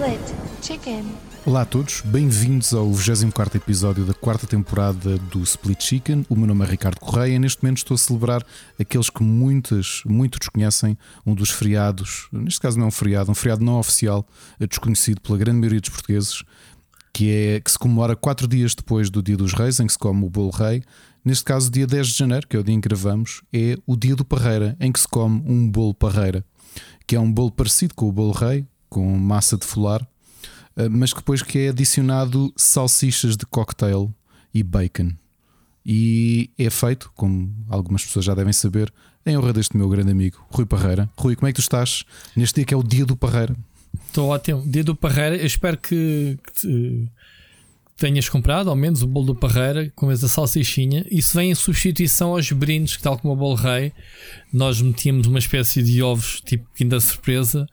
Split Chicken. Olá a todos, bem-vindos ao 24 episódio da quarta temporada do Split Chicken. O meu nome é Ricardo Correia e neste momento estou a celebrar aqueles que muitas, muitos desconhecem, um dos feriados, neste caso não é um feriado, um feriado não oficial, desconhecido pela grande maioria dos portugueses, que, é, que se comemora quatro dias depois do Dia dos Reis, em que se come o bolo rei. Neste caso, dia 10 de janeiro, que é o dia em que gravamos, é o dia do Parreira, em que se come um bolo Parreira, que é um bolo parecido com o bolo rei, com massa de folar, eh, mas depois que é adicionado salsichas de cocktail e bacon. E é feito, como algumas pessoas já devem saber, em honra deste meu grande amigo, Rui Parreira. Rui, como é que tu estás neste dia que é o dia do Parreira? Estou ótimo. Dia do Parreira, eu espero que, que tenhas comprado ao menos o bolo do Parreira com essa salsichinha. Isso vem em substituição aos brindes, que tal como o bolo rei, nós metíamos uma espécie de ovos, tipo quinta surpresa,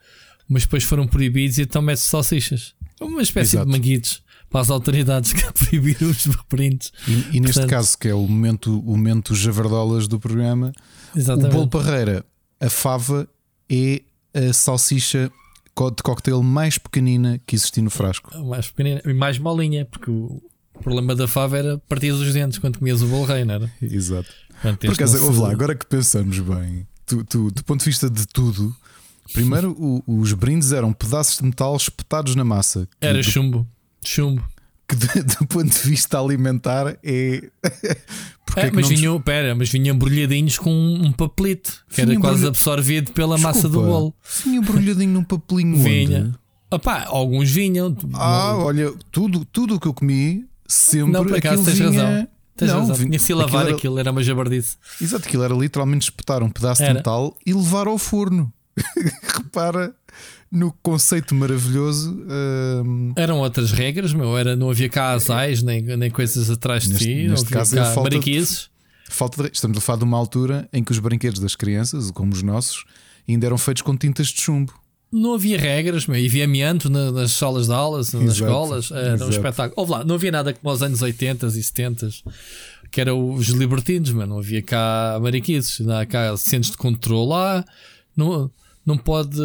mas depois foram proibidos e então mete salsichas. Uma espécie Exato. de manguitos para as autoridades que proibiram os brindes. E, e neste Portanto- caso, que é o momento, o momento javardolas do programa, Exatamente. o bolo Parreira, a fava é a salsicha de cocktail mais pequenina que existia no frasco. mais pequenina e mais molinha, porque o problema da fava era partir os dentes quando comias o bolo rei, não era? Exato. Portanto, Por acaso, ouve lá, agora que pensamos bem, tu, tu, do ponto de vista de tudo, primeiro o- os brindes eram pedaços de metal espetados na massa. Era do, chumbo. Chumbo. que do, do ponto de vista alimentar é. É, é mas, não nos- vinham, pera, mas vinham embrulhadinhos com um papelito que era quase absorvido pela massa do Desculpa, bolo. Vinha embrulhadinho num papelinho. Vinha. onde? Opá, alguns vinham. Ah, olha, tudo tudo o que eu comi sempre. não, por acaso aquilo tens vinha... razão. Tens não, razão. vinha- Tinha se lavar era- aquilo, era uma jabardice. Exato, aquilo era literalmente espetar um pedaço de Era. metal e levar ao forno. Repara no conceito maravilhoso. hum, Eram outras regras, meu. Era, não havia cá asais, nem, nem coisas atrás de Neste- ti. neste não havia caso cá falta de-. Falta de... Estamos a falar de uma altura em que os brinquedos das crianças, como os nossos, ainda eram feitos com tintas de chumbo. Não havia regras, meu. E havia amianto na- nas salas de aulas, nas Exato, escolas. Era um exato. espetáculo. Ouve lá, não havia nada como aos anos 80 e 70 que eram os libertinos, mano. Não havia cá mariquices. Não há cá centros de controle lá. Não, não pode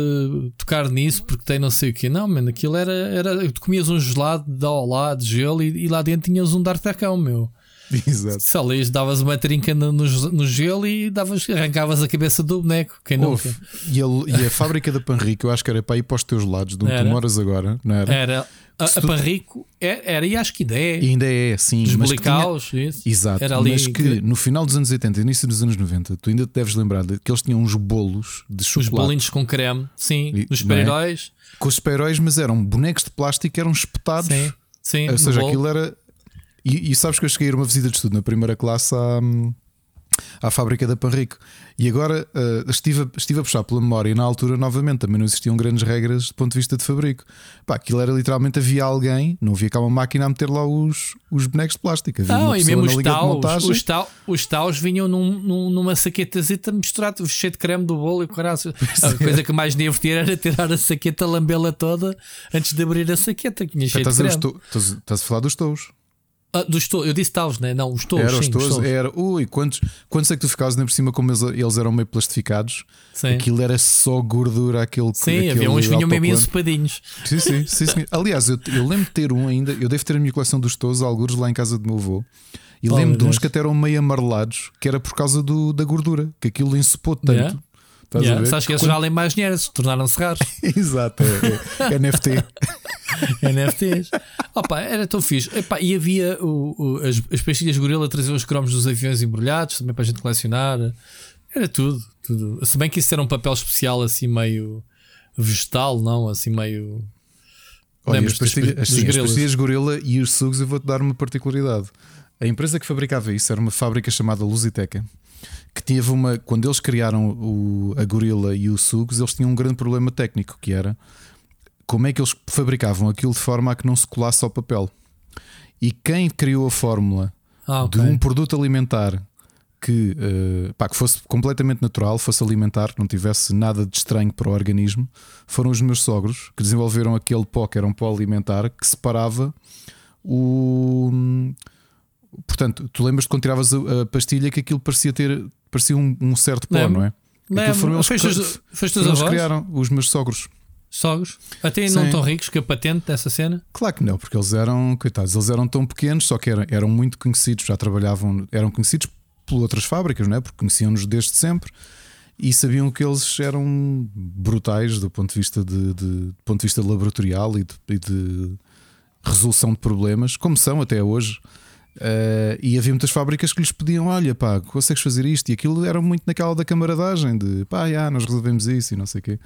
tocar nisso porque tem não sei o quê. Não, mano. Aquilo era. era tu comias um gelado de ao lado, de gelo, e, e lá dentro tinhas um d'artacão, meu. Exato. Se ali davas uma trinca no, no, gelo e davas, arrancavas a cabeça do boneco. Quem nunca? Houve. E, ele- e a fábrica da Panrico, eu acho que era para ir para os teus lados, de onde tu Era. moras agora, não era? Era. A, a tu- Panrico era, e acho que ainda é. E ainda é, sim. Tinha- Blicaus. Exato, Era ali mas que, que- no final dos anos 80 início dos anos 90, tu ainda te deves lembrar de que eles tinham uns bolos de Os chocolate bolinhos com creme, sim. E- Dos é? super-heróis, com os super-heróis, mas eram bonecos de plástico que eram espetados. sim. Sim, Ou seja, aquilo era. E, e sabes que eu cheguei a ir uma visita de estudo na primeira classe à, à fábrica da Panrico. E agora eh, estive, a, estive a puxar pela memória e na altura, novamente, também não existiam grandes regras do ponto de vista de fabrico. Pá, aquilo era literalmente havia alguém, não havia cá uma máquina a meter lá os, os bonecos de plástico. Havia Não, e mesmo os de taus, os, tau, os taus vinham num, num- numa saquetazita misturado, cheio de creme do bolo e caralho. A é. coisa que mais divertia era tirar a saqueta, lambê-la toda antes de abrir a saqueta, que tinha cheio de Estás os creme. to- estás, estás a falar dos touros. Ah, dos tou- eu disse taus, né? não, os touros. Era os touros. era. Ui, quantos, quantos é que tu ficavas nem por cima, como eles, eles eram meio plastificados? Sim. Aquilo era só gordura, aquele Sim, aquele havia uns que vinham mesmo ensopadinhos. Sim, sim, sim, sim. Aliás, eu, eu lembro de ter um ainda. Eu devo ter a minha coleção dos touros, alguns lá em casa do meu avô. E Oh, lembro de uns Deus. que até eram meio amarelados, que era por causa do, da gordura, que aquilo ensopou tanto. Yeah. Estás Yeah. Sabes que esses já além mais dinheiro, se tornaram-se raros. Exato, é, é, NFT. NFTs. Opa, era tão fixe. Epá, e havia o, o- as, as pastilhas gorila traziam os cromos dos aviões embrulhados também para a gente colecionar. Era tudo, tudo. Se bem que isso era um papel especial assim meio vegetal, não? Assim meio. Olha, as assim, as pastilhas gorila e os sugos, eu vou-te dar uma particularidade. A empresa que fabricava isso era uma fábrica chamada Lusiteca. Que teve uma. Quando eles criaram o, a gorila e o sugos, eles tinham um grande problema técnico que era como é que eles fabricavam aquilo de forma a que não se colasse ao papel. E quem criou a fórmula Ah, ok. de um produto alimentar que, eh, pá, que fosse completamente natural, fosse alimentar, que não tivesse nada de estranho para o organismo, foram os meus sogros que desenvolveram aquele pó que era um pó alimentar que separava o. Portanto, tu lembras de quando tiravas a pastilha que aquilo parecia ter parecia um, um certo pó, não é? Foram eles que- foram eles avós? criaram, os meus sogros. Sogros? Até não tão ricos que a patente dessa cena? Claro que não, porque eles eram, coitados, eles eram tão pequenos, só que eram, eram muito conhecidos, já trabalhavam, eram conhecidos por outras fábricas, não é? Porque conheciam-nos desde sempre e sabiam que eles eram brutais do ponto de vista de, de, de ponto de vista laboratorial e de, e de, resolução de problemas, como são até hoje. Uh, e havia muitas fábricas que lhes pediam: Olha, pá, consegues fazer isto? E aquilo era muito naquela da camaradagem de pá, já, nós resolvemos isso e não sei o quê.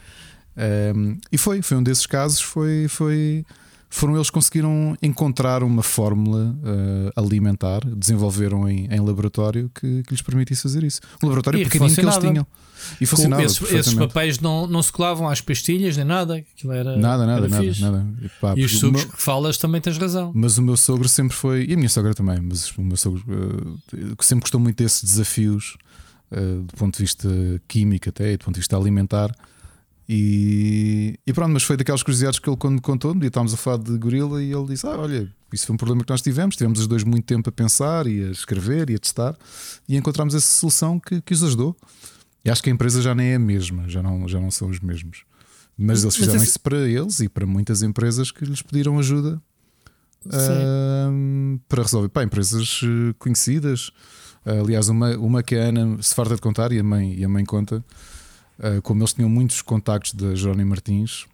Um, e foi, foi um desses casos. Foi, foi, foram eles que conseguiram encontrar uma fórmula uh, alimentar, desenvolveram em, em laboratório que, que, lhes permitisse fazer isso. Um laboratório e pequenino que eles tinham. E funcionava. Esses, esses, papéis não, não se colavam às pastilhas nem nada. Aquilo era, nada, nada, era nada, nada. E, pá, e os sucos meu, que falas também tens razão. Mas o meu sogro sempre foi, e a minha sogra também, mas o meu sogro uh, sempre gostou muito desses desafios uh, do ponto de vista químico até, e do ponto de vista alimentar. E, e, pronto, mas foi daquelas curiosidades que ele quando contou e estávamos a falar de gorila e ele disse: Ah, olha, isso foi um problema que nós tivemos, tivemos os dois muito tempo a pensar e a escrever e a testar e encontramos essa solução que, que os ajudou. E acho que a empresa já nem é a mesma, já não, já não são os mesmos. Mas eles fizeram mas isso para eles e para muitas empresas que lhes pediram ajuda uh, para resolver. Pá, empresas eh, conhecidas. Uh, aliás, uma, uma que a Ana se farta de contar e a mãe, e a mãe conta Uh, como eles tinham muitos contactos da Jerónimo Martins,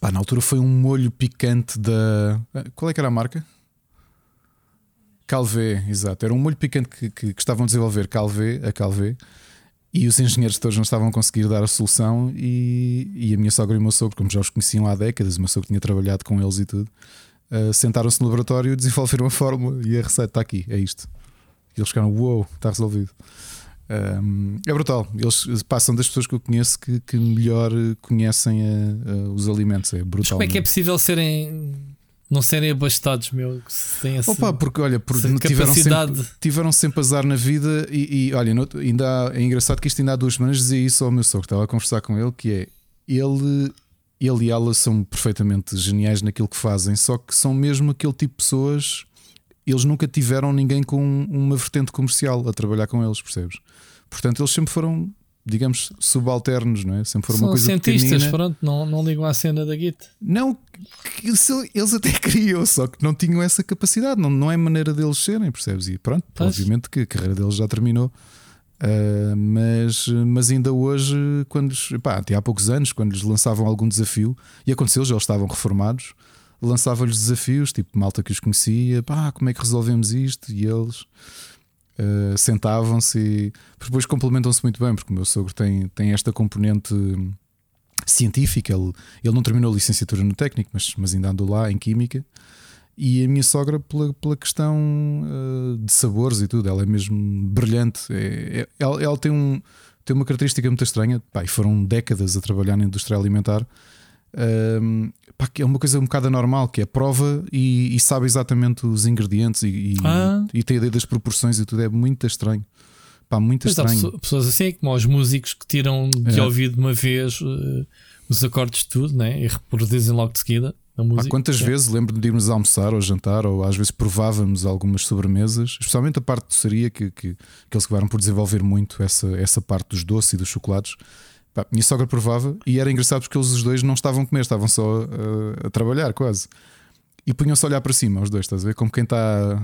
pá, na altura foi um molho picante da. Ah, qual é que era a marca? Calvé, exato. Era um molho picante que, que, que estavam a desenvolver Calvé, a Calvé, e os engenheiros todos não estavam a conseguir dar a solução. E, e a minha sogra e o meu sogro, como já os conheciam há décadas, o meu sogro tinha trabalhado com eles e tudo, uh, sentaram-se no laboratório, desenvolveram a fórmula e a receita está aqui, é isto. E eles ficaram, uou, wow, está resolvido. Um, é brutal. Eles passam das pessoas que eu conheço que, que melhor conhecem a, a, os alimentos. É brutal. Mas como é que é possível serem. Não serem abastados, meu? Sem essa, Opa, porque olha, porque tiveram sempre, tiveram sempre azar na vida e, e olha, ainda há, é engraçado que isto ainda há duas semanas dizia isso ao meu sogro, estava a conversar com ele, que é ele, ele e ela são perfeitamente geniais naquilo que fazem, só que são mesmo aquele tipo de pessoas eles nunca tiveram ninguém com uma vertente comercial a trabalhar com eles, percebes? Portanto, eles sempre foram, digamos, subalternos, não é? Sempre foram São uma coisa cientistas, pequenina. pronto, não, não ligam à cena da Git. Não, eles até queriam, só que não tinham essa capacidade, não, não é maneira deles serem, percebes? E pronto, pois. obviamente que a carreira deles já terminou. Uh, mas, mas ainda hoje, quando pá, até há poucos anos, quando lhes lançavam algum desafio, e aconteceu, já eles estavam reformados, lançava-lhes desafios, tipo malta que os conhecia, pá, como é que resolvemos isto? E eles uh, sentavam-se e depois complementam-se muito bem, porque o meu sogro tem, tem esta componente científica. Ele, ele não terminou a licenciatura no técnico, mas, mas ainda andou lá em química. E a minha sogra, pela, pela questão uh, de sabores e tudo, ela é mesmo brilhante. É, é, ela, ela tem, um, tem uma característica muito estranha. Pá, foram décadas a trabalhar na indústria alimentar um, pá, é uma coisa um bocado anormal, que é prova e, e sabe exatamente os ingredientes e, e, ah. e, tem a ideia das proporções e tudo. É muito estranho. Pá, muito estranho. Há pessoas assim, como os músicos que tiram de é. ouvido uma vez uh, os acordes de tudo né? e reproduzem logo de seguida. Música, Há quantas é. vezes lembro de irmos almoçar ou jantar, ou às vezes provávamos algumas sobremesas, especialmente a parte de doçaria, que, que, que eles acabaram por desenvolver muito essa, essa parte dos doces e dos chocolates. Pá, minha sogra provava e era engraçado porque eles os dois não estavam a comer, estavam só uh, a trabalhar quase. E punham-se a olhar para cima, os dois, estás a ver? Como quem está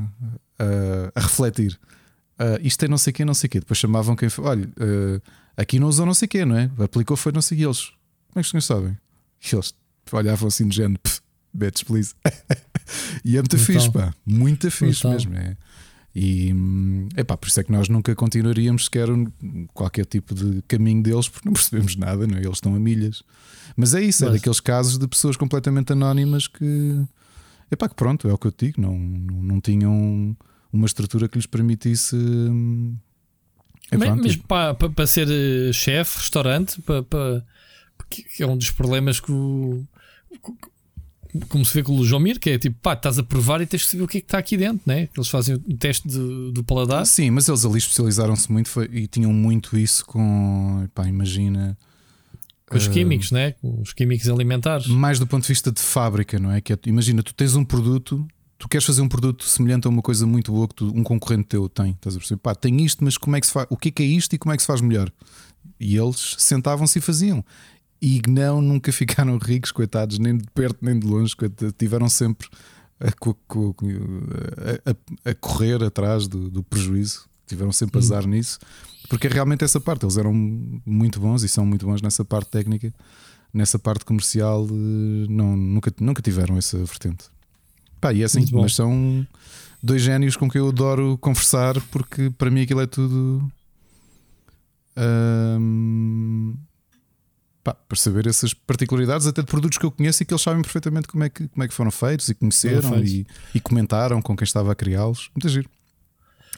uh, a refletir. Uh, isto é não sei o quê, não sei o quê. Depois chamavam quem foi, olha, uh, aqui não usou não sei quê, não é? Aplicou foi não sei quê. Eles, como é que os senhores sabem? E eles olhavam assim de género, bitch, please. e é muito fixe, pá, muito fixe mesmo. É. E epá, por isso é que nós nunca continuaríamos sequer qualquer tipo de caminho deles, porque não percebemos nada, não é? eles estão a milhas. Mas é isso, é Mas... é daqueles casos de pessoas completamente anónimas que, epá, que pronto, é o que eu te digo, não, não, não tinham uma estrutura que lhes permitisse. É, mas, mas para, para, ser eh, chefe, restaurante, para, para, porque é um dos problemas que o como se vê com o João Mir, que é tipo, pá, estás a provar e tens que saber o que é que está aqui dentro, né? Eles fazem o teste de, do paladar. Sim, mas eles ali especializaram-se muito foi, e tinham muito isso com, pá, imagina. Com os uh, químicos, né? Com os químicos alimentares. Mais do ponto de vista de fábrica, não é? Que é, imagina, tu tens um produto, tu queres fazer um produto semelhante a uma coisa muito boa que tu, um concorrente teu tem. Estás a perceber? Pá, tem isto, mas como é que se faz? O que é que é isto e como é que se faz melhor? E eles sentavam-se e faziam. E não, nunca ficaram ricos, coitados, nem de perto nem de longe, tiveram sempre a, a, a, a correr atrás do, do, prejuízo, tiveram sempre azar nisso, porque é realmente essa parte, eles eram muito bons e são muito bons nessa parte técnica, nessa parte comercial, eh, não, nunca, nunca tiveram essa vertente. Pá, e é assim, mas são dois génios com quem eu adoro conversar, porque para mim aquilo é tudo. Hum, pá, para saber essas particularidades, até de produtos que eu conheço e que eles sabem perfeitamente como é que, como é que foram feitos e conheceram e, e, comentaram com quem estava a criá-los. Muita giro.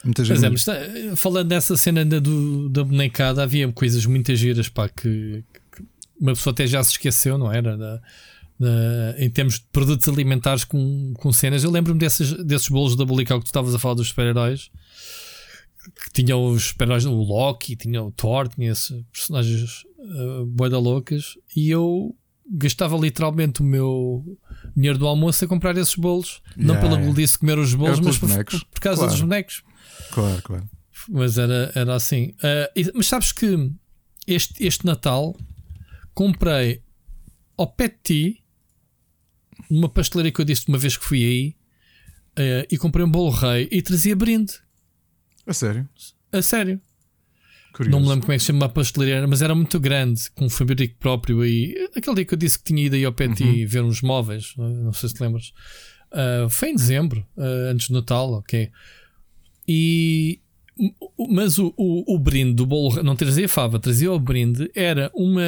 Muita giro. É, mas está, falando dessa cena da, do, da bonecada, havia coisas muito giras pá, que, que, uma pessoa até já se esqueceu, não era? Da, da, em termos de produtos alimentares com, com cenas. Eu lembro-me desses, desses bolos da Bulical que tu estavas a falar dos super-heróis que tinha os super-heróis, o Loki, tinha o Thor, tinha esses personagens uh, boeda loucas e eu gastava literalmente o meu dinheiro do almoço a comprar esses bolos. Yeah, não pela yeah. comer os bolos, mas por, por, causa claro. dos bonecos. Claro, claro. Mas era, era assim. Uh, e, mas sabes que este, este Natal comprei ao Petit uma pastelaria que eu disse uma vez que fui aí uh, e comprei um bolo rei e trazia brinde. A sério? A sério. Curioso. Não me lembro como é que se chama a pastelaria, mas era muito grande, com um fabrico próprio. E aquele dia que eu disse que tinha ido aí ao Petit uhum. ver uns móveis, não sei se te lembras. Uh, foi em dezembro, uh, antes do Natal, ok. E. Mas o, o, o brinde do bolo não trazia fava, trazia o brinde, era uma.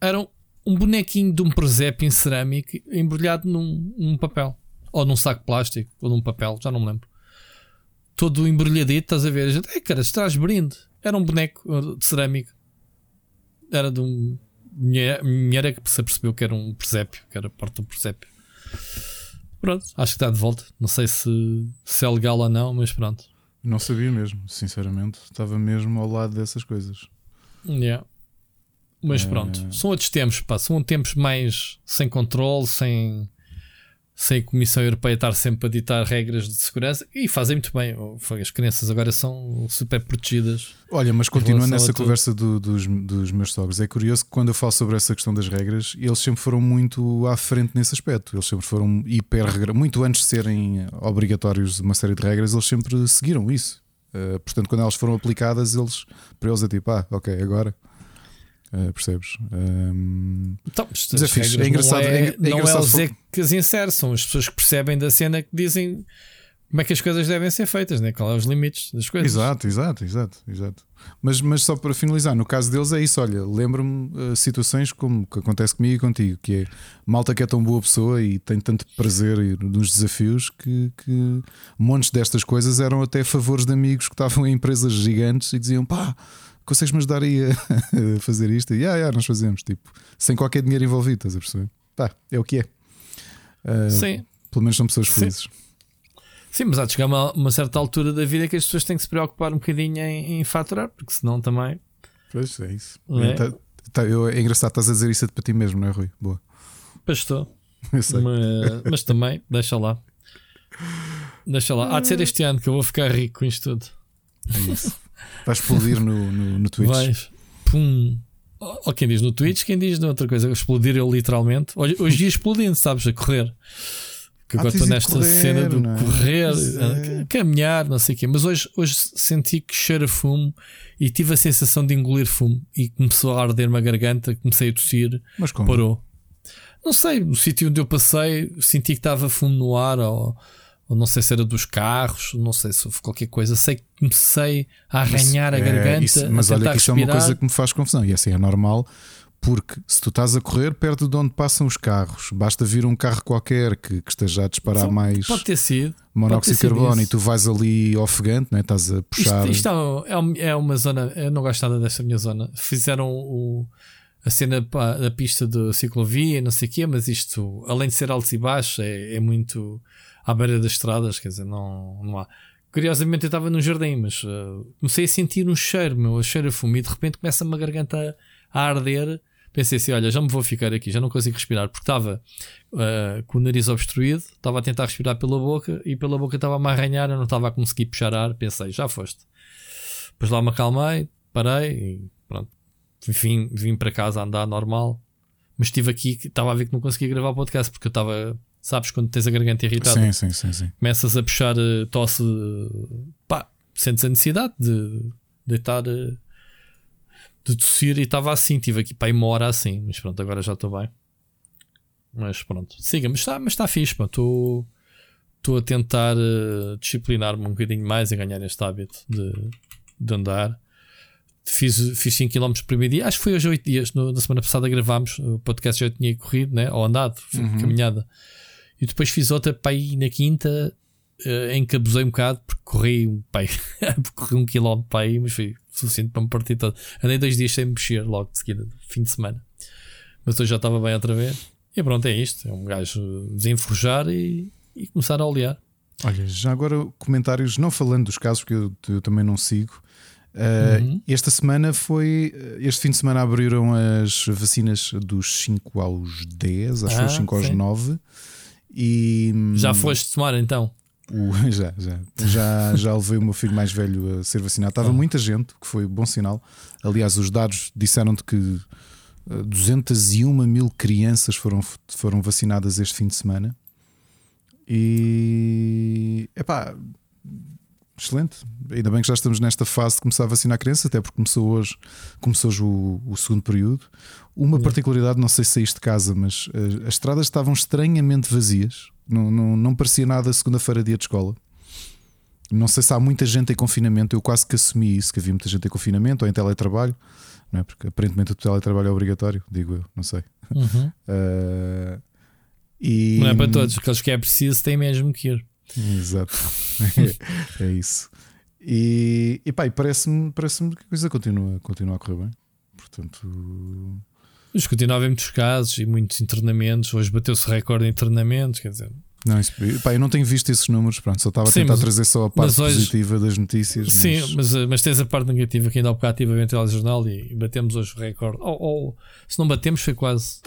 Era um bonequinho de um presépio em cerâmica embrulhado num, num papel. Ou num saco de plástico, ou num papel, já não me lembro. Todo embrulhadito, estás a ver? A gente, é cara, traz brinde. Era um boneco de cerâmica. Era de um. Mulher que se percebeu que era um presépio, que era porta do presépio. Pronto, acho que está de volta. Não sei se, se é legal ou não, mas pronto. Não sabia mesmo, sinceramente. Estava mesmo ao lado dessas coisas. Yeah. Mas é... pronto, são outros tempos, pá. São tempos mais sem controle, sem sem a Comissão Europeia estar sempre a ditar regras de segurança e fazem muito bem. As crianças agora são super protegidas. Olha, mas continuando nessa conversa do, dos, dos meus sogros, é curioso que quando eu falo sobre essa questão das regras, eles sempre foram muito à frente nesse aspecto. Eles sempre foram hiper muito antes de serem obrigatórios uma série de regras, eles sempre seguiram isso. Uh, portanto, quando elas foram aplicadas, eles para eles é tipo, ah, ok, agora Uh, percebes? Um... Então, mas é, é engraçado. Não é, é, é não engraçado é o Zé que as insere, são as pessoas que percebem da cena que dizem como é que as coisas devem ser feitas, né? qual é os limites das coisas. Exato, exato, exato, exato. Mas, mas só para finalizar, no caso deles é isso. Olha, lembro-me uh, situações como que acontece comigo e contigo, que é malta que é tão boa pessoa e tem tanto prazer nos desafios que, que montes destas coisas eram até favores de amigos que estavam em empresas gigantes e diziam pá consegues-me ajudar aí a fazer isto? E ah, yeah, nós fazemos, tipo, sem qualquer dinheiro envolvido, estás a perceber? Pá, é o que é. Uh, Sim. Pelo menos são pessoas felizes. Sim. Sim, mas há de chegar uma, uma certa altura da vida que as pessoas têm que se preocupar um bocadinho em, em faturar, porque senão também. Pois é isso. É? Tá, tá, eu, é engraçado, estás a dizer isso para ti mesmo, não é, Rui? Boa. Pois estou. Mas, mas, também, deixa lá. Deixa lá. Há de ser este ano que eu vou ficar rico com isto tudo. É isso. Vai explodir no, no, no Twitch. Vais. Pum. Ou quem diz no Twitch, quem diz outra coisa. Explodir eu literalmente. Hoje, hoje ia explodindo, sabes? A correr. Agora ah, estou nesta correr, cena do é? correr, é. caminhar, não sei o quê. Mas hoje, hoje senti que cheira fumo e tive a sensação de engolir fumo e começou a arder-me a garganta, comecei a tossir, Mas como? parou. Não sei, no sítio onde eu passei, senti que estava fumo no ar ou ou não sei se era dos carros, não sei se houve qualquer coisa. Sei que comecei a arranhar a é, garganta. Isso, mas olha que isso respirar. é uma coisa que me faz confusão. E assim é normal, porque se tu estás a correr perto de onde passam os carros, basta vir um carro qualquer que, que esteja a disparar Só, mais pode ter sido, monóxido de carbono e tu vais ali ofegante, né? estás a puxar. Isto, isto é, é, uma zona, eu não gosto nada desta minha zona. Fizeram o a cena da pista de ciclovia, não sei o quê, mas isto, além de ser altos e baixos, é, é muito à beira das estradas, quer dizer, não, não há. Curiosamente eu estava no jardim, mas uh, comecei a sentir um cheiro, meu, cheiro a fumo, e de repente começa-me a garganta a, arder. Pensei assim: olha, já me vou ficar aqui, já não consigo respirar, porque estava uh, com o nariz obstruído, estava a tentar respirar pela boca e pela boca estava a arranhar, eu não estava a conseguir puxar ar. Pensei: já foste. Depois lá me acalmei, parei e pronto. Enfim, vim para casa a andar normal, Mas estive aqui, estava a ver que não conseguia gravar o podcast porque eu estava, sabes, quando tens a garganta irritada, sim, sim, sim, sim. começas a puxar uh, tosse, pá, sentes a necessidade de deitar, uh, de tossir e estava assim. Estive aqui para uma hora assim, mas pronto, agora já estou bem. Mas pronto, siga, mas está, mas está fixe, estou a tentar uh, disciplinar-me um bocadinho mais a ganhar este hábito de, de andar. Fiz, fiz 5 km por primeiro dia, acho que foi hoje 8 dias. No, na semana passada gravámos, o podcast já tinha corrido, né? ou andado, uhum. caminhada. E depois fiz outra para ir na quinta, uh, em que abusei um bocado, porque corri um, pai, corri um quilómetro para aí, mas foi suficiente para me partir todo. Andei dois dias sem mexer logo de seguida, fim de semana. Mas hoje já estava bem outra vez. E pronto, é isto. É um gajo desenforjar e, e começar a olhar. Olha, já agora comentários, não falando dos casos que eu, eu também não sigo. Uh, uhum. Esta semana foi. Este fim de semana abriram as vacinas dos 5 aos 10, acho que ah, 5 aos 9. E, já foste tomar então? O, já, já. Já, já levei o meu filho mais velho a ser vacinado. Estava ah. muita gente, que foi bom sinal. Aliás, os dados disseram-te que 201 eh, mil crianças foram, foram vacinadas este fim de semana. E epá, excelente. Ainda bem que já estamos nesta fase de começar a vacinar a criança, até porque começou hoje, começou hoje o, o segundo período. Uma particularidade, não sei se saíste de casa, mas as, eh, as estradas estavam estranhamente vazias. Não, não, não parecia nada segunda-feira, dia de escola. Não sei se há muita gente em confinamento. Eu quase que assumi isso, que havia muita gente em confinamento ou em teletrabalho, não é? porque aparentemente o teletrabalho é obrigatório, digo eu, não sei. Uhum. Uh, e... Não é para todos, aqueles que é preciso têm mesmo que ir. Exato, é, é isso. E, e pá, parece-me parece que a coisa continua, continua a correr bem. Portanto, mas continua a haver muitos casos e muitos internamentos. Hoje bateu-se recorde de internamentos, quer dizer. Não, isso, pá, eu não tenho visto esses números, pronto, só estava a tentar mas, trazer só a parte hoje, positiva das notícias. Sim, mas... Mas, eh, mas tens a parte negativa que ainda há bocado estive a ver o jornal e batemos hoje o recorde. Ou, ou se não batemos, foi quase.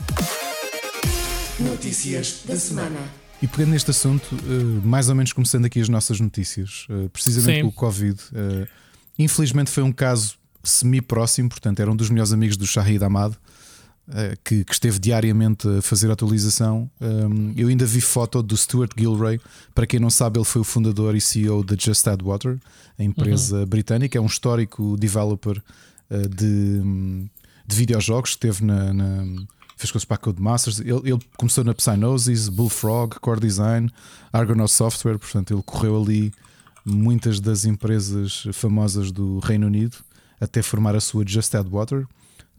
Notícias da semana. E pegando neste assunto, eh, mais ou menos começando aqui as nossas notícias, eh, precisamente Sim. com o Covid, infelizmente foi um caso semi-próximo, portanto, era um dos melhores amigos do Shahid Ahmad. Que, que, esteve diariamente a fazer a atualização. eu ainda vi foto do Stuart Gilray. Para quem não sabe, ele foi o fundador e CEO da Just Add Water, a empresa uhum. britânica. É um histórico developer de, de videojogos que esteve na, na fez coisas para a Codemasters. Ele, ele começou na Psygnosis, Bullfrog, Core Design, Argonaut Software, portanto, ele correu ali muitas das empresas famosas do Reino Unido até formar a sua Just Add Water,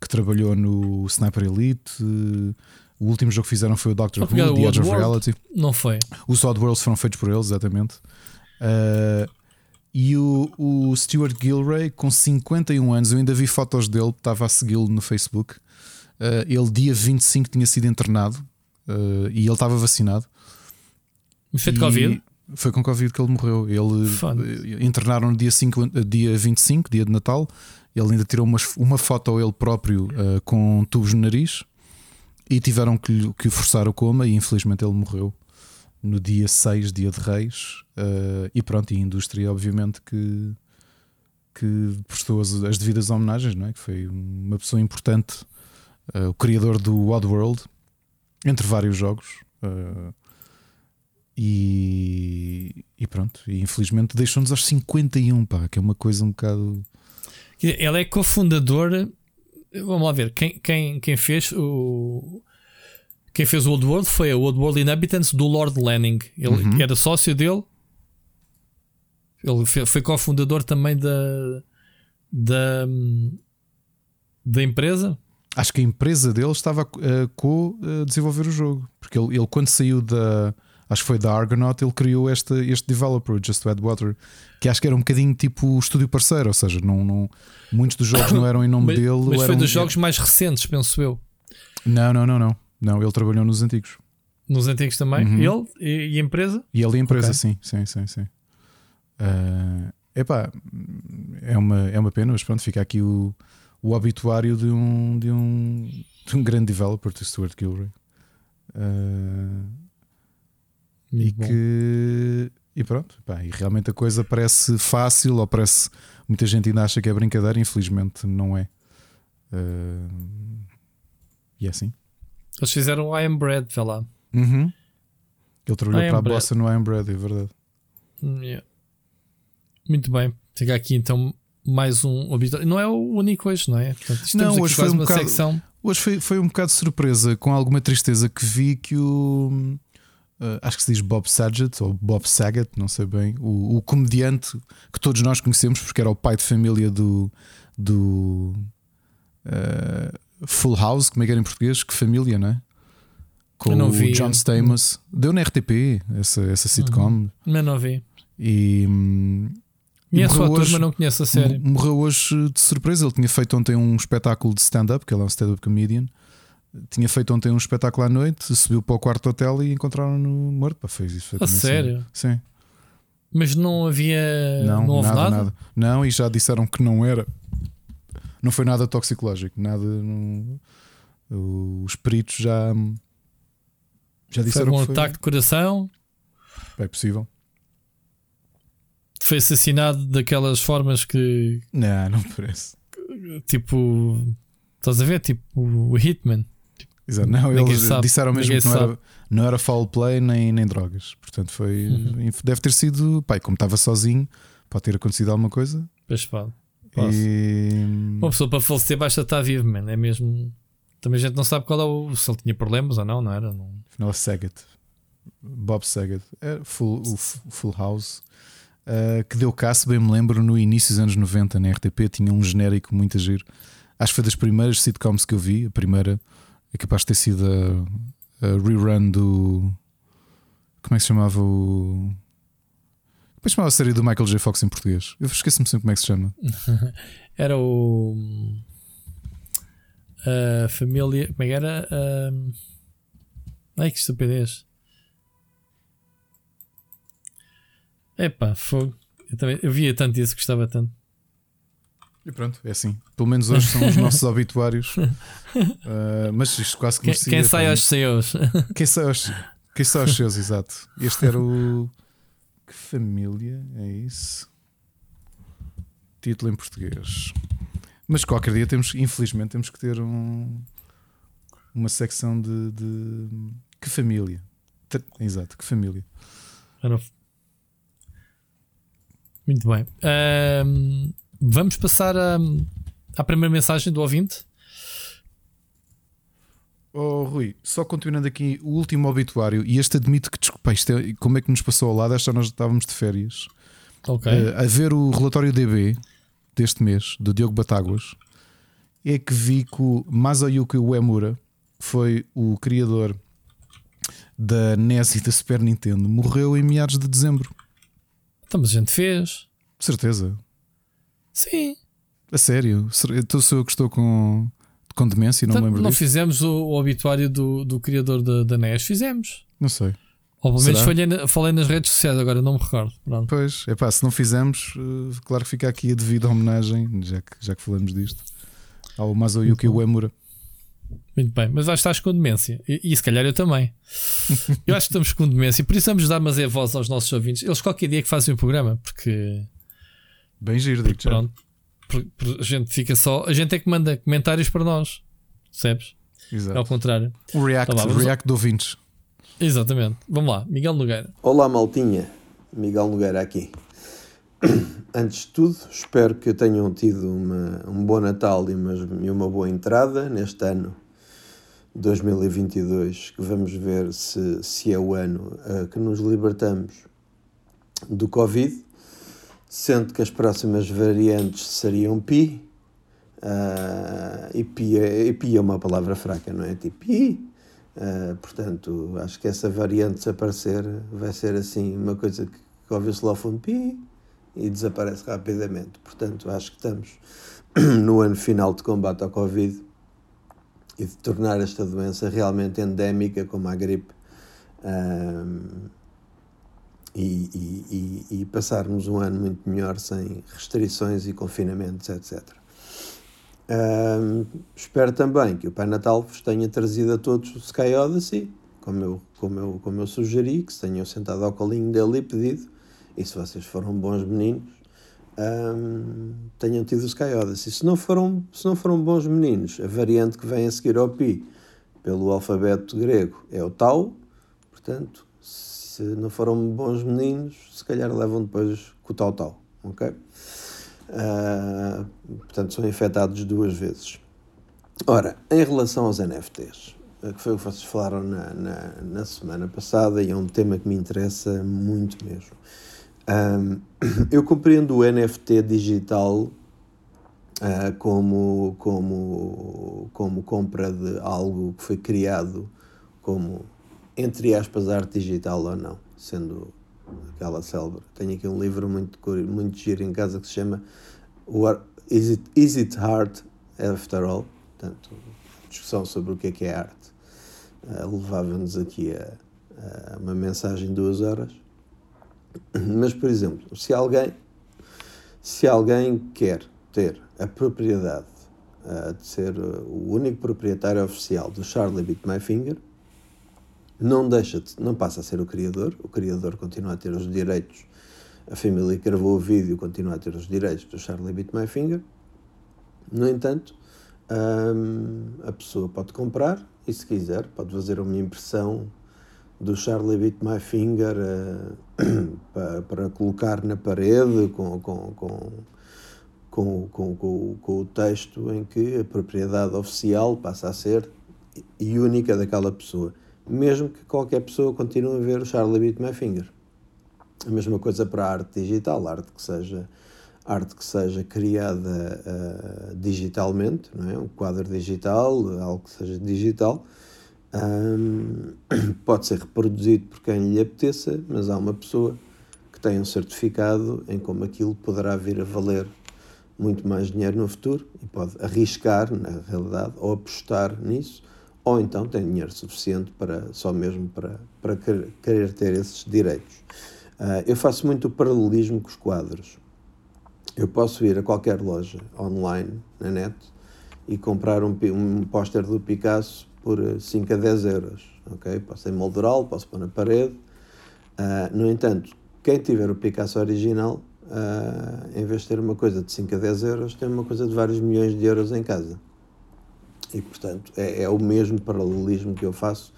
que trabalhou no Sniper Elite. O último jogo que fizeram foi o Doctor Who, The Edge of Reality. Não foi. Os Oddworlds foram feitos por eles, exatamente. Uh, e o, o Stuart Gilray, com 51 anos, eu ainda vi fotos dele, estava a segui-lo no Facebook. Uh, ele, dia 25, tinha sido internado uh, e ele estava vacinado. Foi de Covid? Foi com Covid que ele morreu. Ele uh, internaram no dia, 5, dia 25, dia de Natal. Ele ainda tirou uma, uma foto a ele próprio com tubos no nariz e tiveram que, que forçar o coma. E infelizmente ele morreu no dia 6, dia de Reis. e pronto, e a indústria, obviamente, que, que prestou as, as devidas homenagens, não é? que foi uma pessoa importante uh, o criador do Oddworld, entre vários jogos. Uh, e, e, pronto, e infelizmente deixou-nos aos 51, pá, que é uma coisa um bocado. Ele é cofundador. Vamos lá ver, quem, quem, quem fez o. Quem fez o Oddworld foi a Oddworld Inhabitants do Lord Lanning. Ele uhum. era sócio dele. Ele foi cofundador também da, da, da empresa. Acho que a empresa dele estava a uh, co-desenvolver o jogo. Porque ele, ele, quando saiu da. Acho que foi da Argonaut, ele criou este, este developer, Just Add Water, que acho que era um bocadinho tipo estúdio parceiro, ou seja, não, não, muitos dos jogos não eram em nome mas, dele. Mas foi dos jogos mais recentes, penso eu. Não, não, não, não. Não, ele trabalhou nos antigos. Nos antigos também? Uhum. Ele e, e, a empresa? E ele e a empresa, okay. sim, sim, sim, sim. Uh, epá, é uma, é uma pena, mas pronto, fica aqui o, o obituário de um, de um, de um grande developer, de Stuart Gilray. Uh, e bom. que e pronto, pá, e realmente a coisa parece fácil ou parece muita gente ainda acha que é brincadeira, infelizmente não é. Uh, e é assim. Eles fizeram o I Am Bread, vê lá. Uhum. Ele trabalhou para a Bread. Bossa no I Am Bread, é verdade. Hum, yeah. Muito bem. Chega aqui então mais um. Não é o único hoje, não é? Portanto, não, hoje foi um bocado, secção. Hoje foi, foi um bocado de surpresa, com alguma tristeza que vi que o. Uh, acho que se diz Bob Saget ou Bob Saget, não sei bem, o, o, comediante que todos nós conhecemos porque era o pai de família do, do uh, Full House, como é que era em português? Que família, não é? Com não o. John Stamos, deu na RTP essa, essa sitcom, uhum. mas não vi. E, Conheço o ator, hoje, mas não conheço a série. Morreu hoje de surpresa. Ele tinha feito ontem um espetáculo de stand-up, que ele é um stand-up comedian. Tinha feito ontem um espetáculo à noite, subiu para o quarto hotel e encontraram-no morto. Fez isso. A sério? Sim. Mas não havia. Não, não nada, nada, nada? Não, e já disseram que não era. Não foi nada toxicológico. Nada. Não... Os peritos já. Já disseram foi um que foi. ataque de coração. É possível foi assassinado daquelas formas que. Não, não parece. Tipo. Estás a ver? Tipo o Hitman. Exato. Não, eles sabe, disseram mesmo que não era, não era foul play nem, nem drogas. Portanto, foi. Uhum. Deve ter sido. Pai, como estava sozinho, pode ter acontecido alguma coisa. Pois pode. E... Uma pessoa para falecer basta estar vivo, man. É mesmo. Também a gente não sabe qual é o. Se ele tinha problemas ou não, não era? Não... Afinal, Saget. Bob Saget. É full, o Full House uh, que deu cá, se bem me lembro, no início dos anos 90 na RTP, tinha um genérico muito giro. Acho que foi das primeiras sitcoms que eu vi. A primeira é capaz de ter sido a, a rerun do. Como é que se chamava o. Se chamava a série do Michael J. Fox em português? Eu esqueço-me sempre como é que se chama. era o. A família. Como é que era? Um... Ai que estupidez. Epá, fogo. Eu, também, eu via tanto isso, gostava tanto. E pronto, é assim. Pelo menos hoje são os nossos obituários. Uh, mas isto quase que Quem, quem sai aos seus. Quem sai aos, quem sai aos seus, exato. Este era o. Que família é isso? Título em português. Mas qualquer dia temos, infelizmente, temos que ter um, uma secção de, de. Que família? Exato, que família. Muito bem. Um, vamos passar a, à primeira mensagem do ouvinte. Oh, Rui, só continuando aqui o último obituário, e este admito que, desculpa, isto é, como é que nos passou ao lado? Esta nós estávamos de férias. Ok. Uh, a ver o relatório DB deste mês, do Diogo Batáguas, é que vi que o Masayuki Uemura foi o criador da NES e da Super Nintendo, morreu em meados de dezembro. Então, mas a gente fez. Certeza. Sim. A sério? Então sou eu que estou com, com demência e não então, me lembro Não disso? fizemos o, o obituário do, do criador da, da NES? Fizemos. Não sei. Ou pelo menos falei, falei, nas redes sociais, agora não me recordo. Pronto. Pois, é pá, se não fizemos, uh, claro que fica aqui a devida homenagem, já que, já que falamos disto, ao Mazoyuki Uemura. Muito bem, mas acho que estás com demência. E, e se calhar eu também. eu acho que estamos com demência. Vamos dar mas é voz aos nossos ouvintes. Eles qualquer dia que fazem o programa, porque. Bem giro, digo Pronto. a gente fica só. A gente é que manda comentários para nós. Percebes? Exato. É ao contrário. Um react, então, lá, react de ouvintes. Exatamente. Vamos lá, Miguel Nogueira. Olá, Maltinha. Miguel Nogueira aqui. Antes de tudo, espero que tenham tido uma, um bom Natal e uma, e uma boa entrada neste ano 2022, que vamos ver se, se é o ano uh, que nos libertamos do Covid, sendo que as próximas variantes seriam Pi, uh, e, pi é, e Pi é uma palavra fraca, não é? Tipo Pi. Uh, portanto, acho que essa variante desaparecer vai ser assim uma coisa que, ouve-se lá ao fundo Pi e desaparece rapidamente. Portanto, acho que estamos no ano final de combate ao Covid e de tornar esta doença realmente endémica como a gripe um, e, e, e, passarmos um ano muito melhor sem restrições e confinamentos, etc. Um, espero também que o Pai Natal vos tenha trazido a todos o Sky Odyssey, como eu, como eu, como eu sugeri, que se tenham sentado ao colinho dele e pedido, e se vocês foram bons meninos, tenham tido o Sky Odyssey. Se não, foram, se não foram bons meninos, a variante que vem a seguir ao Pi pelo alfabeto grego é o tau, portanto, se não foram bons meninos, se calhar levam depois com o tau, ok? Uh, portanto, são infectados duas vezes. Ora, em relação aos NFTs, eh, que foi o que vocês falaram na, na, na semana passada e é um tema que me interessa muito mesmo. Um, eu compreendo o NFT digital uh, como, como, como compra de algo que foi criado como, entre aspas, arte digital ou não, sendo aquela célebre. Tenho aqui um livro muito, muito giro em casa que se chama Is It, Is It Hard After All? Portanto, discussão sobre o que é que é arte. Uh, Levava-nos aqui a, a uma mensagem de duas horas. Mas, por exemplo, se alguém, se alguém quer ter a propriedade uh, de ser o único proprietário oficial do Charlie Bit My Finger, não deixa de, não passa a ser o criador, o criador continua a ter os direitos, a família que gravou o vídeo continua a ter os direitos do Charlie Bit My Finger. No entanto, um, a pessoa pode comprar e, se quiser, pode fazer uma impressão do Charlie Bit My Finger uh, para, para, colocar na parede com, com, com, com, com, com, com o texto em que a propriedade oficial passa a ser e única daquela pessoa, mesmo que qualquer pessoa continue a ver o Charlie Bit My Finger. A mesma coisa para a arte digital, a arte que seja arte que seja criada uh, digitalmente, não é? um quadro digital, algo que seja digital, um, pode ser reproduzido por quem lhe apeteça, mas há uma pessoa que tem um certificado em como aquilo poderá vir a valer muito mais dinheiro no futuro e pode arriscar, na realidade, ou apostar nisso, ou então tem dinheiro suficiente para só mesmo para, para querer ter esses direitos. Uh, eu faço muito o paralelismo com os quadros. Eu posso ir a qualquer loja online, na net, e comprar um, um póster do Picasso por 5 a 10 euros. Okay? Posso emoldural, posso pôr na parede. Uh, no entanto, quem tiver o Picasso original, uh, em vez de ter uma coisa de 5 a 10 euros, tem uma coisa de vários milhões de euros em casa. E, portanto, é, é o mesmo paralelismo que eu faço.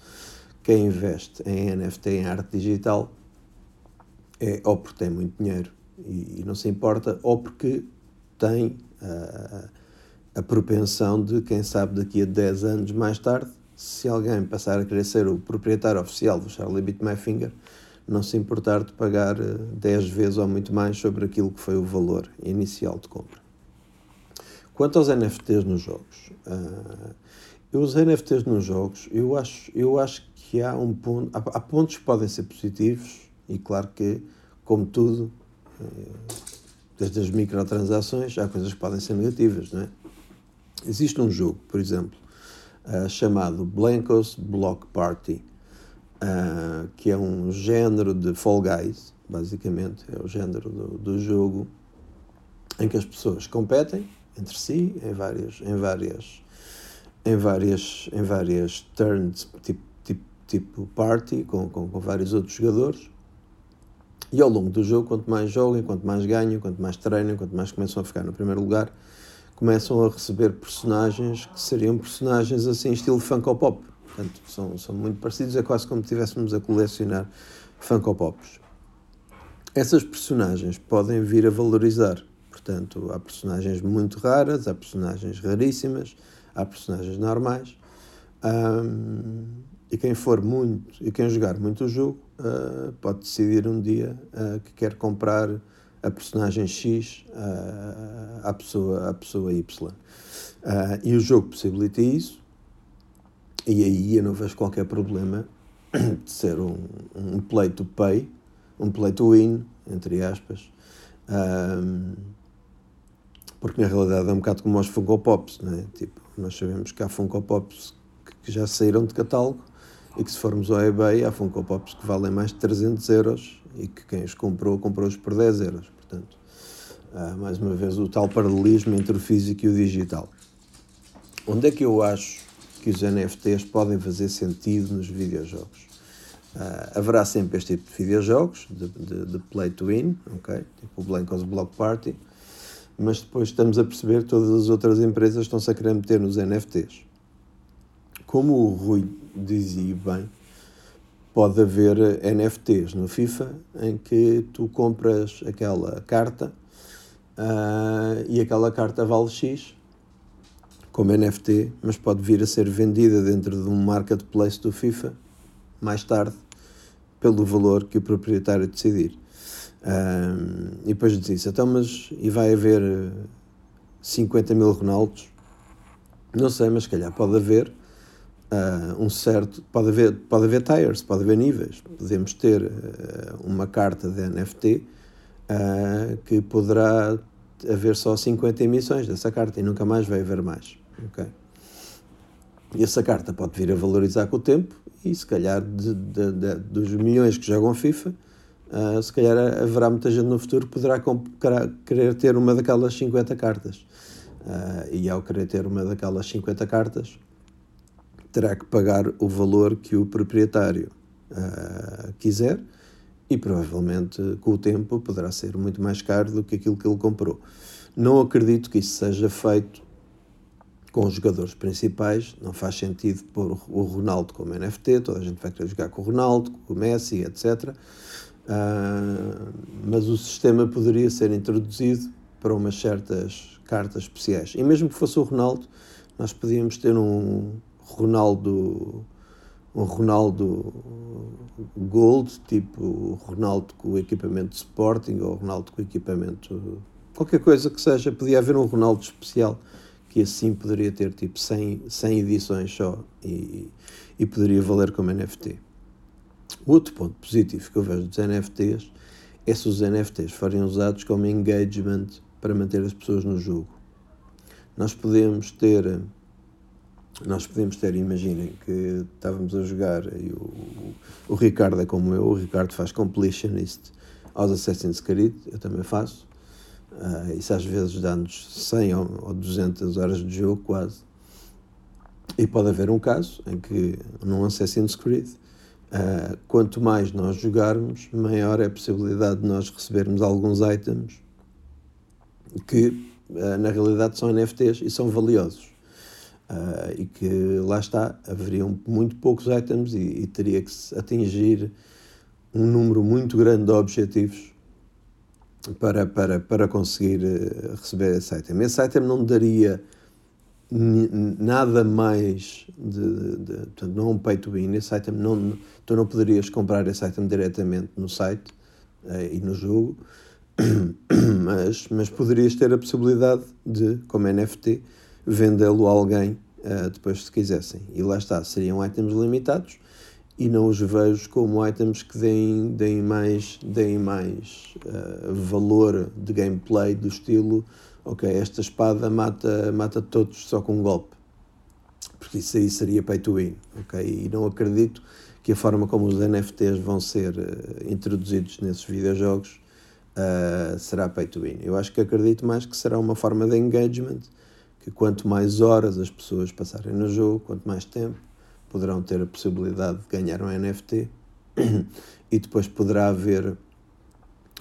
Quem investe em NFT, em arte digital, é ou porque tem muito dinheiro e, e não se importa, ou porque tem. Uh, a propensão de, quem sabe, daqui a 10 anos mais tarde, se alguém passar a querer ser o proprietário oficial do Charlie Bit My Finger, não se importar de pagar 10 eh, vezes ou muito mais sobre aquilo que foi o valor inicial de compra. Quanto aos NFTs nos jogos, uh, os NFTs nos jogos, eu acho, eu acho que há um ponto, há, há pontos que podem ser positivos e claro que, como tudo, uh, desde as microtransações, há coisas que podem ser negativas, não é? Existe um jogo, por exemplo, uh, chamado Blancos Block Party, uh, que é um género de Fall Guys, basicamente, é o género do, do jogo em que as pessoas competem entre si em várias em várias em várias em várias turns tipo tipo, tipo party com, com, com vários outros jogadores e ao longo do jogo quanto mais jogam quanto mais ganham quanto mais treinam quanto mais começam a ficar no primeiro lugar começam a receber personagens que seriam personagens assim, estilo Funko Pop. Portanto, são, são muito parecidos, é quase como se estivéssemos a colecionar Funko Pops. Essas personagens podem vir a valorizar. Portanto, há personagens muito raras, há personagens raríssimas, há personagens normais. Um, e quem for muito, e quem jogar muito o jogo, uh, pode decidir um dia uh, que quer comprar a personagem X à, à, pessoa, à pessoa Y. Uh, e o jogo possibilita isso, e aí eu não vejo qualquer problema de ser um, um play to pay, um play to win, entre aspas, um, porque na realidade é um bocado como os Funko Pops, não é? Tipo, nós sabemos que há Funko Pops que já saíram de catálogo e que se formos ao eBay há Funko Pops que valem mais de 300 euros e que quem os comprou, comprou-os por 10 euros. Portanto, mais uma vez o tal paralelismo entre o físico e o digital. Onde é que eu acho que os NFTs podem fazer sentido nos videojogos? Uh, haverá sempre este tipo de videojogos, de, de, de play to win, okay? tipo o Blancos Block Party, mas depois estamos a perceber que todas as outras empresas estão-se a querer meter nos NFTs como o Rui dizia bem, pode haver NFTs no FIFA em que tu compras aquela carta uh, e aquela carta vale X como NFT, mas pode vir a ser vendida dentro de um marketplace do FIFA mais tarde pelo valor que o proprietário decidir. E depois disse, então, mas e vai haver 50 mil Ronaldos? Não sei, mas se calhar pode haver uh, um certo. Pode haver, pode haver tires, pode haver níveis. Podemos ter uh, uma carta de NFT uh, ah, que poderá haver só 50 emissões dessa carta e nunca mais vai haver mais. Okay? E essa carta pode vir a valorizar com o tempo e se calhar de, de, de, dos milhões que jogam FIFA, uh, se calhar haverá muita gente no futuro que poderá querer ter uma daquelas 50 cartas. Uh, e ao querer ter uma daquelas 50 cartas, terá que pagar o valor que o proprietário uh, quiser e provavelmente com o tempo poderá ser muito mais caro do que aquilo que ele comprou. Não acredito que isso seja feito com os jogadores principais, não faz sentido pôr o Ronaldo como NFT, toda a gente vai querer jogar com o Ronaldo, com o Messi, etc. Uh, mas o sistema poderia ser introduzido para umas certas cartas especiais. E mesmo que fosse o Ronaldo, nós podíamos ter um, Ronaldo um Ronaldo Gold, tipo Ronaldo com equipamento de Sporting ou Ronaldo com equipamento qualquer coisa que seja, podia haver um Ronaldo especial que assim poderia ter tipo 100, 100 edições só e, e poderia valer como NFT. Outro ponto positivo que eu vejo dos NFTs é se os NFTs forem usados como engagement para manter as pessoas no jogo. Nós podemos ter nós podemos ter, imaginem que estávamos a jogar e o, o, Ricardo é como eu, o Ricardo faz completionist aos Assassin's Creed, eu também faço. Uh, isso às vezes dá-nos 100 ou, ou 200 horas de jogo, quase. E pode haver um caso em que, num Assassin's Creed, uh, quanto mais nós jogarmos, maior é a possibilidade de nós recebermos alguns items que, uh, na realidade, são NFTs e são valiosos. Uh, e que lá está, haveriam muito poucos items e, e, teria que se atingir um número muito grande de objetivos para, para, para conseguir receber esse item. Esse item não daria nada mais de, de, portanto, não um pay to win, esse item não, tu não poderias comprar esse item diretamente no site uh, e no jogo, mas, mas poderias ter a possibilidade de, como NFT, vendê-lo a alguém uh, depois se quisessem. E lá está, seriam itens limitados e não os vejo como itens que deem, deem mais, deem mais uh, valor de gameplay do estilo ok, esta espada mata, mata todos só com um golpe. Porque isso aí seria pay to win. Okay? E não acredito que a forma como os NFTs vão ser uh, introduzidos nesses videojogos uh, será pay to win. Eu acho que acredito mais que será uma forma de engagement que quanto mais horas as pessoas passarem no jogo, quanto mais tempo, poderão ter a possibilidade de ganhar um NFT e depois poderá haver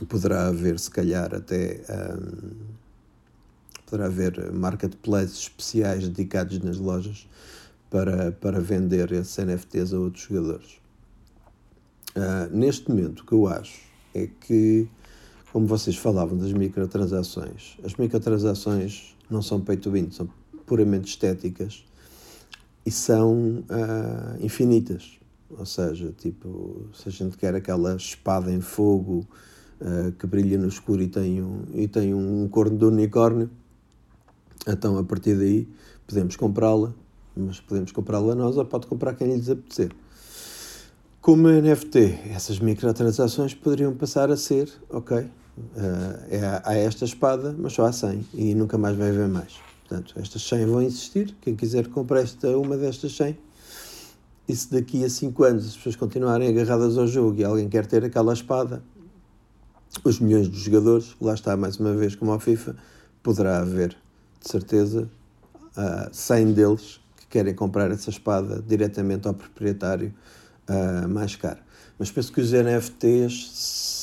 poderá haver se calhar até um, poderá haver marketplaces especiais dedicados nas lojas para, para vender esses NFTs a outros jogadores. Uh, neste momento, o que eu acho é que, como vocês falavam das microtransações, as microtransações não são pay to win, são puramente estéticas e são uh, infinitas. Ou seja, tipo, se a gente quer aquela espada em fogo uh, que brilha no escuro e tem um, e tem um corno de unicórnio, então a partir daí podemos comprá-la, mas podemos comprá-la nós ou pode comprar quem lhes apetecer. Como NFT, essas microtransações poderiam passar a ser, ok, Uh, é, há esta espada, mas só há 100 e nunca mais vai haver mais. Portanto, estas 100 vão existir. Quem quiser comprar esta, uma destas 100, e se daqui a 5 anos as pessoas continuarem agarradas ao jogo e alguém quer ter aquela espada, os milhões de jogadores, lá está mais uma vez como a FIFA, poderá haver, de certeza, uh, 100 deles que querem comprar essa espada diretamente ao proprietário uh, mais caro. Mas penso que os NFTs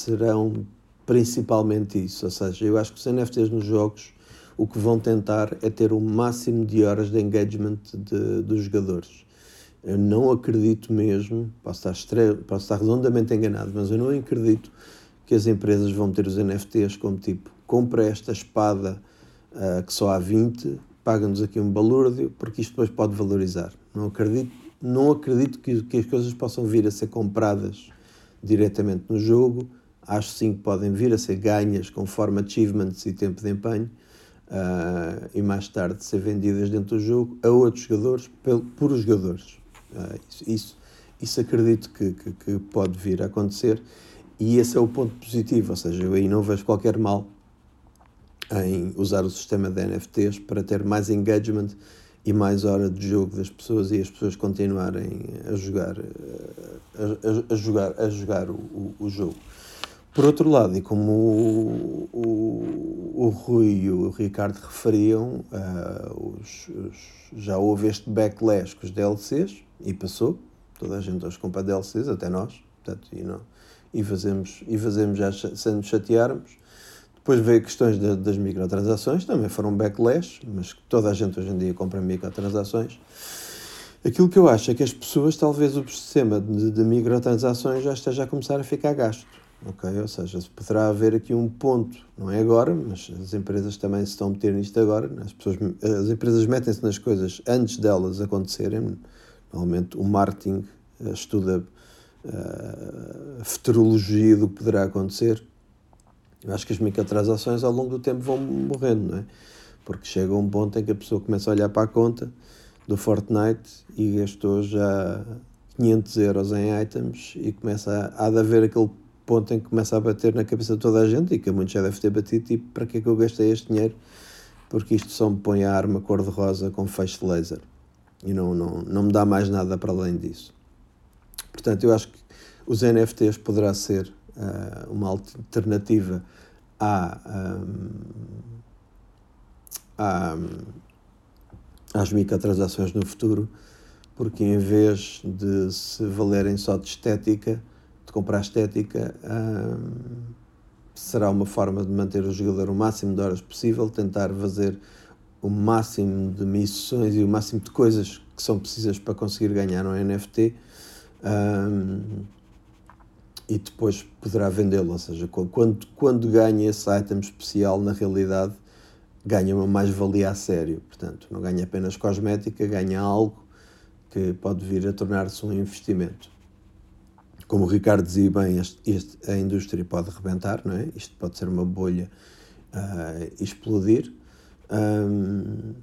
serão principalmente isso. Ou seja, eu acho que os NFTs nos jogos o que vão tentar é ter o máximo de horas de engagement de, dos jogadores. Eu não acredito mesmo, posso estar, estre... posso estar redondamente enganado, mas eu não acredito que as empresas vão ter os NFTs como tipo, compra esta espada uh, que só há 20, paga-nos aqui um balúrdio, porque isto depois pode valorizar. Não acredito, não acredito que, que as coisas possam vir a ser compradas diretamente no jogo. Acho sim que podem vir a ser ganhas conforme achievements e tempo de empenho uh, e mais tarde ser vendidas dentro do jogo a outros jogadores por, por os jogadores. Uh, isso, isso, isso, acredito que, que, que, pode vir a acontecer e esse é o ponto positivo, ou seja, eu aí não vejo qualquer mal em usar o sistema de NFTs para ter mais engagement e mais hora de jogo das pessoas e as pessoas continuarem a jogar a, a, a jogar a jogar o, o, o, jogo. Por outro lado e como o, o, o Rui e o Ricardo referiam uh, os, os, já houve este backlash com os DLCs e passou. Toda a gente hoje compra DLCs até nós portanto e não e fazemos e fazemos já sem nos chatearmos depois veio questões de, das microtransações, também foram backlash, mas toda a gente hoje em dia compra microtransações. Aquilo que eu acho é que as pessoas, talvez o sistema de, de microtransações já esteja a começar a ficar gasto. ok? Ou seja, poderá haver aqui um ponto, não é agora, mas as empresas também se estão a meter nisto agora. Né? As, pessoas, as empresas metem-se nas coisas antes delas acontecerem. Normalmente o marketing eh, estuda uh, a futurologia do que poderá acontecer eu acho que as microtransações ao longo do tempo vão morrendo, não é? Porque chega um ponto em que a pessoa começa a olhar para a conta do Fortnite e gastou já 500 euros em items e começa a, a haver aquele ponto em que começa a bater na cabeça de toda a gente e que a muitos já deve ter batido, tipo, para que é que eu gastei este dinheiro? Porque isto só me põe a arma cor-de-rosa com feixe de laser e não, não, não me dá mais nada para além disso. Portanto, eu acho que os NFTs poderá ser uh, uma alternativa à, um, à, às microtransações no futuro, porque em vez de se valerem só de estética, de comprar estética, um, será uma forma de manter o jogador o máximo de horas possível, tentar fazer o máximo de missões e o máximo de coisas que são precisas para conseguir ganhar um NFT. Um, e depois poderá vendê-lo. Ou seja, quando, quando ganha esse item especial, na realidade, ganha uma mais-valia a sério. Portanto, não ganha apenas cosmética, ganha algo que pode vir a tornar-se um investimento. Como o Ricardo dizia bem, este, este, a indústria pode rebentar, não é? Isto pode ser uma bolha uh, explodir. Um,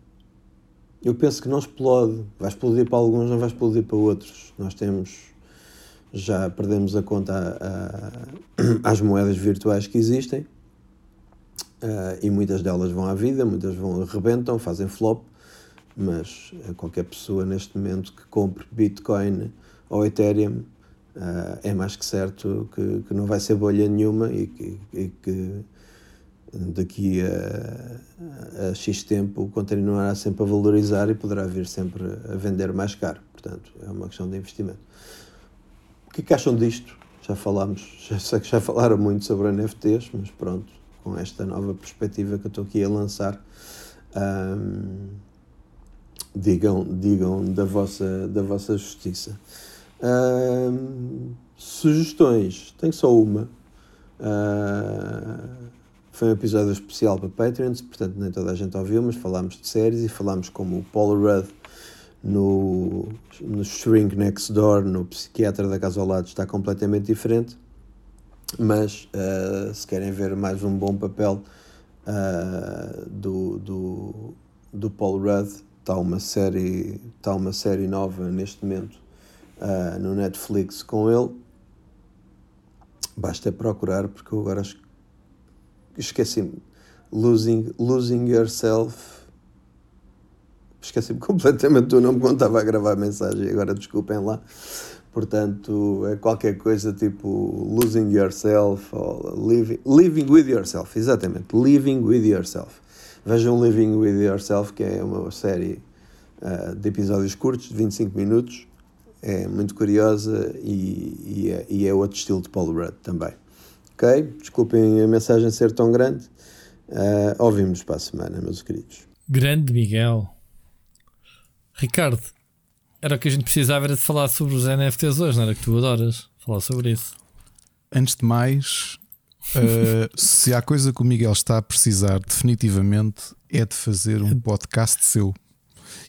eu penso que não explode. Vai explodir para alguns, não vai explodir para outros. Nós temos já perdemos a conta às moedas virtuais que existem uh, e muitas delas vão à vida, muitas vão rebentam, fazem flop, mas qualquer pessoa neste momento que compre Bitcoin ou Ethereum uh, é mais que certo que, que não vai ser bolha nenhuma e que, e que daqui a, a, X tempo continuará sempre a valorizar e poderá vir sempre a vender mais caro. Portanto, é uma questão de investimento que, que acham disto? Já falámos, já sei que já falaram muito sobre NFTs, mas pronto, com esta nova perspectiva que eu estou aqui a lançar, digam, digam da vossa, da vossa justiça. Sugestões, tenho só uma. Uh, foi um episódio especial para Patreons, portanto nem toda a gente ouviu, mas falámos de séries e falámos como o Paul Rudd no, no Shrink Next Door, no Psiquiatra da Casa ao Lado, está completamente diferente. Mas uh, se querem ver mais um bom papel uh, do, do, do Paul Rudd, está uma série, está uma série nova neste momento uh, no Netflix com ele. Basta procurar, porque eu agora esqueci-me. Losing, losing Yourself esqueci-me completamente do nome quando estava a gravar a mensagem, agora desculpem lá. Portanto, é qualquer coisa tipo losing yourself ou living, living with yourself, exatamente, living with yourself. Vejam Living with Yourself, que é uma série uh, de episódios curtos, de 25 minutos, é muito curiosa e, e, é, e é outro estilo de Paul Rudd também. Ok? Desculpem a mensagem ser tão grande. Uh, ouvimos para a semana, meus queridos. Grande Miguel. Ricardo, era o que a gente precisava era de falar sobre os NFTs hoje, não era que tu adoras falar sobre isso. Antes de mais, uh, se há coisa que o Miguel está a precisar definitivamente é de fazer um podcast seu.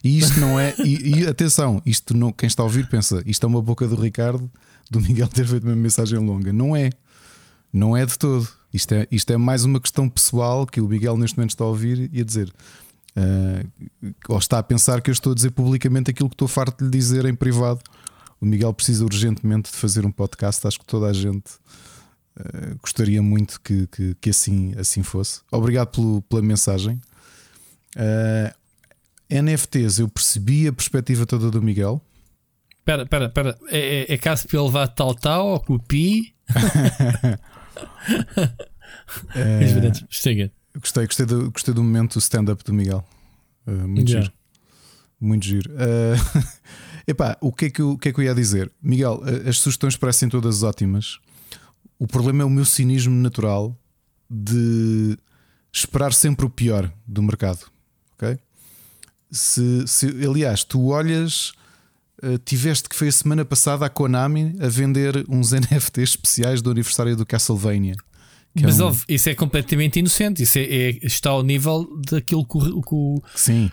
E isto não é. E, e, atenção, isto não, quem está a ouvir pensa, isto é uma boca do Ricardo, do Miguel ter feito uma mensagem longa. Não é. Não é de todo. Isto é, isto é mais uma questão pessoal que o Miguel neste momento está a ouvir e a dizer. Uh, ou está a pensar que eu estou a dizer publicamente aquilo que estou farto de lhe dizer em privado. O Miguel precisa urgentemente de fazer um podcast. Acho que toda a gente uh, gostaria muito que, que, que, assim, assim fosse. Obrigado pelo, pela mensagem. Uh, NFTs, eu percebi a perspectiva toda do Miguel. Espera, espera, espera. É, é, é caso para ele levar tal tal ou copi? é, gostei, gostei do, gostei do momento do stand-up do Miguel. Uh, muito yeah. giro. Muito giro. Uh, epá, o que, é que eu, o que é que eu ia dizer? Miguel, as sugestões parecem todas ótimas. O problema é o meu cinismo natural de esperar sempre o pior do mercado. Ok? Se, se aliás, tu olhas Uh, tiveste que foi a semana passada a Konami a vender uns NFTs especiais do aniversário do Castlevania. É Mas um... isso é completamente inocente. Isso é, é, está ao nível daquilo que o, que o, Sim.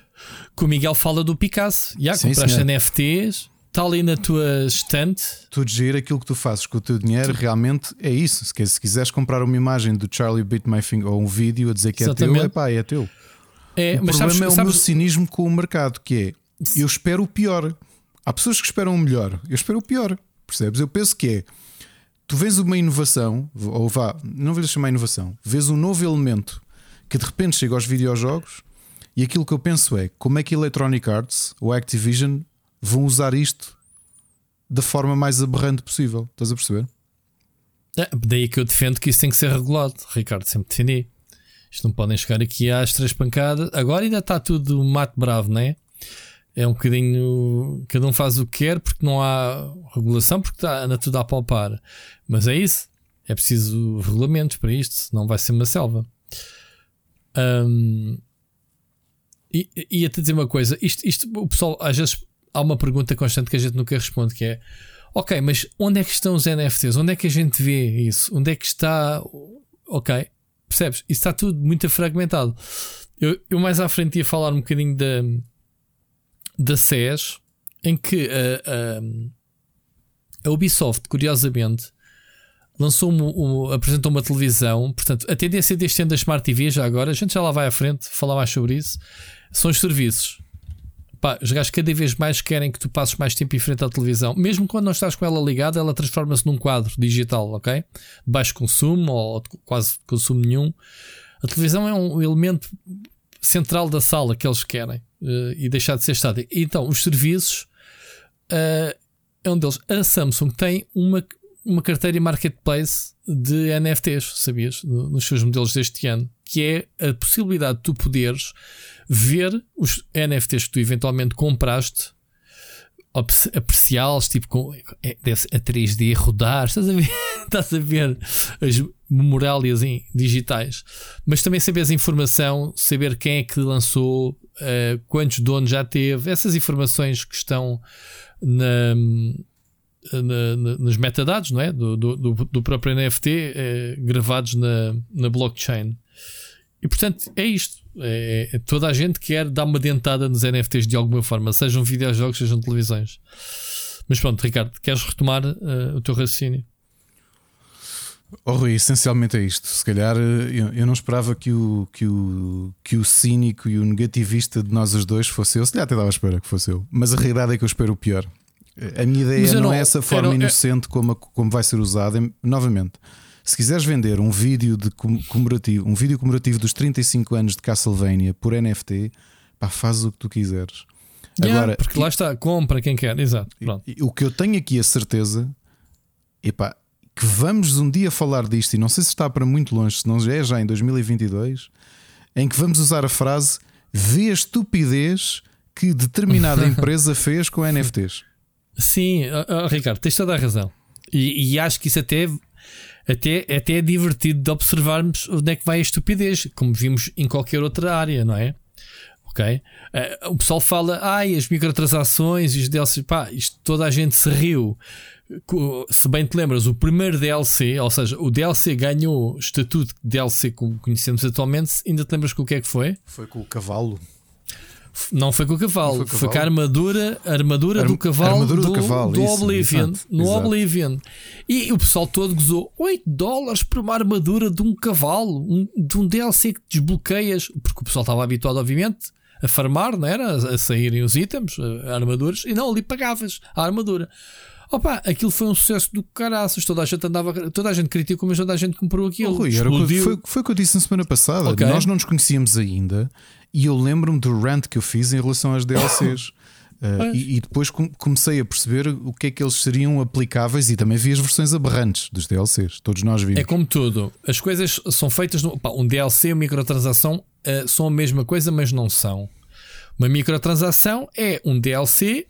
que o Miguel fala do Picasso. Já Sim, compraste senhor. NFTs, está ali na tua estante. Tu dizer aquilo que tu fazes com o teu dinheiro tu... realmente é isso. Se, se quiseres comprar uma imagem do Charlie Beat My Finger ou um vídeo a dizer que Exatamente. é teu, é pá, é teu. É, o problema sabes, é o sabes... meu cinismo com o mercado, que é eu espero o pior. Há pessoas que esperam o melhor, eu espero o pior. Percebes? Eu penso que é. Tu vês uma inovação, ou vá, não vês chamar inovação, vês um novo elemento que de repente chega aos videojogos e aquilo que eu penso é como é que Electronic Arts ou Activision vão usar isto da forma mais aberrante possível. Estás a perceber? É, daí que eu defendo que isso tem que ser regulado, Ricardo, sempre defendi. Isto não podem chegar aqui às três pancadas. Agora ainda está tudo mato bravo, não é? É um bocadinho. Cada um faz o que quer porque não há regulação, porque está, anda tudo a palpar. Mas é isso. É preciso regulamentos para isto, senão vai ser uma selva. Um, e ia te dizer uma coisa: isto, isto, o pessoal, às vezes, há uma pergunta constante que a gente nunca responde, que é. Ok, mas onde é que estão os NFTs? Onde é que a gente vê isso? Onde é que está. Ok, percebes? Isso está tudo muito fragmentado. Eu, eu mais à frente ia falar um bocadinho da, da SES, em que a, a, a Ubisoft, curiosamente, lançou um, um, apresentou uma televisão. Portanto, a tendência deste ano da Smart TV, já agora, a gente já lá vai à frente falar mais sobre isso, são os serviços. Pá, os gajos cada vez mais querem que tu passes mais tempo em frente à televisão. Mesmo quando não estás com ela ligada, ela transforma-se num quadro digital, ok? De baixo consumo ou de quase consumo nenhum. A televisão é um elemento central da sala que eles querem uh, e deixar de ser estático. Então, os serviços uh, é um deles. A Samsung tem uma, uma carteira marketplace de NFTs, sabias? Nos seus modelos deste ano, que é a possibilidade de tu poderes ver os NFTs que tu eventualmente compraste apreciá-los, tipo com é, a 3D rodar, estás a ver, estás a ver as memorálias digitais, mas também saber a informação, saber quem é que lançou, uh, quantos donos já teve, essas informações que estão na, na, na, nos metadados não é? do, do, do próprio NFT eh, gravados na, na blockchain. E portanto é isto. É, é, toda a gente quer dar uma dentada nos NFTs de alguma forma, sejam videojogos, sejam televisões. Mas pronto, Ricardo, queres retomar uh, o teu raciocínio? Oh, Rui, essencialmente é isto. Se calhar eh, eu, eu, não esperava que o, que, o, que o cínico e o negativista de nós os dois fosse eu. Se calhar até dava a espera que fosse eu. Mas a realidade é que eu espero o pior. A minha ideia não, não, é essa forma não, inocente como, como vai ser usada. Novamente, se quiseres vender um vídeo de comemorativo, um vídeo comemorativo dos 35 anos de Castlevania por NFT, pá, faz o que tu quiseres. Yeah, Agora, porque lá está, compra quem quer, exato. Pronto. O que eu tenho aqui a certeza epá, que vamos um dia falar disto, e não sei se está para muito longe, se não é já em 2022, em que vamos usar a frase vê a estupidez que determinada empresa fez com NFTs. Sim, oh, oh, Ricardo, tens toda a razão. E, e, acho que isso até até, até é divertido de observarmos onde é que vai a estupidez, como vimos em qualquer outra área, não é? Ok? Uh, o pessoal fala, ai, as microtransações e os DLCs, pá, isto toda a gente se riu. Se bem te lembras, o primeiro DLC, ou seja, o DLC ganhou estatuto de DLC como conhecemos atualmente, ainda te lembras com o que é que foi? Foi com o cavalo. Não foi com o cavalo, foi, cavalo. foi com a armadura, a armadura Ar do cavalo armadura do, do, cavalo, do isso, Oblivion. Exato, no exato. Oblivion. E o pessoal todo gozou 8 dólares por uma armadura de um cavalo, um, de um DLC que desbloqueias, porque o pessoal estava habituado, obviamente, a farmar, não era? A, a saírem os itens, a, a armaduras, e não, ali pagavas a armadura. Opa, aquilo foi um sucesso do caraças. Toda a gente andava, toda a gente criticou, mas toda a gente comprou aquilo. Oh, Rui, era foi, foi o que eu disse na semana passada. Okay. Nós não nos conhecíamos ainda e eu lembro-me do rant que eu fiz em relação às DLCs. Uh, e, e, depois comecei a perceber o que é que eles seriam aplicáveis e também vi as versões aberrantes dos DLCs. Todos nós vimos. É como tudo, as coisas são feitas. No, pá, um DLC e uma microtransação uh, são a mesma coisa, mas não são. Uma microtransação é um DLC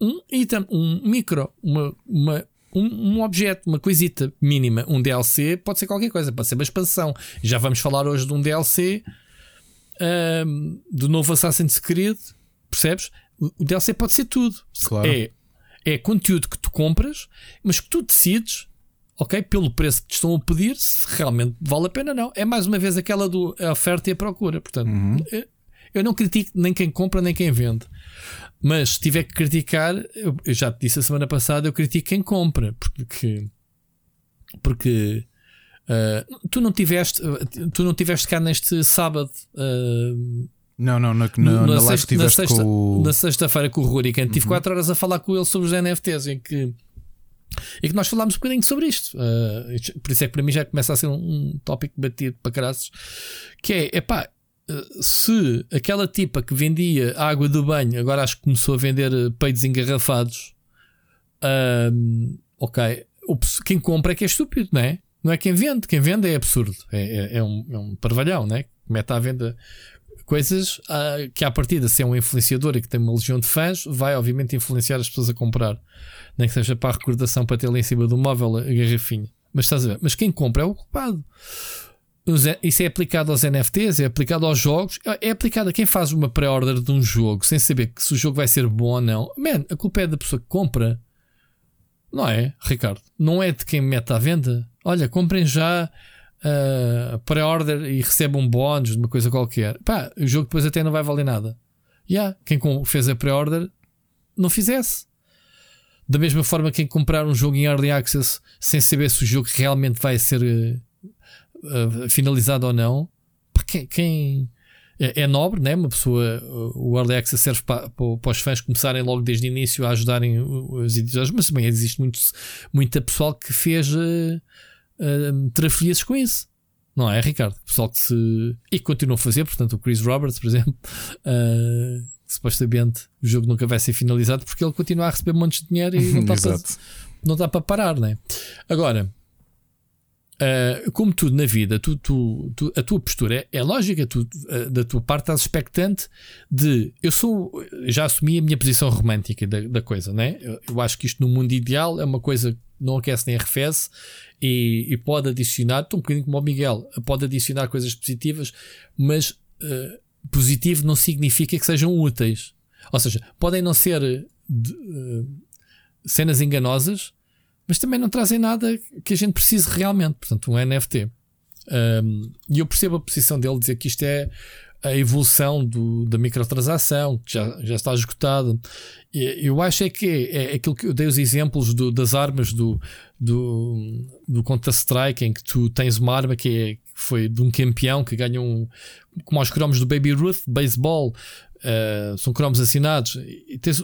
um item, um micro, uma, uma, um, um, objeto, uma coisita mínima. Um DLC pode ser qualquer coisa, pode ser uma expansão. Já vamos falar hoje de um DLC um, do novo Assassin's Creed, percebes? O, DLC pode ser tudo. Claro. É, é conteúdo que tu compras, mas que tu decides. Ok, pelo preço que te estão a pedir, se realmente vale a pena, não. É mais uma vez aquela do a oferta e a procura. Portanto, uhum. eu não critico nem quem compra nem quem vende. Mas se tiver que criticar, eu, eu, já te disse a semana passada, eu critico quem compra, porque porque uh, tu não tiveste tu não tiveste cá neste sábado. Uh, não, não, na, na, na, sexta, na sexta, com... na sexta-feira com o Rurican, tive 4 uhum. horas a falar com ele sobre os NFTs em que e que nós falámos um bocadinho sobre isto. Uh, por isso é que para mim já começa a ser um, um tópico batido para caraças. Que é, epá, se aquela tipa que vendia água do banho agora acho que começou a vender eh, peitos engarrafados, um, ok, quem compra é que é estúpido, não é? Não é quem vende, quem vende é absurdo, é, é, é um, é um parvalhão, né? Mete à venda coisas uh, que, à partida, se é um influenciador e que tem uma legião de fãs, vai obviamente influenciar as pessoas a comprar, nem que seja para a recordação para ter lá em cima do móvel a garrafinha. Mas estás a ver? Mas quem compra é o culpado isso é aplicado aos NFTs, é aplicado aos jogos, é aplicado a quem faz uma pré-order de um jogo sem saber se o jogo vai ser bom ou não. Man, a culpa é da pessoa que compra. Não é, Ricardo? Não é de quem mete à venda. Olha, comprem já uh, pré-order e recebam um bónus de uma coisa qualquer. Pá, o jogo depois até não vai valer nada. Yeah, quem fez a pré-order não fizesse. Da mesma forma, quem comprar um jogo em Early Access sem saber se o jogo realmente vai ser uh, uh, finalizado ou não, quem, quem é, é, nobre, né? Uma pessoa, o Early Access serve para, para, os fãs começarem logo desde o início a ajudarem os editores, mas também existe muito, muita pessoal que fez uh, uh, com isso. Não é, Ricardo? Pessoal que se. e continua a fazer, portanto, o Chris Roberts, por exemplo, uh, supostamente o jogo nunca vai ser finalizado porque ele continua a receber montes de dinheiro e não está, para, não está para parar, né? Agora, Uh, como tudo na vida, tu, tu, tu, a tua postura é, é lógica, uh, da tua parte estás expectante de. Eu sou. Já assumi a minha posição romântica da, da coisa, né? Eu, eu, acho que isto no mundo ideal é uma coisa que não aquece nem arrefece e, e pode adicionar, estou um bocadinho como o Miguel, pode adicionar coisas positivas, mas uh, positivo não significa que sejam úteis. Ou seja, podem não ser de, cenas enganosas mas também não trazem nada que a gente precise realmente. Portanto, um NFT. Um, e eu percebo a posição dele dizer que isto é a evolução do, da microtransação, que já, já está esgotado. Eu acho é que é, é aquilo que eu dei os exemplos do, das armas do, do, do Counter-Strike, em que tu tens uma arma que é, foi de um campeão que ganha um. como aos cromos do Baby Ruth, baseball, uh, são cromos assinados. E tens,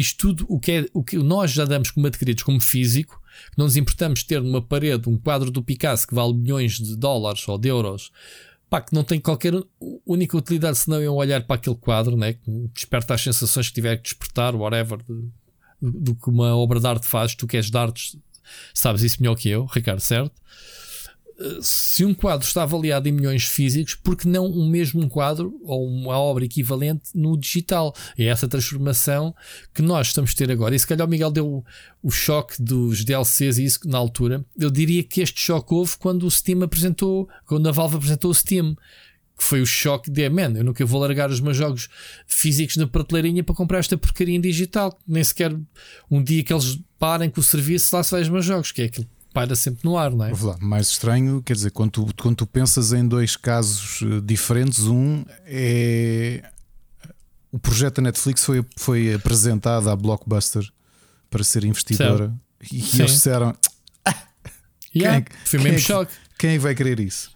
isto tudo, o que, é, o que nós já damos como adquiridos como físico, não nos importamos ter numa parede um quadro do Picasso que vale milhões de dólares ou de euros, pá, que não tem qualquer única utilidade senão eu olhar para aquele quadro, né, que desperta as sensações que tiver que despertar, whatever, do, do que uma obra de arte faz. Tu queres de artes, sabes isso melhor que eu, Ricardo, certo? Se um quadro está avaliado em milhões físicos, porque não o mesmo quadro ou uma obra equivalente no digital? É essa transformação que nós estamos a ter agora. E se calhar o Miguel deu o choque dos DLCs e isso na altura. Eu diria que este choque houve quando o Steam apresentou, quando a Valve apresentou o Steam. que foi o choque de, man, eu nunca vou largar os meus jogos físicos na prateleirinha para comprar esta porcaria em digital. Nem sequer um dia que eles parem com o serviço, lá se vai os meus jogos, que é aquilo paira sempre no ar, não é? Lá, mais estranho, quer dizer, quando tu, quando tu pensas em dois casos eh, diferentes, um é o projeto da Netflix foi, foi apresentado à Blockbuster para ser investidora certo. e Sim. eles disseram ah, yeah, quem, foi mesmo quem choque. quem vai querer isso?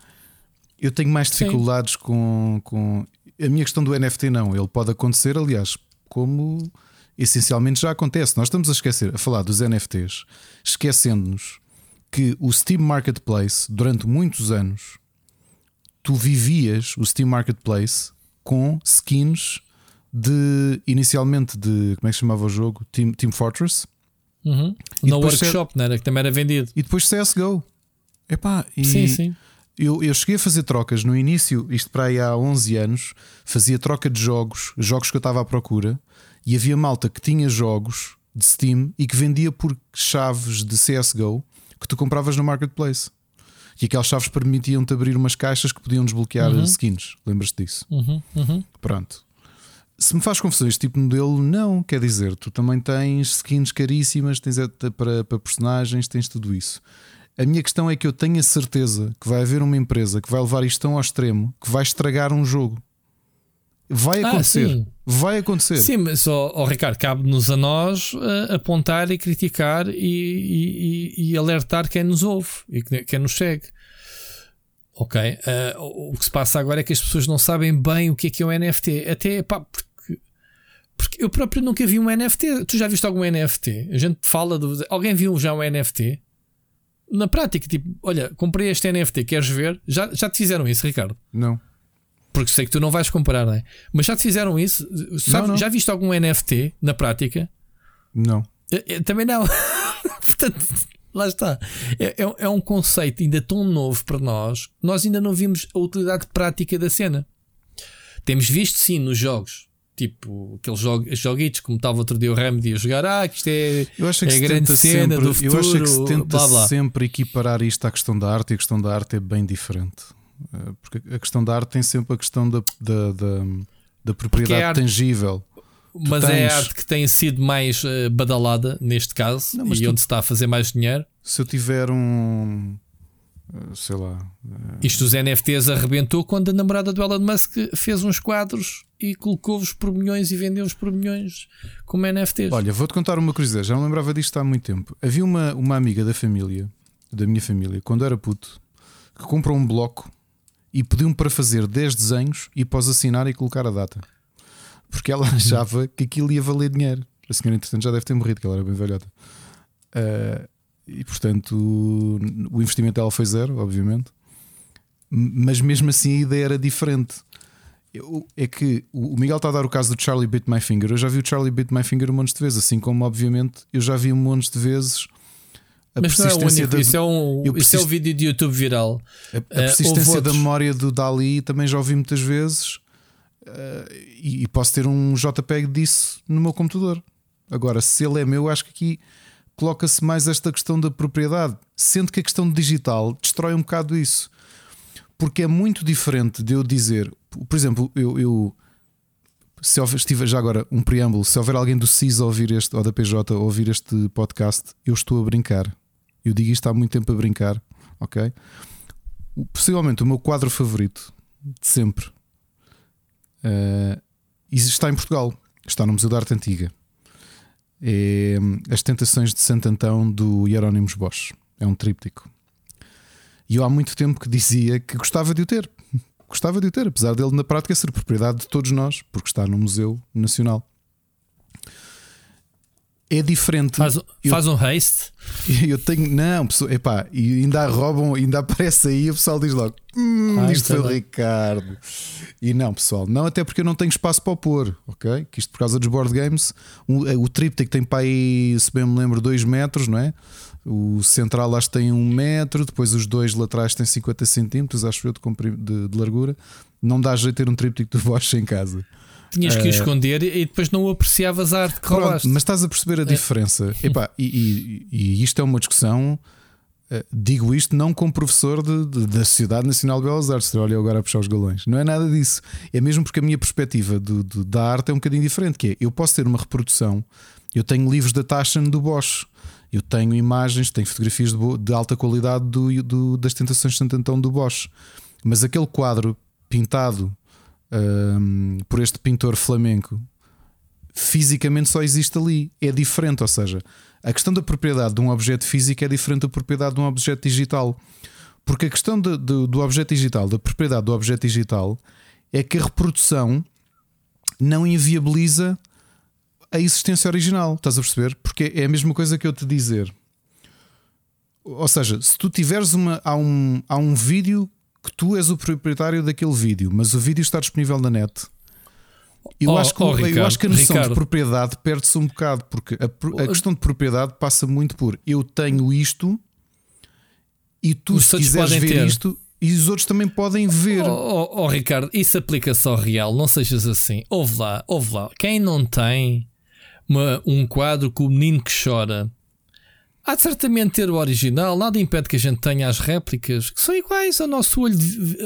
Eu tenho mais dificuldades com, com a minha questão do NFT, não. Ele pode acontecer, aliás, como essencialmente já acontece. Nós estamos a esquecer, a falar dos NFTs, esquecendo-nos que o Steam Marketplace, durante muitos anos, tu vivias o Steam Marketplace com skins de inicialmente de como é que se chamava o jogo? Team, Team Fortress. Uhum. No workshop, C... não era? Que também era vendido. E depois CSGO. Epá, e sim, sim. Eu, eu cheguei a fazer trocas no início, isto para aí há 11 anos, fazia troca de jogos, jogos que eu estava à procura, e havia malta que tinha jogos de Steam e que vendia por chaves de CSGO que tu compravas no marketplace. E aquelas chaves permitiam-te abrir umas caixas que podiam desbloquear uhum. skins. Lembras-te disso? Uhum. Uhum. Pronto. Se me faz confusão este tipo de modelo, não. Quer dizer, tu também tens skins caríssimas, tens para, para personagens, tens tudo isso. A minha questão é que eu tenho a certeza que vai haver uma empresa que vai levar isto tão ao extremo que vai estragar um jogo. Vai ah, acontecer. Ah, vai acontecer. Sim, mas só, oh, Ricardo, cabe-nos a nós uh, apontar e criticar e, e, e, alertar quem nos ouve e quem nos segue. Ok. Uh, o que se passa agora é que as pessoas não sabem bem o que é que é o NFT. Até pá, porque, porque eu próprio nunca vi um NFT. Tu já viste algum NFT? A gente fala do. Alguém viu já um NFT? Na prática, tipo, olha, comprei este NFT, queres ver? Já, já te fizeram isso, Ricardo? Não. Porque sei que tu não vais comprar, não é? Mas já te fizeram isso? Sabe, não, não. Já viste algum NFT na prática? Não. Eu, eu, também não. Portanto, lá está. É, é, é, um conceito ainda tão novo para nós, nós ainda não vimos a utilidade prática da cena. Temos visto sim nos jogos, tipo aqueles joguitos como estava outro dia o Remedy a jogar, ah, que isto é, eu acho que é a grande cena sempre, do futuro. Eu acho que se tenta blá, blá. sempre equiparar isto à questão da arte e a questão da arte é bem diferente. Eh, porque a questão da arte tem sempre a questão da, da, da, da propriedade é tangível. Mas tens... é a arte que tem sido mais uh, badalada neste caso Não, e tu... onde se está a fazer mais dinheiro. Se eu tiver um. Eh, sei lá. Isto dos NFTs arrebentou quando a namorada do Elon Musk fez uns quadros e colocou-os por milhões e vendeu-os por milhões como NFTs. Olha, vou-te contar uma curiosidade, já não lembrava disto há muito tempo. Havia uma, uma amiga da família, da minha família, quando era puto, que comprou um bloco e pediu-me para fazer 10 desenhos e pós assinar e colocar a data. Porque ela achava que aquilo ia valer dinheiro. A senhora, entretanto, já deve ter morrido, que ela era bem velhota. Uh, e portanto, o investimento dela foi zero, obviamente. Mas mesmo assim a ideia era diferente. Eu, é que o Miguel está a dar o caso do Charlie Bit My Finger. Eu já vi o Charlie Bit My Finger um monte de vezes, assim como, obviamente, eu já vi um monte de vezes a Mas não é o único, da... isso, é um, persist... isso é um vídeo de YouTube viral. A, a eh, persistência uh, da memória do Dali também já ouvi muitas vezes uh, e, e, posso ter um JPEG disso no meu computador. Agora, se ele é meu, acho que aqui coloca-se mais esta questão da propriedade, sendo que a questão digital destrói um bocado isso. Porque é muito diferente de eu dizer, por exemplo, eu, eu se houver, estive já agora um preâmbulo, se houver alguém do CIS a ouvir este ou da PJ a ouvir este podcast, eu estou a brincar. Eu digo isto há muito tempo a brincar, ok? Possivelmente o meu quadro favorito de sempre uh, está em Portugal, está no Museu da Arte Antiga. É hum, As Tentações de Santo Antão do Hieronymus Bosch. É um tríptico. E eu há muito tempo que dizia que gostava de o ter. Gostava de o ter, apesar dele na prática ser propriedade de todos nós, porque está no Museu Nacional é diferente. Faz, faz um haste? Eu tenho. Não, pessoal, epá, e ainda roubam, ainda aparece aí o pessoal diz logo: hum, ah, isto foi o Ricardo. E não, pessoal, não, até porque eu não tenho espaço para o pôr, ok? Que isto por causa dos board games, o, o tríptico tem para aí, se bem me lembro, 2 metros, não é? O central acho que tem 1 um metro, depois os dois laterais têm 50 centímetros, acho eu, de, de, de largura. Não dá jeito ter um tríptico de Bosch em casa. Tinhas que o eh, esconder e depois não apreciavas a arte que Pronto, Mas estás a perceber a é. diferença. É. Epá, e, e, e, isto é uma discussão. Uh, digo isto não como professor de, de, da Sociedade Nacional de Belas Artes, olha agora a puxar os galões. Não é nada disso. É mesmo porque a minha perspectiva do, do, da arte é um bocadinho diferente. Que é, eu posso ter uma reprodução, eu tenho livros da Taschen do Bosch, eu tenho imagens, tenho fotografias de, de alta qualidade do, do, das Tentações de Santo Antão do Bosch, mas aquele quadro pintado um, por este pintor flamenco fisicamente só existe ali. É diferente, ou seja, a questão da propriedade de um objeto físico é diferente da propriedade de um objeto digital. Porque a questão de, de, do objeto digital, da propriedade do objeto digital, é que a reprodução não inviabiliza a existência original, estás a perceber? Porque é a mesma coisa que eu te dizer. Ou seja, se tu tiveres uma. Há um, há um vídeo que tu és o proprietário daquele vídeo, mas o vídeo está disponível na net. Eu, oh, acho, que, oh, Ricardo, eu acho que a noção Ricardo. de propriedade perde-se um bocado, porque a, a, questão de propriedade passa muito por eu tenho isto e tu, os se quiseres ver ter. isto, e os outros também podem ver. Oh, oh, oh, Ricardo, isso aplica só real, não sejas assim. Ouve lá, ouve lá. Quem não tem uma, um quadro com o menino que chora. Há de certamente ter o original, nada impede que a gente tenha as réplicas que são iguais ao nosso olho,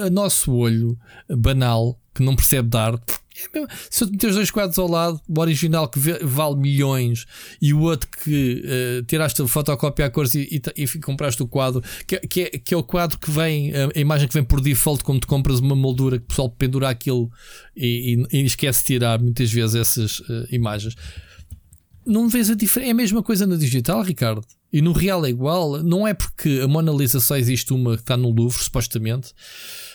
ao nosso olho banal, que não percebe de arte. É Se eu meter os dois quadros ao lado, o original que vale milhões e o outro que uh, tiraste a fotocópia a cores e, e, e, compraste o quadro, que, que, é, que é o quadro que vem, a, imagem que vem por default, tu compras uma moldura que o pessoal pendura aquilo e, e esquece de tirar muitas vezes essas uh, imagens não vês a diferença. É a mesma coisa no digital, Ricardo. E no real é igual. Não é porque a Mona Lisa só existe uma que está no Louvre, supostamente.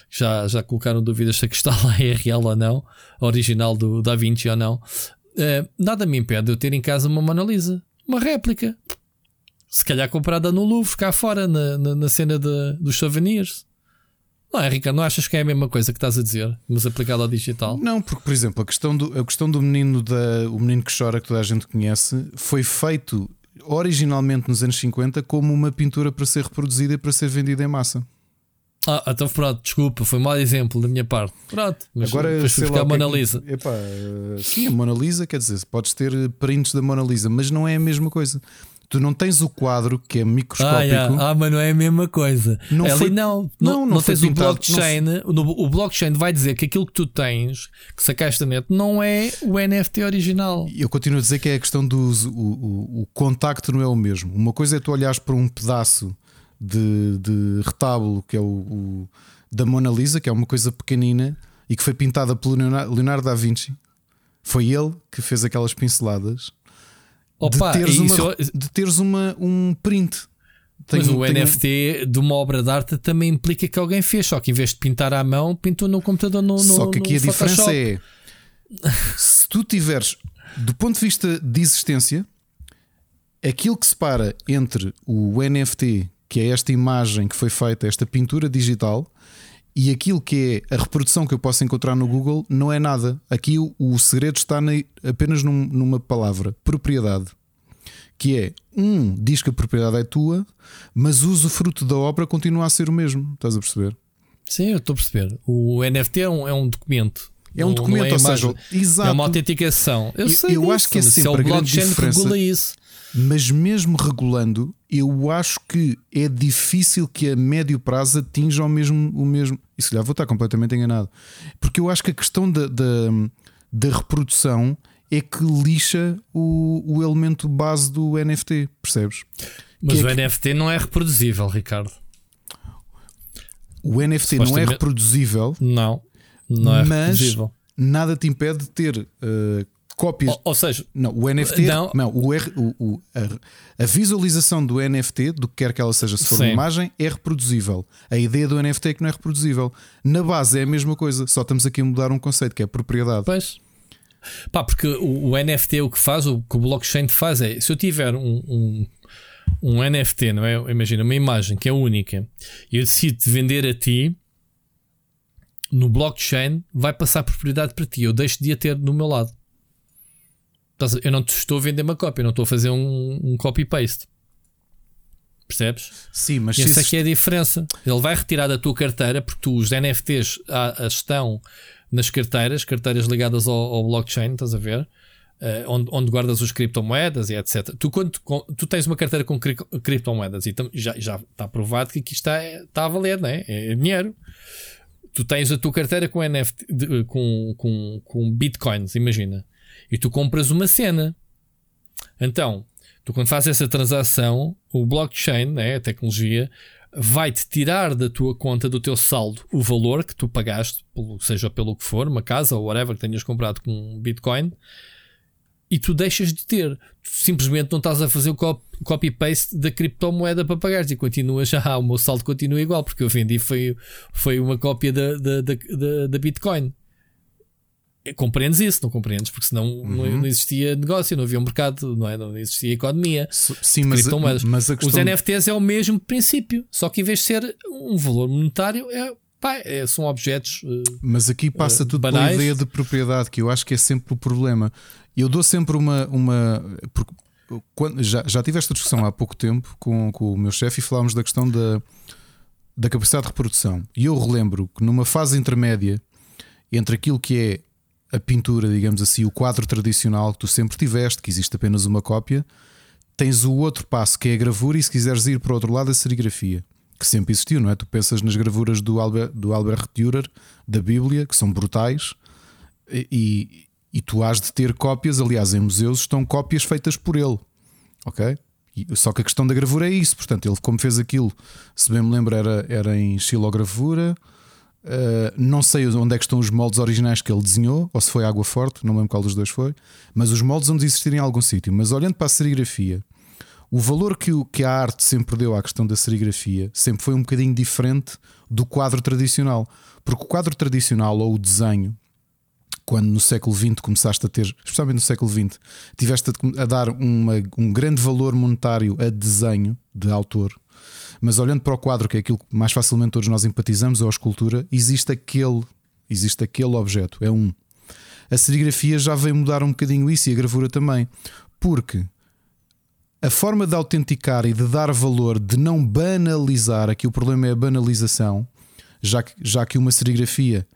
Já, já colocaram dúvidas se a que está lá é real ou não, original do Da Vinci ou não. Uh, nada me impede de eu ter em casa uma Mona Lisa, uma réplica. Se calhar comprada no Louvre, cá fora, na, na, na cena de, dos souvenirs. Não é, Ricardo, não achas que é a mesma coisa que estás a dizer, mas aplicado ao digital? Não, porque, por exemplo, a questão do, a questão do menino, da, o menino que chora, que toda a gente conhece, foi feito originalmente nos anos 50 como uma pintura para ser reproduzida e para ser vendida em massa. Ah, então pronto, desculpa, foi um mau exemplo da minha parte. Pronto, mas agora sei lá, a Mona é Lisa. epá, sim, a Mona Lisa, quer dizer, podes ter prints da Mona Lisa, mas não é a mesma coisa. Tu não tens o quadro que é microscópico. Ah, yeah. ah mas não é a mesma coisa. Não, Ali, foi... não, não, não, não tens o blockchain. Não... O blockchain vai dizer que aquilo que tu tens, que sacaste da net, não é o NFT original. Eu continuo a dizer que é a questão do o, o, o contacto não é o mesmo. Uma coisa é tu olhares para um pedaço de, de retábulo que é o, o, da Mona Lisa, que é uma coisa pequenina e que foi pintada pelo Leonardo da Vinci. Foi ele que fez aquelas pinceladas Opa, de teres, uma, eu... de teres uma, um print. Tenho, Mas o tenho... NFT de uma obra de arte também implica que alguém fez, só que em vez de pintar à mão, pintou no computador no, no Só que aqui a Photoshop. diferença é se tu tiveres, do ponto de vista de existência, aquilo que separa entre o NFT, que é esta imagem que foi feita, esta pintura digital, e aquilo que é a reprodução que eu posso encontrar no Google não é nada. Aqui o, o segredo está na, apenas num, numa palavra: propriedade. Que é um diz que a propriedade é tua, mas o usufruto da obra continua a ser o mesmo. Estás a perceber? Sim, eu estou a perceber. O NFT é um, é um documento. É um documento, é ou seja, exato. é uma autenticação. Eu, eu sei eu disso, acho que é sempre é o blockchain que regula isso. Mas mesmo regulando, eu acho que é difícil que a médio prazo atinja o mesmo. O mesmo. E se calhar vou estar completamente enganado. Porque eu acho que a questão da, da, da reprodução é que lixa o, o elemento base do NFT, percebes? Mas que o é NFT que... não é reproduzível, Ricardo. O NFT não é reproduzível. Não, não é mas reproduzível. Nada te impede de ter uh, cópias. Ou, ou, seja, não, o NFT, não, não o, R, o, o a, a, visualização do NFT, do que quer que ela seja, se for Sim. uma imagem, é reproduzível. A ideia do NFT é que não é reproduzível. Na base é a mesma coisa, só estamos aqui a mudar um conceito que é propriedade. Pois. Pá, porque o, o NFT o que faz, o que o blockchain faz é se eu tiver um, um, um NFT, não é? Imagina uma imagem que é única e eu decido vender a ti. No blockchain vai passar propriedade para ti. Eu deixo de a ter do meu lado. Eu não te estou a vender uma cópia, não estou a fazer um, um copy-paste. Percebes? Sim, mas essa aqui é a diferença. Ele vai retirar da tua carteira, porque tu, os NFTs estão nas carteiras, carteiras ligadas ao, ao blockchain, estás a ver? Uh, onde, onde, guardas os criptomoedas e etc. Tu, quando tu tens uma carteira com cri criptomoedas e já, já está provado que aqui está, está a valer, né? é, é dinheiro. Tu tens a tua carteira com NFT, de, com, com, com bitcoins, imagina, e tu compras uma cena. Então, tu quando fazes essa transação, o blockchain, né, a tecnologia, vai-te tirar da tua conta, do teu saldo, o valor que tu pagaste, seja pelo que for, uma casa ou whatever que tenhas comprado com Bitcoin, e tu deixas de ter. Tu simplesmente não estás a fazer o copy-paste da criptomoeda para pagares e continuas, ah, o meu saldo continua igual, porque eu vendi foi, foi uma cópia da, da, da, da Bitcoin. Compreendes isso, não compreendes? Porque senão uhum. não, existia negócio, não havia um mercado, não, é? não existia economia. Sim, mas, mas a questão... Os NFTs é o mesmo princípio, só que em vez de ser um valor monetário, é, pá, é são objetos. Uh, mas aqui passa uh, tudo banais. pela ideia de propriedade, que eu acho que é sempre o problema. Eu dou sempre uma. uma porque, quando, já, já tive esta discussão há pouco tempo com, com o meu chefe e falámos da questão da, da capacidade de reprodução. E eu relembro que numa fase intermédia entre aquilo que é a pintura, digamos assim, o quadro tradicional que tu sempre tiveste, que existe apenas uma cópia, tens o outro passo que é a gravura, e se quiseres ir para o outro lado, a serigrafia, que sempre existiu, não é? Tu pensas nas gravuras do Albert, do Albert Dürer, da Bíblia, que são brutais, e, e tu has de ter cópias, aliás, em museus estão cópias feitas por ele, ok? Só que a questão da gravura é isso, portanto, ele, como fez aquilo, se bem me lembro, era, era em xilogravura Uh, não sei onde é que estão os moldes originais que ele desenhou, ou se foi água forte, não lembro qual dos dois foi, mas os moldes vão existir em algum sítio. Mas olhando para a serigrafia, o valor que, o, que a arte sempre deu à questão da serigrafia sempre foi um bocadinho diferente do quadro tradicional. Porque o quadro tradicional ou o desenho, quando no século XX começaste a ter, especialmente no século XX, tiveste a, a dar uma, um grande valor monetário a desenho de autor mas olhando para o quadro, que é aquilo que mais facilmente todos nós empatizamos, ou a escultura, existe aquele, existe aquele objeto, é um. A serigrafia já veio mudar um bocadinho isso e a gravura também, porque a forma de autenticar e de dar valor, de não banalizar, aqui o problema é a banalização, já que, já que uma serigrafia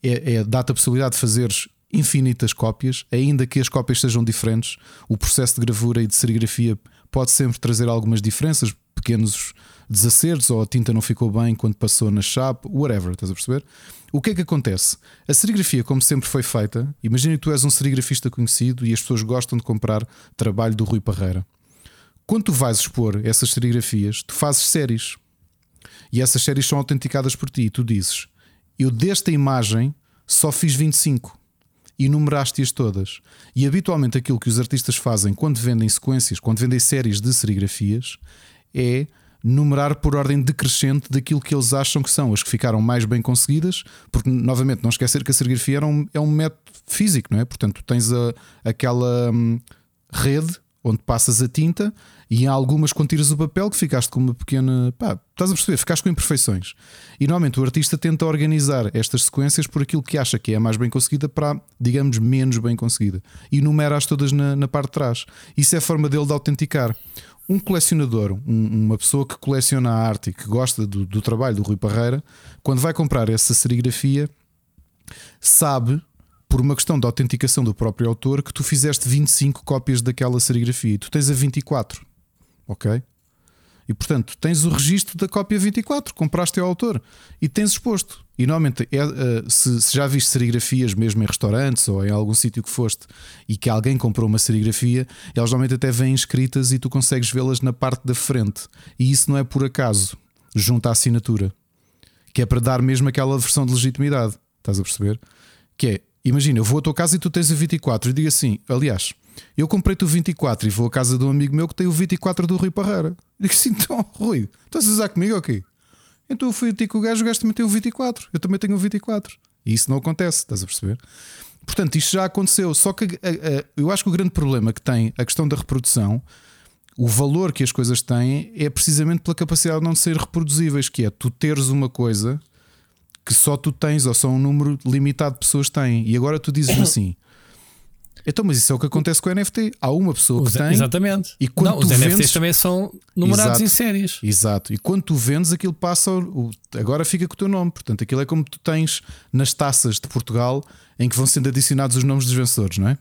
é, é dá-te a possibilidade de fazeres infinitas cópias, ainda que as cópias sejam diferentes, o processo de gravura e de serigrafia pode sempre trazer algumas diferenças, pequenos desacertos ou a tinta não ficou bem quando passou na chapa, whatever, estás a perceber? O que é que acontece? A serigrafia, como sempre foi feita, imagina que tu és um serigrafista conhecido e as pessoas gostam de comprar trabalho do Rui Parreira. Quando tu vais expor essas serigrafias, tu fazes séries e essas séries são autenticadas por ti. E tu dizes: Eu desta imagem só fiz 25 e numeraste-as todas. E habitualmente aquilo que os artistas fazem quando vendem sequências, quando vendem séries de serigrafias, é numerar por ordem decrescente daquilo que eles acham que são as que ficaram mais bem conseguidas, porque, novamente, não esquecer que a serigrafia é um, é um método físico, não é? Portanto, tens a, aquela hum, rede onde passas a tinta e em algumas, quando tiras o papel, que ficaste com uma pequena. Pá, estás a perceber? Ficaste com imperfeições. E normalmente o artista tenta organizar estas sequências por aquilo que acha que é a mais bem conseguida para, digamos, menos bem conseguida. E numera-as todas na, na parte de trás. Isso é a forma dele de autenticar um colecionador, um, uma pessoa que coleciona a arte e que gosta do, do, trabalho do Rui Parreira, quando vai comprar essa serigrafia, sabe, por uma questão de autenticação do próprio autor, que tu fizeste 25 cópias daquela serigrafia e tu tens a 24. Ok? E portanto tens o registro da cópia 24, compraste ao autor e tens exposto. E normalmente, é, uh, se, se, já viste serigrafias mesmo em restaurantes ou em algum sítio que foste e que alguém comprou uma serigrafia, elas normalmente até vêm escritas e tu consegues vê-las na parte da frente. E isso não é por acaso, junto à assinatura, que é para dar mesmo aquela versão de legitimidade. Estás a perceber? Que é, imagina, eu vou à tua casa e tu tens a 24 e digo assim, aliás. Eu comprei-te o 24 e vou à casa de um amigo meu que tem o 24 do Rui Parreira. Digo assim, então, Rui, estás a usar comigo ou okay? quê? Então eu fui ter com o gajo, o gajo também tem o 24. Eu também tenho o 24. E isso não acontece, estás a perceber? Portanto, isto já aconteceu. Só que eu acho que o grande problema que tem a questão da reprodução, o valor que as coisas têm, é precisamente pela capacidade de não ser reproduzíveis, que é tu teres uma coisa que só tu tens, ou só um número limitado de pessoas têm. E agora tu dizes assim: então, mas isso é o que acontece com o NFT. Há uma pessoa que os, tem. Exatamente. E quando não, os vendes, NFTs também são numerados exato, em séries. Exato. E quando tu vendes, aquilo passa. O, agora fica com o teu nome. Portanto, aquilo é como tu tens nas taças de Portugal em que vão sendo adicionados os nomes dos vencedores, não é?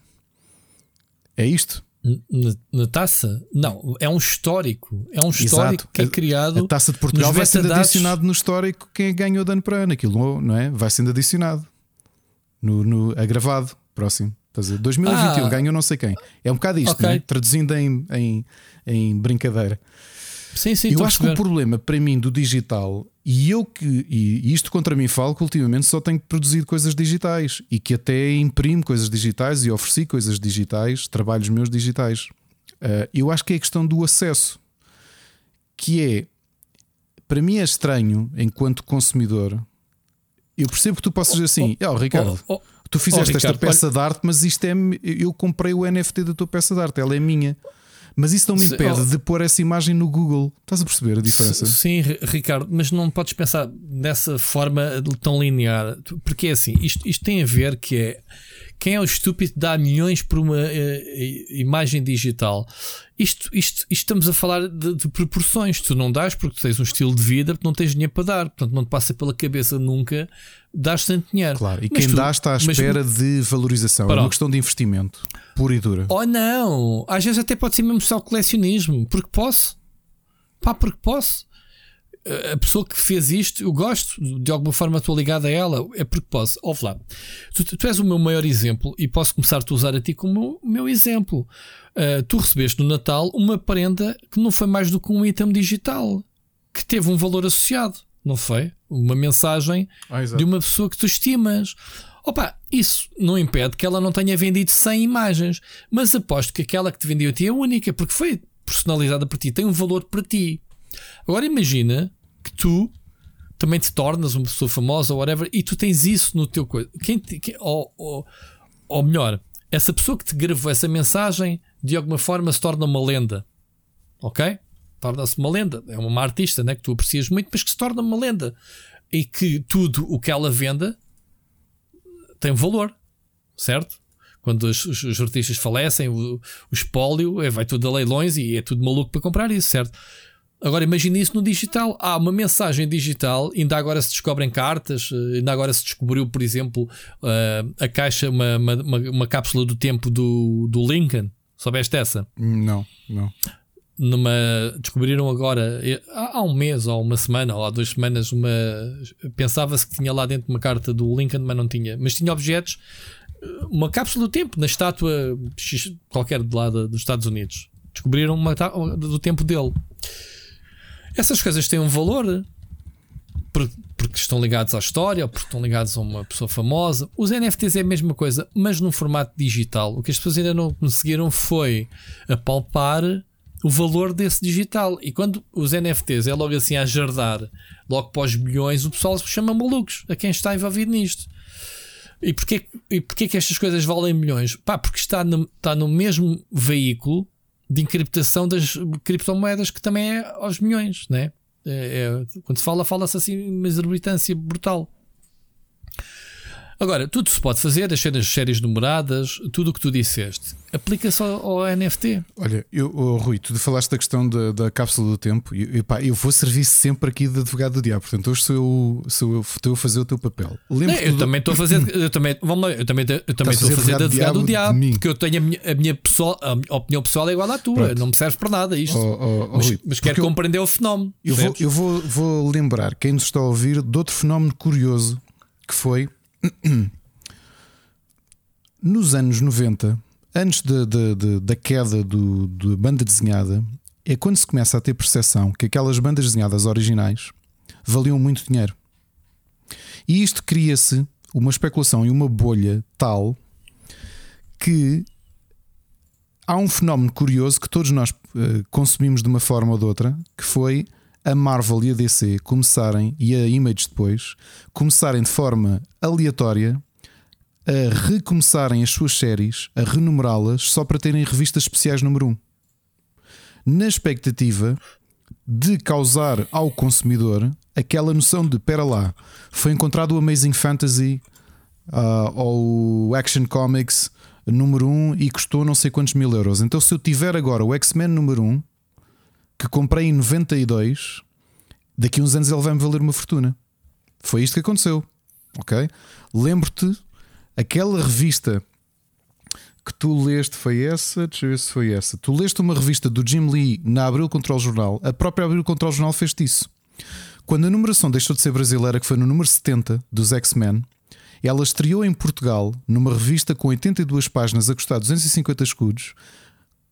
É isto? Na, na, taça? Não, é um histórico. É um histórico Exato. que é criado. A taça de Portugal vai sendo adicionado no histórico quem ganhou dano para ano. Aquilo não é? Vai sendo adicionado. No, no agravado, próximo. Estás a dizer, 2021 ah, ganhou não sei quem. É um bocado isto, okay. né? traduzindo em, em, em brincadeira. Sim, sim, eu acho que o problema para mim do digital, e eu que, e isto contra mim falo que ultimamente só tenho produzido coisas digitais e que até imprimo coisas digitais e ofereci coisas digitais, trabalhos meus digitais. Uh, eu acho que é a questão do acesso, que é para mim é estranho enquanto consumidor. Eu percebo que tu possas dizer assim, oh, oh Ricardo, oh, oh, tu fizeste oh, Ricardo, esta peça olha... de arte, mas isto é eu comprei o NFT da tua peça de arte, ela é minha. Mas isso não me impede de pôr essa imagem no Google. Estás a perceber a diferença? Sim, Ricardo, mas não podes pensar dessa forma tão linear. Porque é assim, isto, isto tem a ver que é quem é o estúpido dá milhões por uma uh, imagem digital? Isto, isto, isto, estamos a falar de, de, proporções. Tu não dás porque tens um estilo de vida, porque não tens dinheiro para dar. Portanto, não te passa pela cabeça nunca dar tanto dinheiro. Claro, e mas quem tu, dá está à espera mas, de valorização. É uma questão de investimento pura e dura. Oh, não! Às vezes até pode ser mesmo só colecionismo. Porque posso. Pá, porque posso a pessoa que fez isto, eu gosto, de alguma forma estou ligado a ela, é porque posso. Ouve lá, tu, tu és o meu maior exemplo e posso começar-te a usar a ti como o meu exemplo. Uh, tu recebeste no Natal uma prenda que não foi mais do que um item digital, que teve um valor associado, não foi? Uma mensagem ah, de uma pessoa que tu estimas. Opa, isso não impede que ela não tenha vendido 100 imagens, mas aposto que aquela que te vendeu a ti é única, porque foi personalizada para ti, tem um valor para ti. Agora imagina que tu também te tornas uma pessoa famosa ou whatever e tu tens isso no teu coisa. Quem, quem ou, ou, ou, melhor, essa pessoa que te gravou essa mensagem de alguma forma se torna uma lenda. Ok? Torna-se uma lenda. É uma artista né, que tu aprecias muito, mas que se torna uma lenda. E que tudo o que ela venda tem valor. Certo? Quando os, os artistas falecem, o, o espólio é, vai tudo a leilões e é tudo maluco para comprar isso, certo? Agora imagine isso no digital. Há uma mensagem digital, ainda agora se descobrem cartas, eh, ainda agora se descobriu, por exemplo, eh, a caixa, uma, uma, uma cápsula do tempo do, do Lincoln. Soubeste essa? Não, não. Numa, descobriram agora, há um mês ou uma semana ou há duas semanas, uma pensava-se que tinha lá dentro uma carta do Lincoln, mas não tinha. Mas tinha objetos, uma cápsula do tempo na estátua qualquer de lá dos Estados Unidos. Descobriram uma do tempo dele. Essas coisas têm um valor porque estão ligados à história ou porque estão ligados a uma pessoa famosa. Os NFTs é a mesma coisa, mas num formato digital. O que as pessoas ainda não conseguiram foi apalpar o valor desse digital. E quando os NFTs é logo assim a jardar, logo para os bilhões, o pessoal se chama malucos a quem está envolvido nisto. E porquê, e porquê que estas coisas valem milhões? Pá, porque está no, está no mesmo veículo de encriptação das criptomoedas que também é aos milhões, né? É, é, quando se fala, fala-se assim uma exorbitância brutal. Agora, tudo se pode fazer, as séries, séries numeradas, tudo o que tu disseste, aplica-se ao, ao, NFT. Olha, eu, oh, Rui, tu falaste da questão da, da cápsula do tempo e pá, eu vou servir sempre aqui de advogado do diabo, portanto, hoje sou eu, sou eu, estou a fazer o teu papel. Não, eu do... também estou a fazer, eu também, vamos lá, eu também, eu também estou a fazer de advogado do diabo, diabo porque eu tenho a minha, a minha pessoal, a opinião pessoal é igual à tua, Pronto. não me serve para nada isto. Oh, oh, mas, mas quero compreender o fenómeno. Eu, vou, eu vou, vou lembrar quem nos está a ouvir de outro fenómeno curioso que foi. Nos anos 90, antes de, de, de, da queda do, da banda desenhada, é quando se começa a ter percepção que aquelas bandas desenhadas originais valiam muito dinheiro. E isto cria-se uma especulação e uma bolha tal que há um fenómeno curioso que todos nós uh, consumimos de uma forma ou de outra, que foi a Marvel e a DC começarem, e a Image depois, começarem de forma aleatória a recomeçarem as suas séries, a renumerá-las só para terem revistas especiais número 1. Na expectativa de causar ao consumidor aquela noção de: pera lá, foi encontrado o Amazing Fantasy uh, ou o Action Comics número 1 e custou não sei quantos mil euros. Então, se eu tiver agora o X-Men número 1 que comprei em 92, daqui a uns anos ele vai me valer uma fortuna. Foi isto que aconteceu. Ok? Lembro-te aquela revista que tu leste foi essa. Deixa eu ver se foi essa. Tu leste uma revista do Jim Lee na Abril Control Jornal. A própria Abril Control Jornal fez isso. Quando a numeração deixou de ser brasileira, que foi no número 70 dos X-Men, ela estreou em Portugal numa revista com 82 páginas a custar 250 escudos,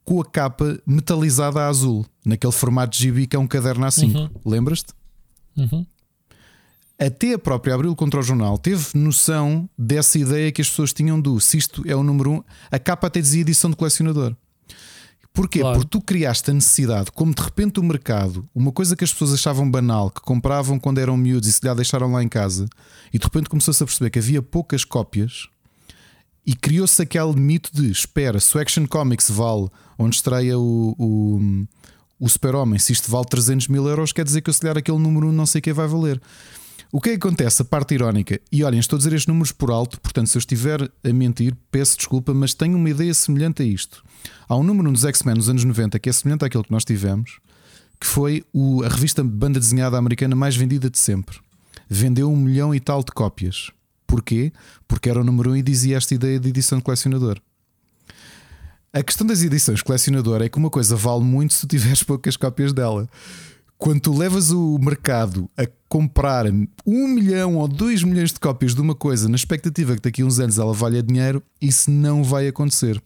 com a capa metalizada a azul, naquele formato de gibi que é um caderno A5. Uhum. Lembras-te? Uhum. Até a própria Abril contra o jornal teve noção dessa ideia que as pessoas tinham do se isto é o número 1, um, a capa até dizia edição de colecionador. Porquê? Claro. Porque tu criaste a necessidade, como de repente o mercado, uma coisa que as pessoas achavam banal, que compravam quando eram miúdos e se lhe deixaram lá em casa, e de repente começou-se a perceber que havia poucas cópias e criou-se aquele mito de espera, se o Action Comics vale onde estreia o, o, o Super-Homem, se isto vale 300 mil euros, quer dizer que eu se lhe aquele número não sei o que vai valer. O que é que acontece? A parte irónica, e olhem, estou a dizer estes números por alto, portanto, se eu estiver a mentir, peço desculpa, mas tenho uma ideia semelhante a isto. Há um número nos X-Men nos anos 90 que é semelhante àquele que nós tivemos, que foi o, a revista banda desenhada americana mais vendida de sempre. Vendeu um milhão e tal de cópias. Porquê? Porque era o número um e dizia esta ideia de edição de colecionador. A questão das edições colecionador é que uma coisa vale muito se tu tiveres poucas cópias dela. Quando tu levas o mercado a comprar um milhão ou dois milhões de cópias de uma coisa na expectativa que daqui a uns anos ela valha dinheiro, isso não vai acontecer.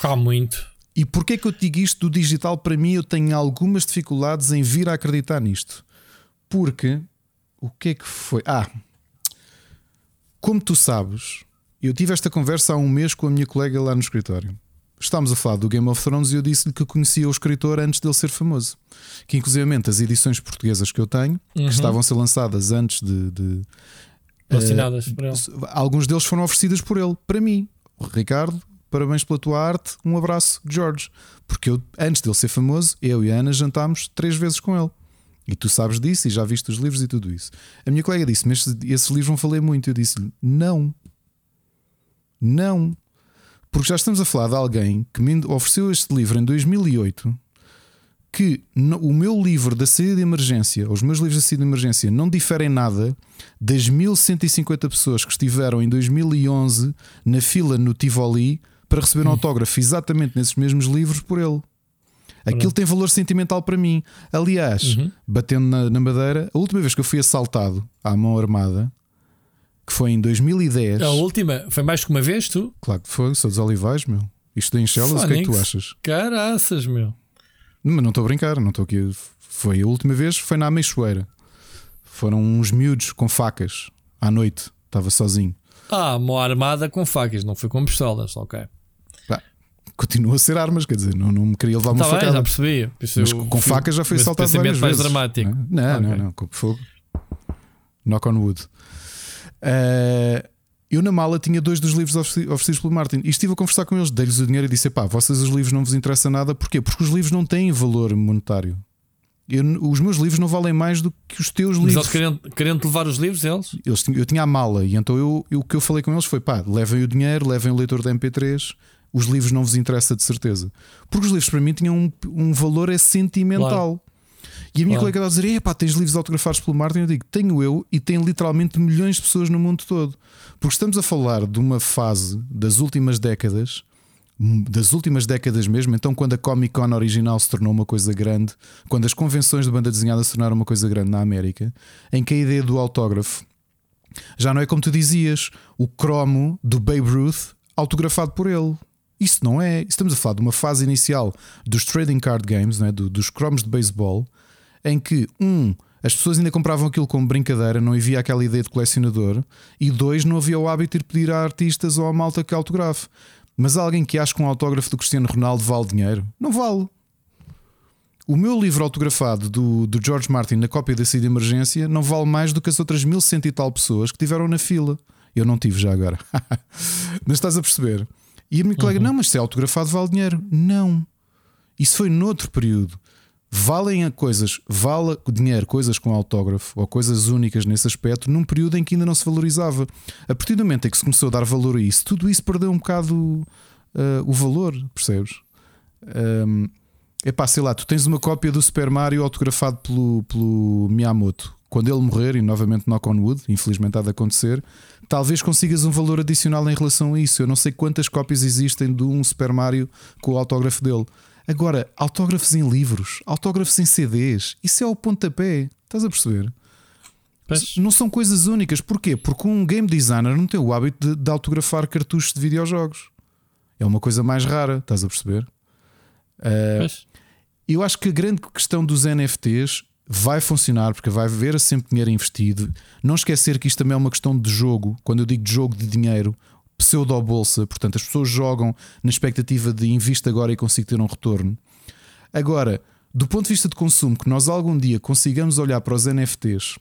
Há muito. E porquê que eu te digo isto do digital? Para mim, eu tenho algumas dificuldades em vir a acreditar nisto. Porque o que é que foi? Ah, como tu sabes, eu tive esta conversa há um mês com a minha colega lá no escritório. Estávamos a falar do Game of Thrones e eu disse-lhe que conhecia o escritor antes dele ser famoso. Que, inclusive, as edições portuguesas que eu tenho, uhum. que estavam a ser lançadas antes de. de Assinadas uh, por ele. Alguns deles foram oferecidos por ele, para mim. Ricardo, parabéns pela tua arte, um abraço, George. Porque eu, antes dele ser famoso, eu e a Ana jantámos três vezes com ele. E tu sabes disso e já viste os livros e tudo isso. A minha colega disse: Mas esses livros não falei muito. Eu disse-lhe: Não, não, porque já estamos a falar de alguém que me ofereceu este livro em 2008. Que o meu livro da saída de emergência, os meus livros da saída de emergência, não diferem nada das 1150 pessoas que estiveram em 2011 na fila no Tivoli para receber um hum. autógrafo exatamente nesses mesmos livros por ele. Aquilo tem valor sentimental para mim. Aliás, uhum. batendo na, na, madeira, a última vez que eu fui assaltado à mão armada, que foi em 2010. A última, foi mais que uma vez, tu? Claro que foi, sou dos Olivais, meu. Isto em Chelas, o que é que tu achas? Caraças, meu. Mas não estou a brincar, não estou aqui. Foi a última vez, foi na Ameixoeira. Foram uns miúdos com facas à noite, estava sozinho. Ah, mão armada com facas, não foi com pistolas, ok continua a ser armas, quer dizer, não, não me queria levar uma tá facada. Bem, já percebi. Mas com facas já foi assaltado várias mais vezes. dramático. Não, é? não, okay. não, com fogo. Knock on wood. Uh, eu na mala tinha dois dos livros oferecidos pelo Martin e estive a conversar com eles, dei-lhes o dinheiro e disse: pá, vocês os livros não vos interessa nada, porquê? Porque os livros não têm valor monetário. Eu, os meus livros não valem mais do que os teus Mas livros. Mas eles levar os livros, eles? eles eu tinha a mala e então eu, eu, o que eu falei com eles foi: pá, levem o dinheiro, levem o leitor da MP3 os livros não vos interessa de certeza. Porque os livros para mim tinham um, um valor é sentimental. Claro. E a minha claro. colega estava a dizer: Epá, tens livros autografados pelo Martin? Eu digo: Tenho eu e tem literalmente milhões de pessoas no mundo todo. Porque estamos a falar de uma fase das últimas décadas, das últimas décadas mesmo. Então, quando a Comic Con original se tornou uma coisa grande, quando as convenções de banda desenhada se tornaram uma coisa grande na América, em que a ideia do autógrafo já não é como tu dizias, o cromo do Babe Ruth autografado por ele. Isso não é. Estamos a falar de uma fase inicial dos trading card games, é? Do, dos cromos de beisebol, em que, um, as pessoas ainda compravam aquilo como brincadeira, não havia aquela ideia de colecionador, e dois, não havia o hábito de ir pedir a artistas ou a malta que autografe. Mas alguém que acha que um autógrafo do Cristiano Ronaldo vale dinheiro? Não vale. O meu livro autografado do, do George Martin na cópia da de emergência não vale mais do que as outras mil cento e tal pessoas que tiveram na fila. Eu não tive já agora. Mas estás a perceber? E a minha colega, uhum. não, mas se é autografado vale dinheiro. Não. Isso foi noutro período. Valem a coisas, vale dinheiro, coisas com autógrafo ou coisas únicas nesse aspecto, num período em que ainda não se valorizava. A partir do momento em que se começou a dar valor a isso, tudo isso perdeu um bocado uh, o valor, percebes? Um, é pá, sei lá, tu tens uma cópia do Super Mario autografado pelo, pelo Miyamoto. Quando ele morrer, e novamente knock on wood, infelizmente há de acontecer, talvez consigas um valor adicional em relação a isso. Eu não sei quantas cópias existem de um Super Mario com o autógrafo dele. Agora, autógrafos em livros, autógrafos em CDs, isso é o pontapé. Estás a perceber? Mas... Não são coisas únicas. Porquê? Porque um game designer não tem o hábito de, de autografar cartuchos de videojogos. É uma coisa mais rara, estás a perceber? Uh, eu acho que a grande questão dos NFTs vai funcionar porque vai haver sempre dinheiro investido. Não esquecer que isto também é uma questão de jogo. Quando eu digo de jogo de dinheiro, pseudo-bolsa, portanto, as pessoas jogam na expectativa de invisto agora e consigo ter um retorno. Agora, do ponto de vista de consumo, que nós algum dia consigamos olhar para os NFTs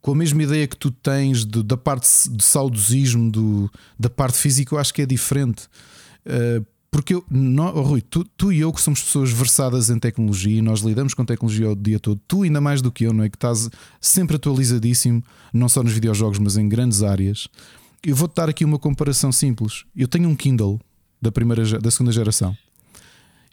com a mesma ideia que tu tens de, da parte de saudosismo, do, da parte física, eu acho que é diferente. Uh, porque eu, não, oh, Rui, tu, tu, e eu que somos pessoas versadas em tecnologia e nós lidamos com tecnologia o dia todo, tu ainda mais do que eu, não é? Que estás sempre atualizadíssimo, não só nos videojogos, mas em grandes áreas. Eu vou-te dar aqui uma comparação simples. Eu tenho um Kindle da, primeira, da segunda geração.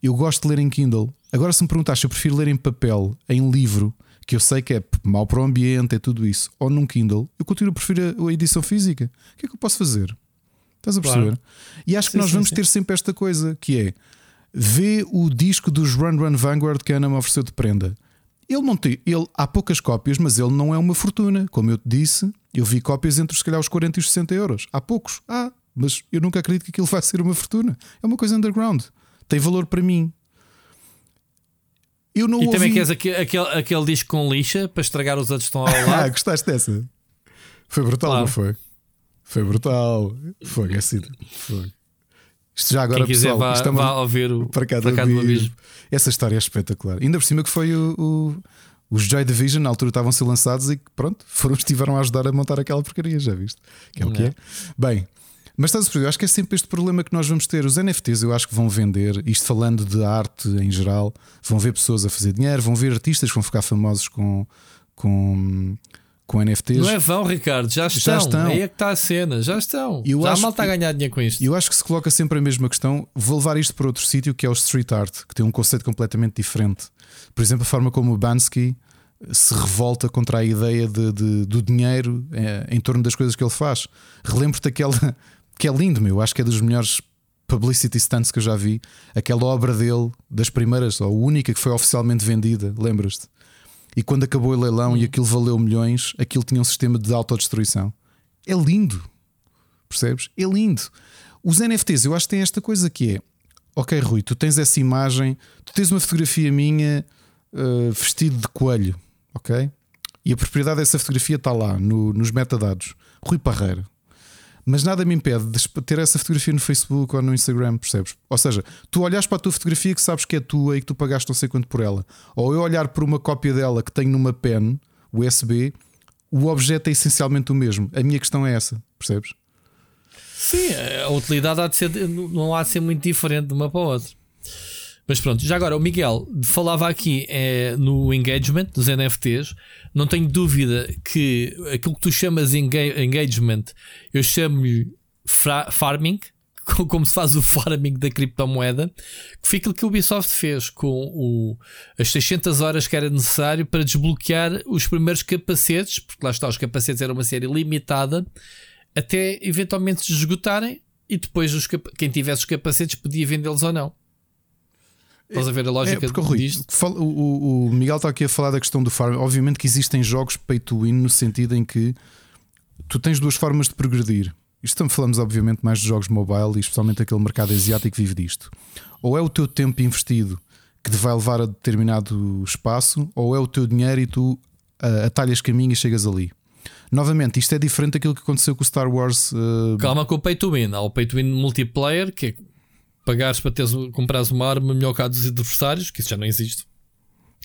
Eu gosto de ler em Kindle. Agora, se me perguntaste eu prefiro ler em papel, em livro, que eu sei que é mau para o ambiente, é tudo isso, ou num Kindle, eu continuo a preferir a edição física. O que é que eu posso fazer? Estás a perceber? Claro. E acho que sim, nós sim, vamos sim. ter sempre esta coisa que é vê o disco dos Run Run Vanguard que a Ana me ofereceu de prenda. Ele não tem, ele há poucas cópias, mas ele não é uma fortuna. Como eu te disse, eu vi cópias entre se calhar os 40 e os 60 euros. Há poucos, ah, mas eu nunca acredito que aquilo vai ser uma fortuna. É uma coisa underground. Tem valor para mim. Eu não e ouvi... também queres aquele, aquele, aquele disco com lixa para estragar os outros que estão ao lado. ah, gostaste dessa? Foi brutal, claro. não foi? Foi brutal. Foi, é assim. Foi. Isto já agora, Quem pessoal, vá, é uma, vá ouvir o para cá, para cá do abismo. Essa história é espetacular. Ainda por cima que foi o, o os Joy Division na altura estavam a ser lançados e pronto, foram, estiveram a ajudar a montar aquela porcaria, já viste? Que é o que é. Bem, mas estás a perceber? Eu acho que é sempre este problema que nós vamos ter. Os NFTs eu acho que vão vender, isto falando de arte em geral, vão ver pessoas a fazer dinheiro, vão ver artistas que vão ficar famosos com, com, com NFTs. Não é vão, Ricardo, já estão. Já estão. Aí é que está a cena, já estão. Eu já mal está a ganhar dinheiro com isto. Eu acho que se coloca sempre a mesma questão. Vou levar isto para outro sítio que é o street art, que tem um conceito completamente diferente. Por exemplo, a forma como o Bansky se revolta contra a ideia de, de do dinheiro é, em torno das coisas que ele faz. Relembro-te aquela que é lindo, meu. Acho que é dos melhores publicity stunts que eu já vi. Aquela obra dele, das primeiras, ou a única que foi oficialmente vendida, lembras-te? E quando acabou o leilão e hum. aquilo valeu milhões, aquilo tinha um sistema de autodestruição. É lindo, percebes? É lindo. Os NFTs, eu acho que tem esta coisa que é: ok, Rui, tu tens essa imagem, tu tens uma fotografia minha uh, vestido de coelho, ok? E a propriedade dessa fotografia está lá no, nos metadados. Rui Parreira, mas nada me impede de ter essa fotografia no Facebook ou no Instagram, percebes? Ou seja, tu olhas para a tua fotografia que sabes que é tua e que tu pagaste não sei quanto por ela, ou eu olhar por uma cópia dela que tenho numa pen USB, o objeto é essencialmente o mesmo. A minha questão é essa, percebes? Sim, a utilidade há de ser, não há de ser muito diferente de uma para a outra. Mas pronto, já agora o Miguel falava aqui é, no engagement dos NFTs. Não tenho dúvida que aquilo que tu chamas engagement, eu chamo-lhe farming, como se faz o farming da criptomoeda, que foi aquilo que o Ubisoft fez com o, as 600 horas que era necessário para desbloquear os primeiros capacetes, porque lá está, os capacetes eram uma série limitada, até eventualmente se esgotarem e depois os, quem tivesse os capacetes podia vendê-los ou não. Estás a ver a lógica é, porque, Rui, o, o, o, Miguel está aqui a falar da questão do farm. Obviamente que existem jogos pay to win no sentido em que tu tens duas formas de progredir. Isto falamos, obviamente, mais de jogos mobile e especialmente aquele mercado asiático que vive disto. Ou é o teu tempo investido que te vai levar a determinado espaço, ou é o teu dinheiro e tu uh, atalhas caminho e chegas ali. Novamente, isto é diferente daquilo que aconteceu com o Star Wars. Uh... Calma com o Pay to Win. Há o Pay to Win multiplayer, que é pagares para teres, comprares uma arma melhor que a dos adversários, que isso já não existe.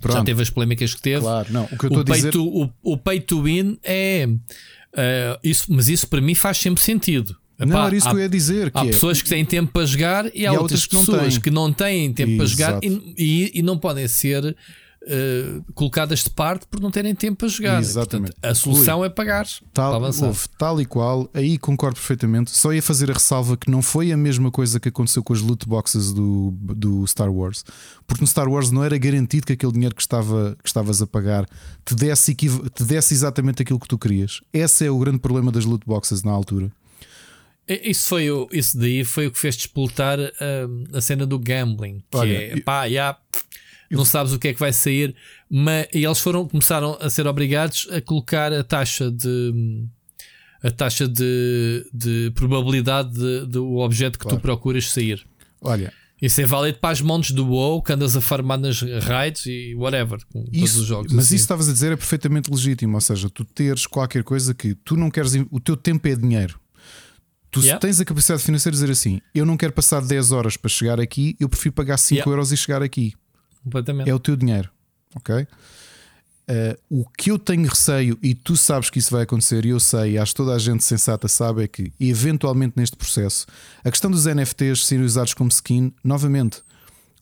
Pronto. Já teve as polémicas que teve. Claro, não. O que eu estou a dizer. To, o, o pay to win é. Uh, isso, mas isso para mim faz sempre sentido. Epá, não, era isso há, que eu ia dizer. há é... pessoas que têm tempo para jogar e, e há outras, outras que pessoas não que não têm tempo para jogar e, e, não podem ser uh, colocadas de parte por não terem tempo para jogar. Exatamente. Portanto, a solução é pagar tal, avançar. Houve, tal e qual, aí concordo perfeitamente. Só ia fazer a ressalva que não foi a mesma coisa que aconteceu com as loot boxes do, do Star Wars, porque no Star Wars não era garantido que aquele dinheiro que, estava, que estavas a pagar te desse, te desse exatamente aquilo que tu querias. Esse é o grande problema das loot boxes na altura. Isso, foi o, isso daí foi o que fez despoltar uh, a cena do gambling. Que Olha, é pá, já, não sabes o que é que vai sair. Mas, e eles foram, começaram a ser obrigados a colocar a taxa de a taxa de, de probabilidade do objeto que claro. tu procuras sair. Olha, isso é válido para as montes do WoW que andas a farmar nas raids e whatever. Com isso, todos os jogos mas assim. isso estavas a dizer é perfeitamente legítimo. Ou seja, tu teres qualquer coisa que tu não queres. O teu tempo é dinheiro. Tu yeah. tens a capacidade financeira de dizer assim: eu não quero passar 10 horas para chegar aqui, eu prefiro pagar 5 yeah. euros e chegar aqui. Completamente. É o teu dinheiro. Ok? Uh, o que eu tenho receio, e tu sabes que isso vai acontecer, e eu sei, acho que toda a gente sensata sabe, é que eventualmente neste processo, a questão dos NFTs serem usados como skin, novamente,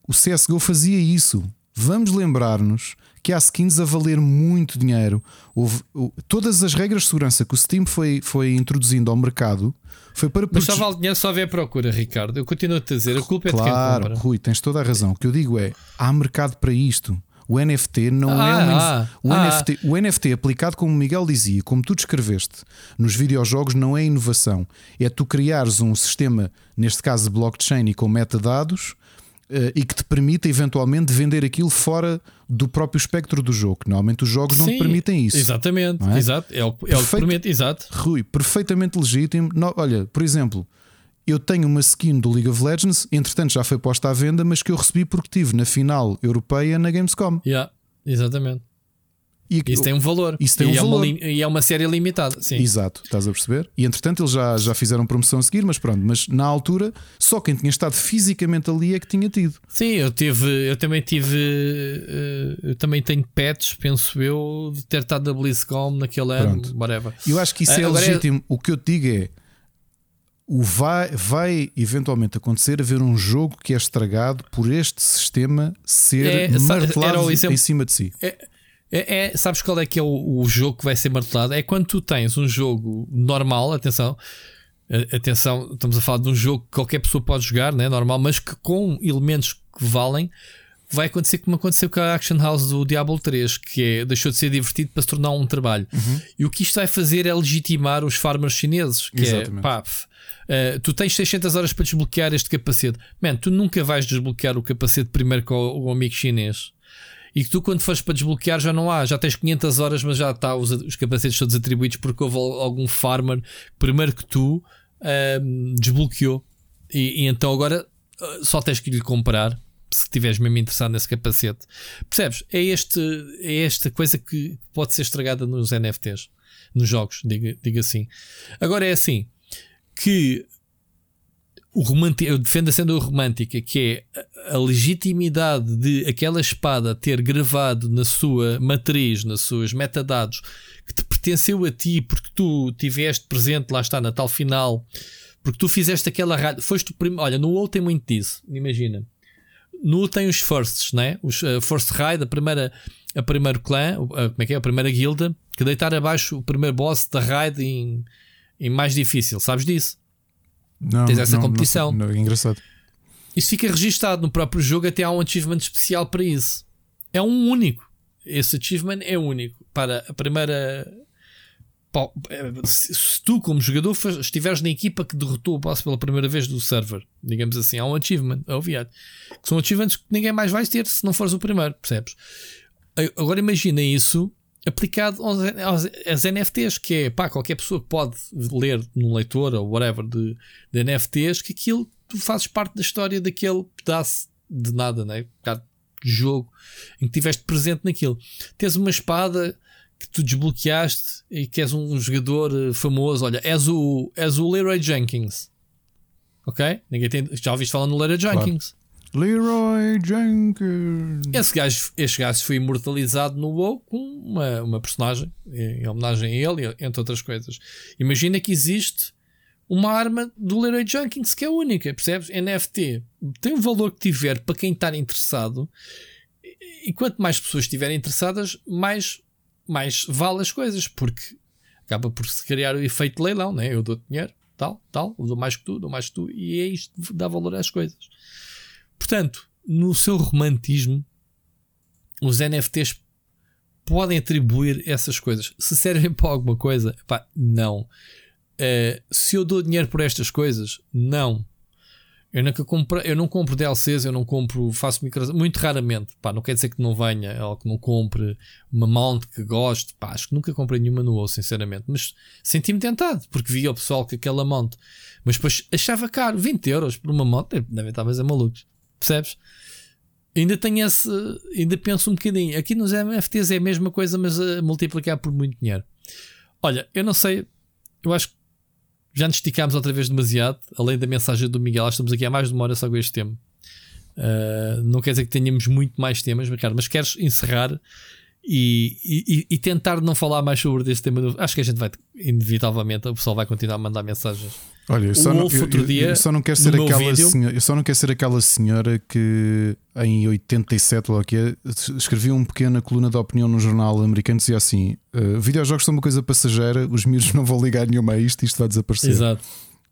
o CSGO fazia isso. Vamos lembrar-nos que há skins a valer muito dinheiro. Houve, todas as regras de segurança que o Steam foi, foi introduzindo ao mercado foi para Mas só vale dinheiro só haver procura, Ricardo. Eu continuo a te dizer, a culpa claro, é de quem compra. Rui, tens toda a razão. O que eu digo é: há mercado para isto. O NFT não ah, é uma, ah, o, ah, NFT, o NFT aplicado como o Miguel dizia, como tu descreveste, nos videojogos não é inovação. É tu criares um sistema, neste caso blockchain e com metadados, e que te permita eventualmente vender aquilo fora do próprio espectro do jogo. Normalmente os jogos Sim, não te permitem isso. Exatamente, é? exato. É o, é o que permite, exato. Rui, perfeitamente legítimo. No, olha, por exemplo, eu tenho uma skin do League of Legends, entretanto já foi posta à venda, mas que eu recebi porque tive na final europeia na Gamescom. Yeah, exatamente. E isso tem um valor. Isso tem e um é valor. Uma, e é uma série limitada. Sim. Exato, estás a perceber? E entretanto eles já, já fizeram promoção a seguir, mas pronto, mas na altura só quem tinha estado fisicamente ali é que tinha tido. Sim, eu tive, eu também tive, eh, eu também tenho pets, penso eu, de ter estado na BlizzCon naquele ano, whatever. Eu acho que isso é Agora é- legítimo. É... O que eu te digo é. O vai, vai eventualmente acontecer haver um jogo que é estragado por este sistema ser é, martelado em cima de si. É, é, é, sabes qual é que é o, o, jogo que vai ser martelado? É quando tu tens um jogo normal, atenção, atenção, estamos a falar de um jogo que qualquer pessoa pode jogar, né, normal, mas que com elementos que valem, vai acontecer como aconteceu com a Action House do Diablo 3, que é, deixou de ser divertido para se tornar um trabalho. Uhum. E o que isto vai fazer é legitimar os farmers chineses, que é, Exatamente. é pá, uh, tu tens 600 horas para desbloquear este capacete. Man, tu nunca vais desbloquear o capacete primeiro com o, o amigo chinês e que tu, quando fores para desbloquear, já não há, já tens 500 horas, mas já está os, os capacetes todos atribuídos porque houve algum farmer primeiro que tu um, desbloqueou. E, e, então agora uh, só tens que lhe comprar se estiveres mesmo interessado nesse capacete. Percebes? É, este, é esta coisa que pode ser estragada nos NFTs, nos jogos, diga, diga assim. Agora é assim que o romântico, eu defendo a cena romântica, que é a legitimidade de aquela espada ter gravado na sua matriz, nas suas metadados, que te pertenceu a ti porque tu tiveste presente, lá está, na tal final, porque tu fizeste aquela rádio, foste o primeiro. Olha, no WoW tem muito disso, imagina. No WoW tem os firsts, né? Os uh, first raid, a primeira, a primeiro clã, uh, como é que é? A primeira guilda, que deitar abaixo o primeiro boss da raid em, em mais difícil, sabes disso? Não, Tens essa não, competição. Não, não, é engraçado. Isso fica registado no próprio jogo, até há um achievement especial para isso. É um único. Esse achievement é único. Para a primeira. Se tu, como jogador, estiveres na equipa que derrotou o boss pela primeira vez do server, digamos assim, há um achievement, é obviado. Que são achievements que ninguém mais vai ter se não fores o primeiro, percebes? Agora imagina isso aplicado aos, aos, aos, NFTs, que é pá, qualquer pessoa pode ler num leitor ou whatever de, de NFTs, que aquilo tu fazes parte da história daquele pedaço de nada, né? Um de jogo em que estiveste presente naquilo. Tens uma espada que tu desbloqueaste e que és um jogador eh, famoso. Olha, és o, és o Leroy Jenkins. Ok? Ninguém tem, já ouviste falar no Leroy Jenkins. Leroy Jenkins. Esse gajo, este gajo foi imortalizado no WoW com uma, uma personagem em homenagem a ele, entre outras coisas. Imagina que existe uma arma do Leroy Jenkins que é única, percebes? NFT. Tem o valor que tiver para quem está interessado. e quanto mais pessoas estiverem interessadas, mais, mais vale as coisas, porque acaba por se criar o efeito leilão, né? Eu dou dinheiro, tal, tal, dou mais que tu, dou mais que tu, e é isto dá valor às coisas. Portanto, no seu romantismo, os NFTs podem atribuir essas coisas. Se servem para alguma coisa, pá, não. Uh, se eu dou dinheiro por estas coisas, não. Eu, nunca compro, eu não compro DLCs, eu não compro, faço micro, muito raramente. Pá, não quer dizer que não venha ou que não compre uma mount que goste. Pá, acho que nunca comprei nenhuma no WoW, sinceramente. Mas senti-me tentado, porque via o pessoal com aquela mount. Mas depois achava caro, 20 euros por uma mount, devem estar a malucos. Percebes? Ainda tenho esse. Ainda penso um bocadinho. Aqui nos NFTs é a mesma coisa, mas a multiplicar por muito dinheiro. Olha, eu não sei. Eu acho que já nos esticámos outra vez demasiado. Além da mensagem do Miguel, estamos aqui há mais de uma hora só com este tema. Uh, não quer dizer que tenhamos muito mais temas, Ricardo, mas queres encerrar e, e, e, tentar não falar mais sobre este tema. Acho que a gente vai, inevitavelmente, o pessoal vai continuar a mandar mensagens. Olha, eu só, não, eu, eu, eu só não quero ser aquela senhora, eu só não quero ser aquela senhora que em 87 ou que é, escrevia uma pequena coluna de opinião no jornal americano dizia assim: uh, videojogos são uma coisa passageira, os miúdos não vão ligar nenhuma a isto, isto vai desaparecer. Exato.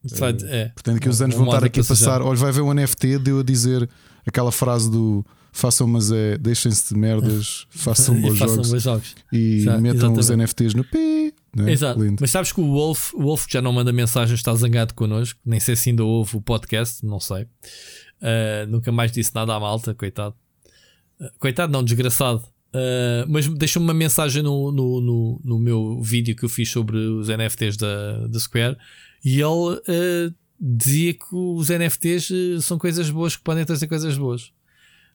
Uh, é. Portanto, daqui uns anos vão estar aqui a passar. Olha, vai ver um NFT, deu a dizer aquela frase do façam, mas é deixem-se de merdas, façam bons jogos, jogos, e Já, metam exatamente. os NFTs no P. Né? Exato. Lindo. Mas sabes que o Wolf, o Wolf que já não manda mensagens, está zangado connosco. Nem sei se ainda ouve o podcast, não sei. Uh, nunca mais disse nada à malta, coitado. Uh, coitado, não, desgraçado. Uh, mas deixou-me uma mensagem no, no, no, no, meu vídeo que eu fiz sobre os NFTs da, da Square e ele dizia que os NFTs são coisas boas que podem trazer coisas boas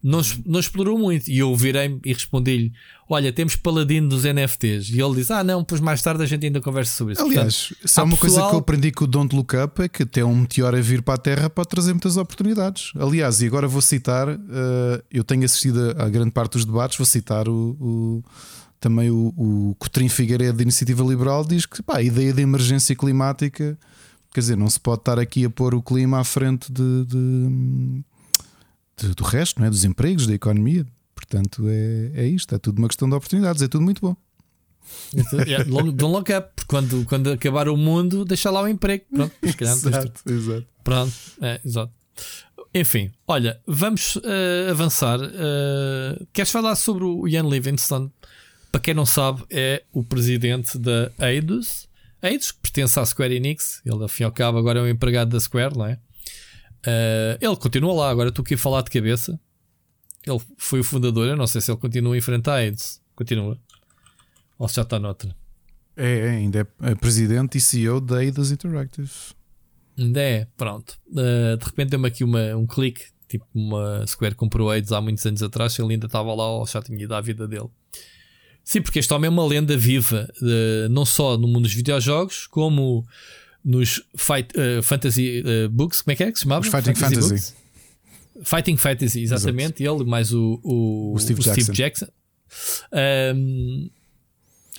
não, não explorou muito. E eu virei e respondi-lhe: Olha, temos paladino dos NFTs. E ele disse: Ah, não, pois mais tarde a gente ainda conversa sobre isso. Aliás, Portanto, só uma pessoal... coisa que eu aprendi com o Don't Look Up é que até um meteoro a vir para a Terra pode trazer muitas oportunidades. Aliás, e agora vou citar: uh, eu tenho assistido a, a, grande parte dos debates, vou citar o, o também o, o Cotrim Figueiredo da Iniciativa Liberal diz que pá, a ideia de emergência climática, quer dizer, não se pode estar aqui a pôr o clima à frente de, de de, do resto, não é? dos empregos, da economia. Portanto, é, é isto, é tudo uma questão de oportunidades, é tudo muito bom. Don't look up, porque quando, quando acabar o mundo, deixa lá o emprego. Pronto, exato, exato. Pronto, é, exato. Enfim, olha, vamos uh, avançar. Uh, queres falar sobre o Ian Livingstone? Para quem não sabe, é o presidente da Eidos. Eidos, que pertence à Square Enix. Ele, ao cabo, agora é um empregado da Square, não é? Uh, ele continua lá, agora estou aqui a falar de cabeça. Ele foi o fundador, eu não sei se ele continua a enfrentar a AIDS. Continua. Ou se já está noutra. É, é ainda é, é presidente e CEO da Eidos Interactive. Ainda é, pronto. Uh, de repente deu-me aqui uma, um clique. Tipo, uma Square comprou AIDS há muitos anos atrás. Ele ainda estava lá ou já tinha ido à vida dele. Sim, porque este homem é uma lenda viva, uh, não só no mundo dos videojogos, como nos fight, uh, Fantasy uh, Books, como é que é que se chamava? Os Fighting Fantasy. Fantasy. Fighting Fantasy, exatamente. Exato. Ele, mais o, o, o Steve o Jackson. Steve Jackson. Um,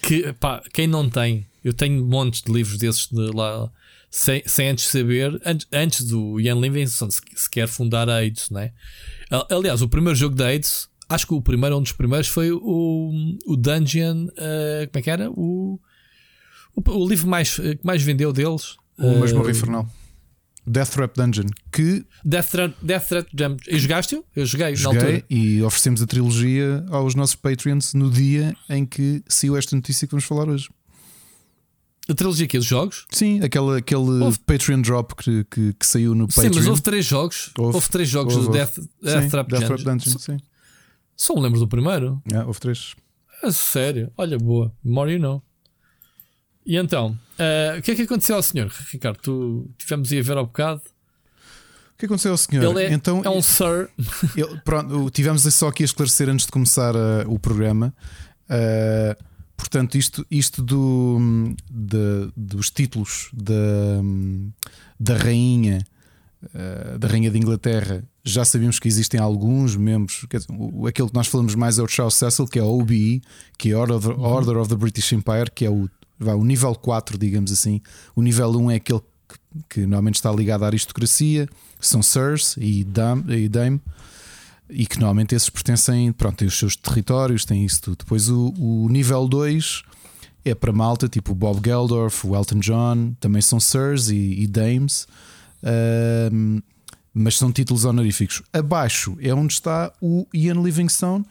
que, pá, quem não tem, eu tenho montes de livros desses de lá, sem, sem antes saber, antes, antes do Ian Livingstone sequer fundar a AIDS, né? Aliás, o primeiro jogo da AIDS, acho que o primeiro, um dos primeiros, foi o, o Dungeon. Uh, como é que era? O o, o livro mais, que mais vendeu deles. O Masmorra uh, Infernal. Death Trap Dungeon. Que. Death Trap, Death Trap Dungeon. E jogaste-o? Eu joguei, joguei na altura. E oferecemos a trilogia aos nossos Patreons no dia em que saiu esta notícia que vamos falar hoje. A trilogia aqui dos jogos? Sim, aquele, aquele houve... Patreon drop que, que, que, saiu no Patreon. Sim, mas houve três jogos. Houve, houve três jogos houve, do Death, Death, sim, Trap, Death Dungeon. Trap Dungeon. Sim. Só me lembro do primeiro. É, houve três. É sério? Olha, boa. More you know. E então, uh, o que é que aconteceu ao senhor, Ricardo? Tu tivemos a ver ao bocado. O que aconteceu ao senhor? Ele é, então, é um Sir. Ele, pronto, tivemos só aqui a esclarecer antes de começar uh, o programa. Uh, portanto, isto, isto do, de, dos títulos da, da rainha da rainha de Inglaterra já sabíamos que existem alguns membros dizer, aquele que nós falamos mais é o Charles Cecil que é o OBE que é Order, uhum. Order of the British Empire que é o Vá, o nível 4, digamos assim. O nível 1 é aquele que, que normalmente está ligado à aristocracia, são Sirs e Dame. E, Dame. e que normalmente esses pertencem, pronto, têm os seus territórios, têm isso tudo. Depois o, o nível 2 é para malta, tipo o Bob Geldorf, o Elton John, também são Sirs e, e Dames, mas são títulos honoríficos. Abaixo é onde está o Ian Livingstone,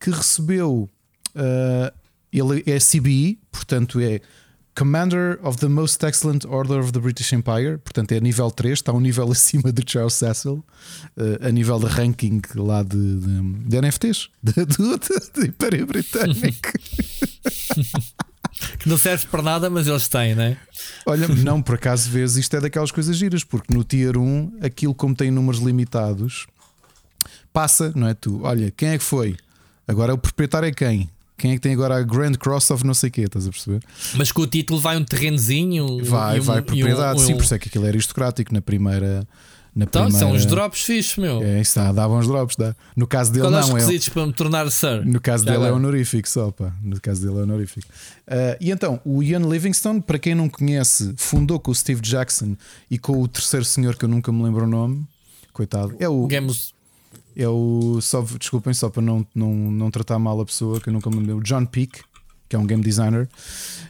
que recebeu, uh, ele é CBE, portanto é Commander of the Most Excellent Order of the British Empire, portanto é nível 3, está um nível acima de Charles Cecil, uh, a nível de ranking lá de, de, de NFTs do, Império Britânico. que não serve para nada, mas eles têm, não é? Olha, não, por acaso vês, isto é daquelas coisas giras, porque no Tier 1, aquilo como tem números limitados, passa, não é tu? Olha, quem é que foi? Agora o proprietário é quem? Quem é que tem agora a Grand Cross of não sei o quê, estás a perceber? Mas com o título vai um terrenozinho. Vai, um, vai propriedade, um, sim, por isso é que aquilo era aristocrático na primeira. Na então, primeira... são os drops fixos, meu. É, isso dá, dava uns drops, dá. No caso dele, Qual não. é os requisitos é... para me tornar Sir? No caso Já dele é honorífico só, pá. No caso dele é honorífico. Uh, e então, o Ian Livingstone, para quem não conhece, fundou com o Steve Jackson e com o terceiro senhor que eu nunca me lembro o nome. Coitado. É o. Games é o. Só, desculpem, só para não, não, não tratar mal a pessoa, que eu nunca me lembro. O John Peake, que é um game designer.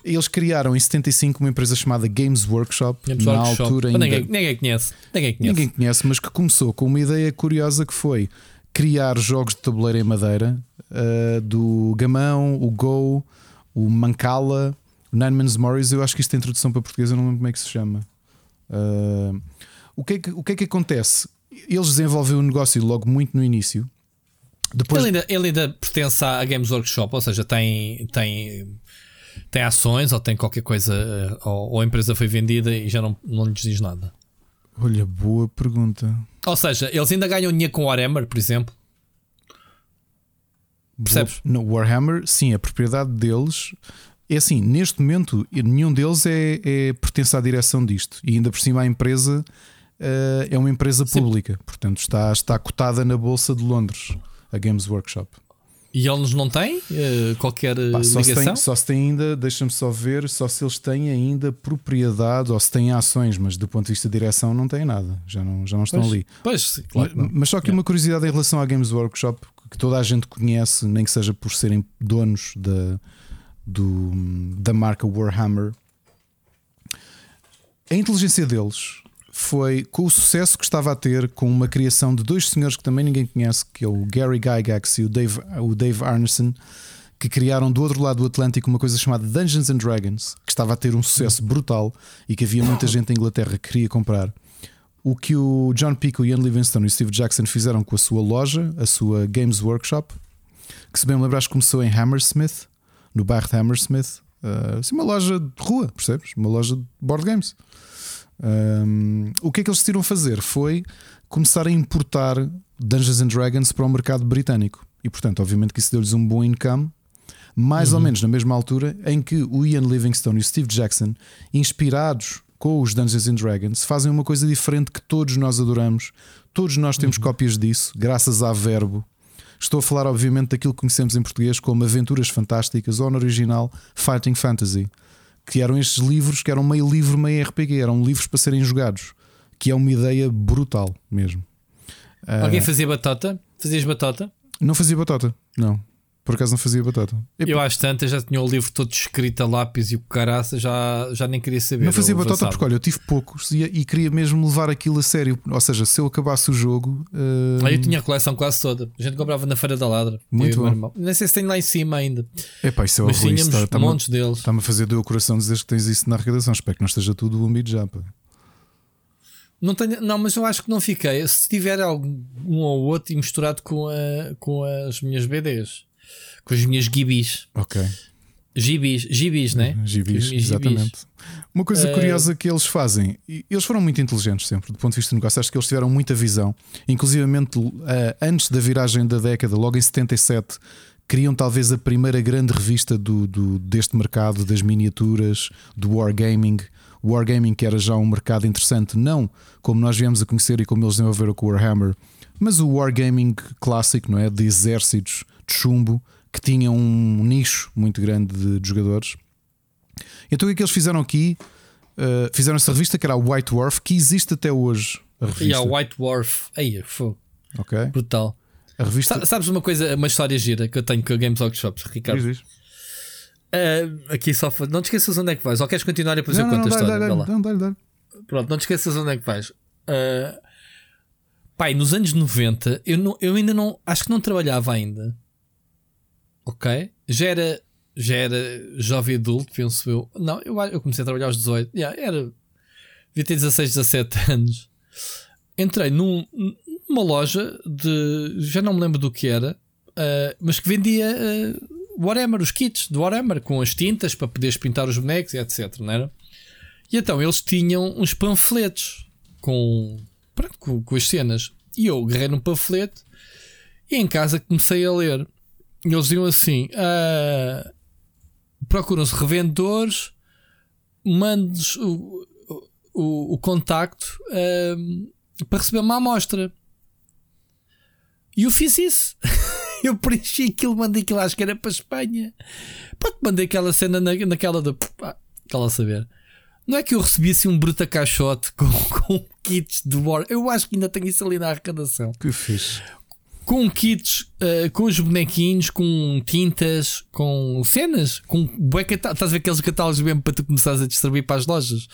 Eles criaram em 75 uma empresa chamada Games Workshop. Games na Workshop. altura ainda... ninguém, ninguém, conhece. ninguém conhece. Ninguém conhece, mas que começou com uma ideia curiosa que foi criar jogos de tabuleiro em madeira uh, do Gamão, o Go, o Mancala, o Nine Man's Morris. Eu acho que isto tem tradução para português, eu não lembro como é que se chama. Uh, o, que é que, o que é que acontece? Eles desenvolveram o negócio logo muito no início. Depois... Ele, ainda, ele ainda pertence à Games Workshop, ou seja, tem, tem, tem ações ou tem qualquer coisa, eh, ou, ou a empresa foi vendida e já não, não lhes diz nada. Olha, boa pergunta. Ou seja, eles ainda ganham dinheiro com Warhammer, por exemplo. Percebes? No Warhammer, sim, a propriedade deles é assim, neste momento, nenhum deles é, é pertence à direção disto. E ainda por cima a empresa uh, é uma empresa pública, Sim. portanto está, está cotada na Bolsa de Londres, a Games Workshop. E eles não têm uh, qualquer Pá, só ligação? Se tem, só se tem ainda, deixa-me só ver, só se eles têm ainda propriedade ou se têm ações, mas do ponto de vista de direção não têm nada, já não, já não estão pois, ali. Pois, claro, mas, mas, só que uma curiosidade em relação à Games Workshop, que toda a gente conhece, nem que seja por serem donos da, do, da marca Warhammer, a inteligência deles foi com o sucesso que estava a ter com uma criação de dois senhores que também ninguém conhece, que é o Gary Gygax e o Dave, o Dave Arneson, que criaram do outro lado do Atlântico uma coisa chamada Dungeons and Dragons, que estava a ter um sucesso brutal e que havia muita gente em Inglaterra que queria comprar. O que o John Pico, Ian Livingstone e Steve Jackson fizeram com a sua loja, a sua Games Workshop, que se bem me lembrares começou em Hammersmith, no bairro de Hammersmith, uh, assim, uma loja de rua, percebes? Uma loja de board games. Um, o que é que eles decidiram fazer foi começar a importar Dungeons and Dragons para o mercado britânico. E portanto, obviamente que isso deu-lhes um bom income, mais uhum. ou menos na mesma altura em que o Ian Livingstone e o Steve Jackson, inspirados com os Dungeons and Dragons, fazem uma coisa diferente que todos nós adoramos. Todos nós temos uhum. cópias disso, graças à Verbo. Estou a falar, obviamente, daquilo que conhecemos em português como Aventuras Fantásticas ou no original Fighting Fantasy que eram estes livros que eram meio livro, meio RPG, eram livros para serem jogados, que é uma ideia brutal mesmo. Alguém uh, fazia batota? Fazias batota? Não fazia batota, não. Por acaso não fazia batata. Eu acho tanto, já tinha o livro todo escrito a lápis e o caraça, já, já nem queria saber. Não fazia batata porque, olha, eu tive poucos e, e, queria mesmo levar aquilo a sério. Ou seja, se eu acabasse o jogo. Uh... Ah, eu tinha a coleção quase toda. A gente comprava na Feira da Ladra. Muito bom. Nem sei se tem lá em cima ainda. É pá, isso é Mas tínhamos está, está montes deles. Está-me a fazer do coração dizer que tens isso na arrecadação. Espero que não esteja tudo umbido já. Pá. Não, tenho, não, mas eu acho que não fiquei. Se tiver algum um ou outro misturado com, a, com as minhas BDs com as minhas gibis. Ok. Gibis, gibis, né? Gibis, exatamente. Gibis. Uma coisa uh... curiosa que eles fazem, eles foram muito inteligentes sempre, do ponto de vista de negócio, acho que eles tiveram muita visão, inclusive uh, antes da viragem da década, logo em 77, criam talvez a primeira grande revista do, do, deste mercado das miniaturas, do Wargaming. O Wargaming que era já um mercado interessante, não como nós viemos a conhecer e como eles desenvolveram com o Warhammer, mas o Wargaming clássico, não é? De exércitos, de chumbo, que tinha um nicho muito grande de, de jogadores. Então o que é que eles fizeram aqui? Uh, fizeram essa revista que era a White Dwarf, que existe até hoje. A revista. E a White Dwarf, aí, foi brutal. A revista. Sabes uma coisa, uma história gira que eu tenho com a Games Workshop, Ricardo? Diz. Uh, aqui só não te esqueças onde é que vais. Ou queres continuar e depois eu conto a história? Dá, dá, dá, dá, Pronto, não te esqueças onde é que vais. Uh, pai, nos anos 90, eu, não, eu ainda não. Acho que não trabalhava ainda. Ok? Já era, já era jovem adulto, penso eu. Não, eu, eu comecei a trabalhar aos 18. Yeah, era. Devia ter 16, 17 anos. Entrei num, numa loja de. Já não me lembro do que era, uh, mas que vendia. Uh, Warhammer, os kits do Warhammer, com as tintas para poderes pintar os bonecos e etc. Não era? E então eles tinham uns panfletos com, com, com, as cenas. E eu agarrei num panfleto e em casa comecei a ler. Eles diziam assim: ah, procuram-se revendedores, mandes o, o, o contacto ah, para receber uma amostra. E eu fiz isso. eu preenchi aquilo, mandei aquilo, acho que era para a Espanha. Pronto, mandei aquela cena na, naquela da. Aquela a saber. Não é que eu recebesse um bruta caixote com, com kits de War. Eu acho que ainda tenho isso ali na arrecadação. Que fixe. Com kits, uh, com os bonequinhos, com tintas, com cenas, com Estás a ver aqueles catálogos mesmo para tu começares a distribuir para as lojas?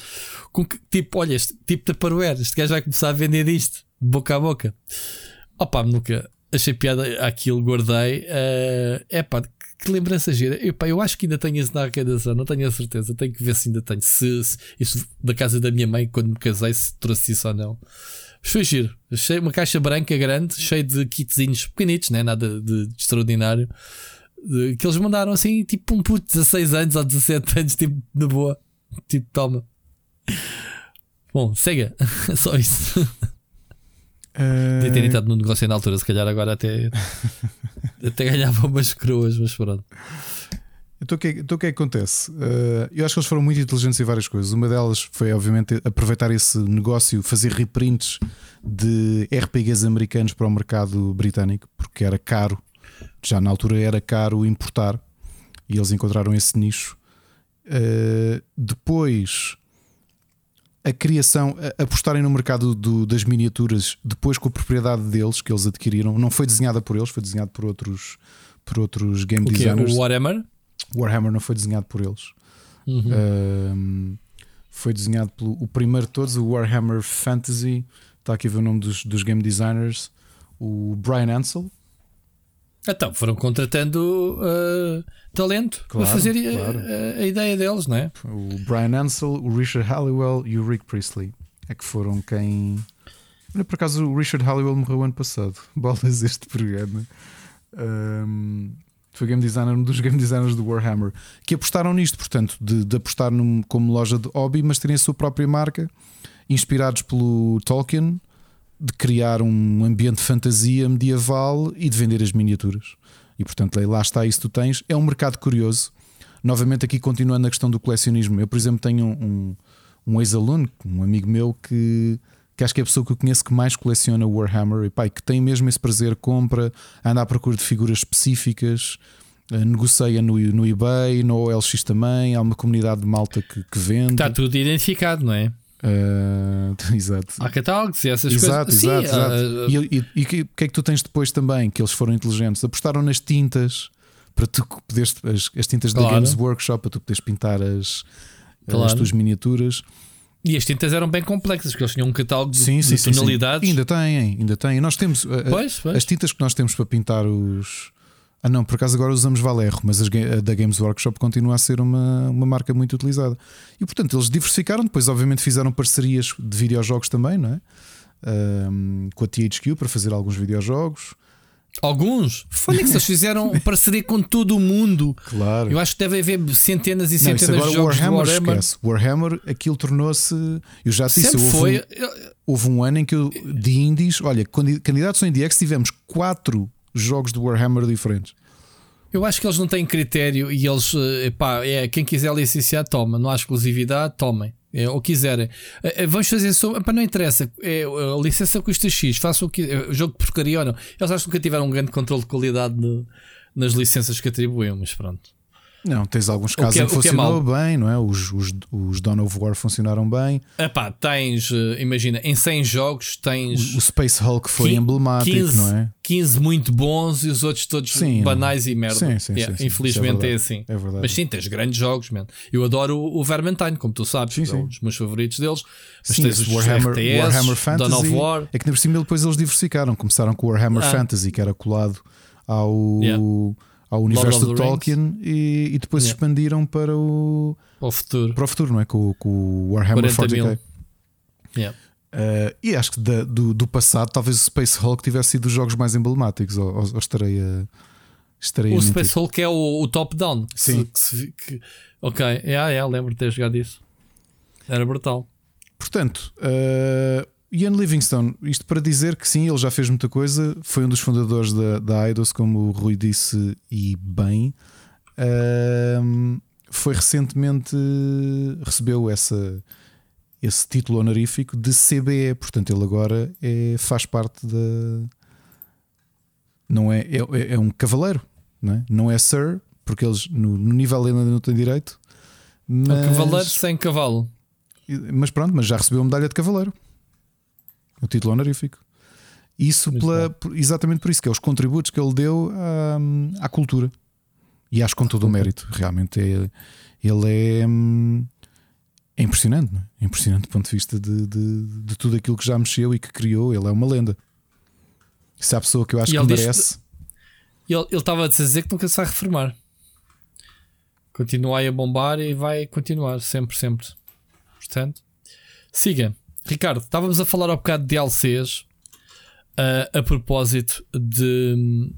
Com tipo, olha, este tipo de Tupperware, este gajo vai começar a vender isto, boca a boca. Opa, nunca achei piada aquilo, guardei. É uh, pá, que lembrança gira. Eu, pá, eu acho que ainda tenho isso na arrecadação, não tenho a certeza. Tenho que ver se ainda tenho. Se, se isso da casa da minha mãe, quando me casei, se trouxe isso ou não. Foi giro. Achei uma caixa branca grande, cheia de kitzinhos pequenitos, né? nada de, extraordinário. Que eles mandaram assim, tipo um puto de 16 anos ou 17 anos, tipo, de boa. Tipo, toma. Bom, cega. Só isso. Uh... Devia ter entrado no negócio na altura, se calhar agora até, até ganhava umas coroas, mas pronto. Então o que, é, então, o que é que acontece? Uh, eu acho que eles foram muito inteligentes em várias coisas. Uma delas foi, obviamente, aproveitar esse negócio, fazer reprints de RPGs americanos para o mercado britânico, porque era caro, já na altura era caro importar, e eles encontraram esse nicho. Uh, depois a criação, a apostarem no mercado do, das miniaturas depois com a propriedade deles que eles adquiriram, não foi desenhada por eles, foi desenhado por outros, por outros game o designers. O Warhammer? Warhammer não foi desenhado por eles. Uhum. foi desenhado pelo o primeiro de todos, o Warhammer Fantasy. Está aqui a ver o nome dos, dos game designers, o Brian Ansel. Então, foram contratando uh, talento claro, para fazer uh, claro. a, a, ideia deles, não é? O Brian Ansel, o Richard Halliwell e o Rick Priestley é que foram quem. Olha, por acaso o Richard Halliwell morreu ano passado. Bolas este programa. Um, foi game designer, um dos game designers do Warhammer, que apostaram nisto, portanto, de, de apostar num, como loja de hobby, mas terem a sua própria marca, inspirados pelo Tolkien de criar um ambiente de fantasia medieval e de vender as miniaturas. E portanto, lá está isso tu tens. É um mercado curioso. Novamente, aqui continuando a questão do colecionismo. Eu, por exemplo, tenho um, um ex-aluno, um amigo meu, que, que acho que é a pessoa que eu conheço que mais coleciona Warhammer e pai, que tem mesmo esse prazer, compra, anda à procura de figuras específicas, eh, negocia no, no eBay, no OLX também. Há uma comunidade de malta que, que vende. Está tudo identificado, não é? Uh, exato. Há catálogos e essas exato, coisas. Exato, Sim, exato. Uh, e o que, que é que tu tens depois também? Que eles foram inteligentes, apostaram nas tintas para tu poderes, as, as tintas claro. da Games Workshop para tu poderes pintar as, claro. as tuas miniaturas. E as tintas eram bem complexas, porque eles tinham um catálogo sim, de, sim, de tonalidades. Sim, ainda têm, ainda têm. Nós temos pois, pois. as tintas que nós temos para pintar os ah, não, por acaso agora usamos Valerro, mas a da Games Workshop continua a ser uma, uma marca muito utilizada. E portanto, eles diversificaram, depois, obviamente, fizeram parcerias de videojogos também, não é? Um, com a THQ para fazer alguns videojogos. Alguns? Foi que eles fizeram parceria com todo o mundo. Claro. Eu acho que deve haver centenas e centenas não, de jogos Warhammer, de Warhammer. Esquece. Warhammer, aquilo tornou-se. Eu já disse, Sempre houve, foi. Um, houve um ano em que eu, de indies, olha, candidatos ao IndieX tivemos quatro jogos de Warhammer diferentes. Eu acho que eles não têm critério e eles, eh, pá, é, quem quiser licenciar, toma. Não há exclusividade, tomem. É, ou quiserem. É, vamos fazer sobre. Para não interessa. É, a licença custa X. Façam o que. O jogo de porcaria ou não. Eles acho que tiveram um grande controle de qualidade no, nas licenças que atribuem, mas pronto. Não, tens alguns casos é- em que o que é funcionou bem, não é? Os, os, os Dawn of War funcionaram bem. Epá, tens, eh, imagina, em 100 jogos tens O, o Space Hulk foi Qui- emblemático, 15, não é? 15 muito bons e os outros todos Sim. banais e merda. Sim, sim, Yeah, sim, sim. Infelizmente é é, assim. É verdade. Mas sim, tens grandes jogos, man. Eu adoro o, o Vermintide, como tu sabes, Sim, que é um dos meus favoritos deles. Mas tens os Warhammer, RTS, Warhammer Fantasy. Dawn of War. É que na por cima depois eles diversificaram. Começaram com o Warhammer Ah. Fantasy, que era colado ao, Yeah. Ao universo de Tolkien, e, e depois Yeah. expandiram para o, Para o futuro. para o futuro, não é? Com, com o Warhammer 40 mil. 40k. Yeah. Uh, e acho que da- do, do passado, talvez o Space Hulk tivesse sido dos jogos mais emblemáticos. Ou, ou- estarei a. Estarei a O mentir. Space Hulk é o, o top-down. Sim. que se que- ok, yeah, yeah, lembro de ter jogado isso. Era brutal. Portanto, uh, Ian Livingstone, isto para dizer que sim, ele já fez muita coisa, foi um dos fundadores da, da Eidos, como o Rui disse, e bem. Foi recentemente recebeu essa, esse título honorífico de CBE, portanto, ele agora é, faz parte da. Não é, é, é um cavaleiro, não é? Não é Sir, porque eles no, no nível ainda não têm direito. É um Mas... cavaleiro sem cavalo. Mas pronto, mas já recebeu a medalha de cavaleiro. O título honorífico. Isso pela, por- exatamente por isso, que é os contributos que ele deu à, à cultura. E acho com todo o mérito. Realmente é, ele é, hum, é impressionante, não é? É impressionante do ponto de vista de, de, de tudo aquilo que já mexeu e que criou. Ele é uma lenda. Se há pessoa que eu acho que merece. Ele estava a dizer que nunca se vai reformar. Continua aí a bombar e vai continuar, sempre, sempre. Portanto, siga. Ricardo, estávamos a falar há bocado de DLCs ah, a propósito de.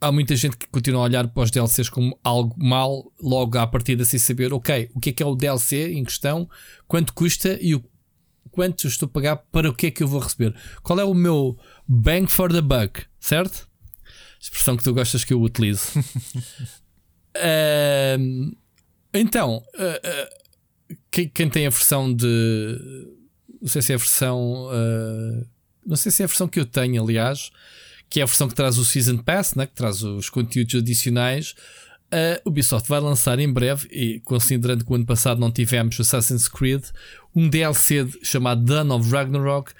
Há muita gente que continua a olhar para os DLCs como algo mal, logo à partida, sem saber, ok, o que é que é o DLC em questão, quanto custa e o quanto estou a pagar para o que é que eu vou receber. Qual é o meu bang for the buck, certo? Expressão que tu gostas que eu utilize. Ahm, então, ah, quem, quem tem a versão de. Não sei se é a versão. ah, não sei se é a versão que eu tenho, aliás, que é a versão que traz o Season Pass, né, que traz os conteúdos adicionais. A Ubisoft vai lançar em breve, e considerando que o ano passado não tivemos Assassin's Creed, um DLC de- chamado Dawn of Ragnarok,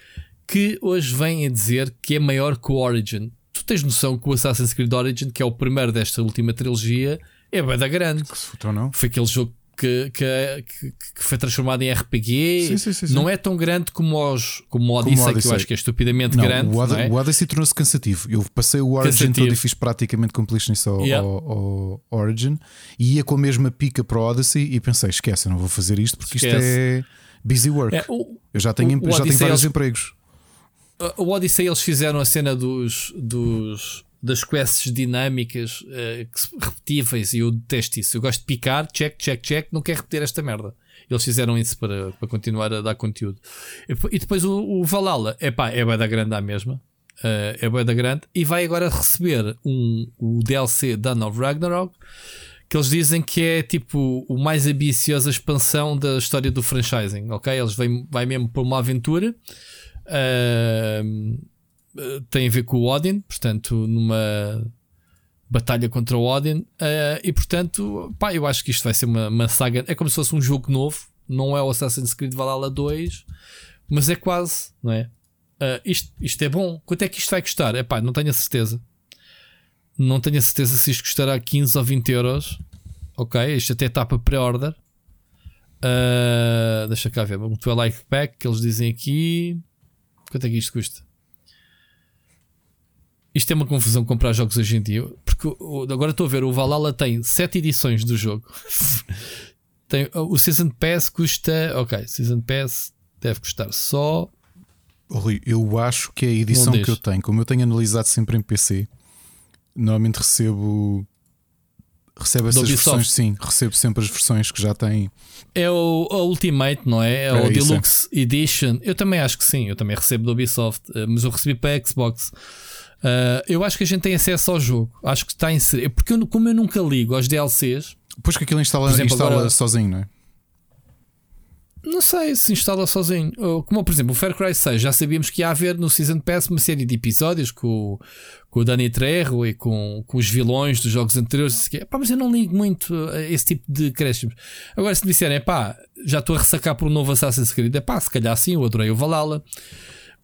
que hoje vem a dizer que é maior que o Origin. Tu tens noção que o Assassin's Creed Origin, que é o primeiro desta última trilogia, é bem da grande. Que se fotou, não? Foi aquele jogo que, que, que- que foi transformado em RPG. Sim, sim, sim. Não é tão grande como, os, como o Odyssey, que eu Odyssey. acho que é estupidamente Não, grande. o, Od é? o Odyssey tornou-se cansativo. Eu passei o Origin Cansativo. todo e fiz praticamente completionist ao, Yeah. ao- ao Origin e ia com a mesma pica para o Odyssey e pensei: esquece, eu não vou fazer isto porque isto Esquece. é busy work. É, o, eu já tenho, já tenho Odyssey vários eles- empregos. o Odyssey eles fizeram a cena dos, dos das quests dinâmicas se- repetíveis e eu detesto isso. Eu gosto de picar, check, check, check, não quero repetir esta merda. Eles fizeram isso para, para continuar a dar conteúdo. E, depo- depois o, o Valhalla, epá, é bem da grande à mesma. Eh, é bem da grande. E vai agora receber um, o DLC Dawn of Ragnarok. Que eles dizem que é tipo o mais ambiciosa expansão da história do franchising, ok? Eles vêm, vai mesmo por uma aventura. Eh, tem a ver com o Odin, portanto, numa batalha contra o Odin. eh, e portanto, pá, eu acho que isto vai ser uma, uma saga. É como se fosse um jogo novo, não é o Assassin's Creed Valhalla 2, mas é quase, não é? Eh, isto, isto é bom. Quanto é que isto vai custar? É pá, não tenho a certeza. Não tenho a certeza se isto custará 15 ou 20 euros. Ok, isto até está para pré-order. Ah, deixa cá ver. Um 12 pack que eles dizem aqui. Quanto é que isto custa? Isto é uma confusão comprar jogos hoje em dia. Porque agora estou a ver, o Valhalla tem 7 edições do jogo. tem, o Season Pass custa. Ok, Season Pass deve custar só. Rui, eu acho que é a edição que eu tenho, como eu tenho analisado sempre em PC, normalmente recebo. Recebo essas versões, sim, recebo sempre as versões que já têm. É o, a Ultimate, não é? É, É o isso, Deluxe Edition. Eu também acho que sim. Eu também recebo do Ubisoft, eh, mas eu recebi para a Xbox. Ah, eu acho que a gente tem acesso ao jogo. Acho que está inserido. Porque eu, como eu nunca ligo aos DLCs, Depois que aquilo instala, exemplo, instala agora- sozinho, não é? Não sei se instala sozinho. Como, por exemplo, o Far Cry 6, já sabíamos que ia haver no Season Pass uma série de episódios com, com o Danny Trejo e com, com os vilões dos jogos anteriores. Pá, mas eu não ligo muito a esse tipo de crescimos. Agora, se me disserem, pá, já estou a ressacar por um novo Assassin's Creed, é pá, se calhar sim, eu adorei o Valhalla.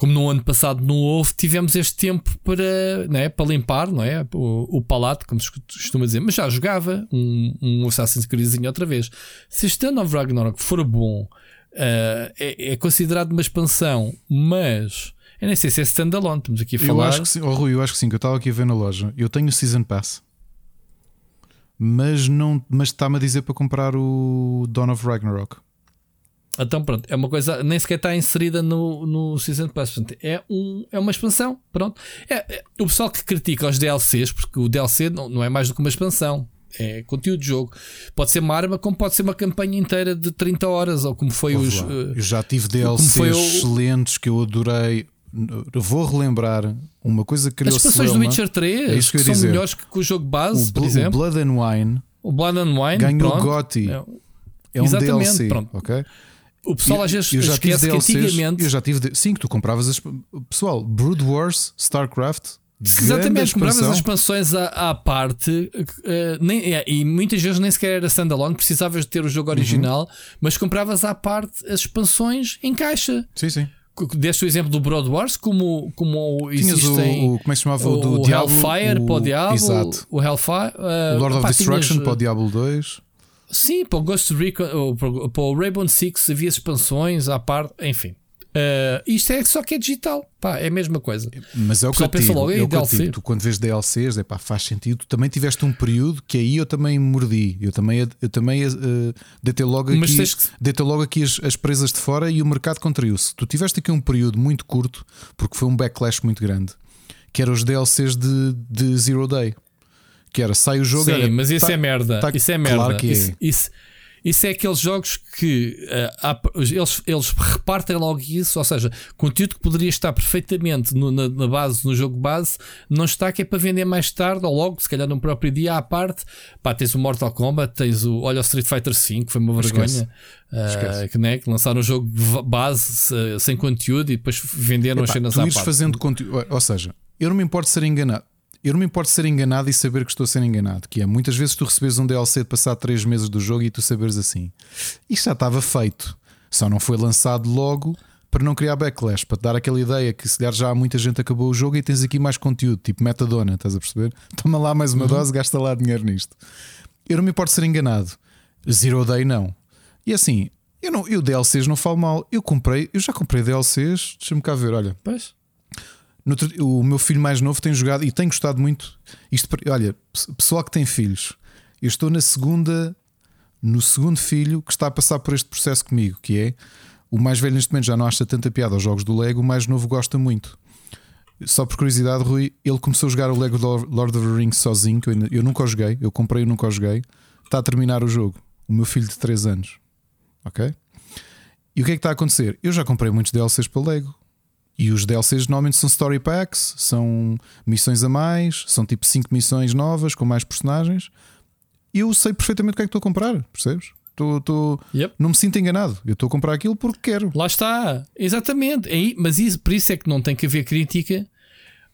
Como no ano passado não houve, tivemos este tempo para, não é, para limpar não é, o, o palato, como se costuma dizer. Mas já jogava um, um Assassin's Creed outra vez. Se este ano of Ragnarok for bom Uh, é, é, considerado uma expansão, mas eu nem sei se é standalone. Estamos aqui a falar. Eu acho que sim, oh, Rui, eu acho que sim, que eu estava aqui a ver na loja. Eu tenho o Season Pass, mas não mas está-me a dizer para comprar o Dawn of Ragnarok. Então pronto, é uma coisa, nem sequer está inserida no, no Season Pass. Portanto, é, um, é uma expansão. Pronto. É, é, o pessoal que critica os DLCs, porque o DLC não, não é mais do que uma expansão é conteúdo de jogo. Pode ser uma arma, como pode ser uma campanha inteira de 30 horas, ou como foi os. Uh, eu já tive DLCs o... excelentes que eu adorei. vou relembrar uma coisa que As expansões do Witcher 3 é que, que são dizer. melhores que, o jogo base, o, por exemplo. O Blood and Wine. O Blood and Wine ganhou o GOTY. É, é um DLC. Pronto. Ok. O pessoal às vezes eu já tive DLCs, que antigamente. Eu já tive. Sim, que tu compravas. As, pessoal, Brood Wars, StarCraft, Exatamente, compravas as expansões à, à parte uh, nem, é, e muitas vezes nem sequer era standalone, precisavas de ter o jogo uhum. original, uhum. mas compravas à parte as expansões em caixa. Sim, sim. Deste o exemplo do Broad Wars, como, como existem. O, o, como é que se chamava? O, do o Diablo, Hellfire o, para o Diablo. Exato. O Hellfire. Uh, o Lord of Destruction tinhas, para o Diablo 2. Sim, para o Ghost Recon, para, para o Rainbow Six havia expansões à parte, enfim. Uh, isto é só que é digital, pá, é a mesma coisa. Mas é o que eu digo, logo, é eu digo. Tu quando vês DLCs, é pá, faz sentido. Tu também tiveste um período que aí eu também mordi. Eu também, eu também uh, deitei logo aqui, que... deitei logo aqui as, as presas de fora e o mercado contraiu-se. Tu tiveste aqui um período muito curto, porque foi um backlash muito grande, que era os DLCs de, de Zero Day. Que era, sai o jogo. Sim, era, mas isso tá, é merda. Tá, isso é merda. Claro que é. Isso, isso, isso é aqueles jogos que uh, há, eles, eles repartem logo isso, ou seja, conteúdo que poderia estar perfeitamente no, na, na, base, no jogo base, não está, que é para vender mais tarde ou logo, se calhar no próprio dia à parte. Pá, tens o Mortal Kombat, tens o. Olha, o Street Fighter V, foi uma vergonha. Uh, que, né, que lançaram o jogo base sem conteúdo e depois venderam Epá, as cenas tu à parte. fazendo conteúdo, ou seja, eu não me importo ser enganado eu não me importo ser enganado e saber que estou a ser enganado. Que é muitas vezes tu recebes um DLC de passar 3 meses do jogo e tu saberes assim. Isto já estava feito, só não foi lançado logo para não criar backlash, para te dar aquela ideia que se der já muita gente acabou o jogo e tens aqui mais conteúdo, tipo metadona, estás a perceber? Toma lá mais uma uhum. dose, gasta lá dinheiro nisto. Eu não me importo ser enganado. Zero Day não. E assim, eu, não, eu DLCs não falo mal. Eu comprei, eu já comprei DLCs, deixa-me cá ver, olha. Pois o meu filho mais novo tem jogado e tem gostado muito. Isto, olha, pessoal que tem filhos, eu estou na segunda, no segundo filho que está a passar por este processo comigo, que é o mais velho neste momento já não acha tanta piada aos jogos do Lego, o mais novo gosta muito. Só por curiosidade, Rui, ele começou a jogar o Lego Lord of the Rings sozinho, que eu, ainda, eu nunca o joguei, eu comprei e nunca o joguei. Está a terminar o jogo. O meu filho de 3 anos. Ok? E o que é que está a acontecer? Eu já comprei muitos DLCs para Lego. E os DLCs normalmente são story packs, são missões a mais, são tipo 5 missões novas com mais personagens. E eu sei perfeitamente o que é que estou a comprar, percebes? Tô, tô, yep. Não me sinto enganado. Eu estou a comprar aquilo porque quero. Lá está, exatamente. É, mas isso, por isso é que não tem que haver crítica,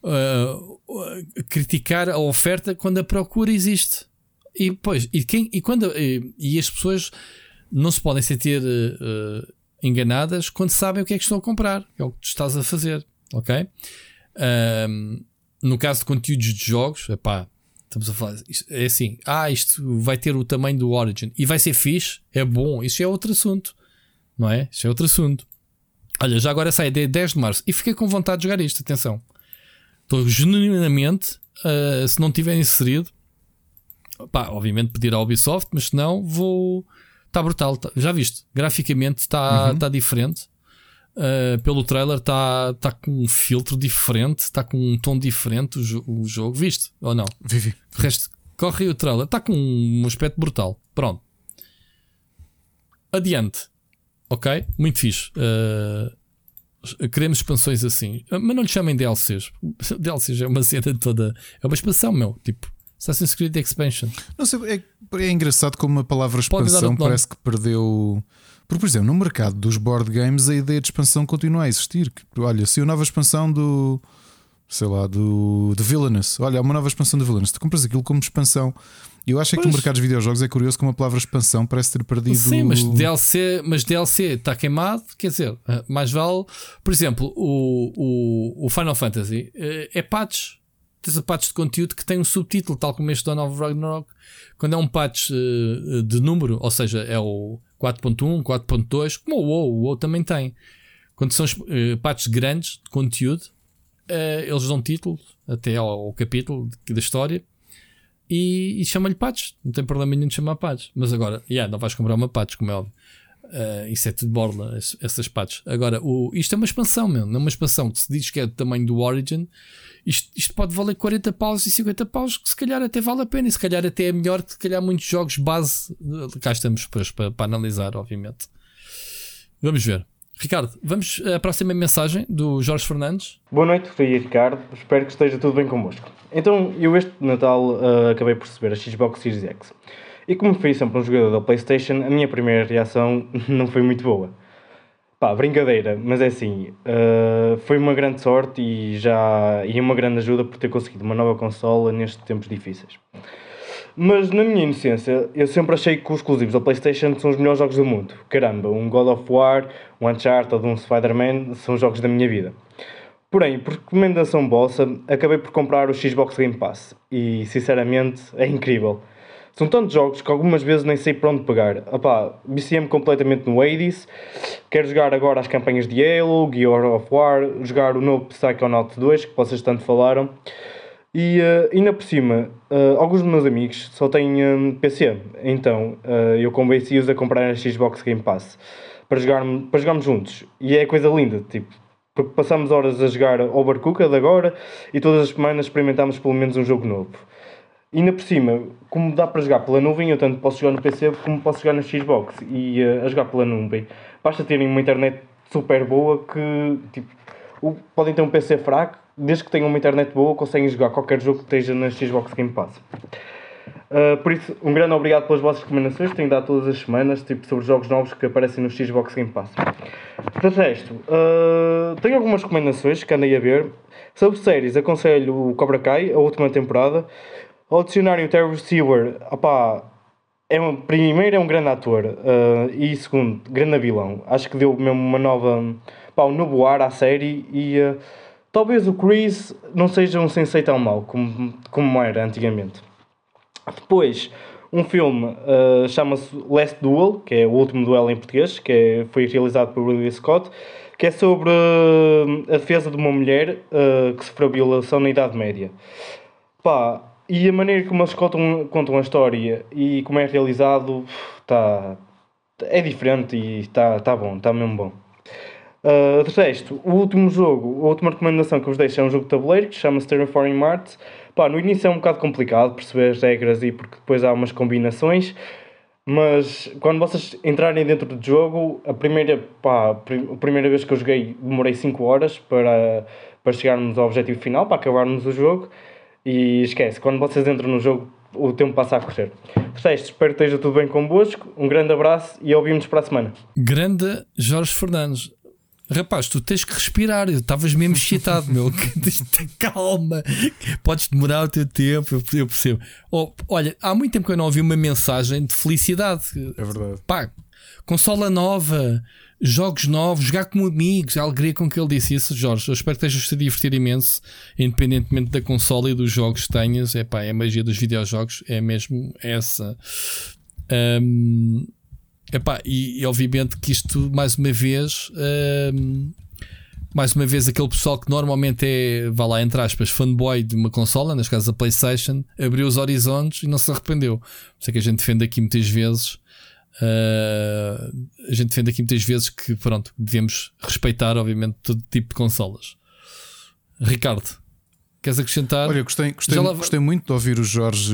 uh, criticar a oferta quando a procura existe. E, pois, e, quem, e, quando, e, e as pessoas não se podem sentir uh, enganadas quando sabem o que é que estão a comprar, é o que tu estás a fazer, ok? Um, no caso de conteúdos de jogos, epá, estamos a falar, é assim, ah, isto vai ter o tamanho do Origin e vai ser fixe, é bom, isso é outro assunto, não é? Isso é outro assunto. Olha, já agora sai dia 10 de março e fiquei com vontade de jogar isto, atenção. Estou genuinamente, uh, se não tiver inserido, pá, obviamente pedir à Ubisoft, mas se não, vou Está brutal, tá, já viste? Graficamente está uhum. tá diferente. Uh, pelo trailer está tá com um filtro diferente, está com um tom diferente o, jo o, jogo. Viste ou não? Vivi. O resto, corre o trailer, está com um aspecto brutal. Pronto. Adiante. Ok? Muito fixe. Uh, queremos expansões assim. Uh, mas não lhe chamem DLCs. DLCs é uma cena toda. É uma expansão, meu. Tipo, Assassin's Creed Expansion. Não sei, é, é engraçado como a palavra expansão parece que perdeu. Porque, por exemplo, no mercado dos board games a ideia de expansão continua a existir. Olha, se a nova expansão do. Sei lá, do. de Villainous. Olha, há uma nova expansão do Villainous. Tu compras aquilo como expansão. Eu acho pois. que o mercado dos videojogos é curioso como a palavra expansão parece ter perdido. Sim, mas DLC, mas DLC está queimado, quer dizer, eh, mais vale. Por exemplo, o, o, o Final Fantasy eh, é patch. Tens a patch de conteúdo que tem um subtítulo, tal como este Dawn of Ragnarok. Quando é um patch uh, de número, ou seja, é o 4.1, 4.2, como o WoW, o WoW também tem. Quando são uh, patches grandes de conteúdo, uh, eles dão título até ao, ao capítulo da história e, e chama-lhe patch. Não tem problema nenhum de chamar patch. Mas agora, yeah, não vais comprar uma patch, como é óbvio. Uh, isso é tudo borla, essas patches. Agora, o, isto é uma expansão, meu. Não é uma expansão que se diz que é do tamanho do Origin. Isto, isto pode valer 40 paus e 50 paus, que se calhar até vale a pena. E se calhar até é melhor que se calhar muitos jogos base. Cá estamos depois para, para analisar, obviamente. Vamos ver. Ricardo, vamos à próxima mensagem do Jorge Fernandes. Boa noite, Rui Ricardo. Espero que esteja tudo bem convosco. Então, eu este Natal uh, acabei por receber a Xbox Series X. E como fui sempre um jogador da PlayStation, a minha primeira reação não foi muito boa. Pá, brincadeira, mas é assim, uh, foi uma grande sorte e já e uma grande ajuda por ter conseguido uma nova consola nestes tempos difíceis. Mas na minha inocência, eu sempre achei que os exclusivos da PlayStation são os melhores jogos do mundo. Caramba, um God of War, um Uncharted, um Spider-Man são jogos da minha vida. Porém, por recomendação vossa, acabei por comprar o Xbox Game Pass e, sinceramente, é incrível. São tantos jogos que algumas vezes nem sei para onde pegar. Opá, viciei-me completamente no Hades. Quero jogar agora as campanhas de Halo, Gear of War, jogar o novo Psychonaut 2, que vocês tanto falaram. E uh, ainda por cima, uh, alguns dos meus amigos só têm um, PC, então uh, eu convenci-os a comprar a Xbox Game Pass para, jogar, para jogarmos juntos. E é coisa linda, tipo, porque passamos horas a jogar Overcooked agora e todas as semanas experimentamos pelo menos um jogo novo. Ainda por cima, como dá para jogar pela nuvem, eu tanto posso jogar no PC como posso jogar na Xbox. E uh, a jogar pela nuvem, basta terem uma internet super boa que tipo, podem ter um PC fraco, desde que tenham uma internet boa, conseguem jogar qualquer jogo que esteja na Xbox Game Pass. Uh, por isso, um grande obrigado pelas vossas recomendações, tenho dado todas as semanas, tipo, sobre jogos novos que aparecem no Xbox Game Pass. De resto, uh, tenho algumas recomendações que andei a ver. Sobre séries, aconselho o Cobra Kai, a última temporada. Ao adicionarem o Terry Stewart, opá, é um, primeiro é um grande ator uh, e segundo, grande vilão. Acho que deu mesmo uma nova, pá, um novo ar à série e uh, talvez o Chris não seja um sensei tão mau como, como era antigamente. Depois, um filme uh, chama-se Last Duel, que é o último duelo em português, que é, foi realizado por Ridley Scott, que é sobre a defesa de uma mulher que sofreu violação na Idade Média. Pá, e a maneira como eles contam, contam a história e como é realizado tá, é diferente e está tá bom, está mesmo bom. Uh, de resto, o último jogo, a última recomendação que vos deixo é um jogo de tabuleiro que se chama Terraforming Mars. Pá, no início é um bocado complicado perceber as regras e porque depois há umas combinações, mas quando vocês entrarem dentro do jogo, a primeira, pá, a primeira vez que eu joguei demorei 5 horas para, para chegarmos ao objetivo final, para acabarmos o jogo. E esquece, quando vocês entram no jogo, o tempo passa a correr. Portanto, espero que esteja tudo bem convosco. Um grande abraço e ouvimos para a semana. Grande Jorge Fernandes. Rapaz, tu tens que respirar. Estavas mesmo excitado, meu. Calma. Podes demorar o teu tempo, eu percebo. Oh, olha, há muito tempo que eu não ouvi uma mensagem de felicidade. É verdade. Pá, consola nova, jogos novos, jogar com amigos, a alegria com que ele disse isso, Jorge. Eu espero que estejas a divertir imenso, independentemente da consola e dos jogos que tenhas. É pá, é a magia dos videojogos, é mesmo essa. Um, epá, e, e obviamente que isto, mais uma vez, um, mais uma vez, aquele pessoal que normalmente é, vá lá, entre aspas, fanboy de uma consola, nas casas da PlayStation, abriu os horizontes e não se arrependeu. Por isso é que a gente defende aqui muitas vezes Uh, a gente defende aqui muitas vezes que pronto, devemos respeitar, obviamente, todo tipo de consolas. Ricardo, queres acrescentar? Olha, gostei, gostei, lá... gostei muito de ouvir o Jorge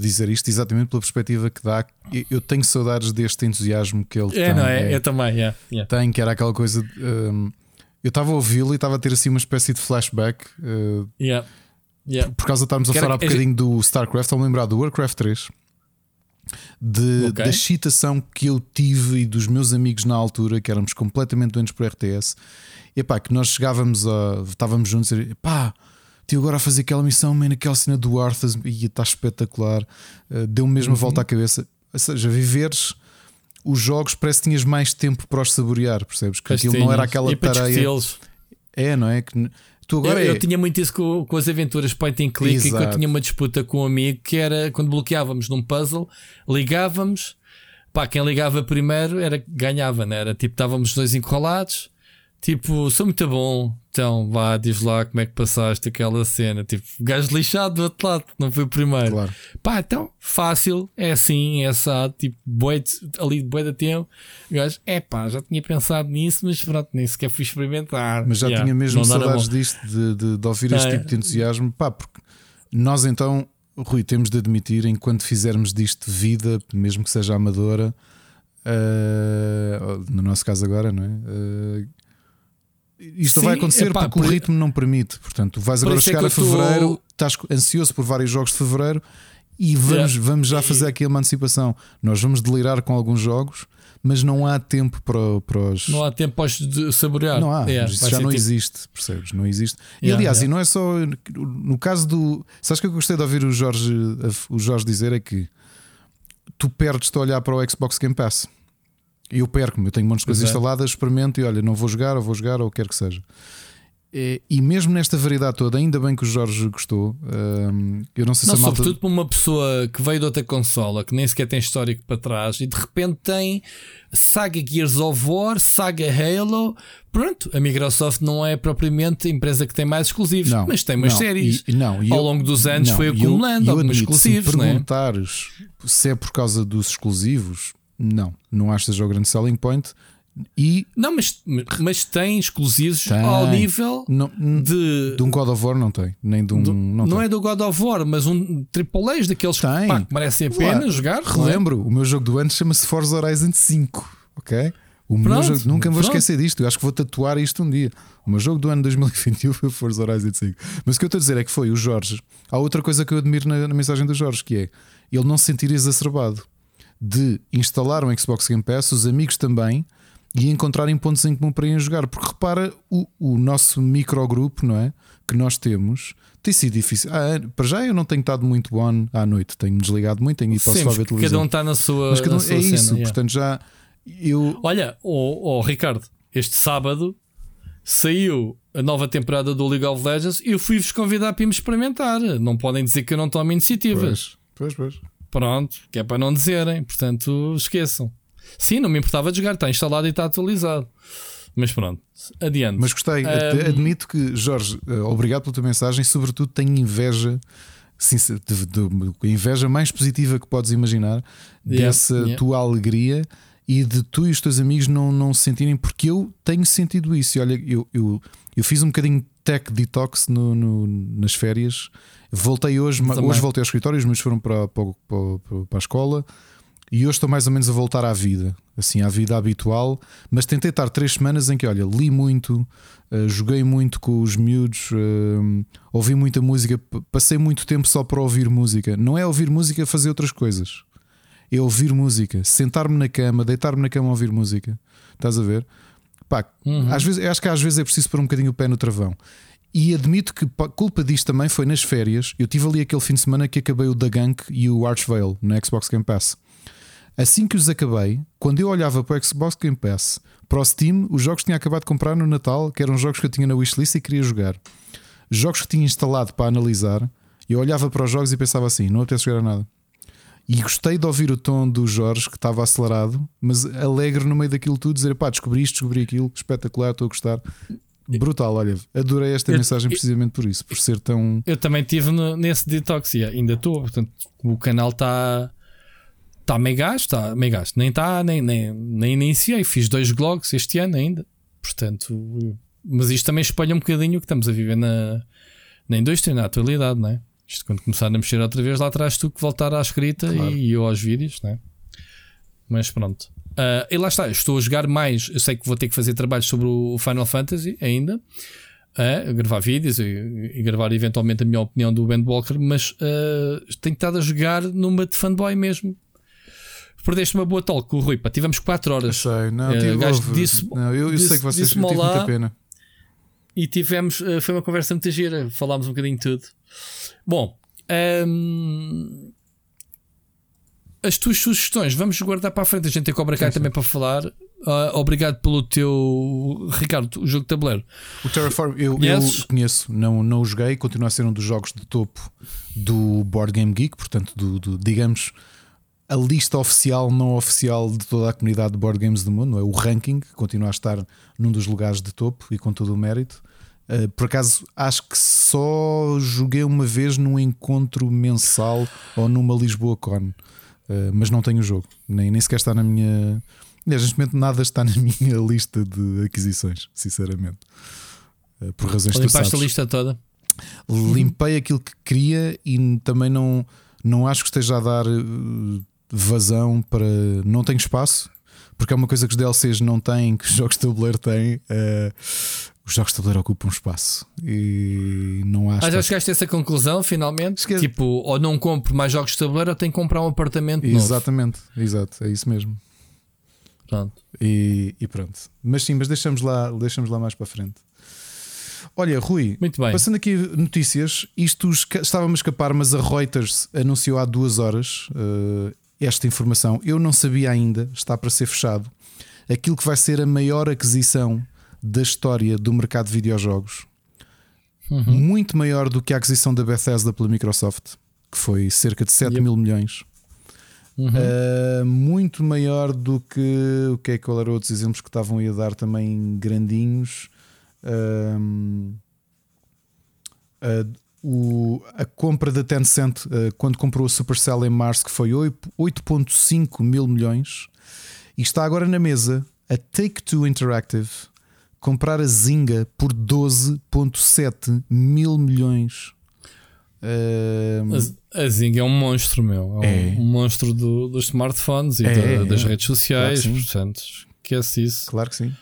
dizer isto, exatamente pela perspectiva que dá. Eu tenho saudades deste entusiasmo que ele é, tem. Não é? é eu também, yeah, yeah. tem, que era aquela coisa. Um, eu estava a ouvi-lo e estava a ter assim uma espécie de flashback. Uh, yeah. Por causa de estarmos a falar um bocadinho do StarCraft, estou-me a lembrar do Warcraft 3. De, Ok. Da excitação que eu tive e dos meus amigos na altura, que éramos completamente doentes por RTS, e pá, que nós chegávamos a. estávamos juntos e pá, tio agora a fazer aquela missão, man, aquela cena do Arthas, e está espetacular, uh, deu-me mesmo Uhum. a volta à cabeça. Ou seja, viveres os jogos parece que tinhas mais tempo para os saborear, percebes? Que aquilo não era aquela e discuti-los. É, não é? Que tu agora eu, é. eu tinha muito isso com, com as aventuras point and click e que eu Exato. tinha uma disputa com um amigo que era quando bloqueávamos num puzzle, ligávamos, pá, quem ligava primeiro era ganhava, né? Era tipo, estávamos os dois encurralados, tipo, sou muito bom, então vá, diz lá como é que passaste aquela cena, tipo, gajo lixado do outro lado, não foi o primeiro. Claro. Pá, então, fácil, é assim, é assado, tipo, boi de- ali de boi da tempo. Gajo, é pá, já tinha pensado nisso, mas pronto, nem sequer fui experimentar. Mas já Yeah, tinha mesmo saudades disto, de, de, de ouvir este É. tipo de entusiasmo. Pá, porque nós então, Rui, temos de admitir, enquanto fizermos disto vida, mesmo que seja amadora, eh, no nosso caso agora, não é? Eh, isto Sim, vai acontecer epá, porque o por- ritmo não permite. Portanto, vais Por agora isso é chegar que a eu tô- fevereiro, estás ansioso por vários jogos de fevereiro e vamos, Yeah. vamos já fazer aqui uma antecipação. Nós vamos delirar com alguns jogos, mas não há tempo para, para os. Não há tempo para os saborear. Não há, Yeah, isso vai já não existe, percebes? Não existe. e Yeah, aliás, yeah. e não é só no caso do. Sabes que eu gostei de ouvir o Jorge, o Jorge dizer é que tu perdes-te a olhar para o Xbox Game Pass. E eu perco-me, eu tenho montes de coisas é. instaladas, experimento e olha, não vou jogar, ou vou jogar, ou quer que seja. E, e mesmo nesta variedade toda, ainda bem que o Jorge gostou. hum, eu não sei Não, se a malta. sobretudo para uma pessoa que veio de outra consola, que nem sequer tem histórico para trás, e de repente tem Saga Gears of War, Saga Halo. Pronto, a Microsoft não é propriamente a empresa que tem mais exclusivos, Não, mas tem umas não, séries. e- não, e Ao eu- longo dos anos não, foi eu- acumulando eu alguns admito, exclusivos, Se é? perguntares se é por causa dos exclusivos, não, não acho que seja o grande selling point. E Não, mas, mas tem exclusivos Tem. ao nível não, de. de um God of War não tem, nem de um. do- não não é do God of War, mas um Triple A's daqueles que, Tem. pá, que merecem a pena jogar. é? Relembro, o meu jogo do ano chama-se Forza Horizon 5, ok? O meu Pronto, jogo, nunca me vou pronto. esquecer disto. Eu acho que vou tatuar isto um dia. O meu jogo do ano 2021 foi o Forza Horizon 5. Mas o que eu estou a dizer é que foi o Jorge. Há outra coisa que eu admiro na, na mensagem do Jorge, que é ele não se sentir exacerbado de instalar um Xbox Game Pass, os amigos também, e encontrarem pontos em comum para irem jogar. Porque repara, o, o nosso microgrupo, não é? Que nós temos, tem sido difícil. Ah, para já eu não tenho estado muito on à noite, tenho-me desligado muito, tenho ido para Sim, ver televisão. cada um está na sua. Mas cada um, na sua é cena, isso, yeah. portanto já eu Olha, oh, oh, Ricardo, este sábado saiu a nova temporada do League of Legends e eu fui-vos convidar para irmos experimentar. Não podem dizer que eu não tomo iniciativas. Pois, pois, pois. Pronto, que é para não dizerem. Portanto, esqueçam. Sim, não me importava de jogar, está instalado e está atualizado. Mas pronto, adiante. Mas gostei, Um, admito que, Jorge, eh, obrigado pela tua mensagem. Sobretudo, tenho inveja, sincer- de, de- de- inveja mais positiva que podes imaginar Yeah, dessa yeah. tua alegria e de tu e os teus amigos não, não se sentirem, porque eu tenho sentido isso. E olha, eu, eu, eu fiz um bocadinho de tech detox no, no- nas férias. Voltei hoje, Também. hoje voltei ao escritório, os meus foram para, para, para, para a escola. E hoje estou mais ou menos a voltar à vida, assim, à vida habitual. Mas tentei estar três semanas em que, olha, li muito, eh, joguei muito com os miúdos, eh, ouvi muita música, passei muito tempo só para ouvir música. Não é ouvir música, é fazer outras coisas. É ouvir música, sentar-me na cama, deitar-me na cama a ouvir música. Estás a ver? Pá, Uhum. às vezes, acho que às vezes é preciso pôr um bocadinho o pé no travão. E admito que culpa disto também foi nas férias. Eu tive ali aquele fim de semana que acabei o The Gunk e o Archvale na Xbox Game Pass. Assim que os acabei, quando eu olhava para o Xbox Game Pass, para o Steam, os jogos que tinha acabado de comprar no Natal, que eram jogos que eu tinha na wishlist e queria jogar, jogos que tinha instalado para analisar, eu olhava para os jogos e pensava assim: não apetece jogar a nada. E gostei de ouvir o tom do Jorge, que estava acelerado, mas alegre no meio daquilo tudo, dizer pá, descobri isto, descobri aquilo, espetacular, estou a gostar. Brutal, olha, adorei esta Eu- mensagem precisamente por isso, por ser tão. Eu também estive nesse detox e ainda estou. Portanto, o canal está. Está meio gasto, está meio gasto. Nem está, nem, nem, nem iniciei. Fiz dois blogs este ano ainda. Portanto, mas isto também espalha um bocadinho o que estamos a viver na, na indústria, na atualidade, não é? Isto quando começar a mexer outra vez, lá atrás tu que voltar à escrita Claro. e, eu aos vídeos, não é? Mas pronto. Ah, e lá está, estou a jogar mais. Eu sei que vou ter que fazer trabalhos sobre o Final Fantasy ainda. a gravar vídeos e, e, gravar eventualmente a minha opinião do Ben Walker, mas uh, tenho estado a jogar numa de fanboy mesmo. Perdeste uma boa talk com o Rui, pá, tivemos 4 horas. Eu sei, não, uh, gajo disse, não eu, eu disse, sei que vocês tiveram muita pena. E tivemos, uh, foi uma conversa muito gira, falámos um bocadinho de tudo. Bom, um, as tuas sugestões vamos guardar para a frente. A gente tem Cobra Kai também para falar. Uh, obrigado pelo teu Ricardo, o jogo de tabuleiro. O Terraform eu, eu, conheço, não, não o joguei, continua a ser um dos jogos de topo do Board Game Geek, portanto, do, do, digamos a lista oficial, não oficial de toda a comunidade de board games do mundo, é? o ranking, continua a estar num dos lugares de topo e com todo o mérito. Uh, por acaso, acho que só joguei uma vez num encontro mensal ou numa Lisboa Con. Uh, mas não tenho o jogo, nem, nem sequer está na minha. Neste momento, nada está na minha lista de aquisições, sinceramente. Uh, por razões Limpaste tu sabes. a lista toda? Limpei aquilo que queria e também não, não acho que esteja a dar uh, vazão para. Não tenho espaço, porque é uma coisa que os DLCs não têm, que os jogos de tabuleiro têm os jogos de tabuleiro ocupam espaço e não acho. Ah, já chegaste a essa conclusão finalmente? Esquece. Tipo, ou não compro mais jogos de tabuleiro ou tenho que comprar um apartamento Exatamente, novo. exato, é isso mesmo. Pronto. E, e, pronto. Mas sim, mas deixamos lá, deixamos lá mais para frente. Olha, Rui, Muito bem. passando aqui notícias, isto estava-me a escapar, mas a Reuters anunciou há duas horas uh, esta informação. Eu não sabia ainda, está para ser fechado. Aquilo que vai ser a maior aquisição da história do mercado de videojogos, uhum. muito maior do que a aquisição da Bethesda pela Microsoft, que foi cerca de 7 yep. mil milhões. Uhum. Uh, muito maior do que o que é que eram outros exemplos que estavam a dar também grandinhos. Uh, uh, o, a compra da Tencent quando comprou a Supercell em março, que foi 8,5 mil milhões, e está agora na mesa a Take Two Interactive comprar a Zynga por 12,7 mil milhões. A, a Zynga é um monstro, meu. É, é. um monstro do, dos smartphones e é, da, das é. redes sociais. Claro portanto, esquece isso. Claro que sim.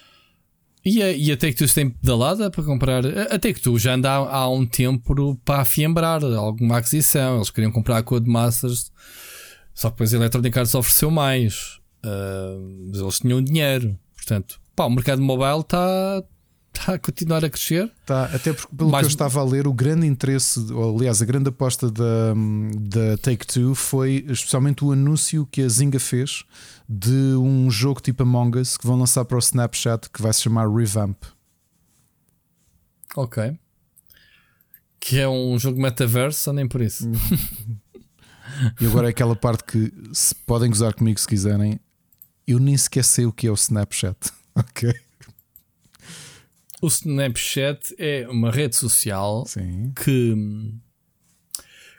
E a, e a Take-Two tem pedalada para comprar. A Take-Two já anda há, há, um tempo para afiembrar alguma aquisição. Eles queriam comprar a Codemasters, só que depois a Electronic Arts ofereceu mais. Uh, mas eles tinham dinheiro. Portanto, pá, o mercado mobile está está a continuar a crescer. Tá, até porque, pelo Mais... que eu estava a ler, o grande interesse, ou aliás, a grande aposta da, da Take Two foi especialmente o anúncio que a Zynga fez de um jogo tipo Among Us que vão lançar para o Snapchat que vai se chamar Revamp. Ok. Que é um jogo metaverso, ou nem por isso. e agora é aquela parte que se podem gozar comigo se quiserem. Eu nem sequer sei o que é o Snapchat. Ok. O Snapchat é uma rede social Sim. que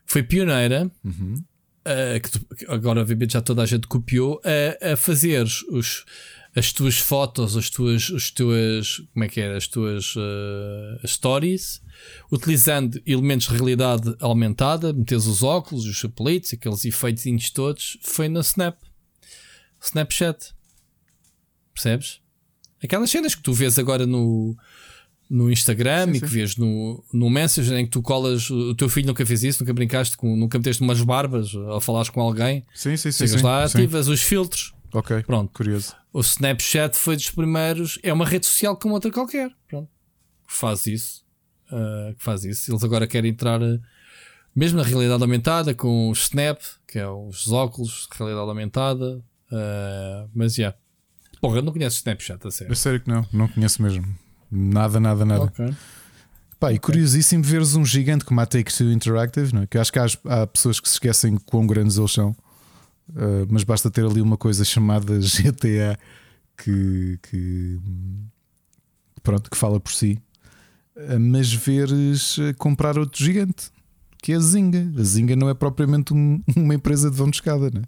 foi pioneira. Uhum. Uh, que agora, obviamente, já toda a gente copiou a, a fazer os, as tuas fotos, as tuas, as tuas, como é que era, as tuas uh, stories, utilizando elementos de realidade aumentada, metes os óculos, os chapelitos, aqueles efeitos todos, foi na Snap, Snapchat, percebes? Aquelas cenas que tu vês agora no, no Instagram sim, e que vês no, no Messenger em que tu colas. O teu filho nunca fez isso, nunca brincaste com. Nunca meteste umas barbas ao falares com alguém. Sim, sim, sim. Chegas sim, lá, sim. ativas os filtros. Ok. Pronto. Curioso. O Snapchat foi dos primeiros. É uma rede social como outra qualquer. Pronto. Faz isso. Uh, faz isso. Eles agora querem entrar. Uh, mesmo na realidade aumentada, com o Snap, que é os óculos de realidade aumentada. Uh, mas já. Yeah. Porra, não conheces Snapchat, a sério? É sério que não, não conheço mesmo. Nada, nada, nada. Okay. Pá, e curiosíssimo veres um gigante como a Take-Two Interactive, não é? que acho que há, há, pessoas que se esquecem quão grandes eles são, uh, mas basta ter ali uma coisa chamada GTA que, que pronto, que fala por si. Uh, mas veres uh, comprar outro gigante, que é a Zinga. A Zinga não é propriamente um, uma empresa de vão de escada, não é?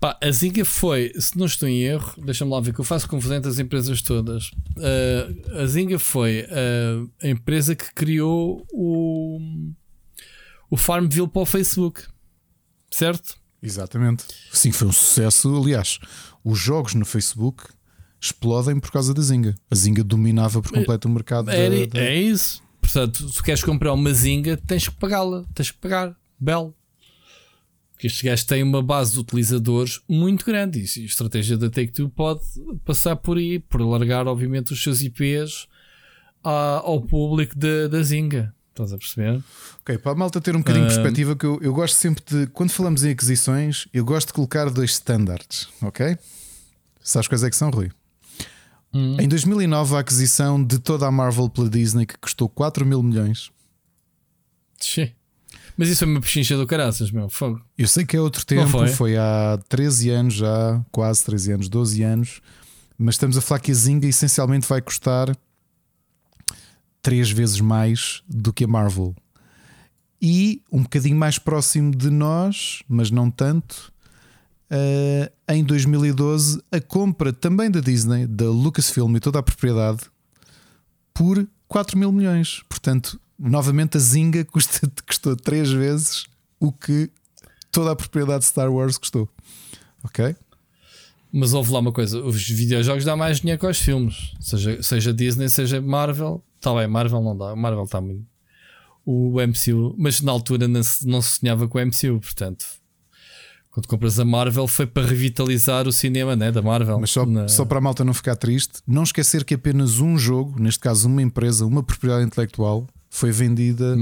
Pá, a Zinga foi, se não estou em erro, deixa-me lá ver que eu faço confusão entre as empresas todas. Uh, a Zinga foi uh, a empresa que criou o, o Farmville para o Facebook, certo? Exatamente. Sim, foi um sucesso. Aliás, os jogos no Facebook explodem por causa da Zinga. A Zinga dominava por completo o mercado. É, da, da... é isso. Portanto, se queres comprar uma Zinga, tens que pagá-la, tens que pagar. Belo. Porque estes gajos têm uma base de utilizadores muito grande e a estratégia da Take-Two pode passar por aí, por alargar, obviamente, os seus IPs ao público da Zinga. Estás a perceber? Ok, para a malta ter um bocadinho de perspectiva, que eu, eu gosto sempre de, quando falamos em aquisições, eu gosto de colocar dois standards, ok? Sabes quais é que são, Rui? Hum. Em 2009, a aquisição de toda a Marvel pela Disney, que custou 4 mil milhões. Sim. Mas isso foi uma pechincha do caraças, meu. Fogo. Eu sei que é outro tempo, foi? foi? há 13 anos já, quase 13 anos, 12 anos. Mas estamos a falar que a Zinga essencialmente vai custar 3 vezes mais do que a Marvel. E um bocadinho mais próximo de nós, mas não tanto, uh, em 2012, a compra também da Disney, da Lucasfilm e toda a propriedade, por 4 mil milhões. Portanto, novamente a Zinga custa, custou 3 vezes o que toda a propriedade de Star Wars custou. Ok? Mas houve lá uma coisa: os videojogos dão mais dinheiro que os filmes, seja, seja Disney, seja Marvel. Está bem, Marvel não dá, Marvel está muito. O MCU, mas na altura não se, não se sonhava com o MCU, portanto, quando compras a Marvel foi para revitalizar o cinema né, da Marvel. Mas só, na... só para a malta não ficar triste, não esquecer que apenas um jogo, neste caso uma empresa, uma propriedade intelectual, foi vendida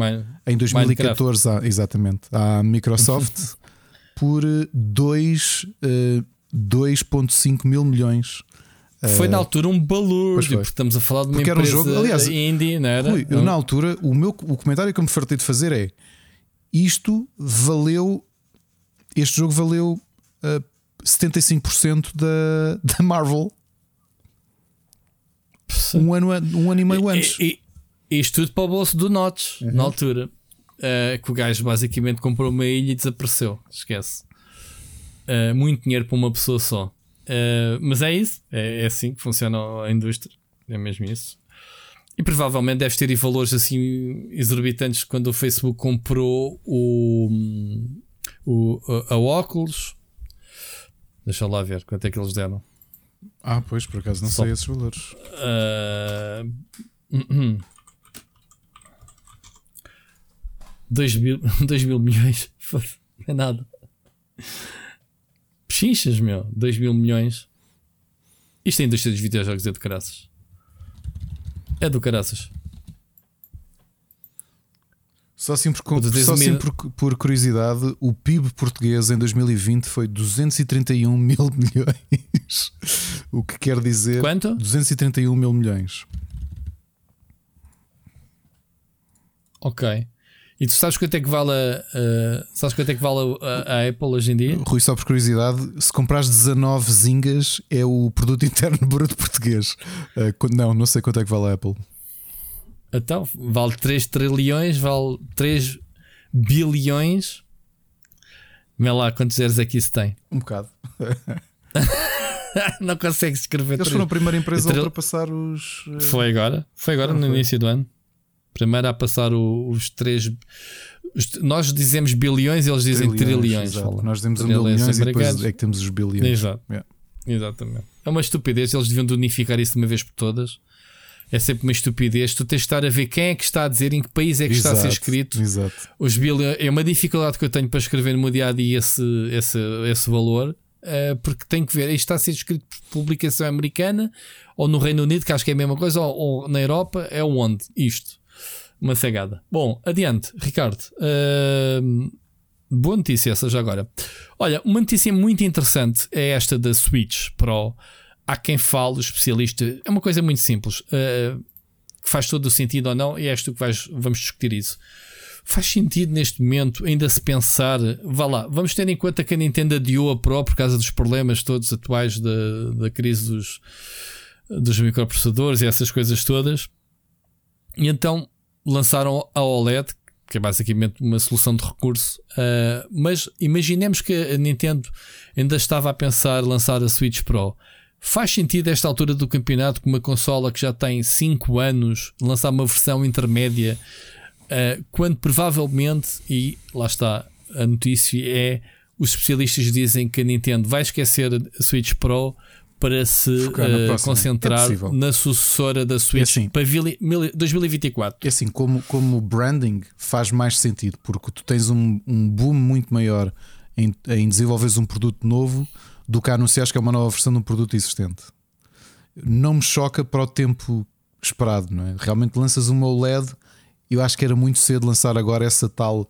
em 2014, à, exatamente, à Microsoft por 2,5 uh, mil milhões. Foi na altura um balúrdio, porque estamos a falar de uma porque empresa um jogo, aliás, indie, não era? Rui, eu, na altura, o, meu, o comentário que eu me fartei de fazer é: isto valeu, este jogo valeu uh, 75% da, da Marvel um ano, um ano e meio antes. E, isto tudo para o bolso do Notch, uhum. na altura. Uh, que o gajo basicamente comprou uma ilha e desapareceu. Esquece. Uh, muito dinheiro para uma pessoa só. Uh, mas é isso, é, é, assim que funciona a indústria, é mesmo isso. E provavelmente deve ter valores assim exorbitantes quando o Facebook comprou o, o a, a óculos. Deixa lá ver quanto é que eles deram. Ah, pois, por acaso não Só, sei esses valores. Uh, 2 mil, 2 mil milhões, não é nada. Pechinchas, meu. 2 mil milhões. Isto é a indústria dos videojogos é do caraças. É do caraças. Só assim, por, só assim por, por, curiosidade, o PIB português em 2020 foi 231 mil milhões. o que quer dizer. Quanto? 231 mil milhões. Ok. E tu sabes quanto é que vale a, uh, sabes quanto é que vale a, a, Apple hoje em dia? Rui, só por curiosidade, se comprares 19 zingas é o produto interno bruto português. Uh, não, não sei quanto é que vale a Apple. Então, vale 3 trilhões, vale 3 bilhões. Vê lá quantos zeros é que isso tem. Um bocado. não consegues escrever. Eles 3. foram a primeira empresa a ultrapassar os. Eh, Foi agora. Foi agora, no foi. início do ano. Primeiro a passar o, os três. Os, nós dizemos bilhões, eles dizem trilhões. trilhões nós dizemos um bilhões e depois é que temos os bilhões. Exato. Yeah. Exatamente. É uma estupidez, eles deviam de unificar isso de uma vez por todas. É sempre uma estupidez. Tu tens de estar a ver quem é que está a dizer, em que país é que exato, está a ser escrito. Exato. Os bilhões, é uma dificuldade que eu tenho para escrever no meu dia a dia esse, esse, esse valor, uh, porque tenho que ver, isto está a ser escrito por publicação americana ou no Reino Unido, que acho que é a mesma coisa, ou, ou na Europa, é onde? Isto uma cegada. Bom, adiante, Ricardo. Uh, boa notícia essa já agora. Olha, uma notícia muito interessante é esta da Switch Pro. Há quem fale, especialista, é uma coisa muito simples, uh, faz todo o sentido ou não, e és tu que vais, vamos discutir isso. Faz sentido neste momento ainda se pensar, vá lá, vamos ter em conta que a Nintendo adiou a Pro por causa dos problemas todos atuais da, da crise dos, dos microprocessadores e essas coisas todas. E então lançaram a OLED, que é basicamente uma solução de recurso. Uh, mas imaginemos que a Nintendo ainda estava a pensar lançar a Switch Pro. Faz sentido, a esta altura do campeonato, com uma consola que já tem 5 anos, lançar uma versão intermédia, uh, quando provavelmente, e lá está a notícia, é os especialistas dizem que a Nintendo vai esquecer a Switch Pro para se uh, concentrar é na sucessora da Switch é assim, para 2024. É assim, como, como branding faz mais sentido, porque tu tens um, um boom muito maior em, em desenvolveres um produto novo do que anunciares que é uma nova versão de um produto existente. Não me choca para o tempo esperado, não é? Realmente lanças uma OLED, eu acho que era muito cedo lançar agora essa tal,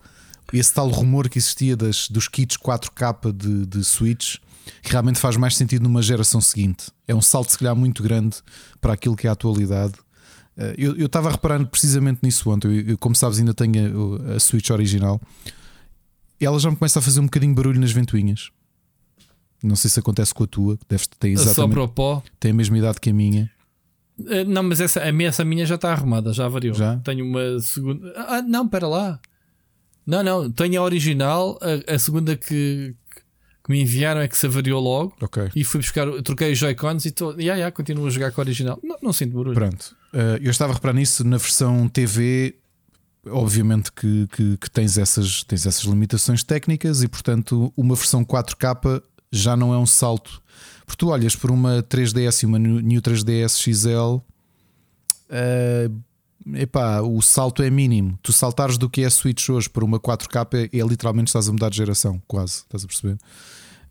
esse tal rumor que existia das, dos kits 4K de, de Switch, que realmente faz mais sentido numa geração seguinte. É um salto, se calhar, muito grande para aquilo que é a atualidade. Eh, eu, eu estava reparando precisamente nisso ontem. Eu, eu, como sabes, ainda tenho a, a Switch original. Ela já me começa a fazer um bocadinho de barulho nas ventoinhas. Não sei se acontece com a tua, que deves ter exatamente. Pó. Tem a mesma idade que a minha. Uh, não, mas essa, a minha, essa minha já está arrumada, já variou. Já? Tenho uma segunda. Ah, não, para lá. Não, não, tenho a original, a, a segunda que, que me enviaram é que se avariou logo. Ok. E fui buscar, troquei os Joy-Cons e estou. Yeah, yeah, continuo a jogar com a original. Não, não sinto barulho. Pronto. Uh, eu estava a reparar nisso na versão TV. Obviamente que, que, que, tens, essas, tens essas limitações técnicas e, portanto, uma versão 4K já não é um salto. Porque tu olhas por uma 3DS e uma New 3DS XL, uh, epá, o salto é mínimo. Tu saltares do que é a Switch hoje para uma 4K é, é literalmente estás a mudar de geração, quase. Estás a perceber?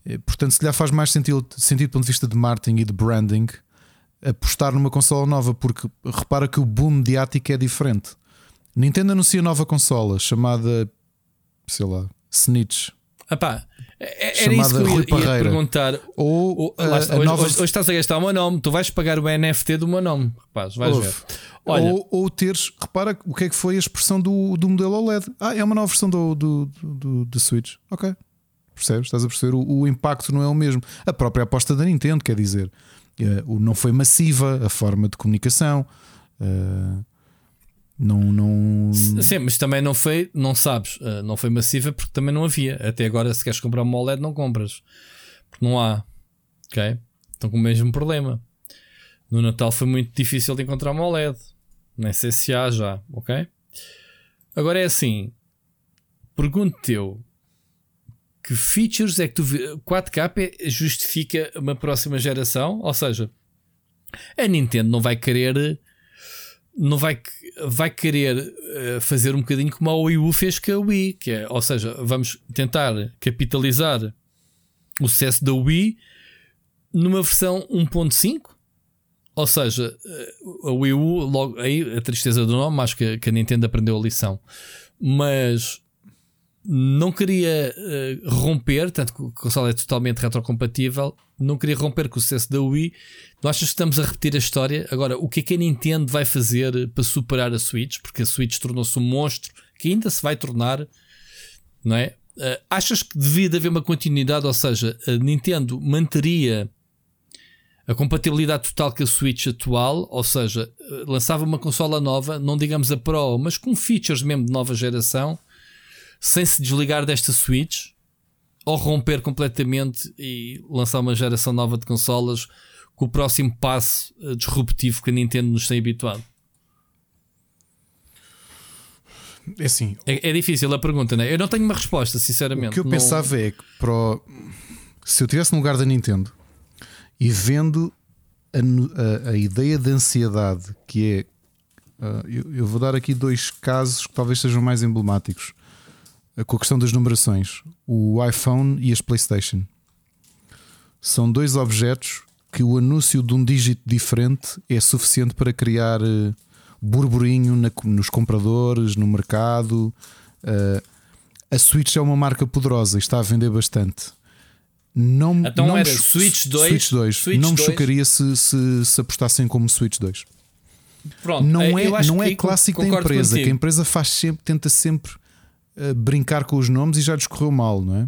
Eh, portanto, se lhe faz mais sentido, sentido do ponto de vista de marketing e de branding apostar numa consola nova, porque repara que o boom mediático é diferente. Nintendo anuncia nova consola chamada, sei lá, Snitch. Epá, é, era isso que eu ia, ia perguntar. Ou, uh, hoje, nova... hoje, hoje, estás a gastar o meu nome, tu vais pagar o NFT do meu nome, rapaz, vais Ouve. ver. Olha, ou, ou, teres, repara o que é que foi a expressão do, do modelo OLED. Ah, é uma nova versão do, do, do, do Switch. Ok. Percebes? Estás a perceber? O, o, impacto não é o mesmo. A própria aposta da Nintendo, quer dizer, uh, não foi massiva a forma de comunicação. Uh, não, não. Sim, mas também não foi, não sabes, uh, não foi massiva porque também não havia. Até agora, se queres comprar uma OLED, não compras porque não há. Ok? Estão com o mesmo problema. No Natal foi muito difícil de encontrar uma OLED. Nem sei se há já, ok? Agora é assim: pergunto-te eu que features é que tu 4K justifica uma próxima geração? Ou seja, a Nintendo não vai querer não vai, vai querer uh, fazer um bocadinho como a Wii U fez com a Wii, que é, ou seja, vamos tentar capitalizar o sucesso da Wii numa versão 1.5. Ou seja, uh, a Wii U, logo aí a tristeza do nome, acho que, que a Nintendo aprendeu a lição. Mas não queria uh, romper, tanto que o console é totalmente retrocompatível, não queria romper com o sucesso da Wii. Tu achas que estamos a repetir a história? Agora, o que é que a Nintendo vai fazer para superar a Switch? Porque a Switch tornou-se um monstro que ainda se vai tornar, não é? Uh, achas que devia haver uma continuidade? Ou seja, a Nintendo manteria a compatibilidade total com a Switch atual, ou seja, lançava uma consola nova, não digamos a Pro, mas com features mesmo de nova geração sem se desligar desta Switch ou romper completamente e lançar uma geração nova de consolas com o próximo passo eh, disruptivo que a Nintendo nos tem habituado? É assim. É, é difícil a pergunta, né? Eu não tenho uma resposta, sinceramente. O que eu não... pensava é que se eu estivesse no lugar da Nintendo e vendo a, a, a ideia de ansiedade que é. Uh, eu, eu, vou dar aqui dois casos que talvez sejam mais emblemáticos com a questão das numerações, o iPhone e as PlayStation. São dois objetos que o anúncio de um dígito diferente é suficiente para criar uh, burburinho na, nos compradores, no mercado. Uh, a Switch é uma marca poderosa e está a vender bastante. Não, então não era Switch 2. Switch 2. Switch não me chocaria se, se, se apostassem como Switch 2. Pronto, não é, não é clássico da empresa, contigo. que a empresa faz sempre, tenta sempre brincar com os nomes e já lhes correu mal, não é?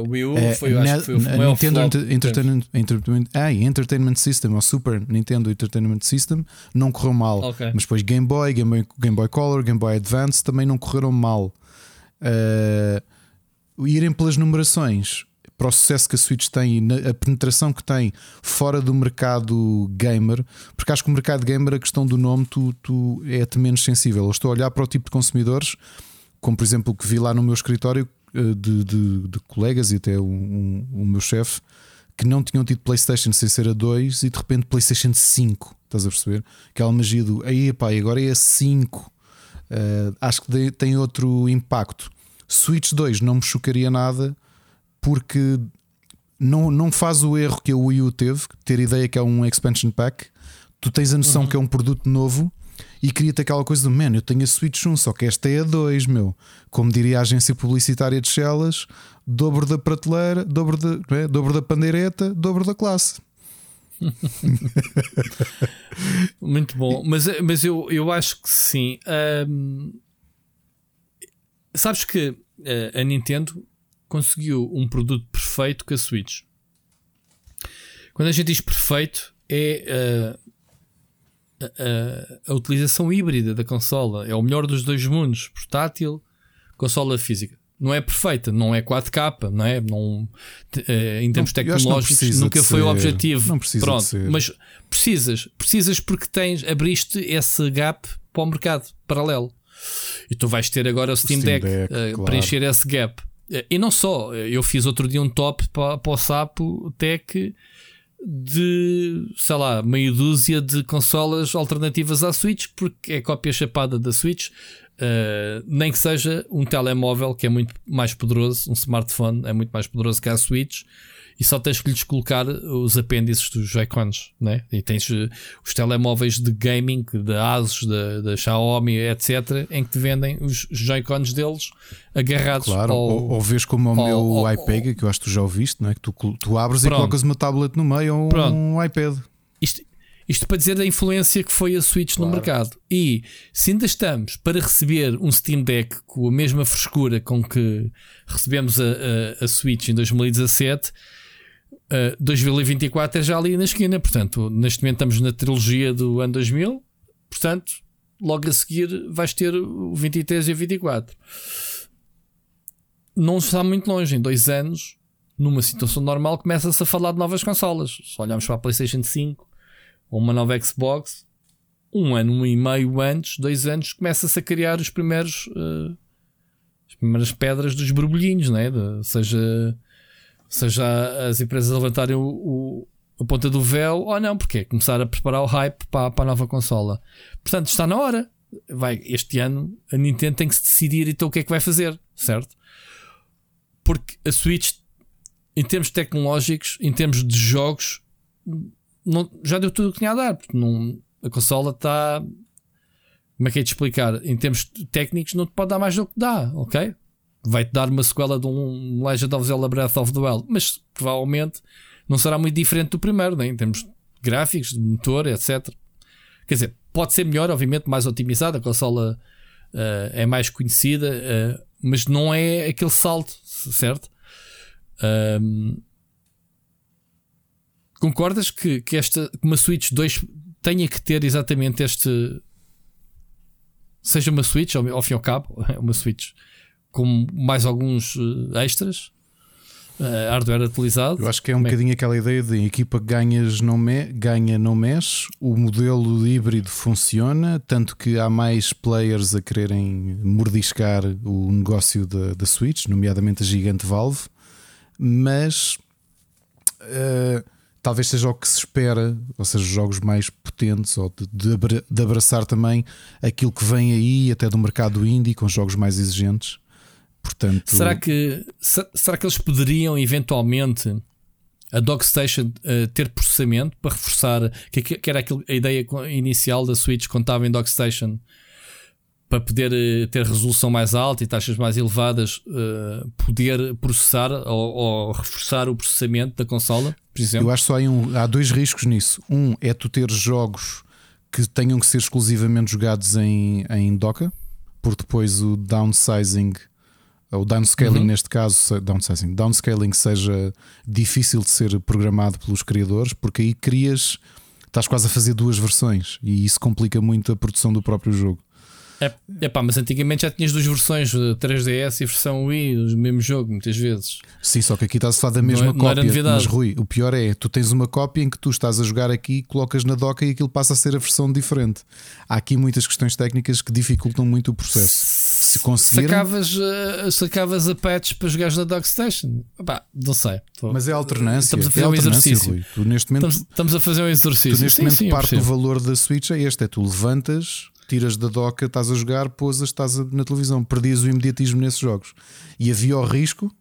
O Wii U é, foi, acho que foi o a Nintendo Entertainment, Entertainment, ah, Entertainment System, ou Super Nintendo Entertainment System, não correu mal. Okay. Mas depois Game Boy, Game Boy, Game Boy Color, Game Boy Advance também não correram mal. Uh, irem pelas numerações para o sucesso que a Switch tem e a penetração que tem fora do mercado gamer, porque acho que o mercado gamer, a questão do nome, tu, tu é-te menos sensível. Eu estou a olhar para o tipo de consumidores como por exemplo o que vi lá no meu escritório eh, de, de, de colegas e até o, um, um, meu chefe, que não tinham tido PlayStation sem ser a 2 e de repente PlayStation 5. Estás a perceber? Aquela magia do aí, pá, agora é a 5. Uh, acho que tem outro impacto. Switch 2 não me chocaria nada porque não, não faz o erro que a Wii U teve, ter ideia que é um expansion pack. Tu tens a noção uhum. que é um produto novo e cria-te aquela coisa do man, eu tenho a Switch 1, só que esta é a 2, meu. Como diria a agência publicitária de Shellas, dobro da prateleira, dobro, de, é? dobro da pandeireta, dobro da classe. Muito bom, mas, mas eu, eu acho que sim. Um, sabes que uh, a Nintendo conseguiu um produto perfeito com a Switch. Quando a gente diz perfeito, é uh, a, a, utilização híbrida da consola. É o melhor dos dois mundos: portátil, consola física. Não é perfeita, não é 4K, não é? Não, uh, em termos não, tecnológicos, nunca foi ser. o objetivo. Não precisa Pronto, mas precisas, precisas porque tens, abriste esse gap para o mercado paralelo. E tu vais ter agora o Steam, Steam Deck, Deck uh, claro. preencher esse gap. Uh, e não só, eu fiz outro dia um top para, para o Sapo Tech de, sei lá, meia dúzia de consolas alternativas à Switch, porque é cópia chapada da Switch. Uh, nem que seja um telemóvel que é muito mais poderoso, um smartphone é muito mais poderoso que a Switch e só tens que lhes colocar os apêndices dos Joy-Cons, né? E tens eh, os telemóveis de gaming da Asus, da, da Xiaomi, etc., em que te vendem os Joy-Cons deles agarrados claro, ao, ou, ou vês como o meu ao, iPad, que eu acho que tu já ouviste, não é? Que tu, tu abres pronto. e colocas uma tablet no meio ou pronto. um iPad. Isto, isto para dizer a influência que foi a Switch claro. no mercado. E se ainda estamos para receber um Steam Deck com a mesma frescura com que recebemos a, a, a Switch em 2017, uh, 2024 é já ali na esquina. Portanto, neste momento estamos na trilogia do ano 2000. Portanto, logo a seguir vais ter o 23 e o 24. Não está muito longe. Em dois anos, numa situação normal, começa-se a falar de novas consolas. Se olharmos para a PlayStation 5 ou uma nova Xbox, um ano um e meio antes, dois anos, começa-se a criar os primeiros. Uh, as primeiras pedras dos borbulhinhos, né? De, seja seja as empresas levantarem o, o, a ponta do véu ou não, porque começar a preparar o hype para, para a nova consola. Portanto, está na hora. Vai, este ano a Nintendo tem que se decidir então o que é que vai fazer, certo? Porque a Switch, em termos tecnológicos, em termos de jogos, não, já deu tudo o que tinha a dar. Porque não, a consola está. Como é que é de explicar? Em termos técnicos, não te pode dar mais do que dá, ok? Vai-te dar uma sequela de um Legend of Zelda Breath of the Wild, mas provavelmente não será muito diferente do primeiro, né? em termos gráficos, de motor, etc. Quer dizer, pode ser melhor, obviamente, mais otimizada, a consola uh, é mais conhecida, uh, mas não é aquele salto, certo? Um, concordas que, que esta uma Switch 2 tenha que ter exatamente este seja uma Switch, ao, ao fim e ao cabo, uma Switch com mais alguns eh, extras. Uh, hardware atualizado. Eu acho que é um Como bocadinho é? aquela ideia de equipa que ganhas não me, ganha não mexe, o modelo híbrido funciona, tanto que há mais players a quererem mordiscar o negócio da, da Switch, nomeadamente a gigante Valve, mas uh, talvez seja o que se espera, ou seja, jogos mais potentes, ou de, de abraçar também aquilo que vem aí, até do mercado indie, com jogos mais exigentes. Portanto, será que será que eles poderiam eventualmente a DocStation uh, ter processamento para reforçar que, que era aquilo, a ideia inicial da Switch quando estava em DocStation para poder uh, ter resolução mais alta e taxas mais elevadas, uh, poder processar ou, ou, reforçar o processamento da consola, por exemplo? Eu acho que só há, um, há dois riscos nisso. Um é tu ter jogos que tenham que ser exclusivamente jogados em, em Docker, porque depois o downsizing o downscaling uhum. neste caso, downsizing, downscaling seja difícil de ser programado pelos criadores, porque aí crias, estás quase a fazer duas versões e isso complica muito a produção do próprio jogo. É, é pá, mas antigamente já tinhas duas versões, 3DS e versão Wii, o mesmo jogo, muitas vezes. Sim, só que aqui está-se a falar da mesma não, cópia. Não mas Rui, o pior é, tu tens uma cópia em que tu estás a jogar aqui, colocas na doca e aquilo passa a ser a versão diferente. Há aqui muitas questões técnicas que dificultam muito o processo. Se conseguirem. Sacavas, uh, sacavas a patch para jogares na Dockstation. Pá, não sei. Tô, Mas é alternância. Estamos a fazer é um exercício. Tu neste momento, estamos, estamos, a fazer um exercício. Tu neste sim, momento sim, parte do valor da Switch é este: é tu levantas, tiras da doca, estás a jogar, pousas, estás na televisão. Perdias o imediatismo nesses jogos. E havia o risco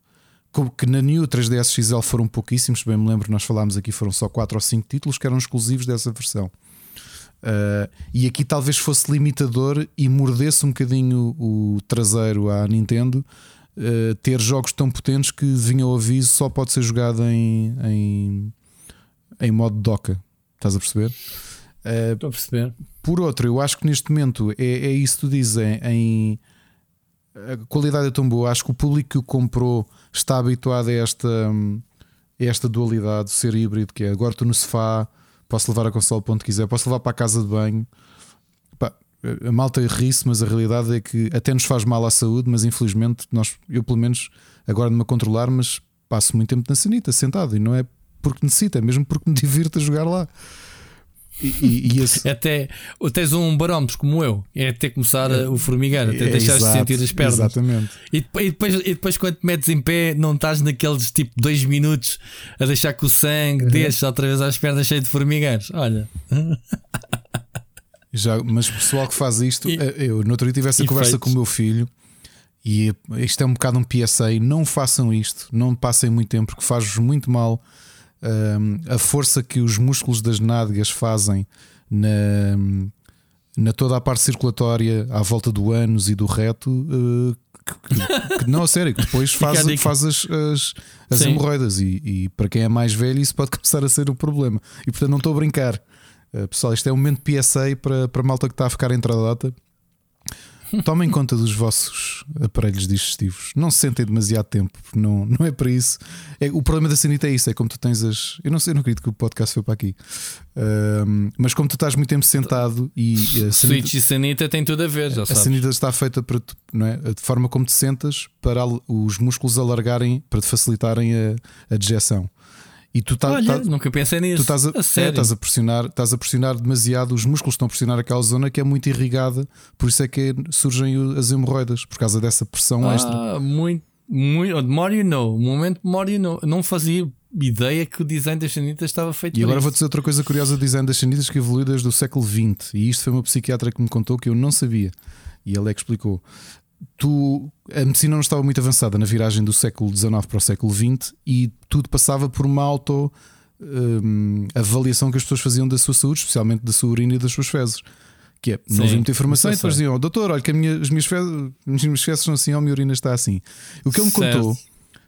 que na New 3DS XL foram pouquíssimos, bem me lembro, nós falámos aqui, foram só 4 ou 5 títulos que eram exclusivos dessa versão. Uh, e aqui talvez fosse limitador e mordesse um bocadinho o, traseiro à Nintendo uh, ter jogos tão potentes que vinha o aviso só pode ser jogado em, em, em modo doca. Estás a perceber? Uh, Estou a perceber. Por outro, eu acho que neste momento é, é isso que tu dizes em, em a qualidade é tão boa. Acho que o público que o comprou está habituado a esta, a esta dualidade, ser híbrido, que é agora estou no sofá, posso levar a consola para onde quiser, posso levar para a casa de banho. Pá, a malta ri-se, mas a realidade é que até nos faz mal à saúde, mas infelizmente nós, eu pelo menos agora de me controlar, mas passo muito tempo na sanita, sentado, e não é porque necessita, é mesmo porque me divirto a jogar lá. E, e esse... Até tens um barómetro como eu, é até começar a, o formigar, até é, deixar de sentir as pernas. Exatamente. E, e, depois, e depois, quando te metes em pé, não estás naqueles tipo dois minutos a deixar que o sangue uhum. deixe outra vez às pernas cheio de formigares. Olha. Já, mas o pessoal que faz isto, e, eh, eu no outro dia tive essa conversa feitos. com o meu filho e isto é um bocado um PSA. Não façam isto, não passem muito tempo, porque faz-vos muito mal a força que os músculos das nádegas fazem na, na toda a parte circulatória à volta do ânus e do reto. Uh, que, que, não, a sério, que depois faz, faz as, as, as hemorroidas. E, e, para quem é mais velho, isso pode começar a ser um problema. E portanto, não estou a brincar. Uh, pessoal, isto é um momento PSA para, para a malta que está a ficar entre a data. Tomem conta dos vossos aparelhos digestivos. Não se sentem demasiado tempo, não, não é para isso. É, o problema da sanita é isso: é como tu tens as. Eu não sei, eu não acredito que o podcast foi para aqui. Um, mas como tu estás muito tempo sentado e. A sanita, Switch e sanita tem tudo a ver, já A sanita está feita para tu, não é? de forma como te sentas para os músculos alargarem, para te facilitarem a, a digestão. E tu tá, Olha, tá, nunca pensei nisso. Tu estás a, a, é, estás a, pressionar, estás a pressionar demasiado, os músculos estão a pressionar aquela zona que é muito irrigada, por isso é que surgem as hemorroidas, por causa dessa pressão ah, extra. Muito, muito. More you know. Momento more you know. Não fazia ideia que o design das sanitas estava feito E agora isso. vou dizer outra coisa curiosa: o design das sanitas que evoluiu desde o século XX. E isto foi uma psiquiatra que me contou que eu não sabia. E ele é que explicou tu, a medicina não estava muito avançada na viragem do século XIX para o século XX e tudo passava por uma auto um, avaliação que as pessoas faziam da sua saúde, especialmente da sua urina e das suas fezes. Que é, Sim, não havia muita informação e depois diziam: Doutor, olha que minha, as minhas fezes, as minhas fezes são assim, ou a minha urina está assim. O que ele me certo. contou,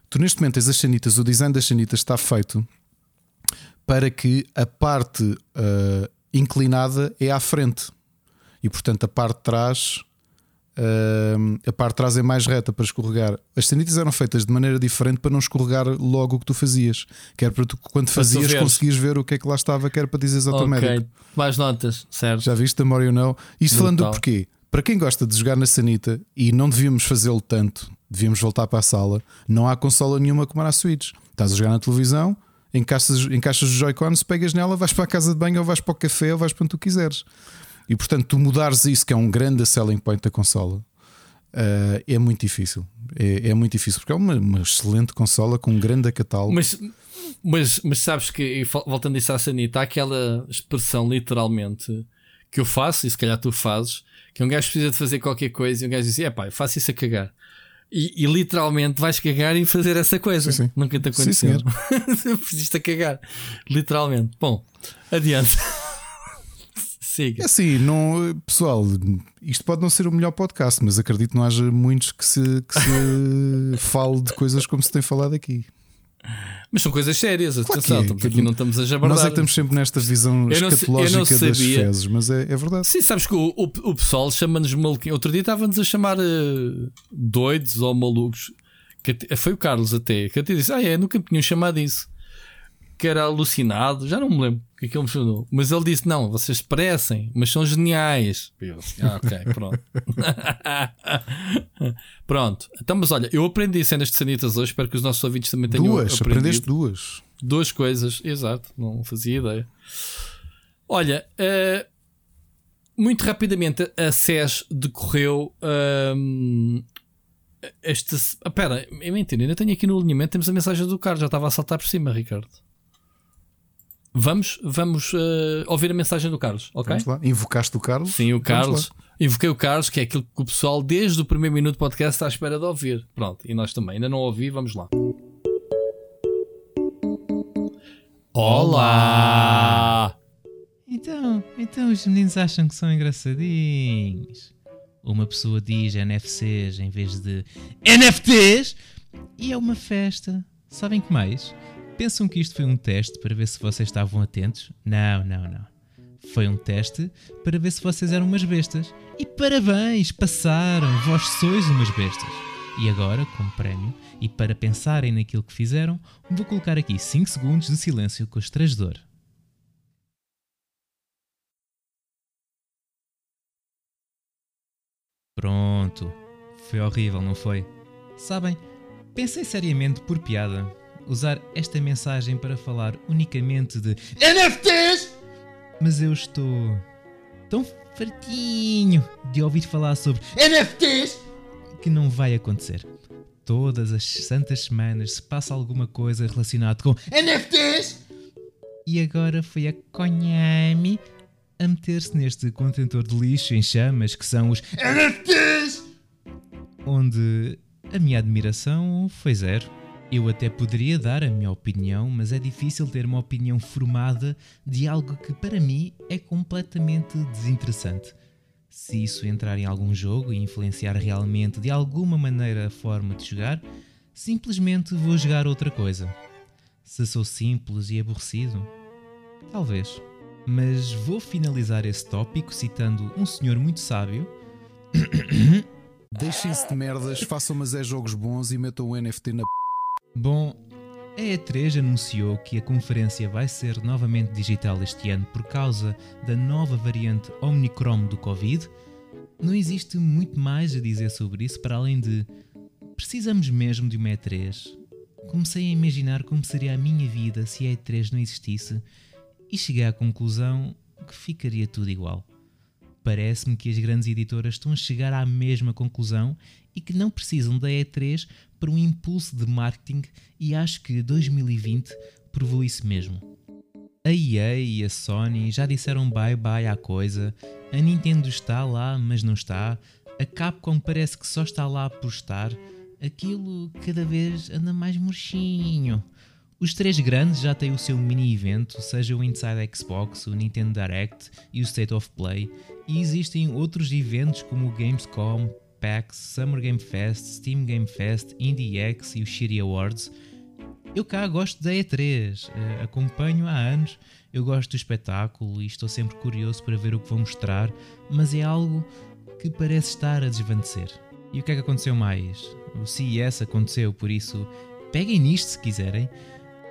tu neste momento tens as sanitas, o design das sanitas está feito para que a parte uh, inclinada é à frente e portanto a parte de trás Uh, a parte de trás é mais reta para escorregar. As sanitas eram feitas de maneira diferente para não escorregar logo o que tu fazias. Quer para tu, quando fazias, conseguias ver o que é que lá estava, quer para dizeres ao teu okay. médico. Mais notas, certo. Já viste a Mario não? Isto falando do porquê? Para quem gosta de jogar na sanita e não devíamos fazê-lo tanto, devíamos voltar para a sala. Não há consola nenhuma como a Switch. Estás a jogar na televisão, encaixas, encaixas os Joy-Cons, pegas nela, vais para a casa de banho, ou vais para o café, ou vais para onde tu quiseres. E portanto, tu mudares isso, que é um grande selling point da consola, uh, é muito difícil. É, é, muito difícil, porque é uma, uma, excelente consola com um grande catálogo. Mas, mas, mas sabes que, voltando a isso à Sanita, há aquela expressão literalmente que eu faço, e se calhar tu fazes, que um gajo precisa de fazer qualquer coisa e um gajo diz: é pá, faço isso a cagar. E, e, literalmente vais cagar e fazer essa coisa. Sim, sim. Nunca te aconteceu. Sim, a cagar. Literalmente. Bom, adiante. Siga. É assim, não, pessoal, isto pode não ser o melhor podcast, mas acredito que não haja muitos que se, que se fale de coisas como se tem falado aqui. Mas são coisas sérias, claro atenção, é. estamos aqui não estamos a jabardar. Nós é que estamos sempre nesta visão eu escatológica das fezes, mas é, é, verdade. Sim, sabes que o, o, o pessoal chama-nos maluquinhos. Outro dia estava-nos a chamar uh, doidos ou malucos. Que, foi o Carlos até, que até disse: Ah, é, nunca me tinham chamado isso que era alucinado, já não me lembro que ele me chamou, mas ele disse: Não, vocês parecem, mas são geniais. Eu ah, ok, pronto. pronto, então, mas olha, eu aprendi cenas de sanitas hoje, espero que os nossos ouvintes também tenham duas, aprendido. aprendeste duas. Duas coisas, exato, não fazia ideia. Olha, uh, muito rapidamente a SES decorreu. Um, este. Ah, é mentira, ainda tenho aqui no alinhamento. Temos a mensagem do Carlos, já estava a saltar por cima, Ricardo. Vamos, vamos uh, ouvir a mensagem do Carlos, ok? Vamos lá. Invocaste o Carlos? Sim, o Carlos. Invoquei o Carlos, que é aquilo que o pessoal, desde o primeiro minuto do podcast, está à espera de ouvir. Pronto, e nós também. Ainda não ouvi, vamos lá. Olá! Então, então os meninos acham que são engraçadinhos. Uma pessoa diz NFCs em vez de NFTs e é uma festa. Sabem que mais? Pensam que isto foi um teste para ver se vocês estavam atentos? Não, não, não. Foi um teste para ver se vocês eram umas bestas. E parabéns, passaram, vós sois umas bestas. E agora, como prémio, e para pensarem naquilo que fizeram, vou colocar aqui 5 segundos de silêncio constrangedor. Pronto. Foi horrível, não foi? Sabem, pensei seriamente por piada usar esta mensagem para falar unicamente de NFTs! Mas eu estou tão fartinho de ouvir falar sobre NFTs que não vai acontecer. Todas as santas semanas se passa alguma coisa relacionada com NFTs e agora foi a Konami a meter-se neste contentor de lixo em chamas que são os NFTs onde a minha admiração foi zero. Eu até poderia dar a minha opinião, mas é difícil ter uma opinião formada de algo que para mim é completamente desinteressante. Se isso entrar em algum jogo e influenciar realmente de alguma maneira a forma de jogar, simplesmente vou jogar outra coisa. Se sou simples e aborrecido, talvez. Mas vou finalizar esse tópico citando um senhor muito sábio. Deixem-se de merdas, façam mas é jogos bons e metam o NFT na Bom, a E3 anunciou que a conferência vai ser novamente digital este ano por causa da nova variante Omicron do Covid. Não existe muito mais a dizer sobre isso para além de precisamos mesmo de uma E3. Comecei a imaginar como seria a minha vida se a E3 não existisse e cheguei à conclusão que ficaria tudo igual. Parece-me que as grandes editoras estão a chegar à mesma conclusão e que não precisam da E3 para um impulso de marketing e acho que 2020 provou isso mesmo. A EA e a Sony já disseram bye bye à coisa, a Nintendo está lá, mas não está, a Capcom parece que só está lá por estar, aquilo cada vez anda mais murchinho. Os três grandes já têm o seu mini evento, seja o Inside Xbox, o Nintendo Direct e o State of Play, e existem outros eventos como o Gamescom, PAX, Summer Game Fest, Steam Game Fest, IndieX e o Shiri Awards. Eu cá gosto da E3, uh, eh, acompanho há anos, eu gosto do espetáculo e estou sempre curioso para ver o que vão mostrar, mas é algo que parece estar a desvanecer. E o que é que aconteceu mais? O CES aconteceu, por isso peguem nisto se quiserem.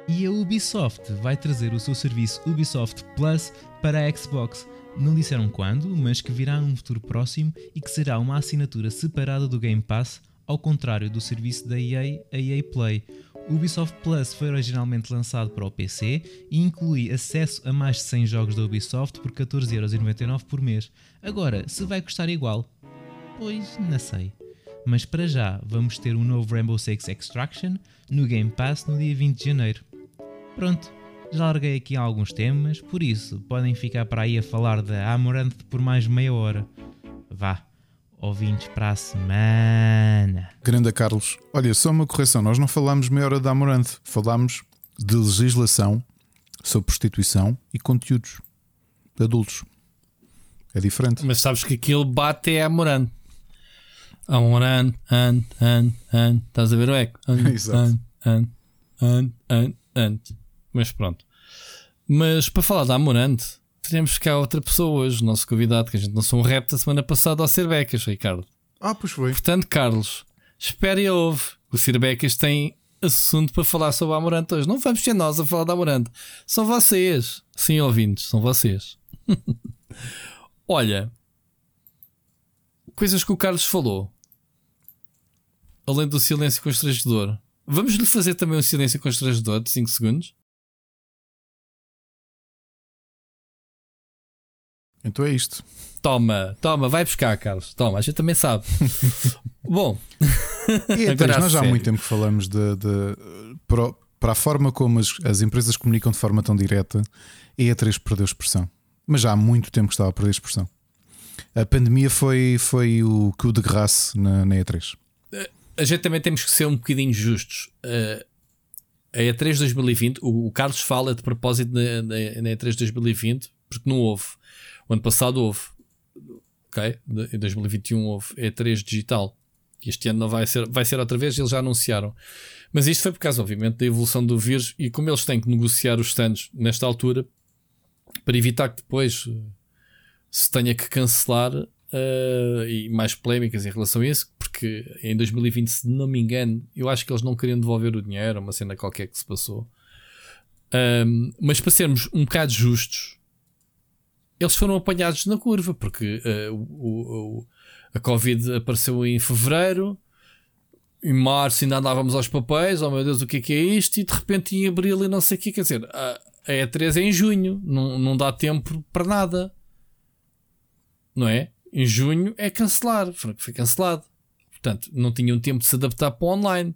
E a Ubisoft vai trazer o seu serviço Ubisoft Plus para a Xbox. Não disseram quando, mas que virá num futuro próximo e que será uma assinatura separada do Game Pass, ao contrário do serviço da EA, a EA Play. O Ubisoft Plus foi originalmente lançado para o PC e inclui acesso a mais de 100 jogos da Ubisoft por 14,99€ por mês. Agora, se vai custar igual? Pois, não sei. Mas para já, vamos ter um novo Rainbow Six Extraction no Game Pass no dia 20 de janeiro. Pronto, já larguei aqui alguns temas, por isso podem ficar para aí a falar da Amaranth por mais meia hora. Vá, ouvintes para a semana. Grande Carlos, olha, só uma correção: nós não falámos meia hora da Amaranth, falámos de legislação sobre prostituição e conteúdos de adultos. É diferente. Mas sabes que aquilo bate é Amorant. Amorant, an, an, an. Estás a ver o eco? Exato. An, an, an, an, mas pronto. Mas para falar da Amorante, teremos cá outra pessoa hoje, nosso convidado, que a gente lançou um rap da semana passada ao Becas, Ricardo. Ah, pois foi. Portanto, Carlos, espere e ouve. O Becas tem assunto para falar sobre a Amorante hoje. Não vamos ser nós a falar da Amorante. São vocês. Sim, ouvintes, são vocês. Olha, coisas que o Carlos falou. Além do silêncio constrangedor. Vamos lhe fazer também um silêncio constrangedor de 5 segundos? Então é isto. Toma, toma, vai buscar, Carlos. Toma, a gente também sabe. Bom, e Agora, nós já há muito tempo que falamos de, de para, para, a forma como as, as, empresas comunicam de forma tão direta, a E3 perdeu expressão. Mas já há muito tempo que estava a perder expressão. A pandemia foi, foi o que o degrasse na, na E3. A gente também temos que ser um bocadinho justos. Uh, a E3 2020, o, o Carlos fala de propósito na, na, na E3 2020, porque não houve. Ano passado houve ok? Em 2021 houve E3 digital. Este ano não vai ser, vai ser outra vez, eles já anunciaram. Mas isto foi por causa, obviamente, da evolução do vírus e como eles têm que negociar os stands nesta altura para evitar que depois eh, se tenha que cancelar uh, e mais polémicas em relação a isso, porque em 2020, se não me engano, eu acho que eles não queriam devolver o dinheiro, uma cena qualquer que se passou. Um, mas para sermos um bocado justos, eles foram apanhados na curva, porque uh, o, o, a Covid apareceu em fevereiro, em março ainda andávamos aos papéis, oh meu Deus, o que é que é isto? E de repente em abril e não sei o que, quer dizer, a, a E3 é em junho, não, não dá tempo para nada, não é? Em junho é cancelar, foi cancelado, portanto não tinham tempo de se adaptar para o online.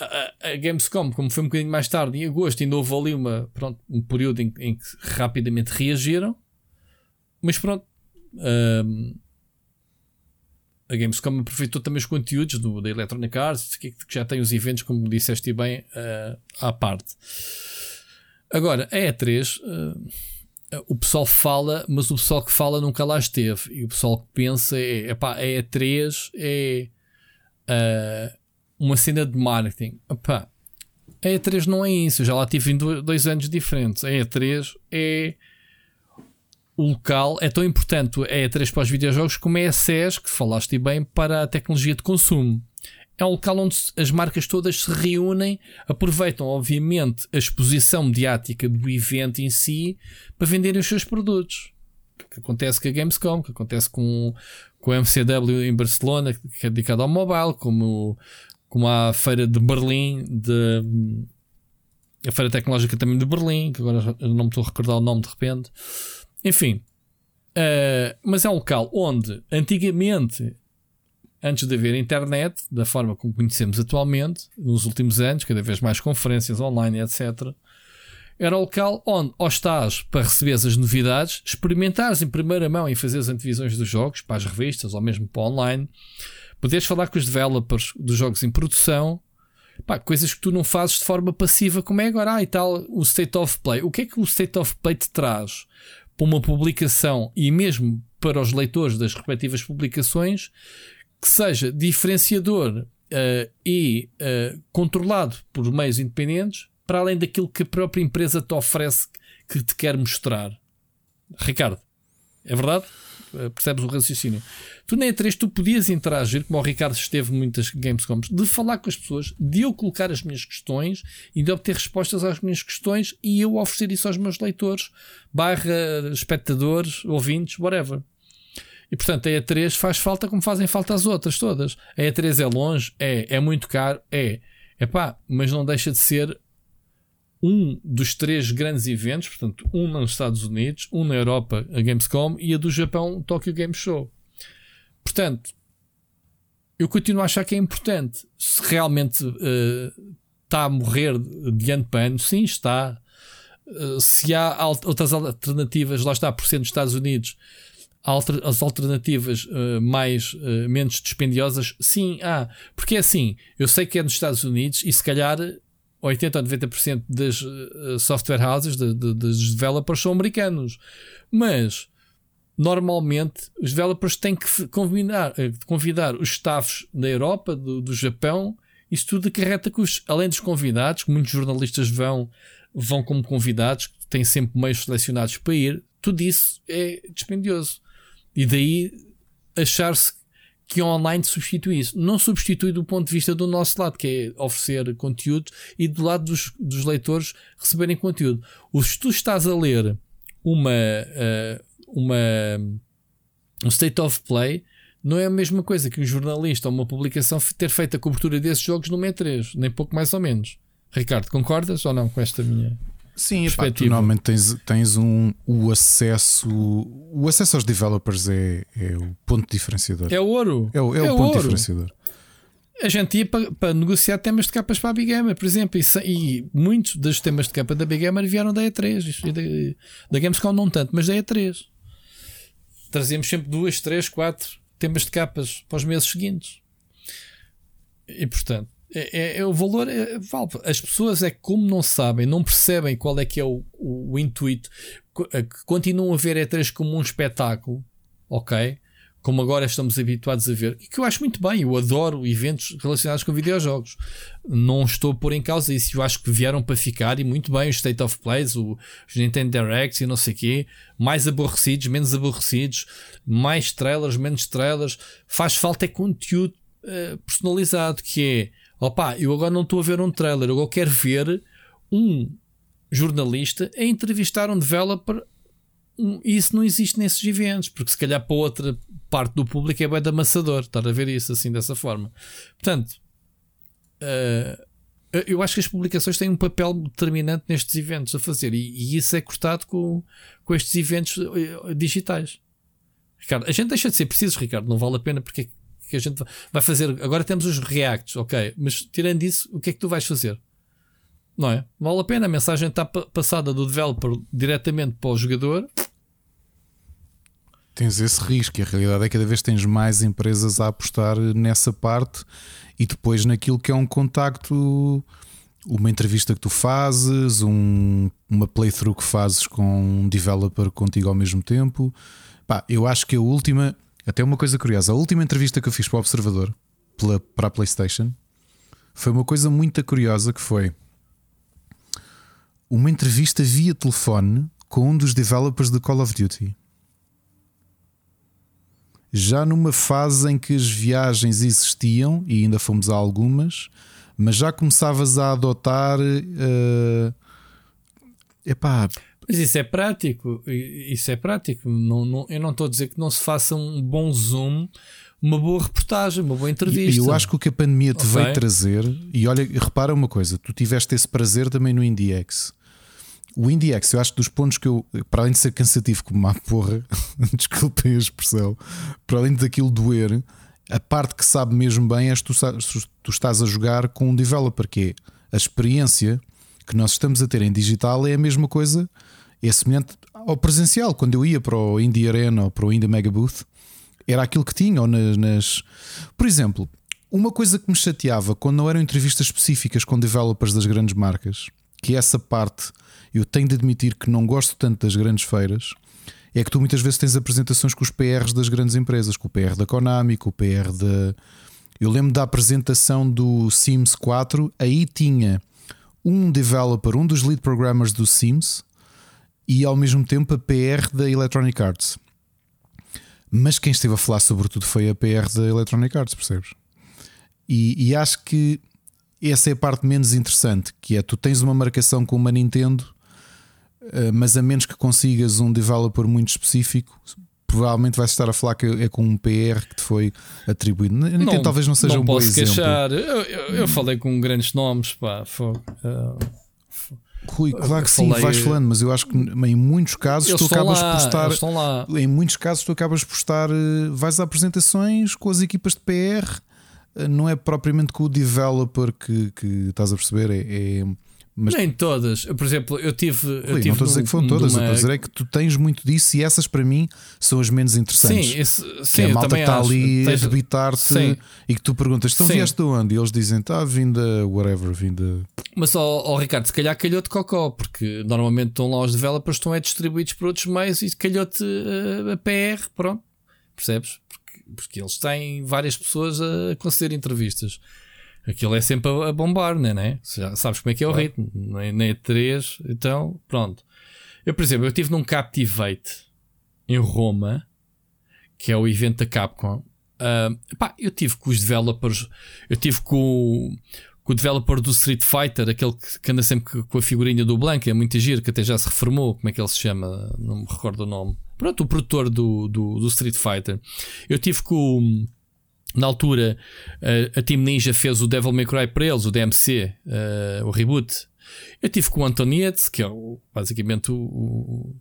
A, Gamescom, como foi um bocadinho mais tarde, em agosto, ainda houve ali uma, pronto, um período em, em que rapidamente reagiram mas pronto. Um, a Gamescom aproveitou também os conteúdos do, da Electronic Arts, que, que já tem os eventos, como disseste bem, uh, à parte. Agora, a E3, uh, ah, o pessoal fala, mas o pessoal que fala nunca lá esteve. E o pessoal que pensa é: epá, a E3 é uh, uma cena de marketing. Epá, a E3 não é isso. Eu já lá tive em dois anos diferentes. A E3 é o local é tão importante é a E3 para os videojogos como é a SES, que falaste bem, para a tecnologia de consumo. É um local onde as marcas todas se reúnem, aproveitam, obviamente, a exposição mediática do evento em si para venderem os seus produtos. Que acontece com a Gamescom, que acontece com, com a MCW em Barcelona, que é dedicado ao mobile, como, como a feira de Berlim, de, a feira tecnológica também de Berlim, que agora não me estou a recordar o nome de repente. Enfim, uh, mas é um local onde antigamente, antes de haver internet, da forma como conhecemos atualmente, nos últimos anos, cada vez mais conferências online, etc., era o local onde ou estás para receber as novidades, experimentares em primeira mão e fazer as antevisões dos jogos para as revistas ou mesmo para online, poderes falar com os developers dos jogos em produção, pá, coisas que tu não fazes de forma passiva, como é agora, ah, e tal, o State of Play. O que é que o State of Play te traz? Para uma publicação e mesmo para os leitores das respectivas publicações que seja diferenciador uh, e uh, controlado por meios independentes para além daquilo que a própria empresa te oferece que te quer mostrar. Ricardo, é verdade? Uh, percebes o raciocínio? Tu na E3 tu podias interagir, como o Ricardo esteve muitas Gamescoms, de falar com as pessoas, de eu colocar as minhas questões e de obter respostas às minhas questões e eu oferecer isso aos meus leitores, barra espectadores, ouvintes, whatever. E portanto a E3 faz falta como fazem falta as outras todas. A E3 é longe? É. É muito caro? É. É pá, mas não deixa de ser um dos três grandes eventos, portanto, um nos Estados Unidos, um na Europa, a Gamescom, e a do Japão, o Tokyo Game Show. Portanto, eu continuo a achar que é importante. Se realmente uh, está a morrer de ano para ano, sim, está. Uh, se há outras alternativas, lá está, por ser nos Estados Unidos, as alternativas uh, mais menos dispendiosas, sim, há. Porque é assim, eu sei que é nos Estados Unidos e se calhar 80 ou 90% das uh, software houses, de, de, dos developers, são americanos. Mas normalmente os developers têm que convidar, eh, convidar os staffs da Europa, do, do Japão, isso tudo acarreta custos. Além dos convidados, que muitos jornalistas vão, vão como convidados, têm sempre meios selecionados para ir, tudo isso é dispendioso. E daí achar-se que online substitui isso. Não substitui do ponto de vista do nosso lado, que é oferecer conteúdo, e do lado dos, dos leitores receberem conteúdo. Se tu estás a ler uma, uh, uma, um state of play não é a mesma coisa que um jornalista ou uma publicação ter feito a cobertura desses jogos no E3, nem pouco mais ou menos. Ricardo, concordas ou não com esta minha? Sim, epá, tu normalmente tens, tens um, o acesso. O acesso aos developers é, é o ponto diferenciador. É o ouro. É o, é, é o ponto ouro. diferenciador. A gente ia para, para, negociar temas de capas para a Big Gamer, por exemplo, e, e, muitos dos temas de capa da Big Gamer vieram da E3, da, da Gamescom não tanto, mas da E3. Trazíamos sempre duas, três, quatro temas de capas para os meses seguintes. E portanto, é, é, é, o valor é, vale. As pessoas é como não sabem, não percebem qual é que é o, o, o intuito, continuam a ver E3 como um espetáculo, ok? Como agora estamos habituados a ver, e que eu acho muito bem, eu adoro eventos relacionados com videojogos. Não estou a pôr em causa isso, eu acho que vieram para ficar e muito bem os State of Plays, os Nintendo Directs e não sei o quê, mais aborrecidos, menos aborrecidos, mais trailers, menos trailers. Faz falta é conteúdo uh, personalizado, que é Opa, eu agora não estou a ver um trailer, eu quero ver um jornalista a entrevistar um developer. Isso não existe nesses eventos, porque se calhar para outra parte do público é bem amassador estar a ver isso assim dessa forma. Portanto, uh, eu acho que as publicações têm um papel determinante nestes eventos a fazer, e, e isso é cortado com, com estes eventos uh, digitais. Ricardo, a gente deixa de ser preciso, Ricardo, não vale a pena porque que a gente vai fazer. Agora temos os reacts, ok, mas tirando isso, o que é que tu vais fazer? Não é? Vale a pena, a mensagem está passada do developer diretamente para o jogador. Tens esse risco, e a realidade é que cada vez tens mais empresas a apostar nessa parte e depois naquilo que é um contacto, uma entrevista que tu fazes, um, uma playthrough que fazes com um developer contigo ao mesmo tempo. Pá, eu acho que a última, até uma coisa curiosa: a última entrevista que eu fiz para o Observador pela, para a PlayStation foi uma coisa muito curiosa que foi uma entrevista via telefone com um dos developers de Call of Duty. Já numa fase em que as viagens existiam, e ainda fomos a algumas, mas já começavas a adotar. Uh, epá, mas isso é prático, isso é prático. Não, não, eu não estou a dizer que não se faça um bom zoom, uma boa reportagem, uma boa entrevista. E eu acho que o que a pandemia te okay. veio trazer, e olha, repara uma coisa, tu tiveste esse prazer também no IndieX. O IndieX, eu acho que dos pontos que eu, para além de ser cansativo como uma porra, desculpem a expressão, para além daquilo doer, a parte que sabe mesmo bem é que tu, tu estás a jogar com um developer, que é a experiência que nós estamos a ter em digital é a mesma coisa é semelhante ao presencial. Quando eu ia para o Indie Arena ou para o Indie Mega Booth, era aquilo que tinha. Ou nas, nas... Por exemplo, uma coisa que me chateava quando não eram entrevistas específicas com developers das grandes marcas, que essa parte eu tenho de admitir que não gosto tanto das grandes feiras, é que tu muitas vezes tens apresentações com os PRs das grandes empresas, com o PR da Konami, com o PR da. Eu lembro da apresentação do Sims 4, aí tinha um developer, um dos lead programmers do Sims, e ao mesmo tempo a PR da Electronic Arts. Mas quem esteve a falar sobretudo foi a PR da Electronic Arts, percebes? E, e, acho que essa é a parte menos interessante, que é tu tens uma marcação com uma Nintendo, eh, mas a menos que consigas um developer muito específico, provavelmente vais estar a falar que é com um PR que te foi atribuído. Não, talvez não seja não um bom exemplo. Queixar. Eu, eu, eu falei com grandes nomes, pá, foi, uh, Rui, claro que sim, vais falando, mas eu acho que em muitos casos tu acabas lá, por estar. Em muitos casos tu acabas por estar. Eh, vais a apresentações com as equipas de PR, eh, não é propriamente com o developer que, que estás a perceber, é, é mas... Nem todas. Por exemplo, eu tive. Eu tive não estou a dizer que foram todas, uma... estou a dizer é que tu tens muito disso e essas para mim são as menos interessantes. Sim, esse, sim, é a malta que está ali tens... a debitar-te e que tu perguntas: então sim. vieste de onde? E eles dizem: está vinda, whatever, vinda. Mas, ó, ó, Ricardo, se calhar calhou-te cocó, porque normalmente estão lá os developers, estão é distribuídos por outros meios e calhou-te uh, a PR, pronto, percebes? Porque, porque eles têm várias pessoas a conceder entrevistas aquilo é sempre a, bombar, né, né? Já sabes como é que é o claro. ritmo, nem, nem é 3, então pronto. Eu, por exemplo, eu estive num Captivate em Roma, que é o evento da Capcom. Uh, pá, eu tive com os developers, eu tive com, com o developer do Street Fighter, aquele que, que anda sempre com a figurinha do Blanco, é muito giro, que até já se reformou, como é que ele se chama? Não me recordo o nome. Pronto, o produtor do, do, do Street Fighter. Eu tive com na altura, a Team Ninja fez o Devil May Cry para eles, o DMC, uh, o reboot. Eu tive com o Antonietz, que é o, basicamente o, o,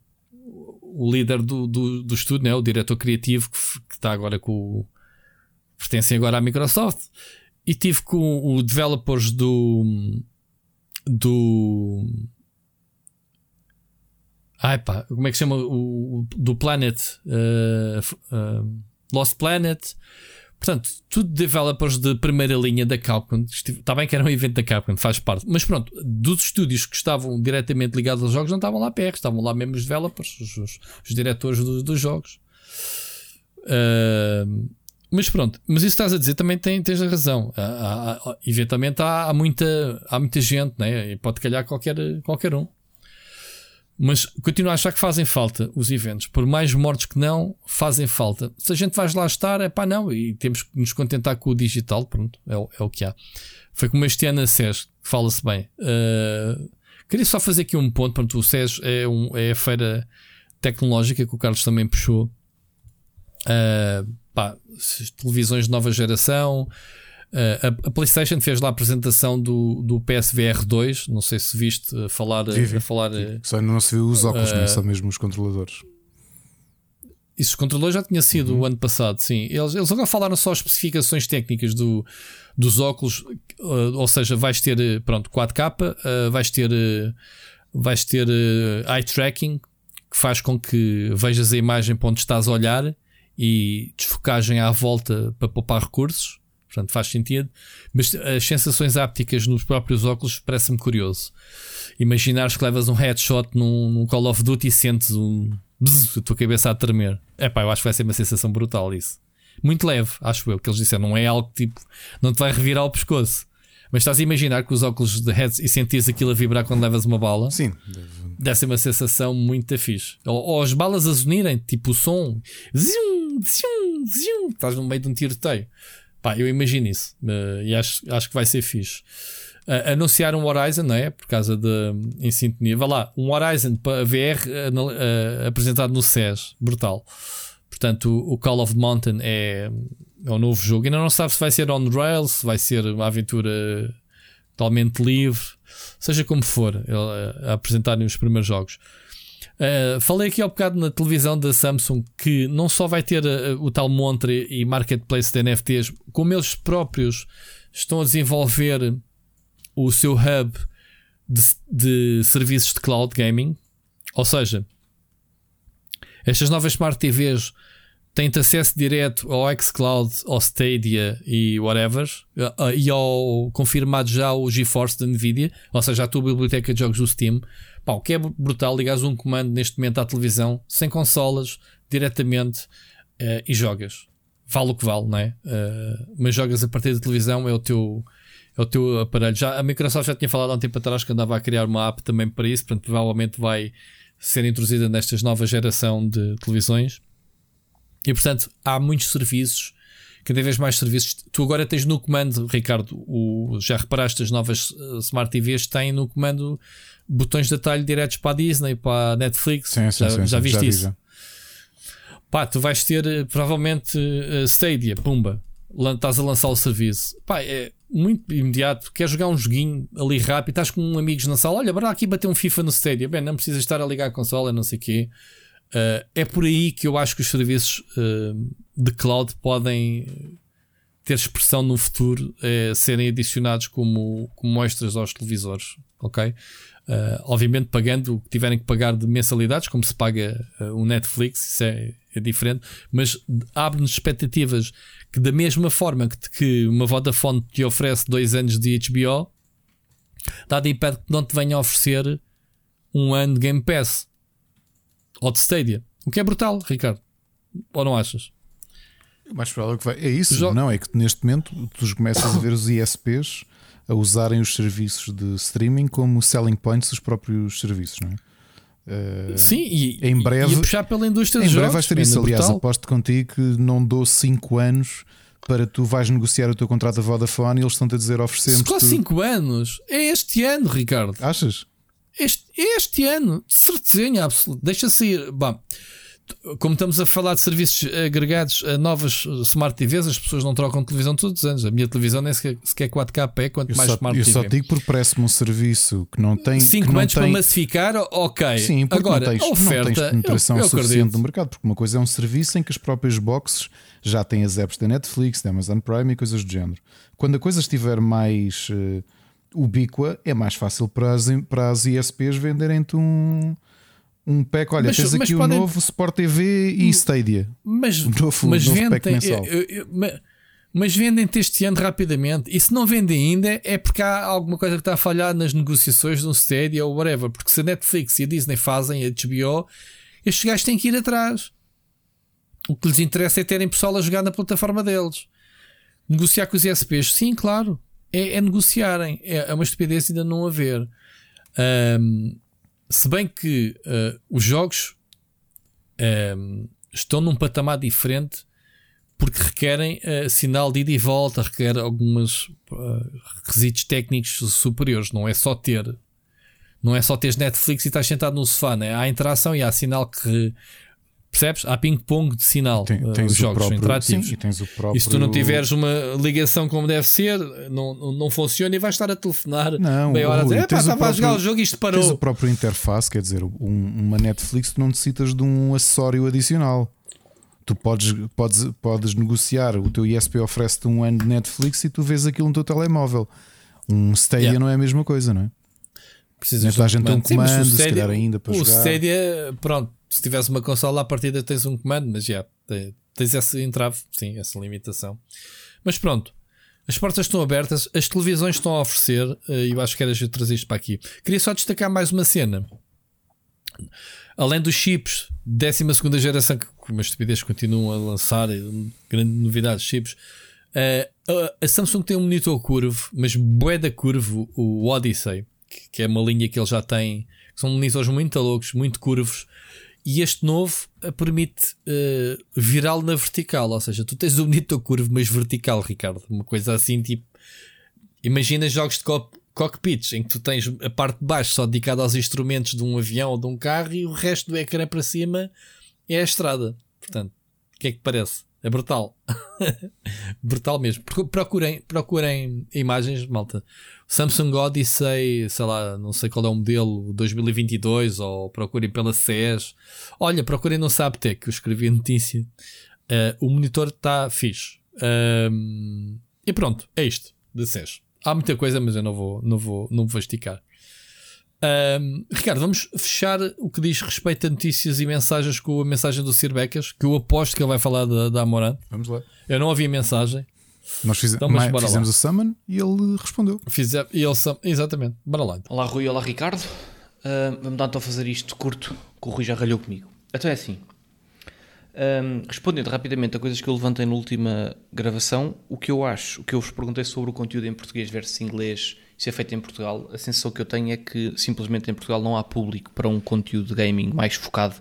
o líder do, do, do estúdio, né? o diretor criativo que, está agora com pertencem agora à Microsoft. E tive com o developers do do Ai pá, como é que se chama o, do Planet uh, uh, Lost Planet Portanto, tudo developers de primeira linha da Capcom. Está bem que era um evento da Capcom, faz parte. Mas pronto, dos estúdios que estavam diretamente ligados aos jogos, não estavam lá perto, estavam lá mesmo os developers, os, os, os diretores do, dos jogos. Uh, mas pronto, mas isso estás a dizer também tem, tens a razão. Há, há, há, eventualmente há, muita, há muita gente, né? e pode calhar qualquer, qualquer um. Mas continuo a achar que fazem falta os eventos. Por mais mortos que não, fazem falta. Se a gente vai lá estar, é pá, não. E temos que nos contentar com o digital. Pronto, é, é o que há. Foi como este ano a SES, fala-se bem. Uh, queria só fazer aqui um ponto. Pronto, o SES é, um, é a feira tecnológica que o Carlos também puxou. Uh, pá, televisões de nova geração. Uh, a, a, PlayStation fez lá a apresentação do, do PSVR 2. Não sei se viste a falar. Vive, a falar Só não se viu os óculos, uh, não é só mesmo os controladores. Isso, os controladores já tinha sido uhum. o ano passado, sim. Eles, eles agora falaram só as especificações técnicas do, dos óculos, uh, ou seja, vais ter pronto, 4K, uh, vais ter, uh, vais ter eye tracking, que faz com que vejas a imagem para onde estás a olhar e desfocagem à volta para poupar recursos. Portanto, faz sentido. Mas as sensações ápticas nos próprios óculos parece-me curioso. Imaginares que levas um headshot num, num Call of Duty e sentes um. Bzz, a tua cabeça a tremer. É pá, eu acho que vai ser uma sensação brutal isso. Muito leve, acho eu, que eles disseram. Não é algo tipo. Não te vai revirar o pescoço. Mas estás a imaginar que os óculos de heads e sentires aquilo a vibrar quando levas uma bala? Sim. Deve ser uma sensação muito fixe. Ou, ou as balas a zunirem, tipo o som. Zium, zium, zium. Estás no meio de um tiroteio. Pá, eu imagino isso. Uh, e acho, acho que vai ser fixe. Uh, anunciar um Horizon, não é? Por causa de. Em sintonia. Vá lá, um Horizon para VR uh, apresentado no SES. Brutal. Portanto, o, Call of the Mountain é é um novo jogo. Ainda não sabe se vai ser on rails, se vai ser uma aventura totalmente livre, seja como for, a apresentarem os primeiros jogos. Uh, falei aqui ao bocado na televisão da Samsung que não só vai ter uh, o tal montre e marketplace de NFTs, como eles próprios estão a desenvolver o seu hub de, de serviços de cloud gaming. Ou seja, estas novas Smart TVs tem-te acesso direto ao xCloud, ao Stadia e whatever, uh, e ao confirmado já o GeForce da Nvidia, ou seja, a tua biblioteca de jogos do Steam. Pá, o que é brutal, ligares um comando neste momento à televisão, sem consolas, diretamente uh, e jogas. Vale o que vale, não é? Uh, mas jogas a partir da televisão, é o teu. É o teu aparelho. Já, a Microsoft já tinha falado há um tempo atrás que andava a criar uma app também para isso, portanto, provavelmente vai ser introduzida nestas nova geração de televisões. E portanto, há muitos serviços, cada vez mais serviços. Tu agora tens no comando, Ricardo, o, já reparaste, as novas uh, Smart TVs têm no comando botões de atalho diretos para a Disney, para a Netflix. Sim, sim, já, sim, já viste já isso? Pá, tu vais ter uh, provavelmente uh, Stadia, pumba. Estás a lançar o serviço. Pá, é muito imediato. Queres jogar um joguinho ali rápido, estás com amigos na sala. Olha, bora aqui bater um FIFA no Stadia. Bem, não precisas estar a ligar a consola, não sei o quê. Uh, é por aí que eu acho que os serviços uh, de cloud podem ter expressão no futuro, uh, serem adicionados como, como extras aos televisores, ok? Obviamente pagando o que tiverem que pagar de mensalidades, como se paga o Netflix, isso é, é diferente, mas abre-nos expectativas que da mesma forma que, que uma Vodafone te oferece dois anos de HBO, nada impede que não te venha a oferecer um ano de Game Pass ou de Stadia. O que é brutal, Ricardo. Ou não achas? Mais provável que vai. É isso, não? É que neste momento tu começas a ver os ISPs a usarem os serviços de streaming como selling points dos próprios serviços, não é? Uh, Sim, e, em breve, e puxar pela indústria em breve jogos. vais ter isso. Aliás, brutal. aposto contigo que não dou 5 anos para tu vais negociar o teu contrato da Vodafone e eles estão-te a dizer oferecemos. Só 5 anos? É este ano, Ricardo. Achas? Este, este ano, de certeza absoluta. Deixa sair. Bom, como estamos a falar de serviços agregados a novas Smart TVs, as pessoas não trocam televisão todos os anos. A minha televisão nem sequer, sequer 4K é quanto eu mais só, Smart eu TV. só digo porque parece-me um serviço que não tem. 5 anos para massificar, ok. Sim, porque Agora, não, tens, oferta, não tens penetração eu, eu suficiente acredito. no mercado, porque uma coisa é um serviço em que as próprias boxes já têm as apps da Netflix, da Amazon Prime e coisas do género. Quando a coisa estiver mais uh, ubíqua, é mais fácil para as, para as ISPs venderem-te um, um pack. Olha, Mas- tens mas aqui podem- o novo Sport TV e Stadia. Mas, Um novo- mas novo vendem, mensal. eu- eu- ma- mas vendem-te este ano rapidamente. E se não vendem ainda, é porque há alguma coisa que está a falhar nas negociações de um Stadia ou whatever. Porque se a Netflix e a Disney fazem, a HBO, estes gajos têm que ir atrás. O que lhes interessa é terem pessoal a jogar na plataforma deles. Negociar com os ISPs, sim, claro. É, é negociarem. É, é uma estupidez ainda não haver. Ahm, se bem que ah, os jogos ahm, estão num patamar diferente porque requerem ah, sinal de ida e volta, requer alguns ah, requisitos técnicos superiores. Não é só ter, não é só teres Netflix e estás sentado no sofá, né? há interação e há sinal que percebes? Há ping-pong de sinal. Tem- ah, tens os o jogos próprio, interativos. sim, e tens o próprio. E se tu não tiveres uma ligação como deve ser, não, não, não funciona e vais estar a telefonar Não, meia hora a dizer, "Epá, tens o estava a jogar o próprio- jogo e isto Tens o parou. próprio interface, quer dizer, um- uma Netflix tu não necessitas de um acessório adicional. Tu podes, podes, podes negociar, o teu ISP oferece-te um ano de Netflix e tu vês aquilo no teu telemóvel. Um Stadia Yeah. não é a mesma coisa, não é? Precisas Nesta de gente tem um Sim, mas o comando, se Stadia- calhar ainda para o jogar. Stadia, pronto, se tivesse uma consola à partida tens um comando, mas já te- tens esse entrave, sim, essa limitação. Mas pronto, as portas estão abertas, as televisões estão a oferecer, eh, e eu acho que era eu trazer isto para aqui. Queria só destacar mais uma cena. Além dos chips, 12 geração, que uma estupidez continuam a lançar, eh, grande novidade, chips. eh, a- Samsung tem um monitor curvo, mas bué da curvo, o Odyssey, que- é uma linha que ele já tem, são monitores muito loucos, muito curvos. E este novo eh, permite eh, virá-lo na vertical, ou seja, tu tens o monitor curvo, mas vertical, Ricardo. Uma coisa assim, tipo, imagina jogos de co- cockpits em que tu tens a parte de baixo só dedicada aos instrumentos de um avião ou de um carro e o resto do ecrã para cima é a estrada. Portanto, o que é que parece? É brutal. brutal mesmo. Pro- Procurem, procurem imagens, malta. Samsung Odyssey, sei lá, não sei qual é o modelo, 2022, ou procurem pela CES. Olha, procurem no Sabtec, eu escrevi a notícia. Eh, o monitor está fixe. Ahm, e pronto, é isto de CES. Há muita coisa, mas eu não vou, não vou, não vou esticar. Ahm, Ricardo, vamos fechar o que diz respeito a notícias e mensagens com a mensagem do Sir Becas, que eu aposto que ele vai falar da, da Amorant. Vamos lá. Eu não ouvi a mensagem. Nós fize- Então, mas mai- bora lá. fizemos o summon e ele respondeu. Fiz, e ele, sam- exatamente, bora lá. então. Olá Rui, olá Ricardo. Ah, vamos dar então a fazer isto curto, que o Rui já ralhou comigo. Então é assim. Ahm, respondendo rapidamente a coisas que eu levantei na última gravação, o que eu acho, o que eu vos perguntei sobre o conteúdo em português versus inglês, isso é feito em Portugal, a sensação que eu tenho é que simplesmente em Portugal não há público para um conteúdo de gaming mais focado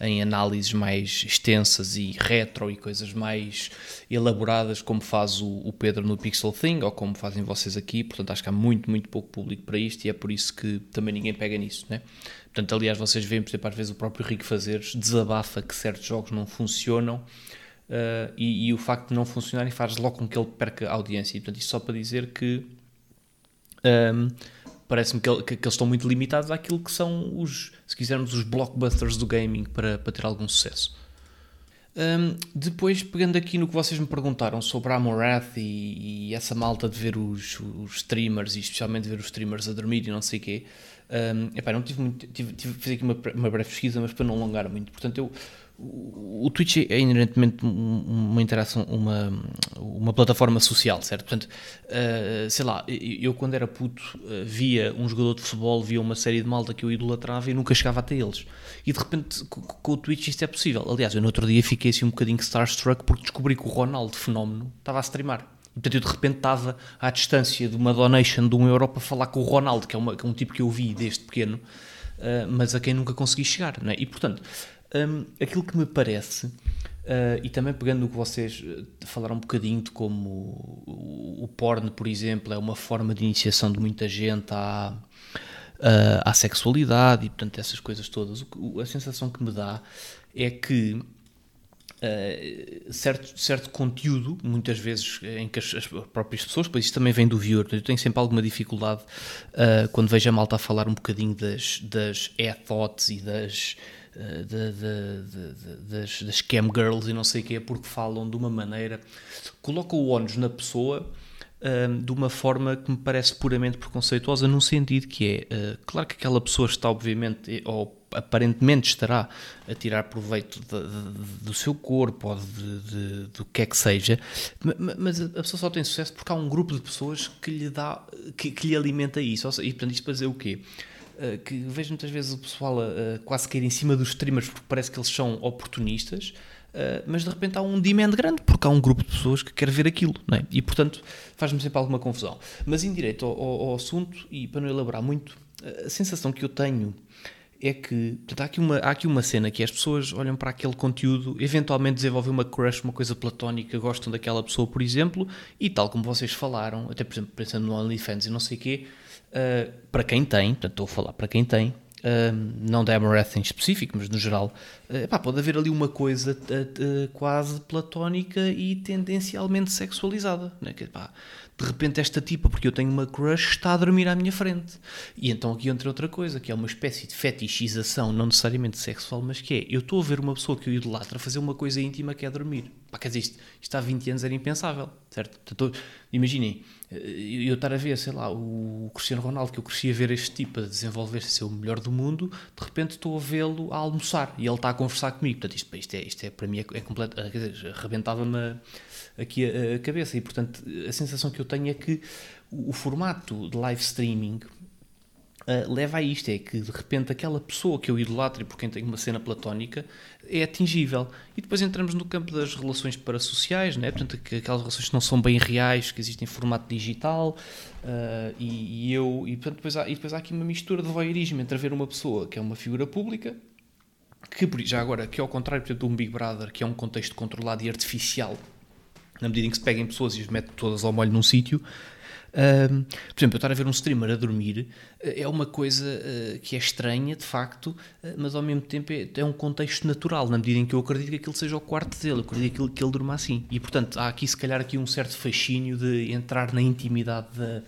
em análises mais extensas e retro e coisas mais elaboradas, como faz o, Pedro no Pixel Thing ou como fazem vocês aqui. Portanto, acho que há muito, muito pouco público para isto e é por isso que também ninguém pega nisso, né? Portanto, aliás, vocês veem, por exemplo, às vezes o próprio Rico Fazeres desabafa que certos jogos não funcionam uh, e, e o facto de não funcionarem faz logo com que ele perca audiência. E, portanto, isso só para dizer que um, parece-me que, que- que eles estão muito limitados àquilo que são os, se quisermos, os blockbusters do gaming para, para ter algum sucesso. Um, depois, pegando aqui no que vocês me perguntaram sobre a Amorath e, e essa malta de ver os, os streamers e especialmente ver os streamers a dormir e não sei o quê, um, epá, não tive muito, tive, tive fiz aqui uma, uma breve pesquisa, mas para não alongar muito. Portanto, eu, o, Twitch é inerentemente um- uma interação, uma, uma plataforma social, certo? Portanto, uh, sei lá, eu, quando era puto uh, via um jogador de futebol, via uma série de malta que eu idolatrava e nunca chegava até eles. E de repente co- co- com, o Twitch isto é possível. Aliás, eu no outro dia fiquei assim um bocadinho starstruck porque descobri que o Ronaldo Fenómeno estava a streamar. Portanto, eu de repente estava à distância de uma donation de um euro para falar com o Ronaldo, que é, uma- que é um tipo que eu vi desde pequeno, uh, mas a quem nunca consegui chegar. Não é? E portanto, um, aquilo que me parece, uh, e também pegando no que vocês uh, falaram um bocadinho de como o, o porn, por exemplo, é uma forma de iniciação de muita gente à, uh, à sexualidade e, portanto, essas coisas todas. O, a sensação que me dá é que Uh, certo, certo conteúdo, muitas vezes em que as, as, próprias pessoas, pois isso também vem do viewer, eu tenho sempre alguma dificuldade uh, quando vejo a malta a falar um bocadinho das, das e-thoughts e das, uh, de, de, das, das cam girls e não sei o que é, porque falam de uma maneira, colocam o ónus na pessoa de uma forma que me parece puramente preconceituosa, num sentido que é, claro que aquela pessoa está obviamente, ou aparentemente estará a tirar proveito de, de, do seu corpo ou de, do que é que seja, mas a pessoa só tem sucesso porque há um grupo de pessoas que lhe dá, que, que lhe alimenta isso. E portanto, isto para dizer o quê? Uh, que vejo muitas vezes o pessoal uh, quase cair em cima dos streamers porque parece que eles são oportunistas. Uh, mas de repente há um demand grande porque há um grupo de pessoas que quer ver aquilo, não é? E portanto faz-me sempre alguma confusão. Mas em direito ao, ao, ao assunto, e para não elaborar muito, a sensação que eu tenho é que portanto, há, aqui uma, há aqui uma cena que as pessoas olham para aquele conteúdo, eventualmente desenvolvem uma crush, uma coisa platónica, gostam daquela pessoa, por exemplo, e tal como vocês falaram, até por exemplo, pensando no OnlyFans e não sei o quê, uh, para quem tem, portanto estou a falar para quem tem, uh, não da Amorath em específico, mas no geral, uh, pá, pode haver ali uma coisa quase platónica e tendencialmente sexualizada, né? que, pá, de repente esta tipa, porque eu tenho uma crush, está a dormir à minha frente. E então aqui entra outra coisa, que é uma espécie de fetichização, não necessariamente sexual, mas que é, eu estou a ver uma pessoa que eu idolatro fazer uma coisa íntima que é dormir. Pá, quer dizer, isto, isto há 20 anos era impensável, certo? Então, imaginem, eu estar a ver, sei lá, o Cristiano Ronaldo, que eu crescia a ver este tipo a desenvolver-se ser o melhor do mundo, de repente estou a vê-lo a almoçar e ele está a conversar comigo. Portanto, isto, isto, é, isto é para mim é, é completo, arrebentava-me aqui a, a, cabeça. E, portanto, a sensação que eu tenho é que o, o formato de live streaming uh, leva a isto: é que de repente aquela pessoa que eu idolatro e por quem tenho uma cena platónica é atingível. E depois entramos no campo das relações parasociais, né? portanto, aquelas relações que não são bem reais, que existem em formato digital. Uh, e, e, eu, e, portanto, depois há, e depois há aqui uma mistura de voyeurismo entre ver uma pessoa que é uma figura pública que já agora, que é ao contrário portanto, de um Big Brother, que é um contexto controlado e artificial, na medida em que se peguem pessoas e as mete todas ao molho num sítio. Um, por exemplo, eu estar a ver um streamer a dormir eh, é uma coisa uh, que é estranha, de facto, uh, mas ao mesmo tempo é, é, um contexto natural, na medida em que eu acredito que aquilo seja o quarto dele, eu acredito que ele, que ele durma assim. E, portanto, há aqui, se calhar, aqui um certo fascínio de entrar na intimidade da,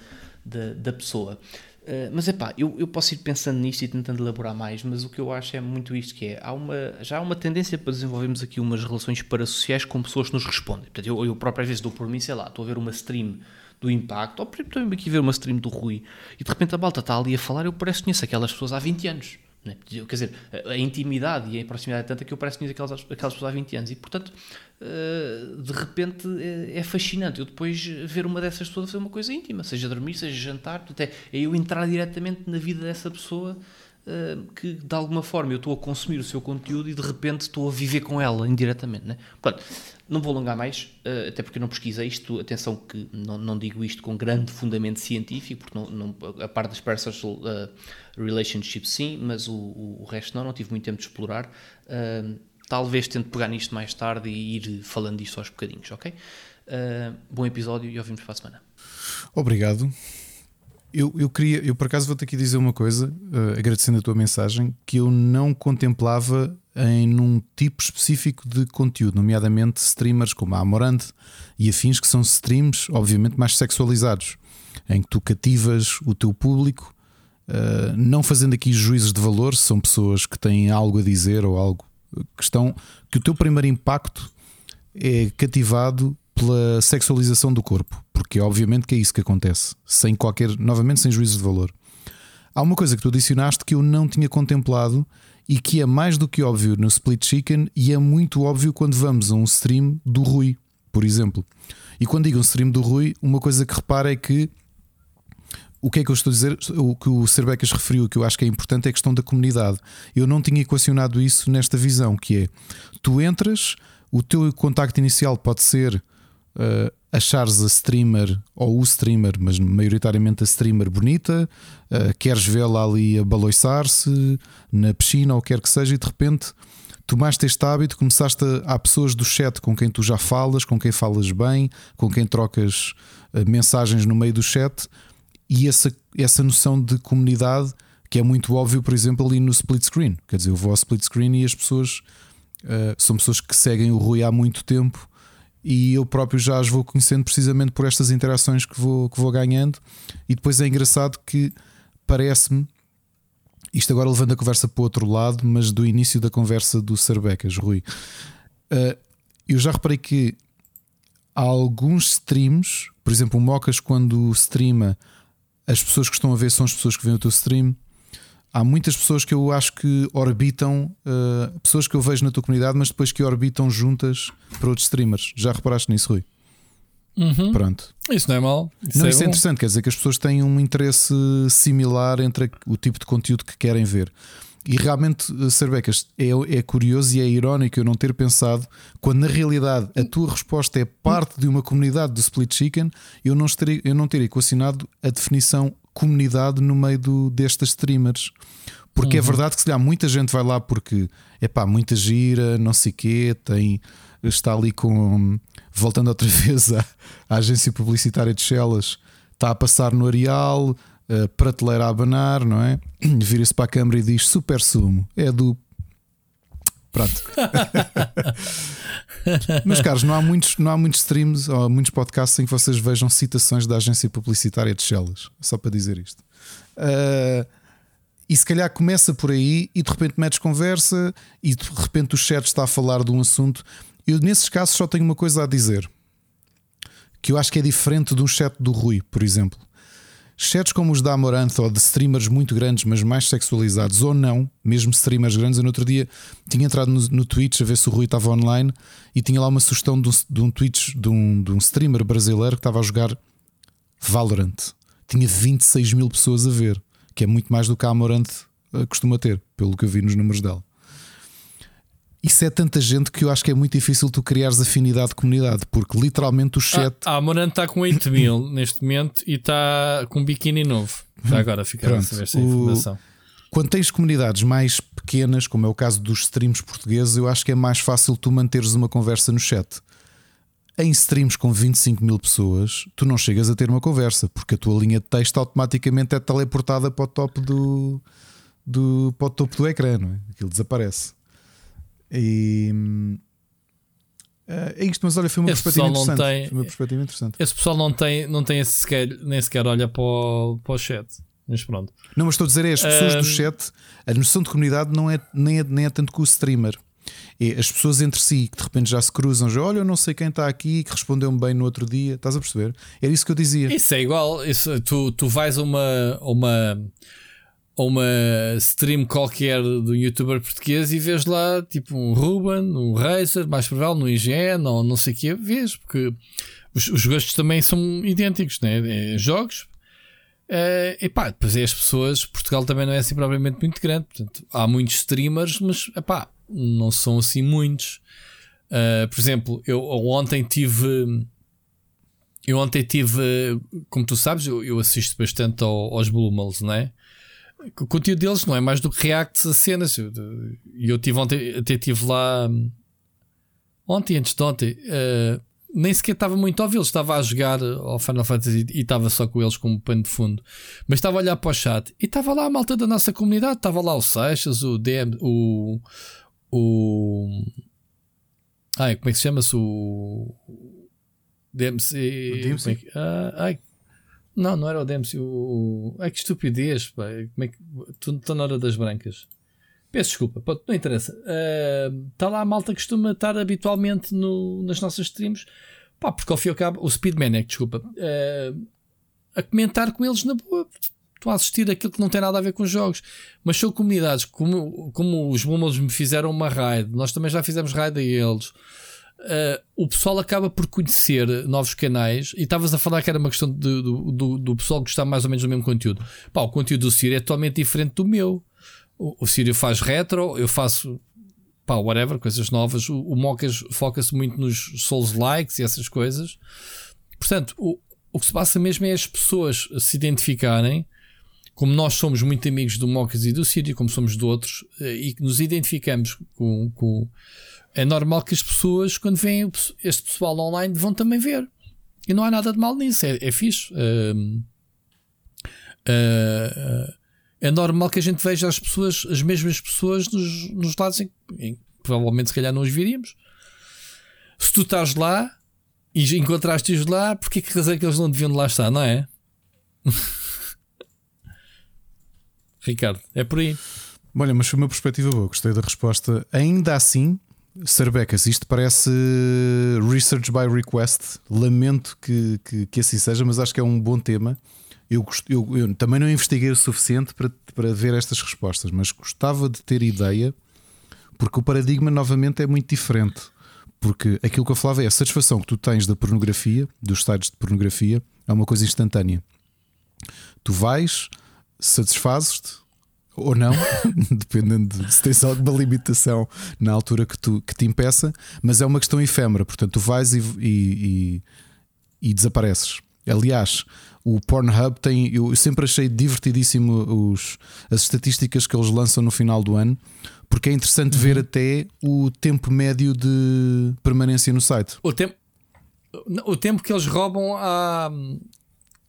da, da pessoa. Uh, mas é pá, eu, eu posso ir pensando nisto e tentando elaborar mais, mas o que eu acho é muito isto que é, há uma, já há uma tendência para desenvolvermos aqui umas relações parasociais com pessoas que nos respondem. Portanto, eu, eu próprio às vezes dou por mim, sei lá, estou a ver uma stream do Impacto, ou estou aqui a ver uma stream do Rui, e de repente a balta está ali a falar, eu parece que conheço aquelas pessoas há 20 anos. Né? Quer dizer, a, intimidade e a proximidade é tanta que eu parece que conheço aquelas, aquelas pessoas há 20 anos, e portanto uh, de repente é, é, fascinante eu depois ver uma dessas pessoas fazer uma coisa íntima, seja dormir, seja jantar, até é eu entrar diretamente na vida dessa pessoa uh, que de alguma forma eu estou a consumir o seu conteúdo e de repente estou a viver com ela indiretamente. Né? Portanto, não vou alongar mais, uh, até porque eu não pesquisei isto. Atenção, que não, não digo isto com grande fundamento científico, porque não, não, a parte das personal uh, relationships sim, mas o, o, resto não, não tive muito tempo de explorar. Uh, talvez tente pegar nisto mais tarde e ir falando disto aos bocadinhos, ok? Uh, bom episódio e ouvimos para a semana. Obrigado. Eu, eu queria, eu por acaso vou ter que dizer uma coisa, uh, agradecendo a tua mensagem, que eu não contemplava em num tipo específico de conteúdo, nomeadamente streamers como a Amorante e afins, que são streams, obviamente, mais sexualizados, em que tu cativas o teu público, uh, não fazendo aqui juízes de valor, são pessoas que têm algo a dizer ou algo que estão. que o teu primeiro impacto é cativado pela sexualização do corpo, porque obviamente que é isso que acontece, sem qualquer, novamente, sem juízo de valor. Há uma coisa que tu adicionaste que eu não tinha contemplado e que é mais do que óbvio no Split Chicken e é muito óbvio quando vamos a um stream do Rui, por exemplo. E quando digo um stream do Rui, uma coisa que repara é que o que é que eu estou a dizer? O que o Cerbecas referiu, que eu acho que é importante, é a questão da comunidade. Eu não tinha equacionado isso nesta visão, que é tu entras, o teu contacto inicial pode ser uh, achares a streamer ou o streamer, mas maioritariamente a streamer bonita, uh, queres vê-la ali a baloiçar-se na piscina ou quer que seja, e de repente tomaste este hábito, começaste a. Há pessoas do chat com quem tu já falas, com quem falas bem, com quem trocas uh, mensagens no meio do chat e essa, essa noção de comunidade que é muito óbvio, por exemplo, ali no split screen. Quer dizer, eu vou ao split screen e as pessoas uh, são pessoas que seguem o Rui há muito tempo e eu próprio já as vou conhecendo precisamente por estas interações que vou, que vou ganhando. E depois é engraçado que parece-me, isto agora levando a conversa para o outro lado, mas do início da conversa do Sarbecas, Rui. Uh, eu já reparei que há alguns streams, por exemplo, o Mocas, quando streama, as pessoas que estão a ver são as pessoas que veem o teu stream. Há muitas pessoas que eu acho que orbitam, uh, pessoas que eu vejo na tua comunidade, mas depois que orbitam juntas para outros streamers. Já reparaste nisso, Rui? Uhum. Pronto. Isso não é mal. Isso não, é isso é interessante, quer dizer que as pessoas têm um interesse similar entre o tipo de conteúdo que querem ver. E realmente, eh, Serbecas, é, é curioso e é irónico eu não ter pensado, quando na realidade a tua resposta é parte de uma comunidade do Split Chicken, eu não, estaria, eu não ter equacionado a definição comunidade no meio do, destas streamers. Porque é uhum. é verdade que se há muita gente vai lá porque é pá, muita gira, não sei o quê, tem, está ali com. Voltando outra vez à, à agência publicitária de Chelas, está a passar no Areal uh, prateleira a abanar, não é? Vira-se para a câmara e diz super sumo. É do. Pronto. Mas, caros, não há, muitos, não há muitos streams ou muitos podcasts em que vocês vejam citações da agência publicitária de Shellas. Só para dizer isto. Uh, e se calhar começa por aí e de repente metes conversa e de repente o chat está a falar de um assunto. Eu, nesses casos, só tenho uma coisa a dizer que eu acho que é diferente de um chat do Rui, por exemplo. Chats como os da Amaranth ou de streamers muito grandes, mas mais sexualizados ou não, mesmo streamers grandes. Eu no outro dia tinha entrado no, no Twitch a ver se o Rui estava online e tinha lá uma sugestão de um, de um Twitch de um, de um streamer brasileiro que estava a jogar Valorant. Tinha 26 mil pessoas a ver, que é muito mais do que a Amaranth eh, costuma ter, pelo que eu vi nos números dela. Isso é tanta gente que eu acho que é muito difícil tu criares afinidade de comunidade, porque literalmente o ah, chat. Ah, a Morante está com 8 mil neste momento e está com um biquíni novo. Já agora fica a saber essa informação. Quando tens comunidades mais pequenas, como é o caso dos streams portugueses, eu acho que é mais fácil tu manteres uma conversa no chat. Em streams com 25 mil pessoas, tu não chegas a ter uma conversa, porque a tua linha de texto automaticamente é teleportada para o top do, do, para o topo do ecrã, não é? Aquilo desaparece. E. Uh, é isto, mas olha, foi uma esse perspectiva interessante. Tem, foi uma perspectiva interessante. Esse pessoal não tem, não tem esse sequer, nem sequer olha para o, para o chat. Mas pronto. Não, mas estou a dizer, é as pessoas uh, do chat, a noção de comunidade não é, nem, é, nem é tanto com o streamer. É as pessoas entre si que de repente já se cruzam, já olha, eu não sei quem está aqui, que respondeu-me bem no outro dia, estás a perceber? Era isso que eu dizia. Isso é igual, isso, tu, tu vais a uma, uma ou uma stream qualquer de um youtuber português e vês lá tipo um Ruben, um Razer, mais provável, no IGN ou não sei o que, vês, porque os, os, gostos também são idênticos, né? É, jogos. Uh, pá, depois é as pessoas, Portugal também não é assim propriamente muito grande, portanto há muitos streamers, mas epá, não são assim muitos. Uh, por exemplo, eu ontem tive. Eu ontem tive, como tu sabes, eu, eu assisto bastante ao, aos Blumels, não é? O conteúdo deles não é mais do que reacts a cenas. E eu, tive ontem, até estive lá ontem, antes de ontem, uh, nem sequer estava muito a ouvi-los, estava a jogar ao Final Fantasy e estava só com eles como pano de fundo. Mas estava a olhar para o chat e estava lá a malta da nossa comunidade, estava lá o Seixas, o DM, o. o ai, como é que se chama-se? O. DMC. O DMC? É que, ah, ai, não, não era o Dempsey. O... Ai que estupidez. Pá. Como é que... Estou na hora das brancas. Peço desculpa, não interessa. Está uh, lá a malta que costuma estar habitualmente no, nas nossas streams. Pá, porque ao fim e ao cabo, o Speedman é que, desculpa, uh, a comentar com eles na boa. Estou a assistir aquilo que não tem nada a ver com os jogos. Mas são comunidades, como, como os Boomers me fizeram uma raid, nós também já fizemos raid a eles uh, o pessoal acaba por conhecer novos canais e estavas a falar que era uma questão de, do, do, do, pessoal gostar mais ou menos do mesmo conteúdo. Pá, o conteúdo do Sírio é totalmente diferente do meu. O, o Sírio faz retro, eu faço pá, whatever, coisas novas. O, o Mocas foca-se muito nos Souls likes e essas coisas. Portanto, o, o que se passa mesmo é as pessoas se identificarem como nós somos muito amigos do Mocas e do Sírio, como somos de outros, eh, e que nos identificamos com, com, é normal que as pessoas, quando veem este pessoal online, vão também ver. E não há nada de mal nisso, é, é fixe. Uh, uh, é normal que a gente veja as pessoas, as mesmas pessoas nos, nos lados em, em provavelmente se calhar não os viríamos. Se tu estás lá e encontraste-os lá, porque que razão é que eles não deviam de lá estar, não é? Ricardo, é por aí. Olha, mas foi uma perspectiva boa, gostei da resposta. Ainda assim, Sarbecas, isto parece research by request. Lamento que, que, que, assim seja, mas acho que é um bom tema. Eu, eu, eu, também não investiguei o suficiente para, para ver estas respostas, mas gostava de ter ideia, porque o paradigma novamente é muito diferente. Porque aquilo que eu falava é a satisfação que tu tens da pornografia, dos sites de pornografia, é uma coisa instantânea. Tu vais, satisfazes-te, ou não, dependendo de se tens alguma limitação na altura que, tu, que te impeça, mas é uma questão efêmera, portanto, tu vais e, e, e, e desapareces. Aliás, o Pornhub tem. Eu sempre achei divertidíssimo os, as estatísticas que eles lançam no final do ano, porque é interessante uhum. ver até o tempo médio de permanência no site. O tempo, o tempo que eles roubam a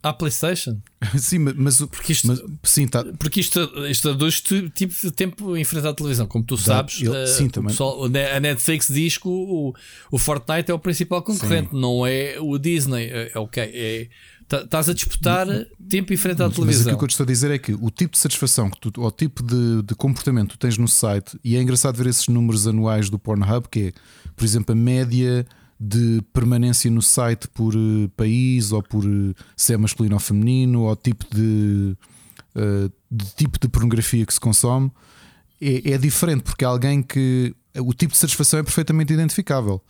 à PlayStation. sim, mas, porque isto, mas, sim, tá. porque isto, isto dois tipos de tempo em frente à televisão, como tu sabes. Ele, uh, sim, também. Pessoal, a Netflix diz que o, o Fortnite é o principal concorrente, sim. não é o Disney. É, é ok, é. Estás a disputar tempo em frente à televisão. Mas aquilo que eu te estou a dizer é que o tipo de satisfação que tu, ou o tipo de, de comportamento que tu tens no site, e é engraçado ver esses números anuais do Pornhub, que é, por exemplo, a média de permanência no site por uh, país ou por uh, se é masculino ou feminino ou tipo de, uh, de tipo de pornografia que se consome é, é, diferente porque é alguém que o tipo de satisfação é perfeitamente identificável.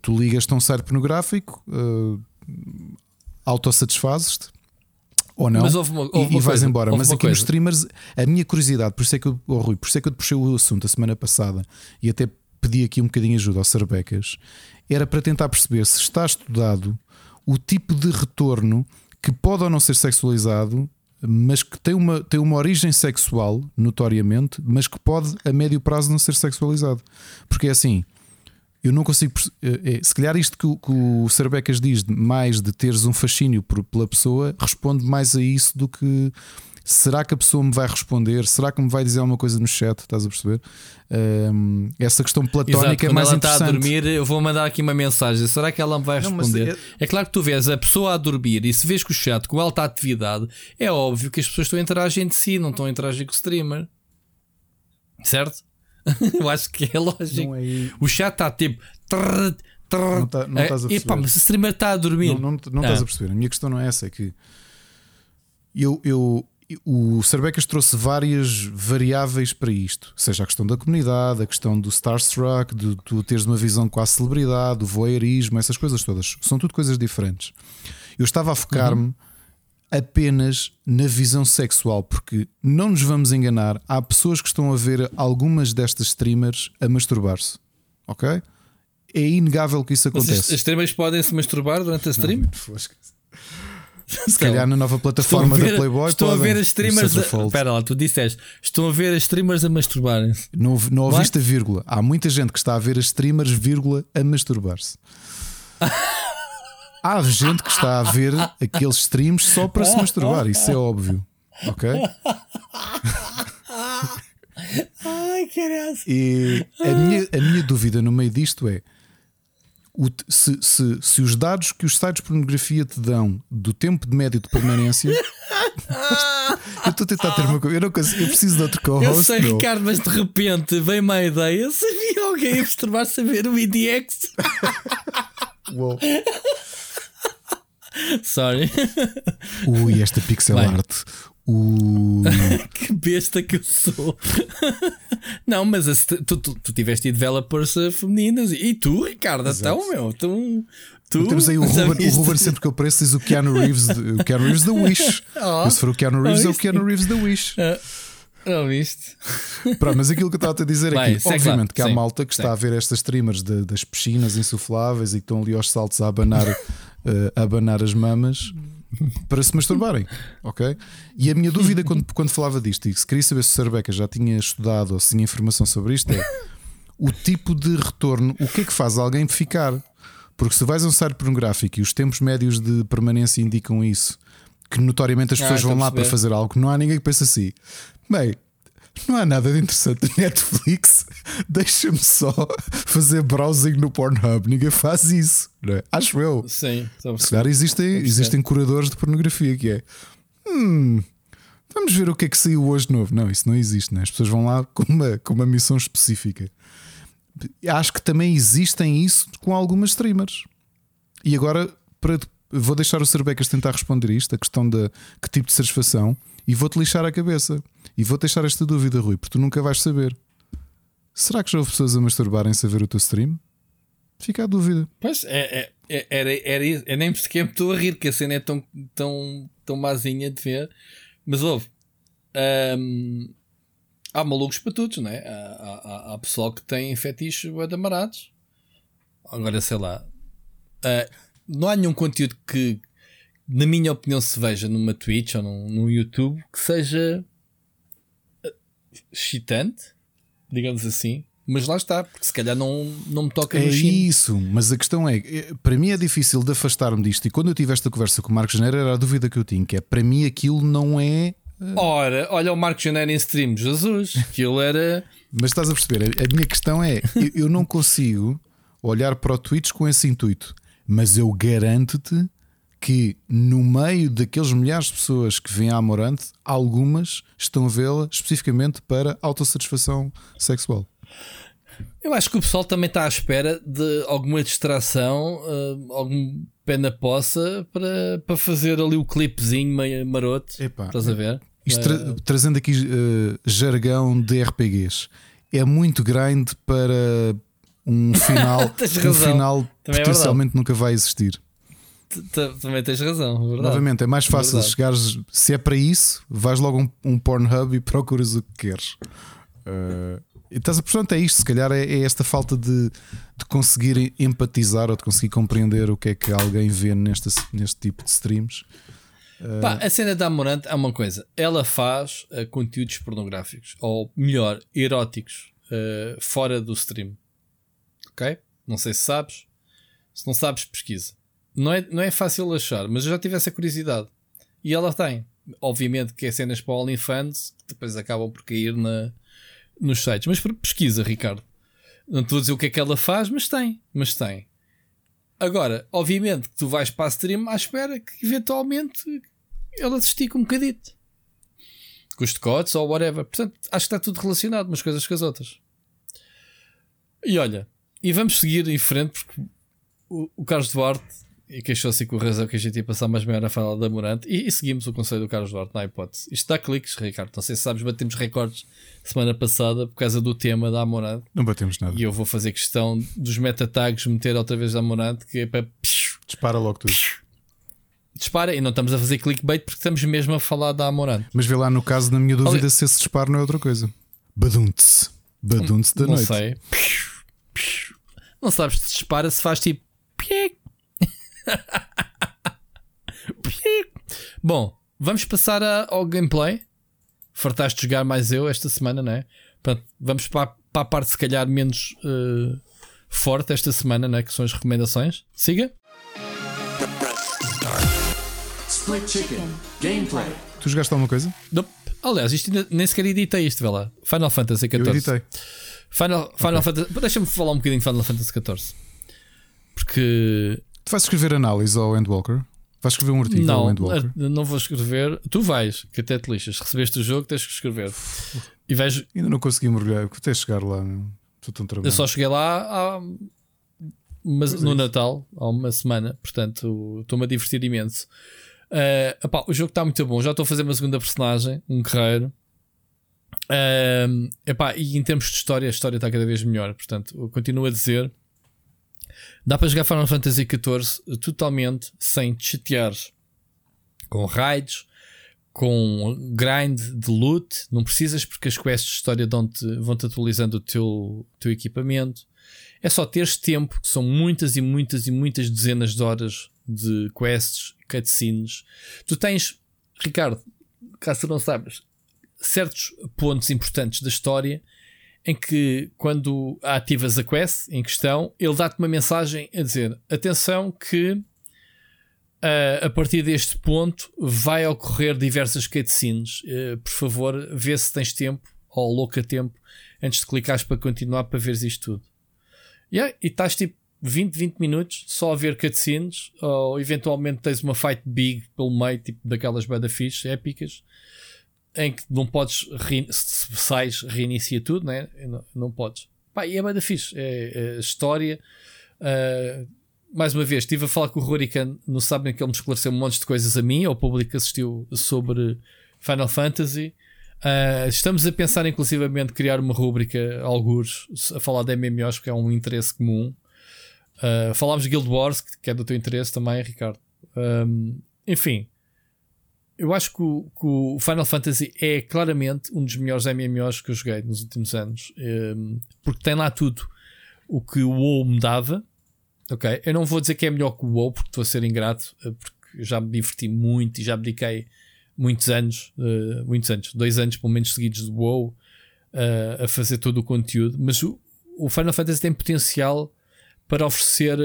tu ligas-te a um site pornográfico, autossatisfazes-te ou não mas houve uma, houve e, e vais coisa, embora. Mas aqui coisa. nos streamers, a minha curiosidade, por isso é que eu, oh, Rui, por isso é que eu te puxei o assunto a semana passada e até pedi aqui um bocadinho de ajuda ao Sarbecas era para tentar perceber se está estudado o tipo de retorno que pode ou não ser sexualizado, mas que tem uma, tem uma origem sexual, notoriamente, mas que pode a médio prazo não ser sexualizado. Porque é assim, eu não consigo. É, se calhar isto que, que o Sarbecas diz, mais de teres um fascínio por, pela pessoa, responde mais a isso do que Será que a pessoa me vai responder? Será que me vai dizer alguma coisa no chat? Estás a perceber? Um, essa questão platónica Exato, é mais ela interessante. está a dormir, eu vou mandar aqui uma mensagem. Será que ela me vai responder? Não, é... é... claro que tu vês a pessoa a dormir e se vês com o chat com alta atividade, é óbvio que as pessoas estão a interagir entre si, não estão a interagir com o streamer. Certo? eu acho que é lógico. É... O chat está tipo. Trrr, trrr, não, tá, não estás a perceber. Epá, mas o streamer está a dormir. Não, não, não ah. estás a perceber. A minha questão não é essa, é que eu, eu, o Sarbecas trouxe várias variáveis para isto, seja a questão da comunidade, a questão do Starstruck, de tu teres uma visão com a celebridade, do voyeurismo, essas coisas todas. São tudo coisas diferentes. Eu estava a focar-me uhum. apenas na visão sexual, porque não nos vamos enganar, há pessoas que estão a ver algumas destas streamers a masturbar-se. Ok? É inegável que isso acontece. As streamers podem se masturbar durante a stream? Não, se calhar na nova plataforma ver, da Playboy Estou podem. a ver as streamers. Espera lá, tu disseste. Estou a ver as streamers a masturbarem-se. Não, não ouviste a vírgula. Há muita gente que está a ver as streamers, vírgula, a masturbar-se. Há gente que está a ver aqueles streams só para se masturbar. Isso é óbvio. Ok? Ai, caralho. E a minha, a minha dúvida no meio disto é se, se, se, os dados que os sites de pornografia te dão do tempo de médio de permanência. eu estou a tentar ter uma coisa. Eu, não consigo, eu preciso de outro co-host. Eu sei. Ricardo, mas de repente veio uma ideia. Sabia alguém a ver o IDX? Uou. Sorry. Ui, esta pixel Vai. art. O... que besta que eu sou. não, mas tu, tu, tu tiveste developers femininas e, e tu, Ricardo, Exato. então, meu, tu, tu temos aí o Ruben, o Ruben sempre que eu apareço diz o Keanu Reeves, o Keanu Reeves da Wish. Oh, se for o Keanu Reeves, é o Keanu Reeves da Wish. Não viste? Pronto, mas aquilo que eu estava a dizer Vai, é que, obviamente, que há Sim. malta que está a ver estas streamers de, das piscinas insufláveis e que estão ali aos saltos a abanar, uh, a abanar as mamas para se masturbarem, ok? E a minha dúvida quando, quando falava disto, e se queria saber se o Sarbeca já tinha estudado ou se tinha informação sobre isto, é o tipo de retorno, o que é que faz alguém ficar? Porque se vais a um site pornográfico e os tempos médios de permanência indicam isso, que notoriamente as Ah, pessoas estou vão lá para fazer algo, não há ninguém que pense assim. Bem, não há nada de interessante no Netflix, deixa-me só fazer browsing no Pornhub. Ninguém faz isso, não é? acho eu. Sim, Se calhar existem, existem curadores de pornografia que é. Hum, vamos ver o que é que saiu hoje de novo. Não, isso não existe, né? as pessoas vão lá com uma, com uma missão específica. Acho que também existem isso com algumas streamers. E agora, para, vou deixar o Cerbecas tentar responder isto, a questão da que tipo de satisfação, e vou-te lixar a cabeça. E vou deixar esta dúvida, Rui, porque tu nunca vais saber. Será que já houve pessoas a masturbarem-se a ver o teu stream? Fica a dúvida. Pois, é, é, é, era, era isso. Eu nem sequer me estou a rir, que a cena é tão, tão, tão mazinha de ver. Mas houve. Ahm, há malucos para todos, não é? Há, há, há pessoal que tem fetiches bué de amarados. Agora, sei lá. ah, não há nenhum conteúdo que, na minha opinião, se veja numa Twitch ou num, num YouTube que seja ah, excitante, digamos assim. Mas lá está, porque se calhar não, não me toca É isso, mas a questão é, é, para mim é difícil de afastar-me disto. E quando eu tive esta conversa com o Marcos Janeiro, era a dúvida que eu tinha, que é para mim aquilo não é. Ora, olha o Marco Janeiro em stream, Jesus, aquilo era. Mas estás a perceber? A, a minha questão é: eu, eu não consigo olhar para o Twitch com esse intuito, mas eu garanto-te que no meio daqueles milhares de pessoas que vêm à Amorante, algumas estão a vê-la especificamente para autossatisfação sexual. Eu acho que o pessoal também está à espera de alguma distração, ah, algum pé na poça para, para fazer ali o clipezinho meio maroto. Epá, Estás a ver? Isto tra- trazendo aqui eh, jargão de RPGs, é muito grande para um final, um final Também é potencialmente nunca vai existir. Também tens razão, verdade. Novamente, é mais fácil Verdade. chegares, se é para isso, vais logo um, um Pornhub e procuras o que queres. Eh, e estás portanto, é isto, se calhar é, é esta falta de, de conseguir empatizar ou de conseguir compreender o que é que alguém vê neste, neste tipo de streams. Pá, a cena da Amorante é uma coisa. Ela faz ah, conteúdos pornográficos, ou melhor, eróticos, ah, fora do stream. Ok? Não sei se sabes. Se não sabes, pesquisa. Não é, não é fácil achar, mas eu já tive essa curiosidade. E ela tem. Obviamente que é cenas para OnlyFans, que depois acabam por cair na, nos sites. Mas pesquisa, Ricardo. Não estou a dizer o que é que ela faz, mas tem. Mas tem. Agora, obviamente que tu vais para a stream à espera que eventualmente ela se estica um bocadito. Com os decotes ou whatever. Portanto, acho que está tudo relacionado umas coisas com as outras. E olha, e vamos seguir em frente porque o, o Carlos Duarte e queixou-se com razão que a gente ia passar mais meia hora a falar da Morante e, e seguimos o conselho do Carlos Duarte na hipótese. Isto dá cliques, Ricardo. Não sei se sabes, batemos recordes semana passada por causa do tema da Amorante. Não batemos nada. E eu vou fazer questão dos meta-tags meter outra vez da Amorante, que é para Dispara logo tudo. dispara. E não estamos a fazer clickbait porque estamos mesmo a falar da Amorante. Mas vê lá no caso, na minha dúvida, Ali- se esse disparo não é outra coisa. Badunte-se. Badunte-se da não noite. sei. Não sabes se dispara se faz tipo. Bom, vamos passar a- ao gameplay. Fartaste de jogar mais eu esta semana, não é? Portanto, vamos para, a- para a parte se calhar menos eh, forte esta semana, não é? Que são as recomendações. Siga. Split Chicken. Gameplay. Tu jogaste alguma coisa? Nope. Aliás, isto ainda, nem sequer editei isto, vê lá. Final Fantasy XIV. Eu editei. Final, Final Fantasy. Deixa-me falar um bocadinho de Final Fantasy XIV. Porque. Tu vais escrever análise ao Endwalker? Vais escrever um artigo ao Não, Endwalker? a- não vou escrever. Tu vais, que até te lixas. Recebeste o jogo, tens que escrever. E vais. Ainda não consegui mergulhar, até chegar lá. Estou tão tramado. Eu só cheguei lá há, mas no Natal, há uma semana. Portanto, estou-me a divertir imenso. Eh, epá, o jogo está muito bom. Já estou a fazer uma segunda personagem, um guerreiro. Eh, epá, e em termos de história, a história está cada vez melhor. Portanto, continuo a dizer: dá para jogar Final Fantasy XIV totalmente sem te chateares com raids, com grind de loot. Não precisas, porque as quests de história dão-te- vão-te atualizando o teu, teu equipamento. É só teres tempo, que são muitas e muitas e muitas dezenas de horas de quests, cutscenes. Tu tens, Ricardo, caso não sabes, certos pontos importantes da história em que quando ativas a quest em questão, ele dá-te uma mensagem a dizer: atenção que a partir deste ponto vai ocorrer diversas cutscenes. Uh, por favor, vê se tens tempo ou louca tempo antes de clicares para continuar para veres isto tudo. Yeah, e estás tipo 20, 20 minutos só a ver cutscenes ou eventualmente tens uma fight big pelo meio, tipo daquelas bada fixe, épicas, em que não podes, se sais, reinicia tudo, né? não, não podes. Pá, e é bada fixe, é, é história. Uh, mais uma vez, estive a falar com o Rurikan no sábado em que ele me esclareceu um monte de coisas a mim, ao público que assistiu sobre Final Fantasy. Uh, estamos a pensar, inclusivamente, criar uma rúbrica, alguns, a falar de MMOs, porque é um interesse comum. Uh, falámos de Guild Wars, que é do teu interesse também, Ricardo. Um, enfim, eu acho que o, que o, Final Fantasy é claramente um dos melhores MMOs que eu joguei nos últimos anos, um, porque tem lá tudo o que o WoW me dava Ok, eu não vou dizer que é melhor que o WoW porque estou a ser ingrato, eh, porque já me diverti muito e já me dediquei muitos anos, uh, muitos anos, dois anos pelo menos seguidos de WoW uh, a fazer todo o conteúdo. Mas o, o Final Fantasy tem potencial para oferecer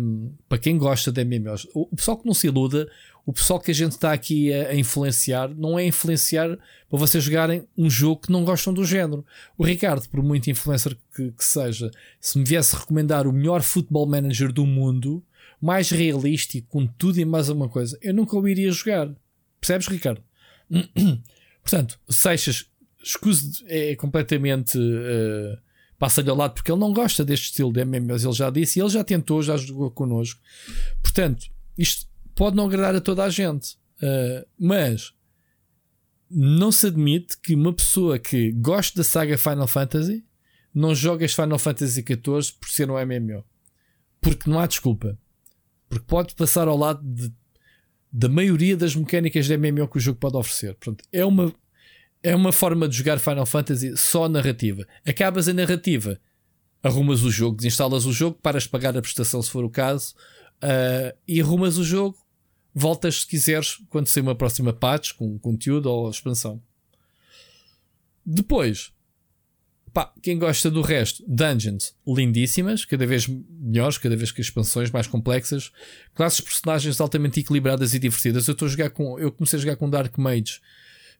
um, para quem gosta de MMOs. O pessoal que não se iluda, o pessoal que a gente está aqui a, a, influenciar não é influenciar para vocês jogarem um jogo que não gostam do género. O Ricardo, por muito influencer que, que seja, se me viesse recomendar o melhor football manager do mundo, mais realístico, com tudo e mais alguma coisa, eu nunca o iria jogar. Percebes, Ricardo? Portanto, Seixas, escuse é completamente. Uh, passa-lhe ao lado porque ele não gosta deste estilo de MMOs, ele já disse e ele já tentou, já jogou connosco. Portanto, isto pode não agradar a toda a gente, uh, mas não se admite que uma pessoa que gosta da saga Final Fantasy não joga as Final Fantasy XIV por ser um MMO. Porque não há desculpa. Porque pode passar ao lado de, da maioria das mecânicas de MMO que o jogo pode oferecer. Portanto, é uma, é uma forma de jogar Final Fantasy só narrativa. Acabas a narrativa, arrumas o jogo, desinstalas o jogo, paras de pagar a prestação se for o caso, uh, e arrumas o jogo, voltas se quiseres quando sair uma próxima patch com conteúdo ou expansão. Depois, pá, quem gosta do resto, dungeons lindíssimas, cada vez melhores, cada vez que expansões mais complexas, classes de personagens altamente equilibradas e divertidas. Eu estou a jogar com, eu comecei a jogar com Dark Mage.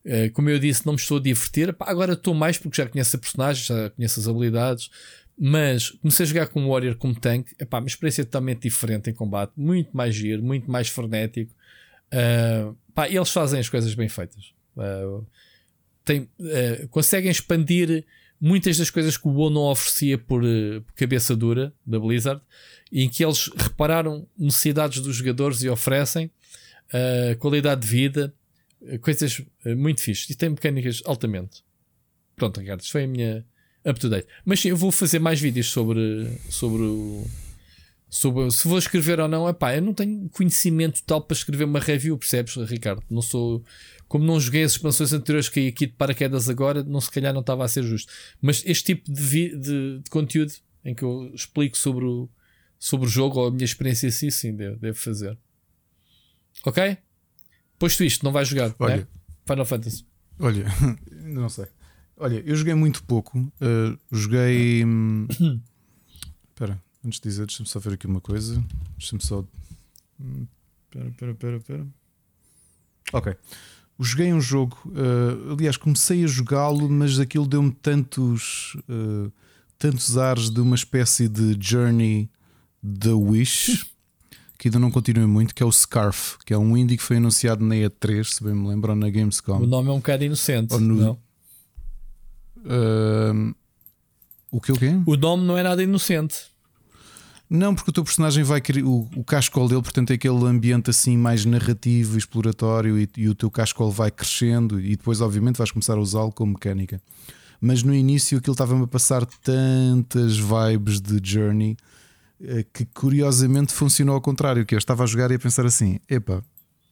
Uh, como eu disse, não me estou a divertir. Agora estou mais porque já conheço a personagem, já conheço as habilidades, mas comecei a jogar com Warrior como tanque, epá, uma experiência totalmente diferente em combate, muito mais giro, muito mais frenético. Uh, pá, eles fazem as coisas bem feitas. Uh, tem, uh, conseguem expandir muitas das coisas que o WoW não oferecia por, por cabeça dura da Blizzard, em que eles repararam necessidades dos jogadores e oferecem qualidade de vida, coisas muito fixes e tem mecânicas altamente. Pronto, Ricardo, isto foi a minha up to date. Mas sim, eu vou fazer mais vídeos sobre, sobre o. Sobre, se vou escrever ou não, epá, eu não tenho conhecimento tal para escrever uma review, percebes, Ricardo? Não sou, como não joguei as expansões anteriores que aqui de paraquedas agora, não se calhar não estava a ser justo. Mas este tipo de, vi, de, de, conteúdo em que eu explico sobre o, sobre o jogo ou a minha experiência assim, sim, devo, devo fazer. Ok? Posto isto, não vai jogar, olha, né? Final Fantasy. Olha, não sei. Olha, eu joguei muito pouco. Uh, joguei. Espera, antes de dizer, deixa-me só ver aqui uma coisa. Deixa-me só. Hum, espera, espera, espera, espera. Ok. Joguei um jogo. Uh, aliás, comecei a jogá-lo, mas aquilo deu-me tantos. Uh, tantos ares de uma espécie de Journey The Wish. que ainda não continuei muito, que é o Scarf, que é um indie que foi anunciado na E3, se bem me lembro, ou na Gamescom. O nome é um bocado inocente, no, não? Uh, o que o quê? O nome não é nada inocente. Não, porque o teu personagem vai querer. O, o cascol dele, portanto, é aquele ambiente assim mais narrativo, exploratório, e, e o teu cascol vai crescendo, e depois, obviamente, vais começar a usá-lo como mecânica. Mas no início aquilo estava-me a passar tantas vibes de Journey eh, que curiosamente funcionou ao contrário. Que eu estava a jogar e a pensar assim: epá,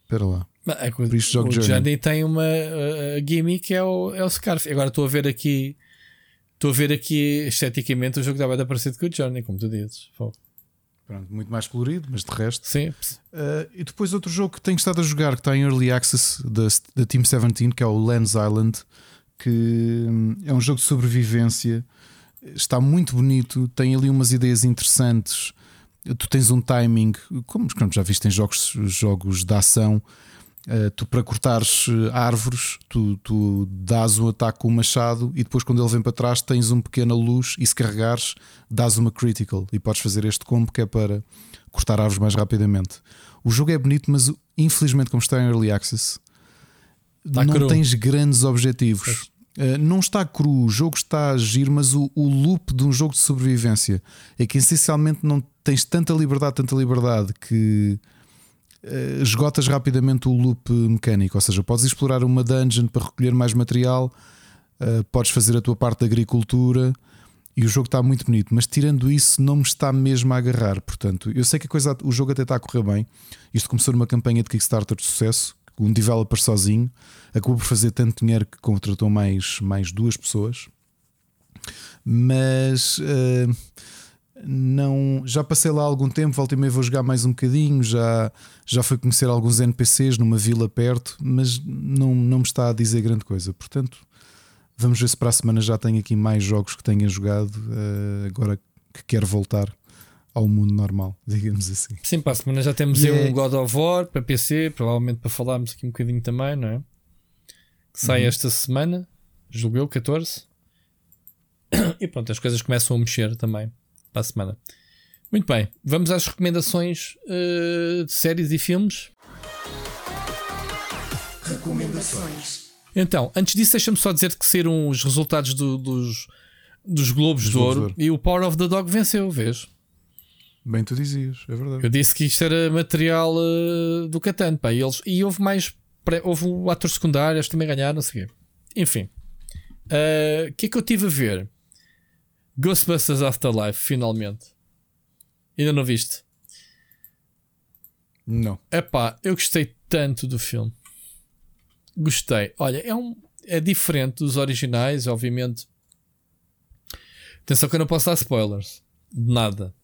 espera lá. É, Por jogo o Journey. Journey tem uma uh, gimmick que é o, é o Scarf. Agora estou a ver aqui, estou a ver aqui esteticamente o jogo estava a parecer com o Journey, como tu dizes. Pronto, muito mais colorido, mas de resto. Sim. Uh, e depois outro jogo que tenho estado a jogar que está em Early Access da, da Team 17, que é o Lands Island, que hum, é um jogo de sobrevivência. Está muito bonito, tem ali umas ideias interessantes tu tens um timing, como já viste em jogos, jogos de ação, uh, tu para cortares eh, árvores, tu, tu dás um ataque com o machado e depois quando ele vem para trás tens uma pequena luz e se carregares dás uma critical e podes fazer este combo que é para cortar árvores mais rapidamente. O jogo é bonito, mas infelizmente, como está em Early Access, Tá não cru. tens grandes objetivos. Uh, não está cru, o jogo está a agir, mas o, o loop de um jogo de sobrevivência é que essencialmente não tens tanta liberdade, tanta liberdade que esgotas rapidamente o loop mecânico. Ou seja, podes explorar uma dungeon para recolher mais material, uh, podes fazer a tua parte da agricultura e o jogo está muito bonito, mas tirando isso, não me está mesmo a agarrar. Portanto, eu sei que a coisa, o jogo até está a correr bem. Isto começou numa campanha de Kickstarter de sucesso, um developer sozinho acabou por fazer tanto dinheiro que contratou mais, mais duas pessoas. Mas uh, não já passei lá há algum tempo, volta e meia vou jogar mais um bocadinho, já, já fui conhecer alguns NPCs numa vila perto, mas não, não me está a dizer grande coisa. Portanto, vamos ver se para a semana já tenho aqui mais jogos que tenha jogado, uh, agora que quero voltar ao mundo normal, digamos assim. Sim, para a semana já temos E aí é- um God of War para PC, provavelmente para falarmos aqui um bocadinho também, não é? Que sai Uhum. esta semana, julgo eu, 14. E pronto, as coisas começam a mexer também para a semana. Muito bem, vamos às recomendações eh, de séries e filmes. Recomendações. Então, antes disso, deixa-me só dizer que saíram os resultados do- dos, dos Globos Dos de Globos de Ouro e o Power of the Dog venceu, vês? Bem, tu dizias, é verdade. Eu disse que isto era material eh, do Catan, pá, e, eles, e houve mais. pré- Houve o ator secundário, eles também ganharam, não sei o quê. Enfim, Eh, o que é que eu tive a ver? Ghostbusters Afterlife, finalmente. Ainda não viste? Não. Epá, eu gostei tanto do filme. Gostei. Olha, é, um, é diferente dos originais, obviamente. Atenção que eu não posso dar spoilers. De nada.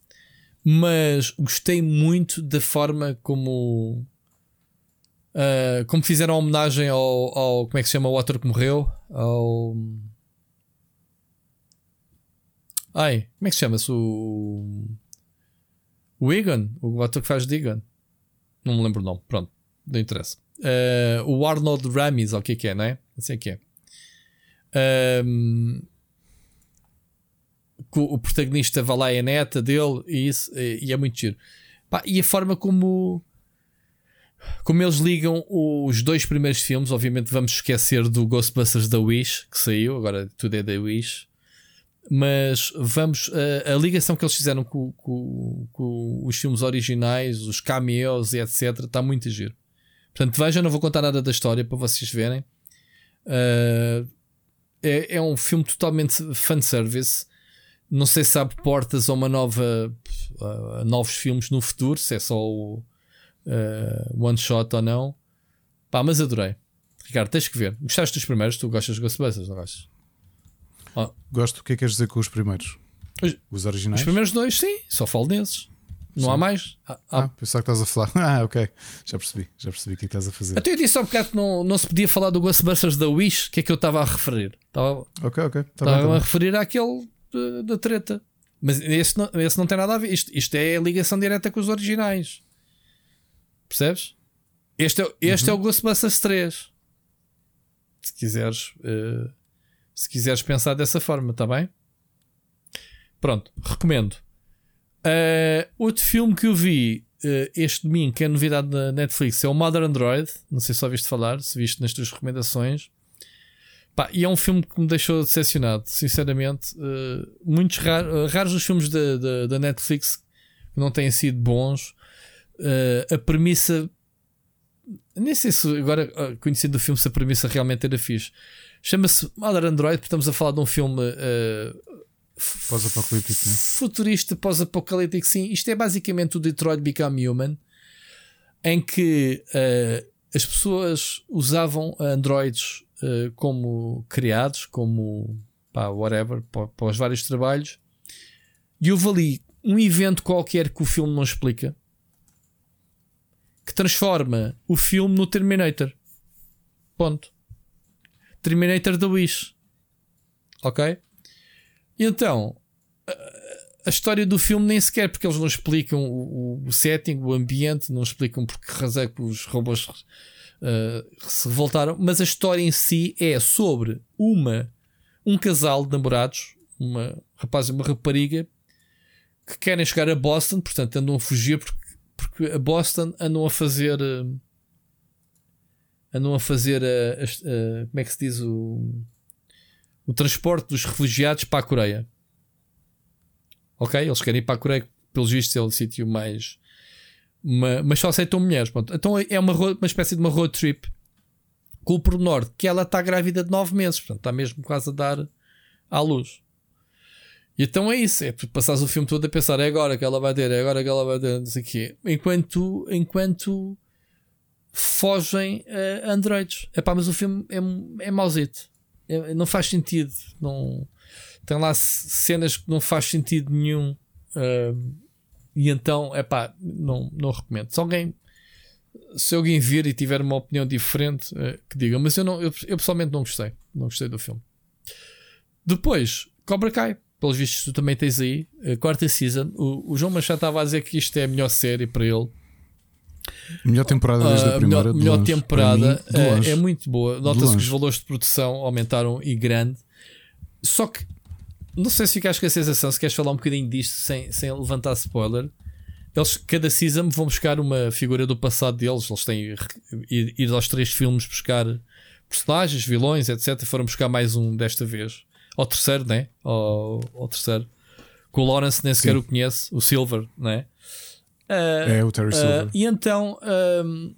Mas gostei muito da forma como. ah, como fizeram a homenagem ao, ao. Como é que se chama o ator que morreu? Ao. Ai, como é que se chama-se? O. O Egon? O ator que faz de Egon? Não me lembro o nome. Pronto, não interessa. Eh, o Arnold Ramis, o que é que é, não é? Assim é que é. Ahm, que o protagonista vai lá é a neta dele e isso, e e é muito giro. Pá, e a forma como como eles ligam os dois primeiros filmes, obviamente vamos esquecer do Ghostbusters da Wish que saiu, agora tudo é da Wish, mas vamos a, a ligação que eles fizeram com, com- com os filmes originais, os cameos e etc. Está muito a giro. Portanto, vejam, não vou contar nada da história para vocês verem. Uh, é, é um filme totalmente fanservice. Não sei se abre portas a uma nova a novos filmes no futuro, se é só o uh, one shot ou não. Pá, mas adorei. Ricardo, tens que ver. Gostaste dos primeiros? Tu gostas de Ghostbusters, não gostas? Gosto, o que é que queres dizer com os primeiros? Os- Os originais? Os primeiros dois, sim, só falo nesses. Não Sim. há mais. Ah, Ah, ah. pensava que estás a falar. Ah, ok. Já percebi, já percebi o que é que estás a fazer. Até eu disse há um bocado que não, não se podia falar do Ghostbusters da Wish. O que é que eu estava a referir? Estava, Ok, ok. Tá bem, estava tá a referir àquele da treta. Mas esse não, esse não tem nada a ver. Isto, isto é a ligação direta com os originais. Percebes? Este é, este é o Ghostbusters 3. Se quiseres, eh, se quiseres pensar dessa forma, está bem? Pronto, recomendo. Eh, outro filme que eu vi eh, este domingo, que é novidade da Netflix, é o Mother Android. Não sei se ouviste falar, se viste nas tuas recomendações. Pá, e é um filme que me deixou decepcionado, sinceramente. Eh, muitos rar- raros os filmes da, Netflix que não têm sido bons. Eh, a premissa. Nem sei se agora, eh, conhecido do filme, se a premissa realmente era fixe. Chama-se Mother Android, porque estamos a falar de um filme eh, Pós-apocalíptico, né? futurista, pós-apocalíptico, sim. Isto é basicamente o Detroit Become Human, em que eh, as pessoas usavam androids eh, como criados, como pá, whatever, para, para os vários trabalhos, e houve ali um evento qualquer que o filme não explica que transforma o filme no Terminator. Ponto. Terminator da Wish. Ok? Então, a história do filme nem sequer, porque eles não explicam o, o setting, o ambiente, não explicam porque razão é que os robôs uh, se revoltaram, mas a história em si é sobre uma um casal de namorados, uma rapaz e uma rapariga, que querem chegar a Boston, portanto andam a fugir porque, porque a Boston andam a fazer. Uh, andam a fazer. Uh, uh, como é que se diz? O, o transporte dos refugiados para a Coreia. Ok? Eles querem ir para a Coreia, pelos vistos é o sítio mais. Uma, mas só aceitam mulheres. Pronto. Então é uma, uma espécie de uma road trip com o pormenor que ela está grávida de 9 meses, portanto está mesmo quase a dar à luz. E então é isso, é tu passares o filme todo a pensar, é agora que ela vai ter, é agora que ela vai ter, não sei o quê. Enquanto, enquanto fogem uh, androides. Epá, mas o filme é, é mauzito. É, não faz sentido. Não, tem lá cenas que não faz sentido nenhum. Uh, e então, é pá, não, não recomendo. Se alguém, se alguém vir e tiver uma opinião diferente, uh, que diga. Mas eu, não, eu, eu pessoalmente não gostei. Não gostei do filme. Depois, Cobra Kai pelos vistos tu também tens aí, a quarta season. O, o João Machado estava a dizer que isto é a melhor série para ele. Melhor temporada desde uh, a primeira. Melhor, melhor temporada mim, é, é, muito boa. Nota-se que os valores de produção aumentaram e grande. Só que não sei se ficaste com a sensação, se queres falar um bocadinho disto sem, sem levantar spoiler. Eles, cada season, vão buscar uma figura do passado deles. Eles têm ir, ir aos três filmes buscar personagens, vilões, etc. Foram buscar mais um desta vez ao terceiro, né? Ao, ao terceiro. Com o Lawrence nem sequer Sim. o conhece, o Silver, né? É o Terry uh, Silver. E então, um,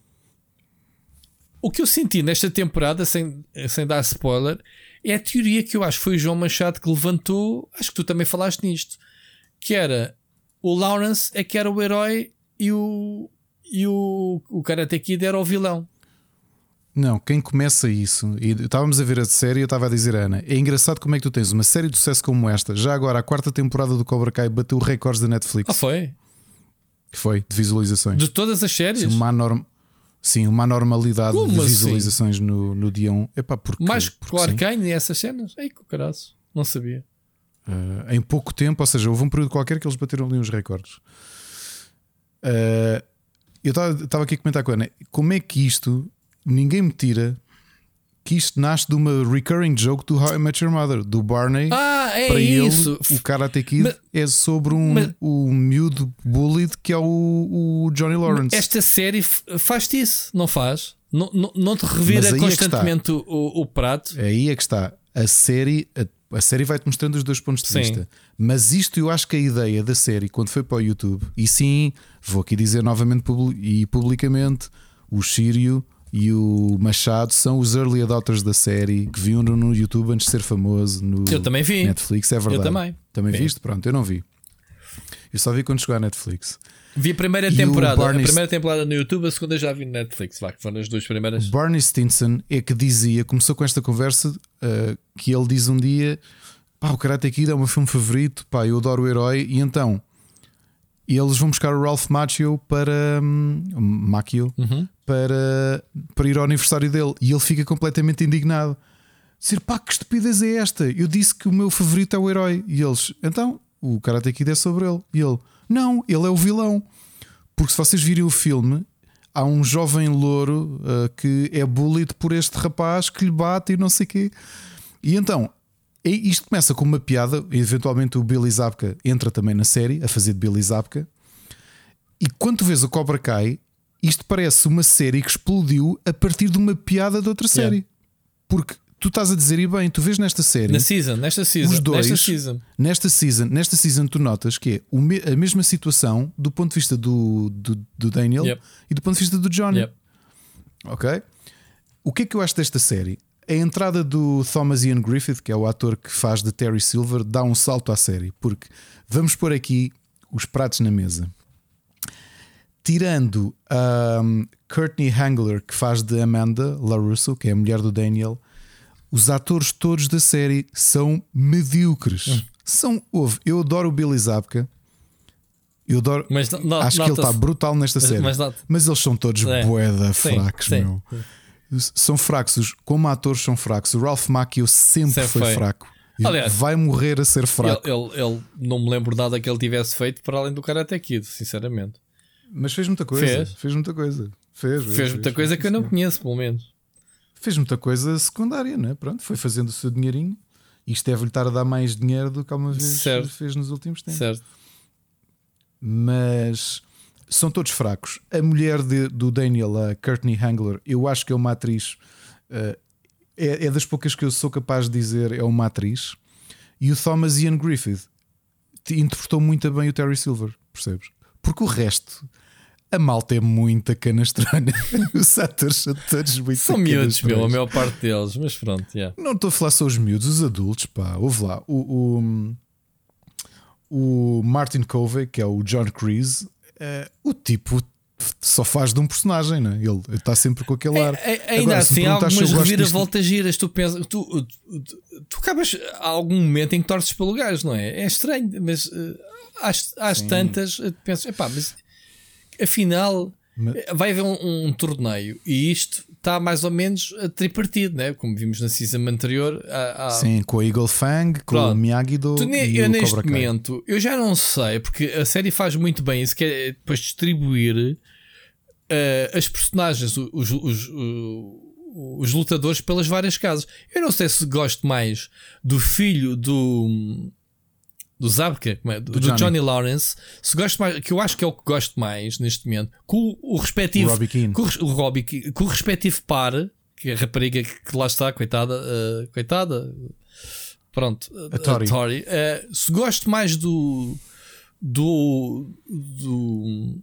o que eu senti nesta temporada, sem, sem dar spoiler, é a teoria que eu acho que foi o João Machado que levantou. Acho que tu também falaste nisto. Que era o Lawrence é que era o herói e o, e o, o Karate Kid era o vilão. Não, quem começa isso, e estávamos a ver a série eu estava a dizer, Ana, é engraçado como é que tu tens uma série de sucesso como esta. Já agora, a quarta temporada do Cobra Kai bateu recordes da Netflix. Ah, foi? Foi, de visualizações. De todas as séries? Sim, uma, norm... Sim, uma normalidade como de assim? visualizações assim? no, no dia 1. Epá, porque, Mais porque o Arcane e essas cenas? Ei, que caraço, não sabia. Uh, em pouco tempo, ou seja, houve um período qualquer que eles bateram ali uns recordes. Uh, eu estava aqui a comentar com a Ana, como é que isto ninguém me tira que isto nasce de uma recurring joke do How I Met Your Mother, do Barney. Ah, é para isso. ele, o Karate Kid mas, é sobre um mas, o miúdo bullied que é o, o Johnny Lawrence. Esta série faz-te isso, não faz? Não, não, não te revira é constantemente é o, o, prato? Aí é que está. A série, a, a série vai-te mostrando os dois pontos de sim. vista. Mas isto eu acho que a ideia da série, quando foi para o YouTube, e sim, vou aqui dizer novamente e publicamente, o Sírio e o Machado são os early adopters da série que viam no YouTube antes de ser famoso no eu também vi. Netflix, é verdade. Eu também. Também vi. viste? Pronto, eu não vi. Eu só vi quando chegou à Netflix. Vi a primeira e temporada. Barney... A primeira temporada no YouTube, a segunda já vi no Netflix. Vá, que foram as duas primeiras. Barney Stinson é que dizia, começou com esta conversa, uh, que ele diz um dia: pá, o Karate Kid é o meu filme favorito, pá, eu adoro o herói, e então e eles vão buscar o Ralph Macchio para um, Macchio uhum. para, para ir ao aniversário dele e ele fica completamente indignado. Dizer pá, que estupidez é esta? Eu disse que o meu favorito é o herói. E eles, então, o Karate Kid é sobre ele. E ele, não, ele é o vilão. Porque se vocês virem o filme, há um jovem louro uh, que é bullied por este rapaz que lhe bate e não sei o quê. E então e isto começa com uma piada, eventualmente o Billy Zabka entra também na série a fazer de Billy Zabka. E quando tu vês o Cobra Kai, isto parece uma série que explodiu a partir de uma piada de outra série. Yeah. Porque tu estás a dizer, e bem, tu vês nesta série. Na season, nesta season. Os dois, nesta season. Nesta season, nesta season tu notas que é a mesma situação do ponto de vista do, do, do Daniel yep. e do ponto de vista do Johnny. Yep. Ok? O que é que eu acho desta série? A entrada do Thomas Ian Griffith, que é o ator que faz de Terry Silver, dá um salto à série, porque vamos pôr aqui os pratos na mesa. Tirando um, Courtney Hangler, que faz de Amanda LaRusso, que é a mulher do Daniel, os atores todos da série são medíocres. Hum. São, eu adoro o Billy Zabka. Eu adoro, mas, não, acho que ele está brutal nesta série. Mas, mas, eles são todos é. boeda fracos, sim, meu. Sim são fracos, como atores são fracos. O Ralph Macchio sempre, sempre foi, foi, fraco. Aliás, vai morrer a ser Ele, fraco. ele, ele- não me lembro nada que ele tivesse feito para além do Karate Kid, sinceramente. Mas fez muita coisa. Fez. Fez, muita coisa. Fez, fez, Fez muita coisa que eu não conheço, pelo menos. Fez muita coisa secundária, né? Pronto, foi fazendo o seu dinheirinho. Isto deve-lhe estar a dar mais dinheiro do que alguma vez Certo. fez nos últimos tempos. Certo. Mas são todos fracos. A mulher de- do Daniel, a Courtney Hangler, eu acho que é uma atriz. eh, é, é das poucas que eu sou capaz de dizer é uma atriz. E o Thomas Ian Griffith te- interpretou muito bem o Terry Silver, percebes? Porque o resto, a malta é muita canastrona. Os atores são todos muito São miúdos, meu, a maior parte deles, mas pronto, yeah. Não estou a falar só os miúdos, os adultos, pá, ouve lá. O, o, o Martin Covey, que é o John Kreese, eh, o tipo só faz de um personagem, né? ele está sempre com aquele ar. É- é- ainda Agora, assim, há algumas disto- reviravoltas giras. Tu pensas, tu, tu, tu, tu acabas há algum momento em que torces pelo gajo, não é? É estranho, mas uh, às, às tantas uh, pensas, epá, mas afinal Mas- eh, vai haver um, um torneio e isto está mais ou menos a tripartido, né? como vimos na season anterior. Há, há- Sim, com a Eagle Fang, com Pronto. o Miyagi-Do e eu o neste Cobra Kai. momento, eu já não sei, porque a série faz muito bem isso, que é depois distribuir eh, as personagens, os, os, os, os lutadores pelas várias casas. Eu não sei se gosto mais do filho do. Do Zabka, é? do, Do do Johnny. Johnny. Lawrence, se gosto mais, que eu acho que é o que gosto mais neste momento, com o, o respectivo, O Robbie Keane. com o, Robbie Keane, com o respectivo par, que é a rapariga que, lá está, coitada, eh, coitada, pronto, A Tori. eh, se gosto mais do. Do. Do.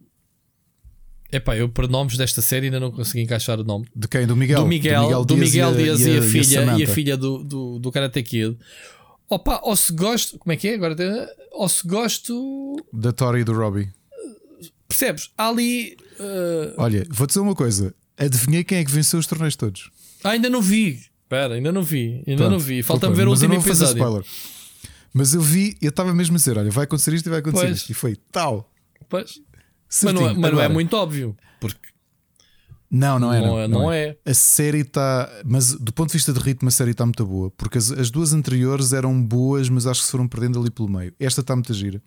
Epá, eu para nomes desta série ainda não consegui encaixar o nome. De quem? Do Miguel? do Miguel, do Miguel Dias e a, filha, e a, Samantha. filha do, do, do Karate Kid. Opa, ou se gosto. Como é que é agora? Ou se gosto. Da Tori e do Robbie. Percebes? Há ali. eh, Olha, vou dizer uma coisa. Adivinhei quem é que venceu os torneios todos. ah, ainda não vi. Espera, ainda não vi. Ainda Pronto, não vi. Falta-me ver o último episódio. Mas eu vi, eu estava mesmo a dizer: olha, vai acontecer isto e vai acontecer Pois. isto. E foi tal. Pois. Mas, não é, mas não é Agora, muito óbvio. Porque Não, não é. não, é, não é. é. A série está. Mas do ponto de vista de ritmo, a série está muito boa. Porque as, as duas anteriores eram boas, mas acho que se foram perdendo ali pelo meio. Esta está muito gira.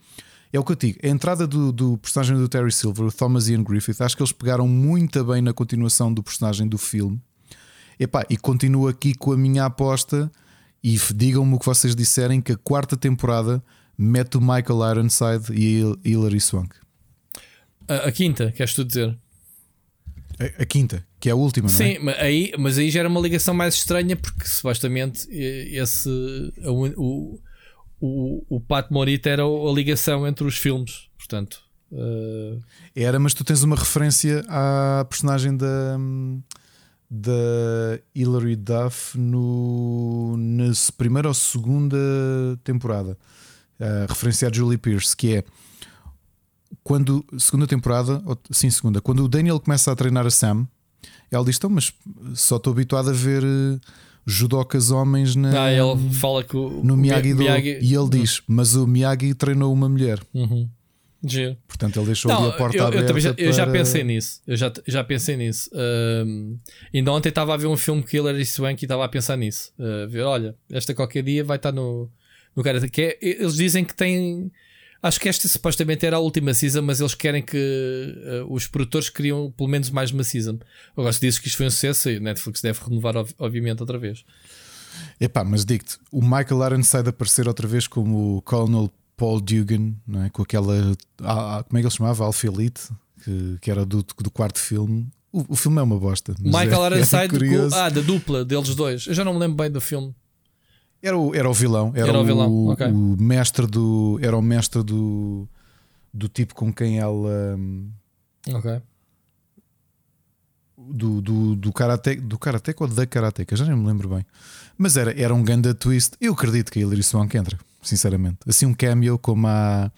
É o que eu digo. A entrada do, do personagem do Terry Silver, o Thomas Ian Griffith, acho que eles pegaram muito bem na continuação do personagem do filme. Epá, e continuo aqui com a minha aposta. E digam-me o que vocês disserem: que a quarta temporada mete o Michael Ironside e a Hil- Hilary Swank. A, a quinta, queres tu dizer? A, a quinta, que é a última, não é? Sim, mas aí, mas aí já era uma ligação mais estranha porque supostamente eh, esse a o, o, o Pat Morita era a ligação entre os filmes, portanto. eh, Era, mas tu tens uma referência à personagem da, da Hilary Duff no, na primeira ou segunda temporada. A referência à Julie Pierce, que é quando, segunda temporada, sim, segunda, quando o Daniel começa a treinar a Sam, ela diz: Então, mas só estou habituado a ver eh, judocas homens na, ah, ele fala que o no o Mi- Miyagi-Do. E ele diz: Mas o Miyagi treinou uma mulher. Uhum. Giro. Portanto, ele deixou ali Não, a porta eu, aberta. já, eu já para- pensei nisso. Eu já, já pensei nisso. Ahm, ainda ontem estava a ver um filme que Hilary Swank e estava a pensar nisso. A ver, olha, esta qualquer dia vai estar no, no cara. Que é- eles dizem que tem. Acho que esta supostamente era a última season, mas eles querem que eh, os produtores queriam pelo menos mais uma season. Agora, se dizes que isto foi um sucesso, a Netflix deve renovar, ob- obviamente, outra vez. Epá, mas digo-te, o Michael Ironside aparecer outra vez como o Colonel Paul Dugan, não é? com aquela. ah, ah, como é que ele se chamava? Alpha Elite, que, que era do, do quarto filme. O, o filme é uma bosta. Michael é- é Ironside, curioso. ah, da dupla deles dois. Eu já não me lembro bem do filme. Era, o, era o vilão, era, Era o o, vilão, ok. o mestre do. Era o mestre do. Do tipo com quem ela. hum, Ok. Do, do, do karate, do karateca ou da karateca, já nem me lembro bem. Mas era, era um ganda twist. Eu acredito que a Hilary Swank entra, sinceramente. Assim, um cameo como a,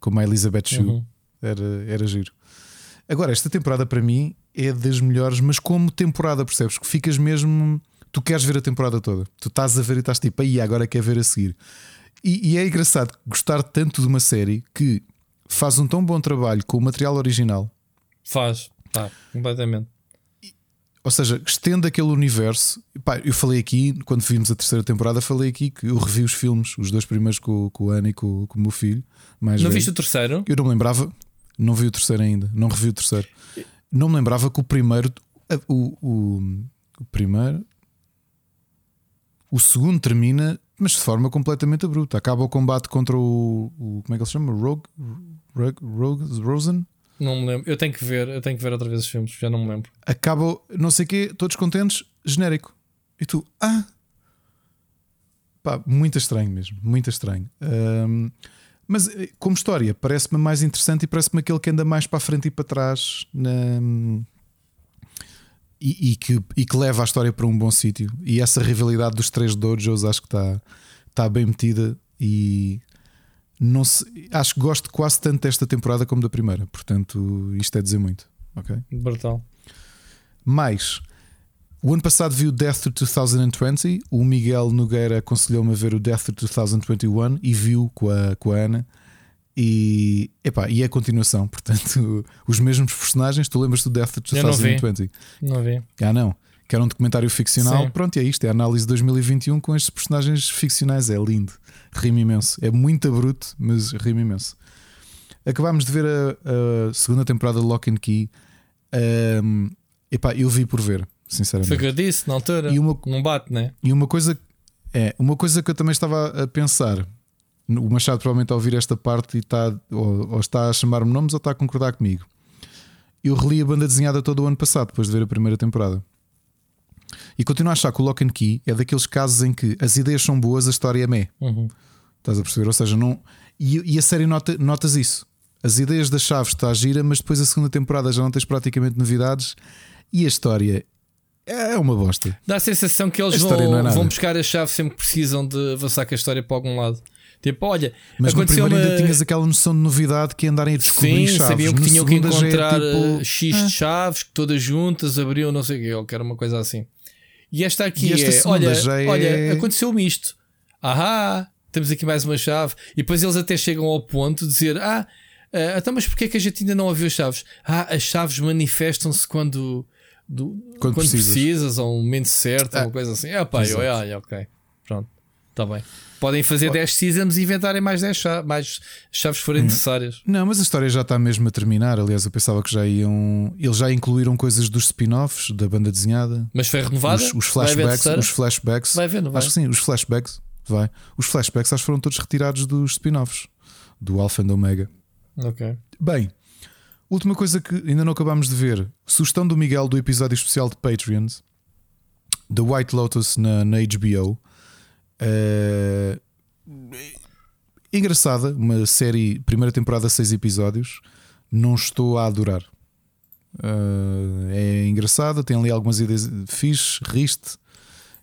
como a Elizabeth Shue. Uhum. Era, era giro. Agora, esta temporada para mim é das melhores, mas como temporada, percebes? Que ficas mesmo. Tu queres ver a temporada toda. Tu estás a ver e estás tipo, aí agora quer ver a seguir. E, e é engraçado gostar tanto de uma série que faz um tão bom trabalho com o material original. Faz. Tá, completamente. ou seja, estende aquele universo. Pá, eu falei aqui, quando vimos a terceira temporada, falei aqui que eu revi os filmes, os dois primeiros com, com o Ana e com, com o meu filho. Mais Não velho. viste o terceiro? Eu não me lembrava, não vi o terceiro ainda, não revi o terceiro. Não me lembrava que o primeiro, o, o, o primeiro, o segundo termina, mas de forma completamente abrupta. Acaba o combate contra o, o como é que ele se chama? Rogue, Rogue, Rogue Rosen. Não me lembro. Eu tenho que ver, eu tenho que ver outra vez os filmes, já não me lembro. Acaba, não sei o quê, todos contentes, genérico. E tu, ah, pá, muito estranho mesmo, muito estranho. Ahm, mas eh, como história, parece-me mais interessante e parece-me aquele que anda mais para a frente e para trás na- e, e que, e que leva a história para um bom sítio. E essa rivalidade dos três dojos acho que está, está bem metida e não se, acho que gosto quase tanto desta temporada como da primeira. Portanto, isto é dizer muito. ok? Brutal. Mais, o ano passado vi o Death to 2020. O Miguel Nogueira aconselhou-me a ver o Death to 2021 e viu com a, com a Ana. E, epá, e é a continuação, portanto, os mesmos personagens. Tu lembras do Death vi. 2020? Não vi. Ah, não, que era um documentário ficcional. Sim. Pronto, é isto: é a análise de 2021 com estes personagens ficcionais. É lindo, rima imenso. É muito bruto, mas rima imenso. Acabámos de ver a, a segunda temporada de Lock and Key. Ahm, epá, eu vi por ver, sinceramente. Foi o que eu disse na altura. E uma- Não bate, né? E uma coisa é uma coisa que eu também estava a pensar. O Machado provavelmente a ouvir esta parte e está ou, ou está a chamar-me nomes ou está a concordar comigo. Eu reli a banda desenhada todo o ano passado, depois de ver a primeira temporada. E continuo a achar que o Lock and Key é daqueles casos em que as ideias são boas, a história é meh. Uhum. Estás a perceber? Ou seja, não. E, e a série nota, notas isso. As ideias das chaves está a gira, mas depois a segunda temporada já não tens praticamente novidades e a história é uma bosta. Dá a sensação que eles vão, é vão buscar a chave sempre que precisam de avançar com a história para algum lado. Tipo, olha, Mas no aconteceu primeiro uma... ainda tinhas aquela noção de novidade que é andarem a descobrir Sim, chaves. sabiam que No tinham que é encontrar tipo, eh, X de chaves, que todas juntas abriam não sei o que era uma coisa assim. E esta aqui E esta é, olha, é- olha, aconteceu-me isto. Ahá, temos aqui mais uma chave. E depois eles até chegam ao ponto de dizer: Ah, eh, então, mas porquê é que a gente ainda não ouviu as chaves? Ah, as chaves manifestam-se quando, do- Quando quando, precisas. precisas, ou um momento certo, Ah, uma coisa assim. É pá, eu, exato. olha, ok, pronto, está bem. Podem fazer 10 seasons e inventarem mais 10 chaves, mais chaves forem Hum. necessárias. Não, mas a história já está mesmo a terminar. Aliás, eu pensava que já iam. Eles já incluíram coisas dos spin-offs da banda desenhada. Mas foi renovada? Os, os flashbacks. Os flashbacks. Vai não vai? Acho que sim, os flashbacks. Vai. Os flashbacks acho que foram todos retirados dos spin-offs do Alpha and Omega. Ok. Bem, última coisa que ainda não acabámos de ver: sugestão do Miguel do episódio especial de Patreons, The White Lotus na, na HBO. Eh, engraçada, uma série, primeira temporada, seis episódios. Não estou a adorar. Eh, é engraçada, tem ali algumas ideias fixe, riste.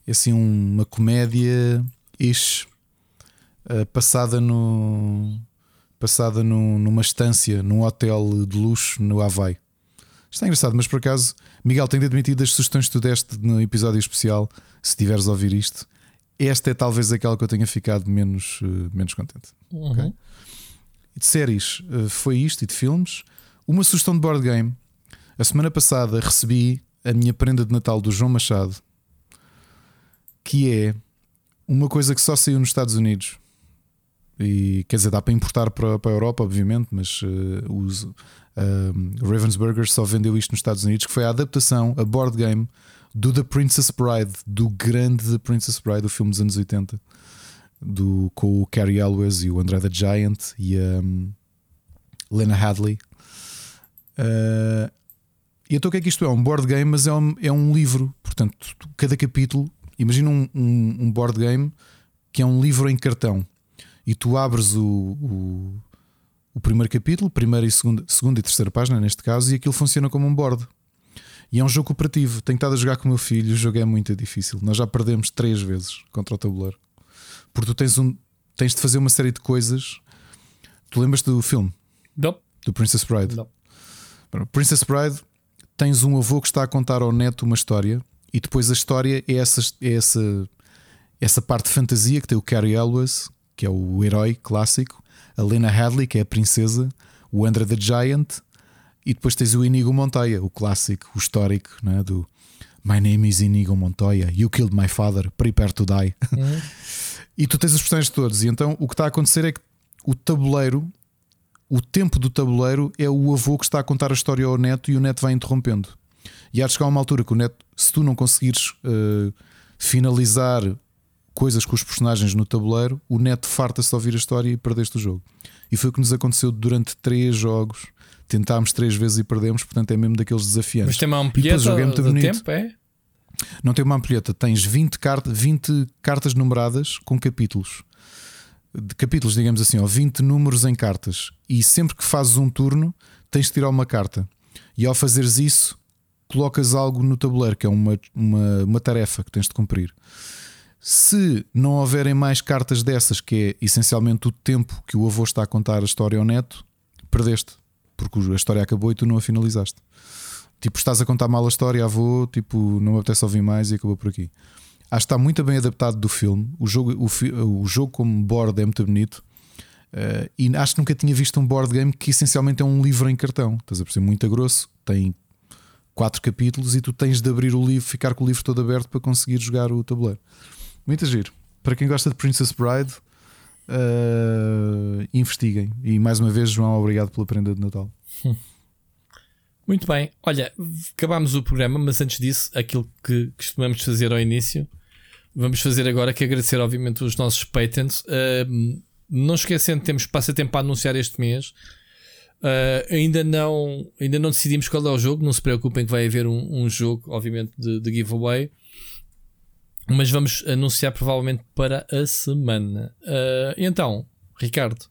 É assim uma comédia ish, eh, passada no passada num- numa estância, num hotel de luxo no Havaí. Está engraçado, mas por acaso, Miguel, tenho de admitir das sugestões que tu deste no episódio especial, se tiveres a ouvir isto, esta é talvez aquela que eu tenha ficado menos, eh, menos contente. Uhum. E de séries eh, foi isto e de filmes. Uma sugestão de board game. A semana passada recebi a minha prenda de Natal do João Machado, que é uma coisa que só saiu nos Estados Unidos. E quer dizer, dá para importar para, para a Europa, obviamente, mas os eh, Ravensburger só vendeu isto nos Estados Unidos, que foi a adaptação, a board game do The Princess Bride, do grande The Princess Bride, do filme dos anos 80, do, com o Cary Elwes e o André the Giant e a um, Lena Hadley. Uh, e então o que é que isto é? Um board game, mas é um, é um livro. Portanto, cada capítulo, imagina um, um, um board game que é um livro em cartão. E tu abres o, o, o primeiro capítulo, primeira e segunda, segunda e terceira página, neste caso, e aquilo funciona como um board. E é um jogo cooperativo. Tenho estado a jogar com o meu filho. O jogo é muito difícil. Nós já perdemos três vezes contra o tabuleiro. Porque tu tens, um, tens de fazer uma série de coisas. Tu lembras do filme Não, do Princess Bride? não. Princess Bride tens um avô que está a contar ao neto uma história e depois a história é essa, é essa, essa parte de fantasia que tem o Cary Elwes, que é o herói clássico, a Lena Hadley, que é a princesa, o Andra the Giant, e depois tens o Inigo Montoya, o clássico, o histórico, não é? do My name is Inigo Montoya, you killed my father, prepare to die. Uhum. e tu tens os personagens todos. E então o que está a acontecer é que o tabuleiro, o tempo do tabuleiro é o avô que está a contar a história ao neto e o neto vai interrompendo. E há de chegar a uma altura que o neto, se tu não conseguires uh, finalizar coisas com os personagens no tabuleiro, o neto farta-se de ouvir a história e perdeste o jogo. E foi o que nos aconteceu durante três jogos. Tentámos três vezes e perdemos, portanto é mesmo daqueles desafiantes. Mas tem uma E depois o ampulheta jogo é muito de bonito. tempo, é? Não tem uma ampulheta, tens 20, carta, 20 cartas numeradas com capítulos. De capítulos, digamos assim, ou 20 números em cartas. E sempre que fazes um turno, tens de tirar uma carta. E ao fazeres isso, colocas algo no tabuleiro, que é uma, uma, uma tarefa que tens de cumprir. Se não houverem mais cartas dessas, que é essencialmente o tempo que o avô está a contar a história ao neto, perdeste. Porque a história acabou e tu não a finalizaste. Tipo, estás a contar mal a história, avô, tipo, não me apetece ouvir mais e acabou por aqui. Acho que está muito bem adaptado do filme. O jogo, o, o jogo como board é muito bonito. Eh, e acho que nunca tinha visto um board game que essencialmente é um livro em cartão. Estás a perceber? Muito grosso, tem quatro capítulos e tu tens de abrir o livro, ficar com o livro todo aberto para conseguir jogar o tabuleiro. Muito giro. Para quem gosta de Princess Bride, eh, investiguem. E mais uma vez, João, obrigado pela prenda de Natal. Muito bem. Olha, acabámos o programa, mas antes disso, aquilo que costumamos fazer ao início, vamos fazer agora que agradecer, obviamente, os nossos patents. Ahm, não esquecendo, temos passatempo para anunciar este mês. Ah, ainda, não, ainda não decidimos qual é o jogo. Não se preocupem que vai haver um, um jogo, obviamente, de, de giveaway. Mas vamos anunciar provavelmente para a semana. Ah, então, Ricardo,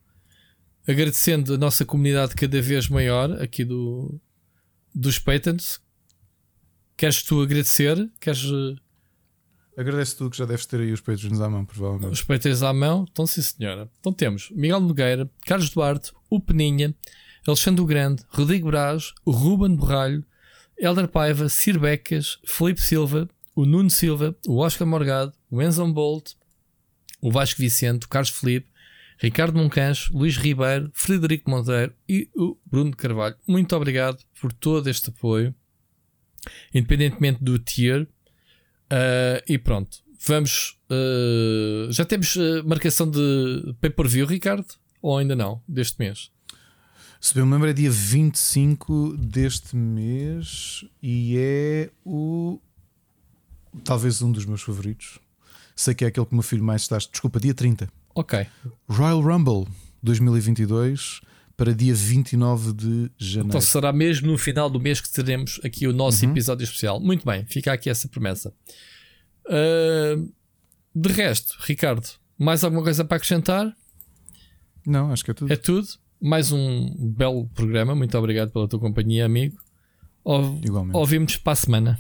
agradecendo a nossa comunidade cada vez maior aqui do, dos patents. Queres tu agradecer? Queres uh, Agradece tu que já deves ter aí os Patreons à mão, provavelmente. os patents à mão? Então, sim, senhora. Então temos Miguel Nogueira, Carlos Duarte, o Peninha, Alexandre Grande, Rodrigo Braz, Ruben Borralho, Helder Paiva, Sir Becas, Felipe Silva, o Nuno Silva, o Oscar Morgado, o Enzo Bolt, o Vasco Vicente, o Carlos Felipe, Ricardo Moncancho, Luís Ribeiro, Frederico Monteiro e o Bruno Carvalho. Muito obrigado por todo este apoio, independentemente do tier. Ah, e pronto, vamos. ah, já temos ah, marcação de pay-per-view, Ricardo? Ou ainda não? Deste mês? Se bem me lembro, é dia 25 deste mês e é o. Talvez um dos meus favoritos. Sei que é aquele que o meu filho mais está. Desculpa, dia 30. Ok. Royal Rumble 2022 para dia 29 de janeiro. Então será mesmo no final do mês que teremos aqui o nosso episódio especial. Muito bem, fica aqui essa promessa. Ah, de resto, Ricardo, mais alguma coisa para acrescentar? Não, acho que é tudo. É tudo. Mais um belo programa. Muito obrigado pela tua companhia, amigo. Ou- Igualmente. Ouvimos para a semana.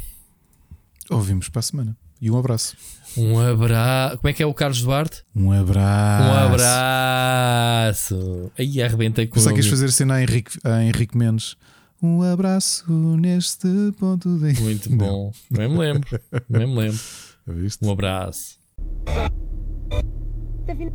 Ouvimos para a semana. E um abraço. Um abraço. Como é que é o Carlos Duarte? Um abraço. Um abraço. Aí arrebentei com Pensava o que ias amigo. fazer cena a Henrique, a Henrique Mendes. Um abraço neste ponto de. Muito bom. Nem me lembro. Nem me lembro. Viste? Um abraço. Tá vindo.